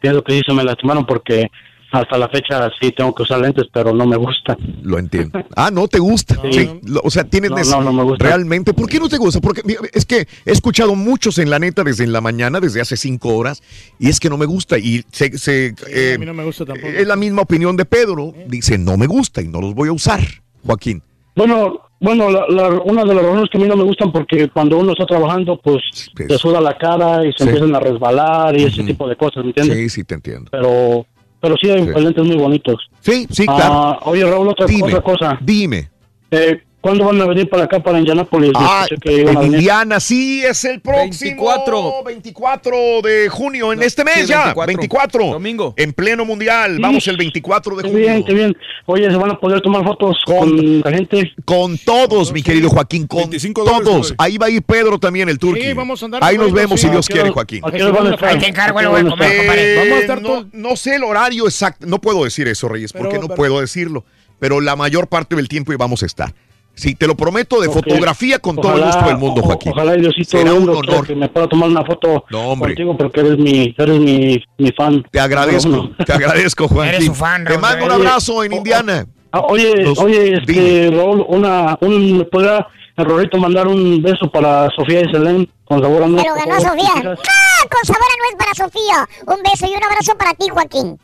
pienso que sí se me lastimaron porque hasta la fecha sí tengo que usar lentes, pero no me gusta. Lo entiendo. Ah, no te gusta. Sí. O sea, tienes No, no, no me gusta. realmente. ¿Por qué no te gusta? Porque mira, es que he escuchado muchos en la neta desde en la mañana, desde hace cinco horas, y es que no me gusta. Y se, se, eh, a mí no me gusta tampoco. es la misma opinión de Pedro. Dice, no me gusta y no los voy a usar, Joaquín. Bueno, bueno, la, la- una de las razones que a mí no me gustan porque cuando uno está trabajando, pues te suda la cara y se Sí. empiezan a resbalar y ese tipo de cosas, ¿me entiendes? Sí, sí, te entiendo. Pero, pero sí hay lentes muy bonitos. Sí, sí, Ah, claro. oye, Raúl, otra, Dime, otra cosa. Dime. Eh, ¿Cuándo van a venir para acá, para Indianápolis? Ah, que en. Indiana, sí, es el próximo 24. 24 de junio, en este mes sí, ya, 24. 24. Domingo. En pleno mundial, Sí. vamos el 24 de Qué junio. bien, qué bien. Oye, ¿se van a poder tomar fotos con, la gente? Con todos, mi querido Joaquín, con todos. Ahí va a ir Pedro también, el turqui. Sí, vamos a andar Ahí nos vemos si Dios ¿A qué quiere, Joaquín. a qué hora van a estar? Ahí te encargo el hueco, Vamos a estar no, no sé el horario exacto, no puedo decir eso, Reyes, porque no pero- puedo decirlo, pero la mayor parte del tiempo vamos a estar. Sí, te lo prometo, de fotografía con todo el gusto del mundo, Joaquín. Ojalá Diosito Será un honor. que me pueda tomar una foto No, hombre. contigo porque eres mi, eres mi, mi fan. Te agradezco, te agradezco, Joaquín. Eres su fan, Te mando un abrazo en Indiana. Ah, oye, Los- oye, este, Raúl, una, un, ¿me podrá el Rorito mandar un beso para Sofía y Selén con sabor a nuez, Pero ganó? Sofía. ¡Ah! Con sabor a nuez para Sofía. Un beso y un abrazo para ti, Joaquín.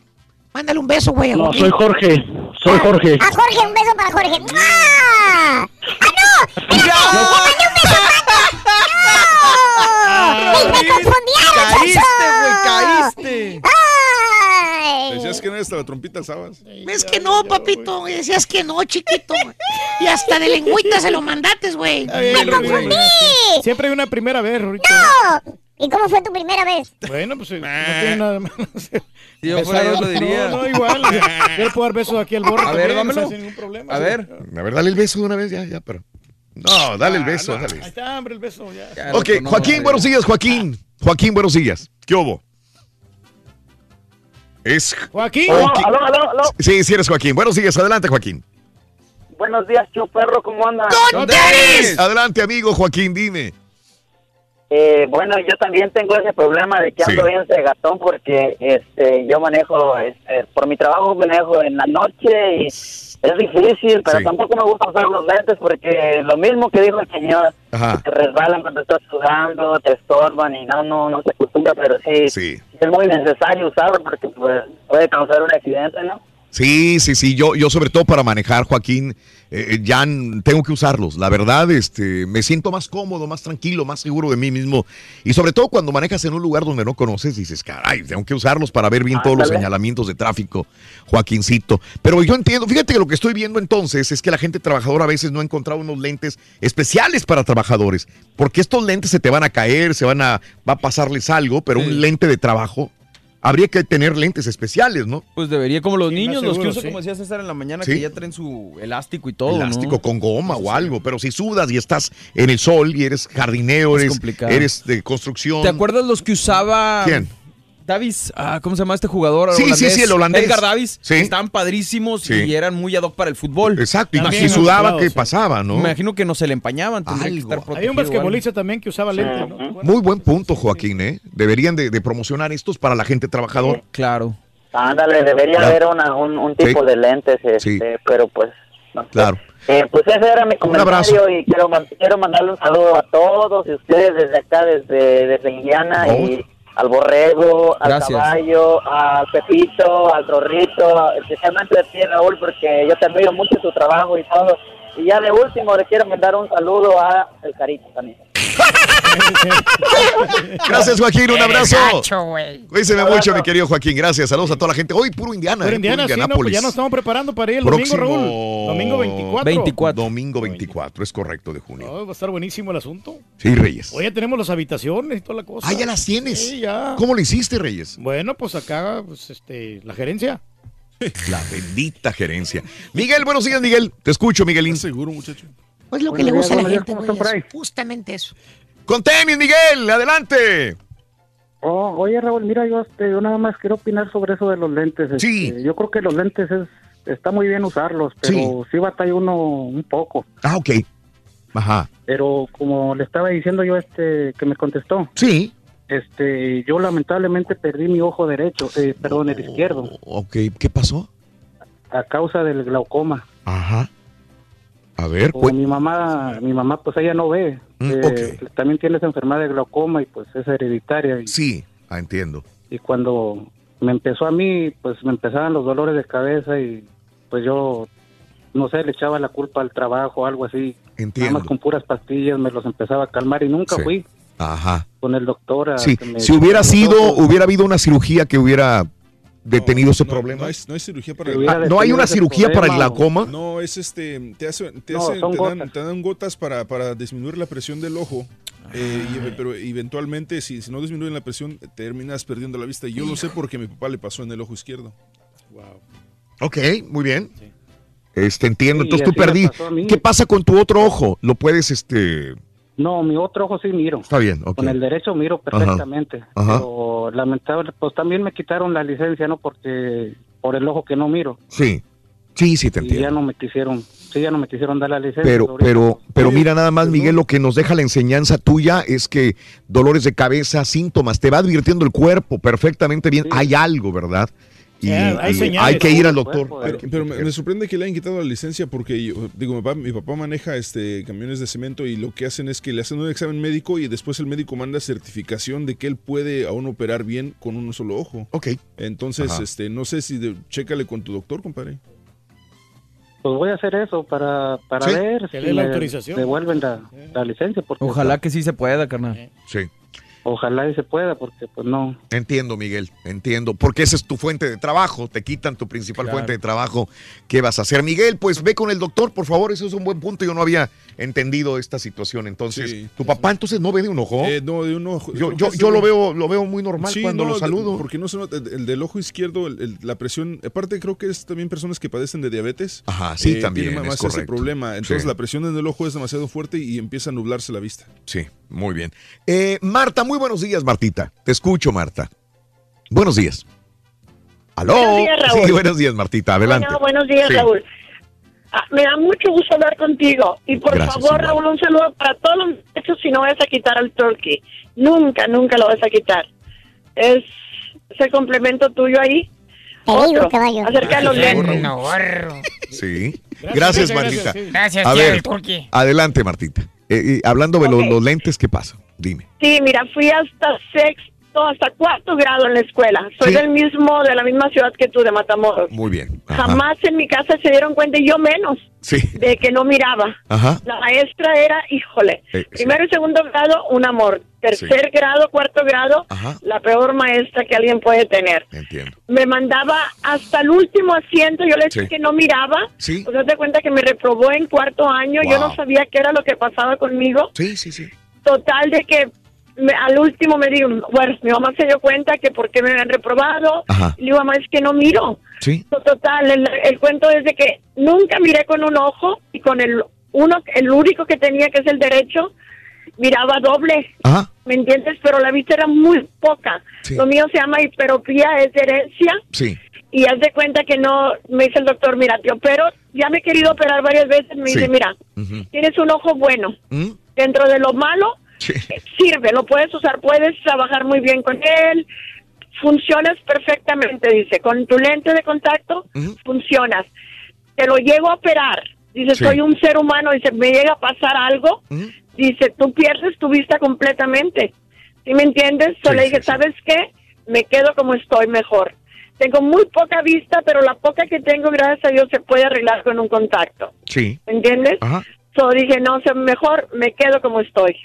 Mándale un beso, güey. a No, soy Jorge, soy Jorge. A Jorge, un beso para Jorge. ¡Ah! ¡Ah, no! ¡Espérate! ¡Le mandé un beso a ¡No! ¡Me, me Caíste, güey, caíste. ¡Ay! Decías que no eres la trompita, ¿sabes? Es que no, papito. Decías que no, chiquito. Y hasta de lengüita se lo mandates, güey. ¡Me confundí! Siempre hay una primera vez, Rorito. ¡No! ¿Y cómo fue tu primera vez? Bueno, pues eh, no tiene nada más. Si yo fuera, yo lo diría. No, no, igual. Puedo dar besos aquí al borro. A ver, dámelo. sin ningún problema. A ver. A ver, dale el beso de una vez, ya, ya, pero. No, dale el beso, Ahí dale. está, hombre, el beso. Ya. Ok, Joaquín, buenos días, Joaquín. Joaquín, buenos días. ¿Qué hubo? Es. Joaquín. Joaquín. Aló, aló, aló. Sí, sí eres Joaquín. Buenos días, adelante, Joaquín. Buenos días, Perro, ¿cómo anda? Adelante, amigo Joaquín, dime. Eh, bueno, yo también tengo ese problema de que ando bien cegatón porque este, yo manejo, este, por mi trabajo manejo en la noche y es difícil, pero Sí. tampoco me gusta usar los lentes porque lo mismo que dijo el señor, Ajá. te resbalan cuando estás sudando, te estorban y no, no, no se acostumbra, pero sí, Sí. es muy necesario usarlo porque pues, puede causar un accidente, ¿no? Sí, sí, sí. Yo, yo sobre todo para manejar, Joaquín, eh, ya n- tengo que usarlos. La verdad, este, me siento más cómodo, más tranquilo, más seguro de mí mismo. Y sobre todo cuando manejas en un lugar donde no conoces, dices, caray, tengo que usarlos para ver bien todos los señalamientos de tráfico, Joaquincito. Pero yo entiendo, fíjate que lo que estoy viendo entonces es que la gente trabajadora a veces no ha encontrado unos lentes especiales para trabajadores, porque estos lentes se te van a caer, se van a, va a pasarles algo, pero un lente de trabajo. Habría que tener lentes especiales, ¿no? Pues debería, como los niños, los que usan, sí. como decía César en la mañana, Sí. que ya traen su elástico y todo. elástico ¿no? con goma o algo, pero si sudas y estás en el sol y eres jardinero, Es eres, complicado. eres de construcción. ¿Te acuerdas los que usaba ¿Quién? Davis? Ah, ¿Cómo se llama este jugador? Sí, sí, sí, el holandés. Edgar Davis. Sí. Estaban padrísimos Sí. y eran muy ad hoc para el fútbol. Exacto, y si sudaba, ¿qué pasaba, no? Me imagino que no se le empañaban, tendría que estar protegido. Hay un basquetbolista también que usaba lentes, ¿no? Muy buen punto, Joaquín, ¿eh? Deberían de, de promocionar estos para la gente trabajadora. Claro. Ándale, debería Claro. haber una, un, un tipo Sí. de lentes, este, Sí. pero pues no sé. Claro. Eh, pues ese era mi abrazo. comentario y quiero, man- quiero mandarle un saludo a todos y ustedes desde acá, desde, desde Indiana Oh. y al Borrego, al Gracias. Caballo, al Pepito, al Rorrito, especialmente a ti Raúl porque yo te admiro mucho tu trabajo y todo. Y ya de último le quiero mandar un saludo a El Carito también. Gracias, Joaquín, un abrazo. güey. Cuídese mucho, mi querido Joaquín. Gracias, saludos a toda la gente. Hoy puro Indiana, Pero ¿eh? Indiana, puro sí, no, pues Indianápolis. ya nos estamos preparando para ir el domingo, Raúl. Domingo 24. Domingo 24, es correcto, de junio. Va a estar buenísimo el asunto. Sí, Reyes. Hoy ya tenemos las habitaciones y toda la cosa. Ah, ya las tienes. Sí, ya. ¿Cómo lo hiciste, Reyes? Bueno, pues acá, pues, este, la gerencia. La bendita gerencia. Miguel, buenos días, Miguel. Te escucho, Miguelín. seguro, muchacho. Pues lo que le gusta a la gente, buenos días, güey. ¿cómo es Justamente eso. Con tenis, Miguel, adelante. Oh, oye Raúl, mira, yo, este, yo nada más quiero opinar sobre eso de los lentes. Sí. Este, yo creo que los lentes es, está muy bien usarlos, pero sí. batalla uno un poco. Ah, ok. Ajá. Pero como le estaba diciendo yo este que me contestó. Sí. Este, yo lamentablemente perdí mi ojo derecho, eh, perdón, el izquierdo, Ok, ¿qué pasó? a causa del glaucoma. Ajá. A ver, Como cu- mi mamá, mi mamá pues ella no ve, Mm, eh, también tiene esa enfermedad de glaucoma y pues es hereditaria. Y, Sí, ah, entiendo. y cuando me empezó a mí, pues me empezaban los dolores de cabeza y pues yo, no sé, le echaba la culpa al trabajo o algo así. Entiendo. Nada más con puras pastillas me los empezaba a calmar y nunca Sí. fui Ajá. con el doctor. a Sí, que me- si hubiera sido, ojos. hubiera habido una cirugía que hubiera detenido ese problema? No hay, no hay cirugía para Ah, ¿no hay una cirugía para el glaucoma? No, es este, te, hace- te, No, hace- son te dan, gotas. te dan gotas para, para disminuir la presión del ojo. eh, y- pero eventualmente, si, si no disminuyen la presión, terminas perdiendo la vista. Y yo lo sé porque a mi papá le pasó en el ojo izquierdo. Ok, muy bien. Este, entiendo. Sí, Entonces tú perdí. ¿Qué pasa con tu otro ojo? ¿Lo puedes, este...? No, mi otro ojo sí miro. Está bien, ok. Con el derecho miro perfectamente. Ajá. Pero lamentable, pues también me quitaron la licencia, ¿no? Porque por el ojo que no miro. Sí. Sí, sí, te Y entiendo. ya no me quisieron, sí, ya no me quisieron dar la licencia. Pero, ahorita. pero, pero mira nada más, Miguel, lo que nos deja la enseñanza tuya es que dolores de cabeza, síntomas, te va advirtiendo el cuerpo perfectamente bien. Hay algo, ¿verdad? Y, Yeah, hay y hay que ir al doctor. Pero, pero me, me sorprende que le hayan quitado la licencia porque yo, digo, mi papá, mi papá maneja este camiones de cemento y lo que hacen es que le hacen un examen médico y después el médico manda certificación de que él puede aún operar bien con un solo ojo. Ok. Entonces, Ajá. este, no sé si de- chécale con tu doctor, compadre. Pues voy a hacer eso para, para Sí, ver que si la me autorización. devuelven la, la licencia. Porque Ojalá que sí se pueda, carnal. Sí. Ojalá y se pueda, porque pues no. Entiendo, Miguel, entiendo. Porque esa es tu fuente de trabajo, te quitan tu principal Claro. fuente de trabajo. ¿Qué vas a hacer? Miguel, pues ve con el doctor, por favor, eso es un buen punto. Yo no había entendido esta situación. Entonces, ¿tu papá entonces no ve de un ojo? Eh, no, de un ojo. Yo, yo, yo lo veo, lo veo muy normal Sí, cuando no, lo de- saludo. Porque no se nota, el, el del ojo izquierdo, el- el- la presión, aparte creo que es también personas que padecen de diabetes. Ajá, sí, eh, también, tienen es ese problema. Entonces Sí. la presión en el ojo es demasiado fuerte y empieza a nublarse la vista. Sí, muy bien. Eh, Marta, muy buenos días, Martita. Te escucho, Marta. Buenos días. ¿Aló? Buenos días, Raúl. Sí, buenos días, Martita. Adelante. Bueno, buenos días, Sí. Raúl. Ah, me da mucho gusto hablar contigo. Y por Gracias, favor. Raúl, un saludo para todos los muchachos si no vas a quitar al turkey. Nunca, nunca lo vas a quitar. Es ese complemento tuyo ahí. Otro, acerca de los lentes. Sí. Gracias, Martita. gracias, A ver, adelante, Martita. Eh, hablando de los, Ok. los lentes, ¿qué pasa? Dime. Sí, mira, fui hasta sexto, hasta cuarto grado en la escuela. Soy Sí. del mismo, de la misma ciudad que tú, de Matamoros. Muy bien. Ajá. Jamás en mi casa se dieron cuenta, y yo menos, Sí. de que no miraba. Ajá. La maestra era, híjole, Eh, sí. primero y segundo grado, un amor. Tercer grado, cuarto grado, Ajá. la peor maestra que alguien puede tener. Entiendo. Me mandaba hasta el último asiento, yo le decía Sí. que no miraba. Sí. Pues date cuenta que me reprobó en cuarto año, yo no sabía qué era lo que pasaba conmigo. Sí, sí, sí. Total de que me- al último me dijo, bueno, mi mamá se dio cuenta que por qué me habían reprobado. Ajá. Y le digo, mamá, es que no miro. Sí. Total, el, el cuento es de que nunca miré con un ojo y con el uno, el único que tenía, que es el derecho, miraba doble. Ajá. ¿Me entiendes? Pero la vista era muy poca. Sí. Lo mío se llama hiperopía, es herencia. Sí. Y haz de cuenta que no, me dice el doctor, mira, te opero. Ya me he querido operar varias veces. Me Sí. dice, mira, tienes un ojo bueno. ¿Mm? Dentro de lo malo, sirve, lo puedes usar, puedes trabajar muy bien con él. Funcionas perfectamente, dice. Con tu lente de contacto, funcionas. Te lo llego a operar. Dice, Sí. soy un ser humano. Dice, me llega a pasar algo. Dice, tú pierdes tu vista completamente. ¿Sí me entiendes? So Sí, le dije. ¿sabes qué? Me quedo como estoy mejor. Tengo muy poca vista, pero la poca que tengo, gracias a Dios, se puede arreglar con un contacto. Sí. ¿Me entiendes? Ajá. So dije, no, sé, mejor me quedo como estoy.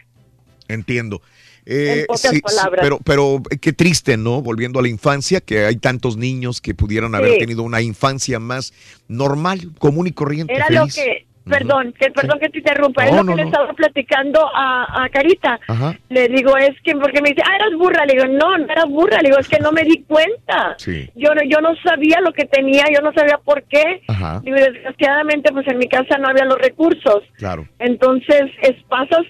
Entiendo. Eh, En pocas sí, sí, palabras. pero, pero eh, qué triste, ¿no? Volviendo a la infancia, que hay tantos niños que pudieran haber tenido una infancia más normal, común y corriente. Era feliz. lo que, perdón, que perdón que te interrumpa, es lo no, que le estaba platicando a, a Carita. Ajá. Le digo, es que, porque me dice, ah, eras burra. Le digo, no, no era burra. Le digo, es que no me di cuenta. Sí. Yo no, yo no sabía lo que tenía, yo no sabía por qué. Ajá. Digo, desgraciadamente, pues en mi casa no había los recursos. Claro. Entonces, es, pasas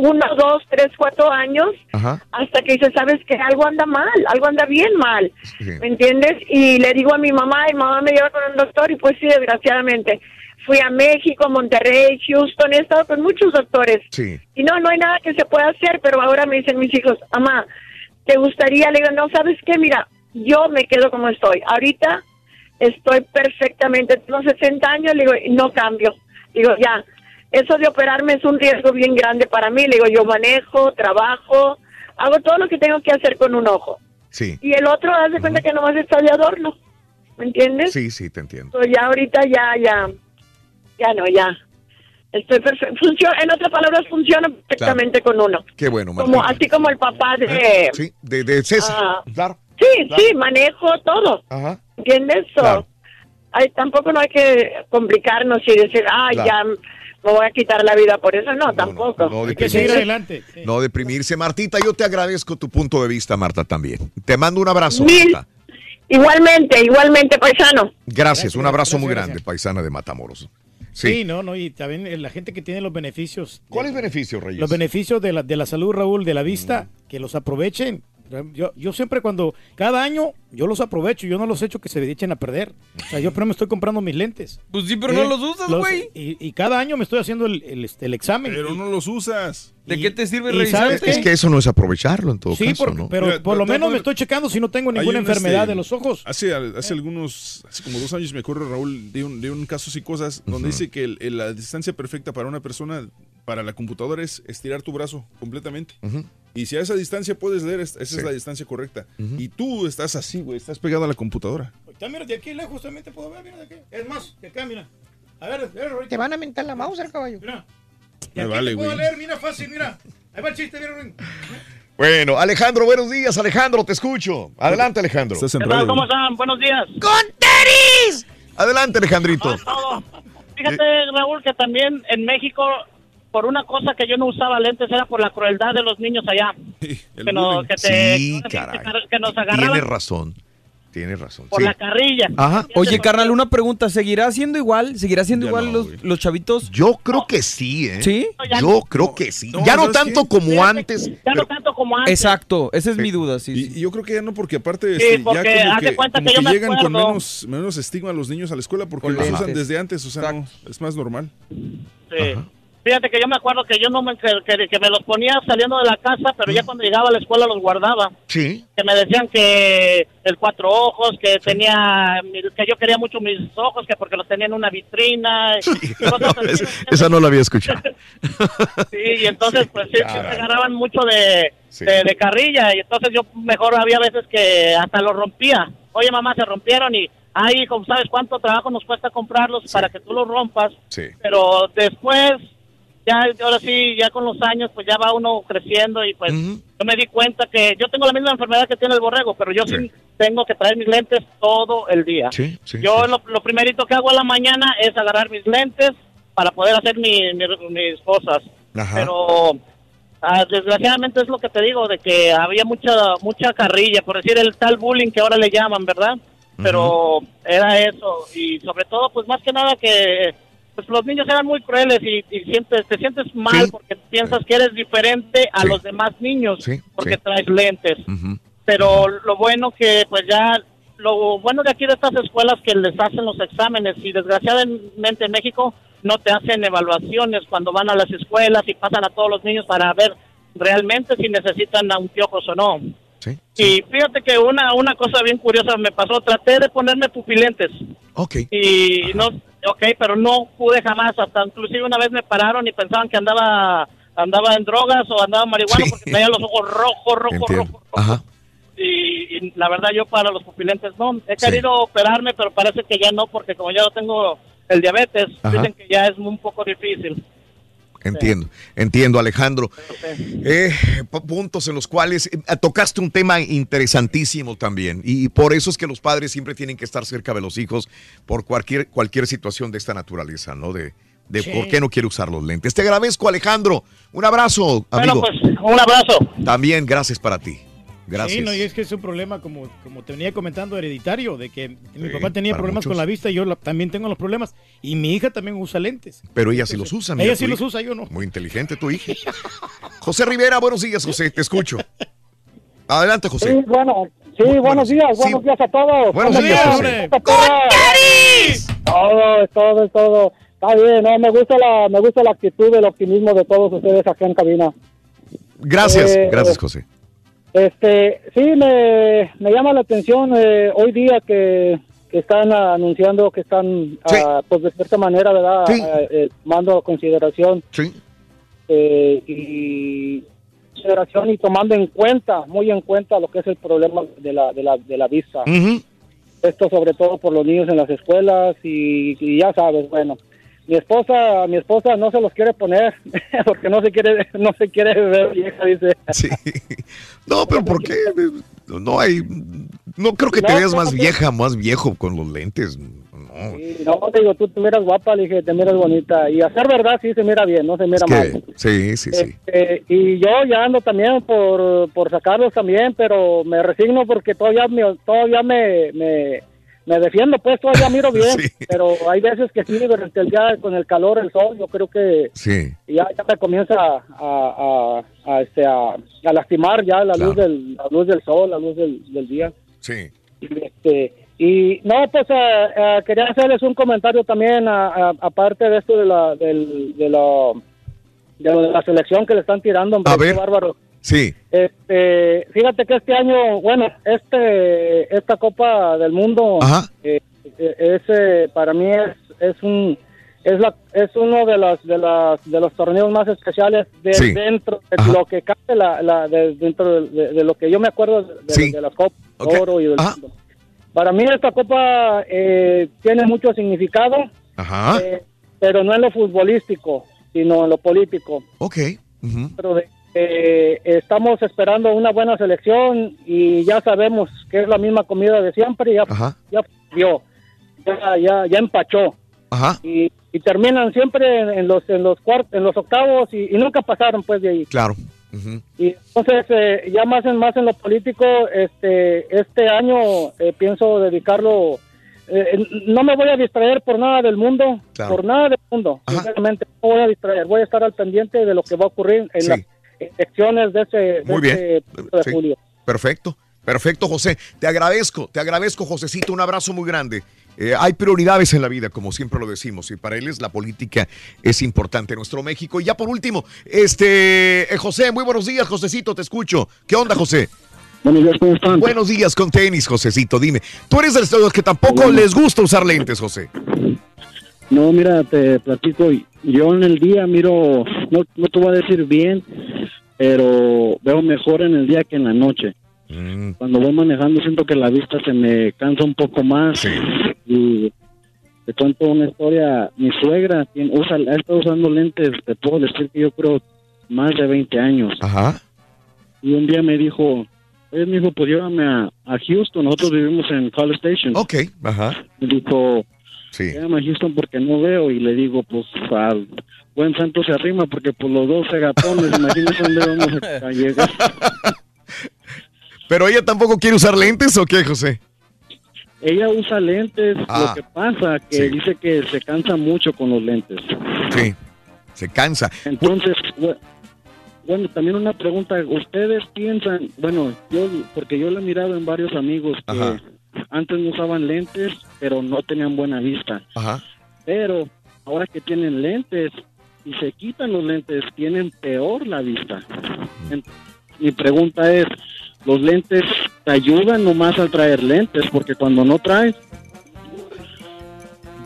uno, dos, tres, cuatro años Ajá. hasta que dices, sabes que algo anda mal, algo anda bien mal. Sí. ¿Me entiendes? Y le digo a mi mamá, y mamá me lleva con un doctor, y pues sí, desgraciadamente. Fui a México, Monterrey, Houston, he estado con muchos doctores. Sí. Y no, no hay nada que se pueda hacer, pero ahora me dicen mis hijos, mamá, ¿te gustaría? Le digo, no, ¿sabes qué? Mira, yo me quedo como estoy. Ahorita estoy perfectamente, tengo 60 años, le digo, no cambio. Digo, ya, eso de operarme es un riesgo bien grande para mí. Le digo, yo manejo, trabajo, hago todo lo que tengo que hacer con un ojo. Sí. Y el otro, haz de cuenta que nomás está de adorno. ¿Me entiendes? Sí, sí, te entiendo. So, ya ahorita ya, ya, ya no, ya. Estoy perfecto. Funciona, en otras palabras, funciona perfectamente con uno. Qué bueno, Como, así como el papá de... Sí, de, de César. Ah, claro. Sí, sí, manejo todo. ¿Entiendes? So, ay, tampoco no hay que complicarnos y decir, ah, Claro. ya me voy a quitar la vida por eso. No, tampoco. No Hay que seguir adelante. No deprimirse. Martita, yo te agradezco tu punto de vista, Marta, también. Te mando un abrazo. Mil- Marta. Igualmente, igualmente, paisano. Gracias, un abrazo muy gracias, grande, paisana de Matamoros. Sí. Sí. no, no, y también eh, la gente que tiene los beneficios. ¿Cuáles beneficios, Reyes? Los beneficios de la, de la salud, Raúl, de la vista, que los aprovechen. Yo, yo siempre cuando, cada año, yo los aprovecho, yo no los echo que se echen a perder. O sea, yo primero me estoy comprando mis lentes. Pues sí, pero no los usas, güey. Y, y cada año me estoy haciendo el, el, este, el examen. Pero no los usas. ¿De qué te sirve revisar? ¿sabes Es que eso no es aprovecharlo en todo Sí, caso, por- ¿no? pero Mira, por lo menos me estoy checando si no tengo ninguna un, enfermedad este, de los ojos. Hace, hace algunos, hace como dos años me acuerdo, Raúl, de un, de un casos y cosas donde dice que el- el- la distancia perfecta para una persona, para la computadora, es estirar tu brazo completamente. Y si a esa distancia puedes leer, es- esa Sí. es la distancia correcta. Y tú estás así, güey, estás pegado a la computadora. Ahorita, mira, de aquí lejos también te puedo ver, mira de aquí. Es más, de acá, mira. A ver, a ver, ahorita. Te van a mentar la mouse al caballo. Mira. Me vale, te puedo leer, mira, fácil, mira. Ahí va el chiste, mira, Ruin. Bueno, Alejandro, buenos días, Alejandro, te escucho. Adelante, Alejandro. Estás en ¿Qué tal? radio. ¿Cómo están? Buenos días. ¡Con tenis! Adelante, Alejandrito. Fíjate, Raúl, que también en México, por una cosa que yo no usaba lentes, era por la crueldad de los niños allá. Que, no- bullying. que te- Sí, que, caray. que nos Tienes agarraban razón. Tienes razón. por Sí. la carrilla. Ajá. Oye, carnal, una pregunta. ¿Seguirá siendo igual? ¿Seguirá siendo Ya igual no, los, los chavitos? Yo creo que sí, ¿eh? ¿Sí? Yo creo que sí. No, ya no ¿sabes tanto qué? como antes. Ya pero- no tanto como antes. Exacto, esa es mi duda, sí. Y, sí. y yo creo que ya no, porque aparte Sí, este, porque ya como que, cuenta como que yo que me llegan con menos, menos estigma los niños a la escuela porque los usan desde antes, o sea, no, es más normal. Sí. Fíjate que yo me acuerdo que yo no me, que, que- me los ponía saliendo de la casa, pero ya cuando llegaba a la escuela los guardaba. Sí. Que me decían que el cuatro ojos, que tenía, que yo quería mucho mis ojos, que porque los tenía en una vitrina. y cosas No, así. es- esa no la había escuchado. Sí, y entonces pues sí, sí me agarraban mucho de, Sí. de, de carrilla y entonces yo mejor había veces que hasta los rompía. Oye mamá, se rompieron y, ay hijo, ¿sabes cuánto trabajo nos cuesta comprarlos para que tú los rompas? Sí. Pero después, ya ahora sí, ya con los años, pues ya va uno creciendo y pues yo me di cuenta que yo tengo la misma enfermedad que tiene el borrego, pero yo sí, Sí. tengo que traer mis lentes todo el día. Sí, sí, Yo. Lo, lo primerito que hago a la mañana es agarrar mis lentes para poder hacer mi- mi- mis cosas. Ajá. Pero ah, desgraciadamente es lo que te digo, de que había mucha mucha carrilla, por decir el tal bullying que ahora le llaman, ¿verdad? Pero era eso. Y sobre todo, pues más que nada que pues los niños eran muy crueles y, y sientes, te sientes mal Sí. porque piensas que eres diferente a Sí. los demás niños Sí, porque traes lentes pero lo bueno que pues ya lo bueno de aquí de estas escuelas que les hacen los exámenes y desgraciadamente en México no te hacen evaluaciones cuando van a las escuelas y pasan a todos los niños para ver realmente si necesitan anteojos o no. Sí. Y fíjate que una una cosa bien curiosa me pasó, traté de ponerme pupilentes Ok. y no, ok, pero no pude jamás, hasta inclusive una vez me pararon y pensaban que andaba andaba en drogas o andaba marihuana Sí. porque tenía los ojos rojos, rojos, rojos Ajá. y, y la verdad yo para los pupilentes no. He Sí. querido operarme, pero parece que ya no, porque como ya no tengo el diabetes, Ajá. dicen que ya es un poco difícil. Entiendo, entiendo, Alejandro. Eh, pu- puntos en los cuales eh, tocaste un tema interesantísimo también. Y por eso es que los padres siempre tienen que estar cerca de los hijos por cualquier, cualquier situación de esta naturaleza, ¿no? De, de Sí. por qué no quiere usar los lentes. Te agradezco, Alejandro. Un abrazo, Bueno, amigo. pues un abrazo. También gracias para ti. Gracias. Sí, no, y es que es un problema, como, como te venía comentando, hereditario, de que mi Sí, papá tenía problemas muchos. con la vista y yo la- también tengo los problemas. Y mi hija también usa lentes. Pero ella sí los usa. mira, Ella sí tu los hija. usa, yo no. Muy inteligente tu hija. José Rivera, buenos días, José. Te escucho. Adelante, Sí, José. bueno, sí, buenos días, sí. buenos días a todos. Buenos ¿Cómo días? José. Todo, todo, todo. Está bien, ¿no? me gusta la, me gusta la actitud, el optimismo de todos ustedes acá en cabina. Gracias, Eh, gracias, José. Este, sí, me, me llama la atención eh, hoy día que, que están anunciando que están, ah, pues de cierta manera, ¿verdad? Sí. Ah, eh, tomando a consideración Sí. eh, y consideración y tomando en cuenta, muy en cuenta lo que es el problema de la, de la, de la vista. Ujú. Esto sobre todo por los niños en las escuelas y, y ya sabes, bueno, mi esposa, mi esposa no se los quiere poner porque no se quiere, no se quiere ver vieja, dice. Sí. No, pero ¿por qué? No hay No creo que te No, veas más vieja, más viejo con los lentes. No. Sí, no, te digo, tú te miras guapa, le dije, te miras bonita. Y a ser verdad, sí se mira bien, no se mira Es mal. sí, sí, sí. Este, y yo ya ando también por, por sacarlos también, pero me resigno porque todavía me, todavía me, me, me defiendo, pues todavía miro bien. Pero hay veces que sí, durante el día con el calor, el sol, yo creo que Sí. ya, ya me comienza a, a, a, este, a, lastimar ya la luz del la luz del sol, la luz del, del día. Sí. Y, este, y no, pues eh, eh, quería hacerles un comentario también, a- a- aparte de esto de la, del, de, la, de lo de la selección que le están tirando, hombre, A ver. bárbaro. Sí. Este, fíjate que este año, bueno, este, esta Copa del Mundo, eh, eh, es, eh, para mí es, es un, es la, es uno de los, de las, de los torneos más especiales de Sí. dentro de lo que cabe la, la- de- dentro de, de- de lo que yo me acuerdo de, Sí. de las Copas de Oro y del mundo. Para mí esta Copa eh, tiene mucho significado, Ajá. eh, pero no en lo futbolístico, sino en lo político Ok. Ujú. pero de- eh, estamos esperando una buena selección y ya sabemos que es la misma comida de siempre, ya ya dio, ya, ya, ya empachó. Ajá. Y, y terminan siempre en, en los en los cuartos, en los octavos y, y nunca pasaron pues de ahí. Claro. Y entonces eh, ya más en más en lo político, este este año eh, pienso dedicarlo. eh, no me voy a distraer por nada del mundo, Claro. por nada del mundo. Sinceramente, no voy a distraer. Voy a estar al pendiente de lo que va a ocurrir en Sí. las elecciones de ese, de Muy bien. ese primero de Sí. julio. Perfecto. Perfecto, José. Te agradezco, te agradezco, Josecito. Un abrazo muy grande. Eh, hay prioridades en la vida, como siempre lo decimos, y para él es la política es importante en nuestro México. Y ya por último, este eh, José, muy buenos días, Josecito, te escucho. ¿Qué onda, José? Buenos días, ¿cómo están? Buenos días con tenis, Josecito. Dime, tú eres de los que tampoco les gusta usar lentes, José. No, mira, te platico. Yo en el día miro, no, no te voy a decir bien, pero veo mejor en el día que en la noche. Mm. Cuando voy manejando siento que la vista se me cansa un poco más. Y te cuento una historia. Mi suegra tiene, usa, ha estado usando lentes, te puedo decir que yo creo más de 20 años. Ajá. Y un día me dijo, oye, me dijo, pues llévame a, a Houston. Nosotros vivimos en College Station. Ok, ajá. Me dijo, sí. llévame a Houston porque no veo. Y le digo, pues al buen santo se arrima porque por los dos segatones, imagínese dónde vamos a, llegar. ¿Pero ella tampoco quiere usar lentes o qué, José? Ella usa lentes, Ah, lo que pasa que sí. dice que se cansa mucho con los lentes. Sí, se cansa. Entonces, bu- bueno, también una pregunta, ¿ustedes piensan, bueno, yo, porque yo lo he mirado en varios amigos que Ajá. Antes no usaban lentes, pero no tenían buena vista. Ajá. Pero ahora que tienen lentes y se quitan los lentes, tienen peor la vista. En- mi pregunta es, ¿los lentes te ayudan nomás al traer lentes? Porque cuando no traes,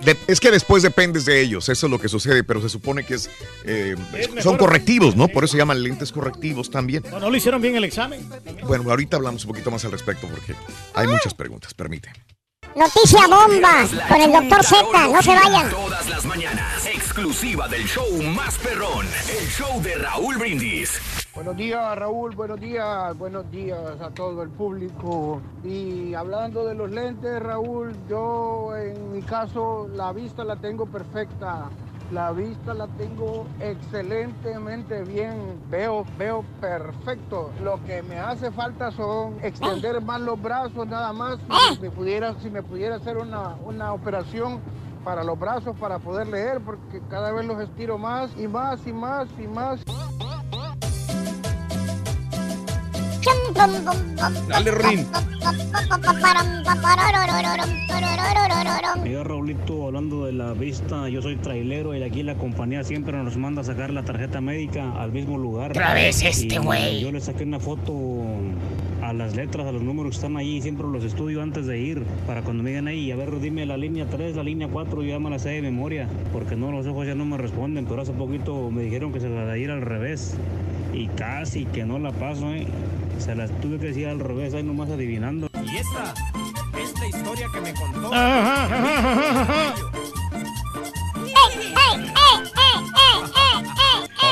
De- es que después dependes de ellos, eso es lo que sucede, pero se supone que es, eh, son correctivos, ¿no? Por eso se llaman lentes correctivos también. No, no le hicieron bien el examen. Bueno, ahorita hablamos un poquito más al respecto porque hay muchas preguntas, permite. Noticia bomba con el doctor Z, no se vayan. Todas las mañanas, exclusiva del show más perrón, el show de Raúl Brindis. Buenos días, Raúl. Buenos días. Buenos días a todo el público. Y hablando de los lentes, Raúl, yo en mi caso la vista la tengo perfecta. La vista la tengo excelentemente bien. Veo, veo perfecto. Lo que me hace falta son extender más los brazos nada más. Si me pudiera, si me pudiera hacer una, una operación para los brazos para poder leer porque cada vez los estiro más y más y más y más. Dale, Rin. Mira Raulito, hablando de la vista, yo soy trailero y aquí la compañía siempre nos manda a sacar la tarjeta médica al mismo lugar. Otra vez este güey. Yo le saqué una foto a las letras, a los números que están ahí, siempre los estudio antes de ir, para cuando me digan ahí, a ver, dime la línea 3, la línea 4, yo ya me la sé de memoria, porque no, los ojos ya no me responden, pero hace poquito me dijeron que se la de ir al revés, y casi que no la paso, ¿eh? Se las tuve que decir al revés, ahí nomás adivinando. Y esta es la historia que me contó.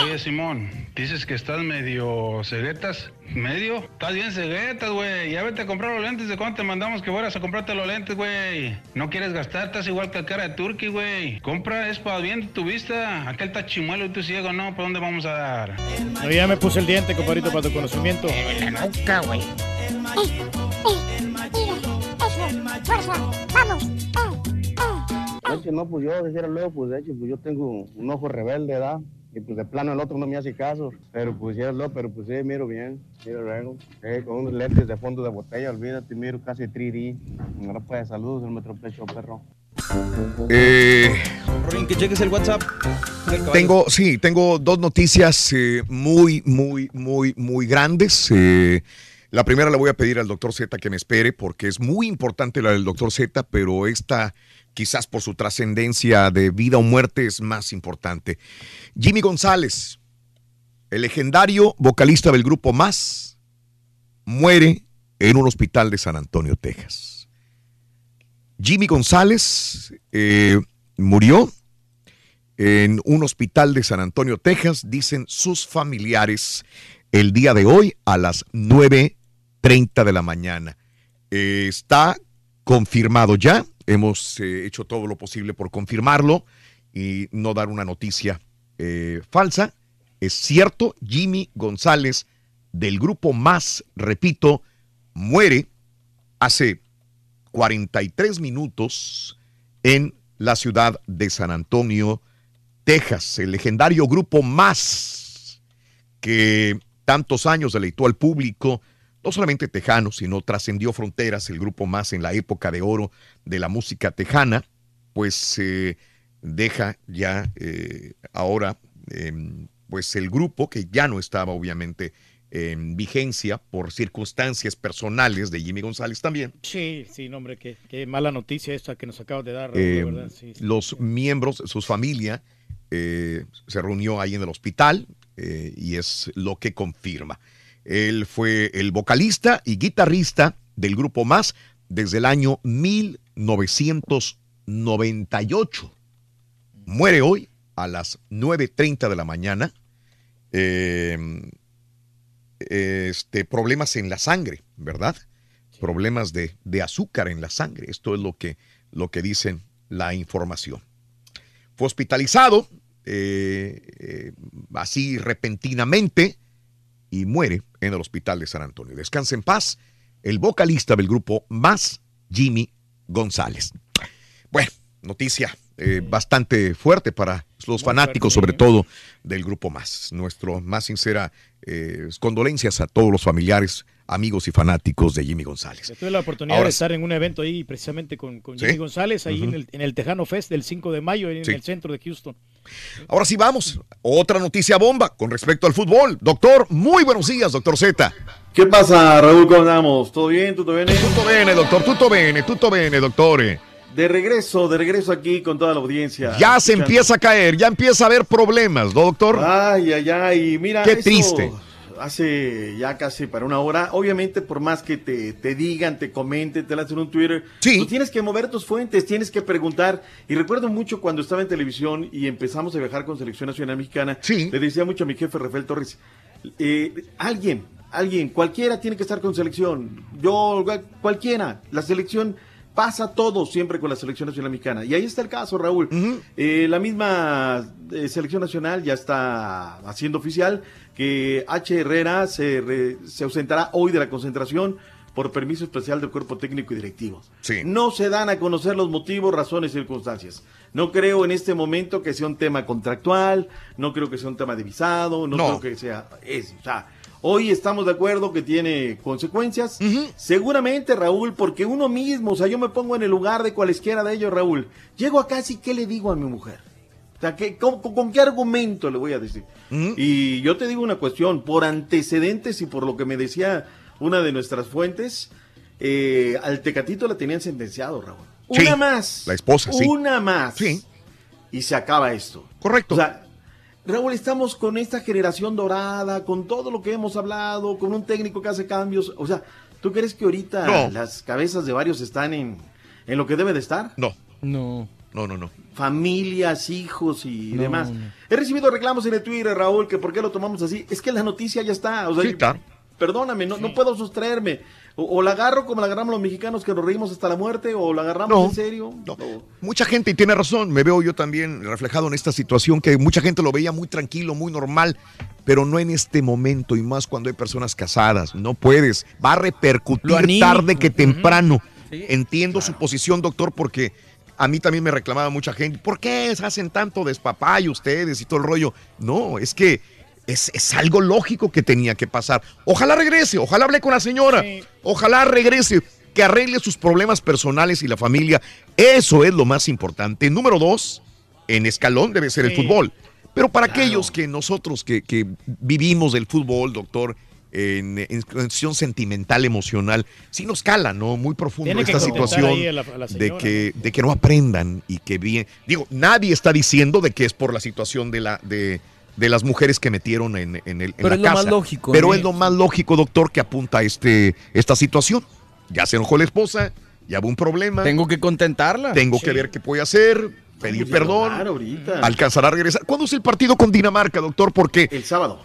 Oye, Simón, dices que estás medio ceguetas. Medio. Estás bien ceguetas, güey. Ya vete a comprar los lentes. ¿De cuánto te mandamos que fueras a comprarte los lentes, güey? No quieres gastar, estás igual que el cara de Turkey, güey. Compra, es para bien de tu vista. Aquel está chimuelo y tú ciego, ¿no? ¿Para dónde vamos a dar? No, ya me puse el diente, compadrito, para tu conocimiento. la nuca, güey. Fuerza, vamos. De hecho, no, pues yo, dijera luego, pues de hecho, pues yo tengo un ojo rebelde, ¿verdad? Y pues de plano el otro no me hace caso. Pero pues ya lo, pero pues sí, miro bien, miro luego. Eh, con unos lentes de fondo de botella, olvídate, miro casi 3D. No puede saludos, el metro pecho, perro. Eh, que cheques el WhatsApp. Tengo, sí, tengo dos noticias eh, muy, muy, muy, muy grandes. Eh, la primera le voy a pedir al doctor Z que me espere porque es muy importante la del doctor Z, pero esta quizás por su trascendencia de vida o muerte es más importante. Jimmy González, el legendario vocalista del grupo Más, muere en un hospital de San Antonio, Texas. Jimmy González eh, murió en un hospital de San Antonio, Texas, dicen sus familiares el día de hoy a las 9.30 de la mañana. Eh, está confirmado ya, hemos eh, hecho todo lo posible por confirmarlo y no dar una noticia eh, falsa. Es cierto, Jimmy González del grupo Más, repito, muere hace 43 minutos en la ciudad de San Antonio, Texas. El legendario grupo Más, que tantos años deleitó al público, no solamente tejano, sino trascendió fronteras, el grupo Más en la época de oro de la música tejana, pues eh, deja ya eh, ahora em, pues el grupo que ya no estaba obviamente en vigencia por circunstancias personales de Jimmy González también. Sí, sí, hombre, qué, qué mala noticia esta que nos acabas de dar, Eh, verdad. Sí, sí. los miembros, su familia, eh, se reunió ahí en el hospital eh, y es lo que confirma. Él fue el vocalista y guitarrista del grupo Más desde el año 1998. Muere hoy a las 9.30 de la mañana. Eh, este, problemas en la sangre, ¿verdad? Problemas de, de azúcar en la sangre. Esto es lo que, lo que dicen la información. Fue hospitalizado eh, eh, así repentinamente y muere en el hospital de San Antonio. Descansa en paz el vocalista del grupo Más, Jimmy González. Bueno, noticia eh, bastante fuerte para los fanáticos, sobre todo del grupo Más. Nuestro más sincera eh, condolencias a todos los familiares, amigos y fanáticos de Jimmy González. Yo tuve la oportunidad Ahora de estar en un evento ahí precisamente con, con ¿Sí? Jimmy González, ahí en, el, en el Tejano Fest del 5 de mayo, en Sí. el centro de Houston. Ahora sí vamos. Otra noticia bomba con respecto al fútbol. Doctor, muy buenos días, doctor Z. ¿Qué pasa, Raúl? ¿Cómo andamos? ¿Todo bien? ¿Todo bien? Tutto bene, doctor. Tutto bene, tutto bene, doctore. De regreso, de regreso aquí con toda la audiencia. Ya se empieza a caer, ya empieza a haber problemas, ¿no, doctor? Ay, ay, ay. Mira, Qué eso triste. Hace ya casi para una hora. Obviamente, por más que te, te digan, te comenten, te lancen un Twitter, tú tienes que mover tus fuentes, tienes que preguntar. Y recuerdo mucho cuando estaba en televisión y empezamos a viajar con Selección Nacional Mexicana. Le decía mucho a mi jefe Rafael Torres, eh, alguien, alguien, cualquiera tiene que estar con selección. Yo, cualquiera. La selección pasa todo siempre con la selección nacional mexicana. Y ahí está el caso, Raúl. Eh, la misma eh, selección nacional ya está haciendo oficial que H. Herrera se, re- se ausentará hoy de la concentración por permiso especial del cuerpo técnico y directivo. No se dan a conocer los motivos, razones y circunstancias. No creo en este momento que sea un tema contractual, no creo que sea un tema de visado, no, No. creo que sea eso. O sea, hoy estamos de acuerdo que tiene consecuencias. Seguramente, Raúl, porque uno mismo, o sea, yo me pongo en el lugar de cualesquiera de ellos, Raúl. Llego acá y ¿qué le digo a mi mujer? O sea, ¿qué- con, qué argumento le voy a decir? Y yo te digo una cuestión, por antecedentes y por lo que me decía una de nuestras fuentes, eh, al Tecatito la tenían sentenciado, Raúl. Sí, Una más. la esposa, sí. Una más. Y se acaba esto. Correcto. O sea, Raúl, estamos con esta generación dorada, con todo lo que hemos hablado, con un técnico que hace cambios. O sea, ¿tú crees que ahorita No. las cabezas de varios están en, en lo que debe de estar? No. No. No, no, no. Familias, hijos y No, demás. no. He recibido reclamos en el Twitter, Raúl, que por qué lo tomamos así. Es que la noticia ya está. O sea, Sí, claro. Perdóname, no, no puedo sustraerme. O, o la agarro como la agarramos los mexicanos que nos reímos hasta la muerte, o la agarramos en serio. No. Mucha gente, y tiene razón, me veo yo también reflejado en esta situación, que mucha gente lo veía muy tranquilo, muy normal, pero no en este momento, y más cuando hay personas casadas. No puedes. Va a repercutir tarde que temprano. Entiendo su posición, doctor, porque a mí también me reclamaba mucha gente. ¿Por qué hacen tanto despapay ustedes y todo el rollo? No, es que es, es algo lógico que tenía que pasar. Ojalá regrese, ojalá hable con la señora, ojalá regrese, que arregle sus problemas personales y la familia. Eso es lo más importante. Número dos, en escalón debe ser el fútbol. Pero para aquellos que nosotros que, que vivimos del fútbol, doctor, en, en cuestión sentimental, emocional, sí nos cala, ¿no? Muy profundo Tiene esta situación ahí a la- a la de que, de que no aprendan y que bien. Digo, nadie está diciendo de que es por la situación de la de, de las mujeres que metieron en, en el, en Pero la es lo más casa. lógico, Pero es lo más lógico, doctor, que apunta a este, esta situación. Ya se enojó la esposa, ya hubo un problema. Tengo que contentarla. Tengo que ver qué puede hacer, pedir perdón, ahorita. alcanzará a regresar. ¿Cuándo es el partido con Dinamarca, doctor? Porque El sábado.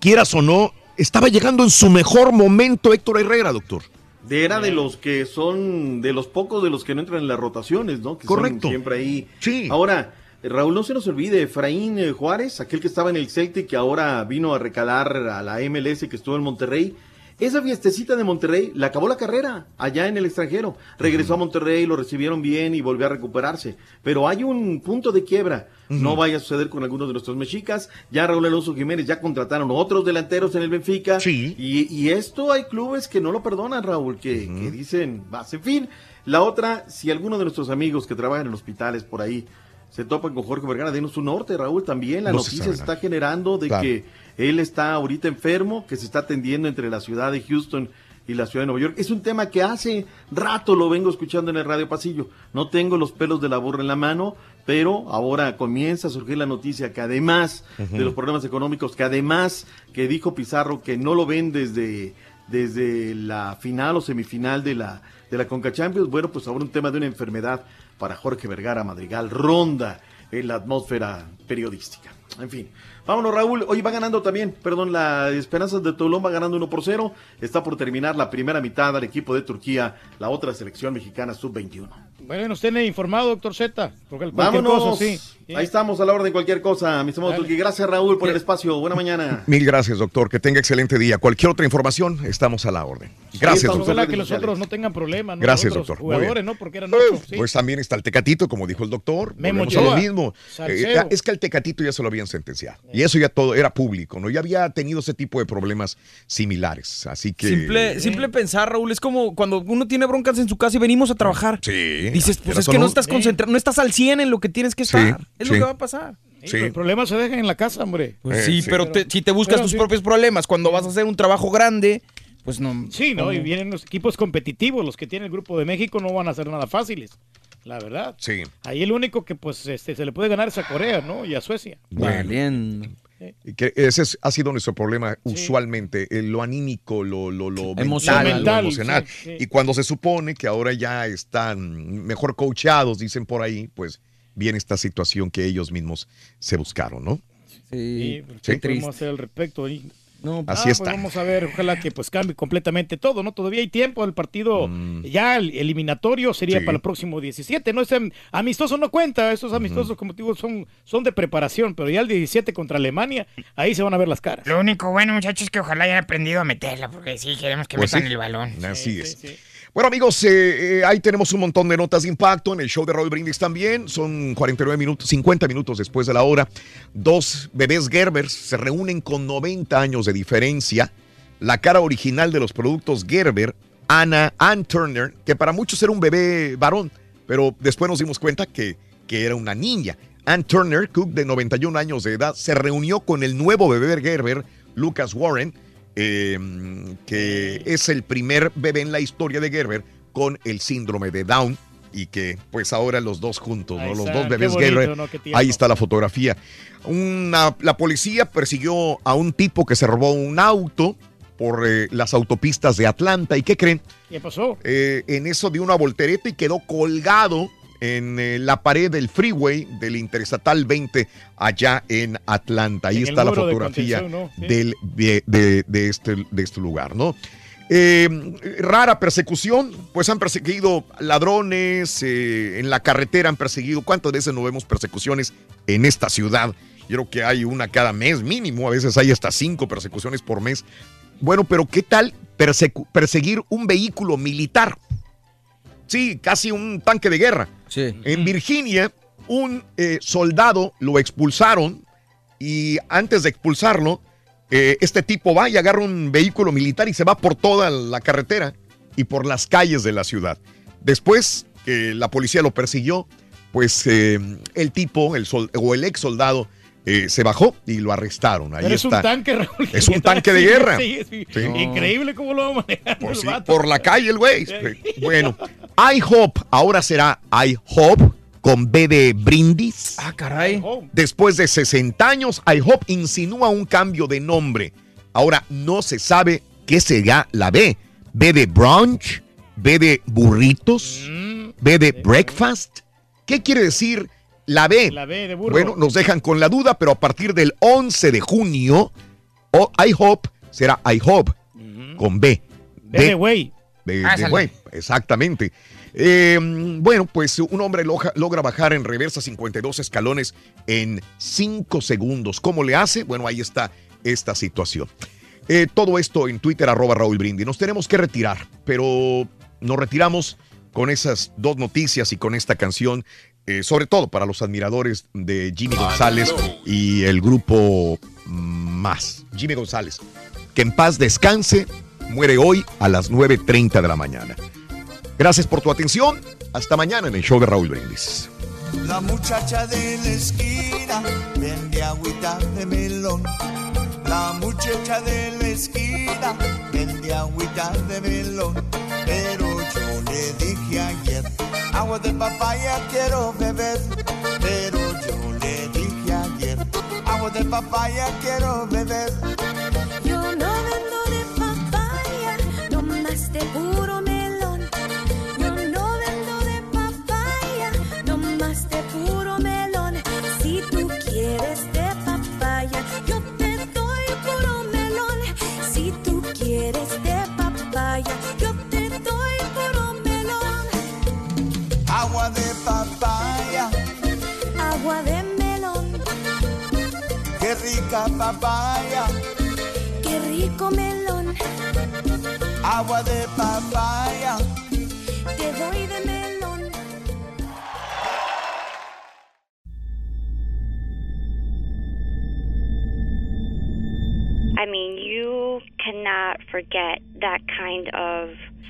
quieras o no, estaba llegando en su mejor momento Héctor Herrera, doctor. De era de los que son, de los pocos de los que no entran en las rotaciones, ¿no? Que son Correcto. siempre ahí. Sí. Ahora, Raúl, no se nos olvide, Efraín eh, Juárez, aquel que estaba en el Celtic, que ahora vino a recalar a la MLS, que estuvo en Monterrey. Esa fiestecita de Monterrey la acabó la carrera allá en el extranjero. Regresó a Monterrey, lo recibieron bien y volvió a recuperarse. Pero hay un punto de quiebra. No vaya a suceder con algunos de nuestros mexicas. Ya Raúl Alonso Jiménez ya contrataron otros delanteros en el Benfica. Y, y esto hay clubes que no lo perdonan, Raúl, que, que dicen, vas, en fin. La otra, si alguno de nuestros amigos que trabajan en hospitales por ahí se topan con Jorge Vergara, denos su norte, Raúl, también la No noticia se está generando de Claro. que él está ahorita enfermo, que se está atendiendo entre la ciudad de Houston y la ciudad de Nueva York. Es un tema que hace rato lo vengo escuchando en el radio pasillo. No tengo los pelos de la burra en la mano, pero ahora comienza a surgir la noticia que además de los problemas económicos, que además que dijo Pizarro que no lo ven desde, desde la final o semifinal de la, de la Conca Champions, bueno, pues ahora un tema de una enfermedad para Jorge Vergara Madrigal ronda en la atmósfera periodística. En fin, vámonos Raúl, hoy va ganando también, perdón, la Esperanzas de Toulon va ganando 1 por 0, está por terminar la primera mitad al equipo de Turquía, la otra selección mexicana sub-21. Bueno, nos tiene informado, doctor Z. Porque Vámonos, cosa, sí. ahí estamos a la orden cualquier cosa, mi estimado Dale. Turquía. Gracias Raúl por el espacio, buena mañana. Mil gracias, doctor. Que tenga excelente día. Cualquier otra información, estamos a la orden. Gracias, Ojalá doctor. que los otros no tengan problemas, ¿no? Gracias, Los otros doctor. Muy bien. Jugadores, ¿no? Porque eran ocho. sí. Pues también está el Tecatito, como dijo el doctor. Memo Volvemos a lo mismo. Eh, es que al Tecatito ya se lo habían sentenciado. Y eso ya todo era público, ¿no? Ya había tenido ese tipo de problemas similares. Así que. Simple, simple pensar, Raúl, es como cuando uno tiene broncas en su casa y venimos a trabajar. Sí. Dices, pues es que no no. estás concentrado, no estás al 100 en lo que tienes que Sí, estar. es lo que va a pasar. Sí, Los problemas se dejan en la casa, hombre. Pues sí, pero te- si te buscas tus sí. propios problemas cuando vas a hacer un trabajo grande, pues no. Sí, ¿no? Y vienen los equipos competitivos, los que tiene el grupo de México no van a ser nada fáciles, la verdad. Sí. Ahí el único que pues este, se le puede ganar es a Corea, ¿no? Y a Suecia. Bueno. Y que ese es- ha sido nuestro problema usualmente, eh, lo anímico, lo, lo, lo Emocional. mental, lo Mental, emocional. sí, sí. Y cuando se supone que ahora ya están mejor coachados, dicen por ahí, pues viene esta situación que ellos mismos se buscaron, ¿no? Sí, Sí. ¿qué podemos hacer al respecto? No, Así pues está. vamos a ver, ojalá que pues cambie completamente todo, ¿no? Todavía hay tiempo, el partido ya el eliminatorio sería Mm. Sí. para el próximo 17, no ese amistoso no cuenta, esos amistosos como digo son son de preparación, pero ya el 17 contra Alemania, ahí se van a ver las caras. Lo único bueno, muchachos, es que ojalá hayan aprendido a meterla, porque sí, queremos que Pues metan sí. el balón. Así es. Bueno, amigos, eh, eh, ahí tenemos un montón de notas de impacto en el show de Raúl Brindis también. Son 49 minutos, 50 minutos después de la hora. Dos bebés Gerber se reúnen con 90 años de diferencia. La cara original de los productos Gerber, Anna Ann Turner, que para muchos era un bebé varón, pero después nos dimos cuenta que, que era una niña. Ann Turner, Cook de 91 años de edad, se reunió con el nuevo bebé Gerber, Lucas Warren, eh, que es el primer bebé en la historia de Gerber con el síndrome de Down y que pues ahora los dos juntos, ¿no? Los dos bebés bonito, Gerber. Ahí está la fotografía. Una- la policía persiguió a un tipo que se robó un auto por eh, las autopistas de Atlanta. ¿Y qué creen? ¿Qué pasó? Eh, en eso dio una voltereta y quedó colgado en eh, la pared del freeway del Interestatal 20 allá en Atlanta. Ahí En está la de fotografía contención, ¿no? Sí. del, de, de- de este, de este lugar, ¿no? Eh, rara persecución, pues han perseguido ladrones eh, en la carretera, han perseguido. ¿Cuántas veces no vemos persecuciones en esta ciudad? Yo creo que hay una cada mes mínimo, a veces hay hasta cinco persecuciones por mes. Bueno, pero ¿qué tal perseguir un vehículo militar? Sí, casi un tanque de guerra. En Virginia, un eh, soldado lo expulsaron y antes de expulsarlo, eh, este tipo va y agarra un vehículo militar y se va por toda la carretera y por las calles de la ciudad. Después que la policía lo persiguió, pues eh, el tipo, el sol- o el ex soldado, eh, se bajó y lo arrestaron. Ahí Pero es está. un tanque, Raúl. Es un tanque de guerra. Sí, sí. Sí. Increíble cómo lo va manejando Pues el sí, vato. por la calle el güey. Bueno, IHOP ahora será IHOP con B de brindis. Ah, caray. Después de 60 años, IHOP insinúa un cambio de nombre. Ahora no se sabe qué será la B. B de brunch, B de burritos, Mm. B de breakfast. ¿Qué quiere decir la B? La B de burro. Bueno, nos dejan con la duda, pero a partir del 11 de junio, o IHOP será IHOP con B. B de güey. Ah, de güey, exactamente. Eh, bueno, pues un hombre logra bajar en reversa 52 escalones en 5 segundos. ¿Cómo le hace? Bueno, ahí está esta situación. Eh, todo esto en Twitter, arroba Raúl Brindi. Nos tenemos que retirar, pero nos retiramos con esas dos noticias y con esta canción, eh, sobre todo para los admiradores de Jimmy González y el grupo Más. Jimmy González, que en paz descanse, muere hoy a las 9.30 de la mañana. Gracias por tu atención. Hasta mañana en el show de Raúl Brindis. La muchacha de la esquina vende agüita de melón. La muchacha de la esquina vende agüita de melón. Pero yo le dije ayer, agua de papaya quiero beber. Pero yo le dije ayer, agua de papaya quiero beber. Papaya, Agua de melón, qué rica papaya. qué rico melón. Agua de papaya. Te doy de melón. I mean, you cannot forget that kind of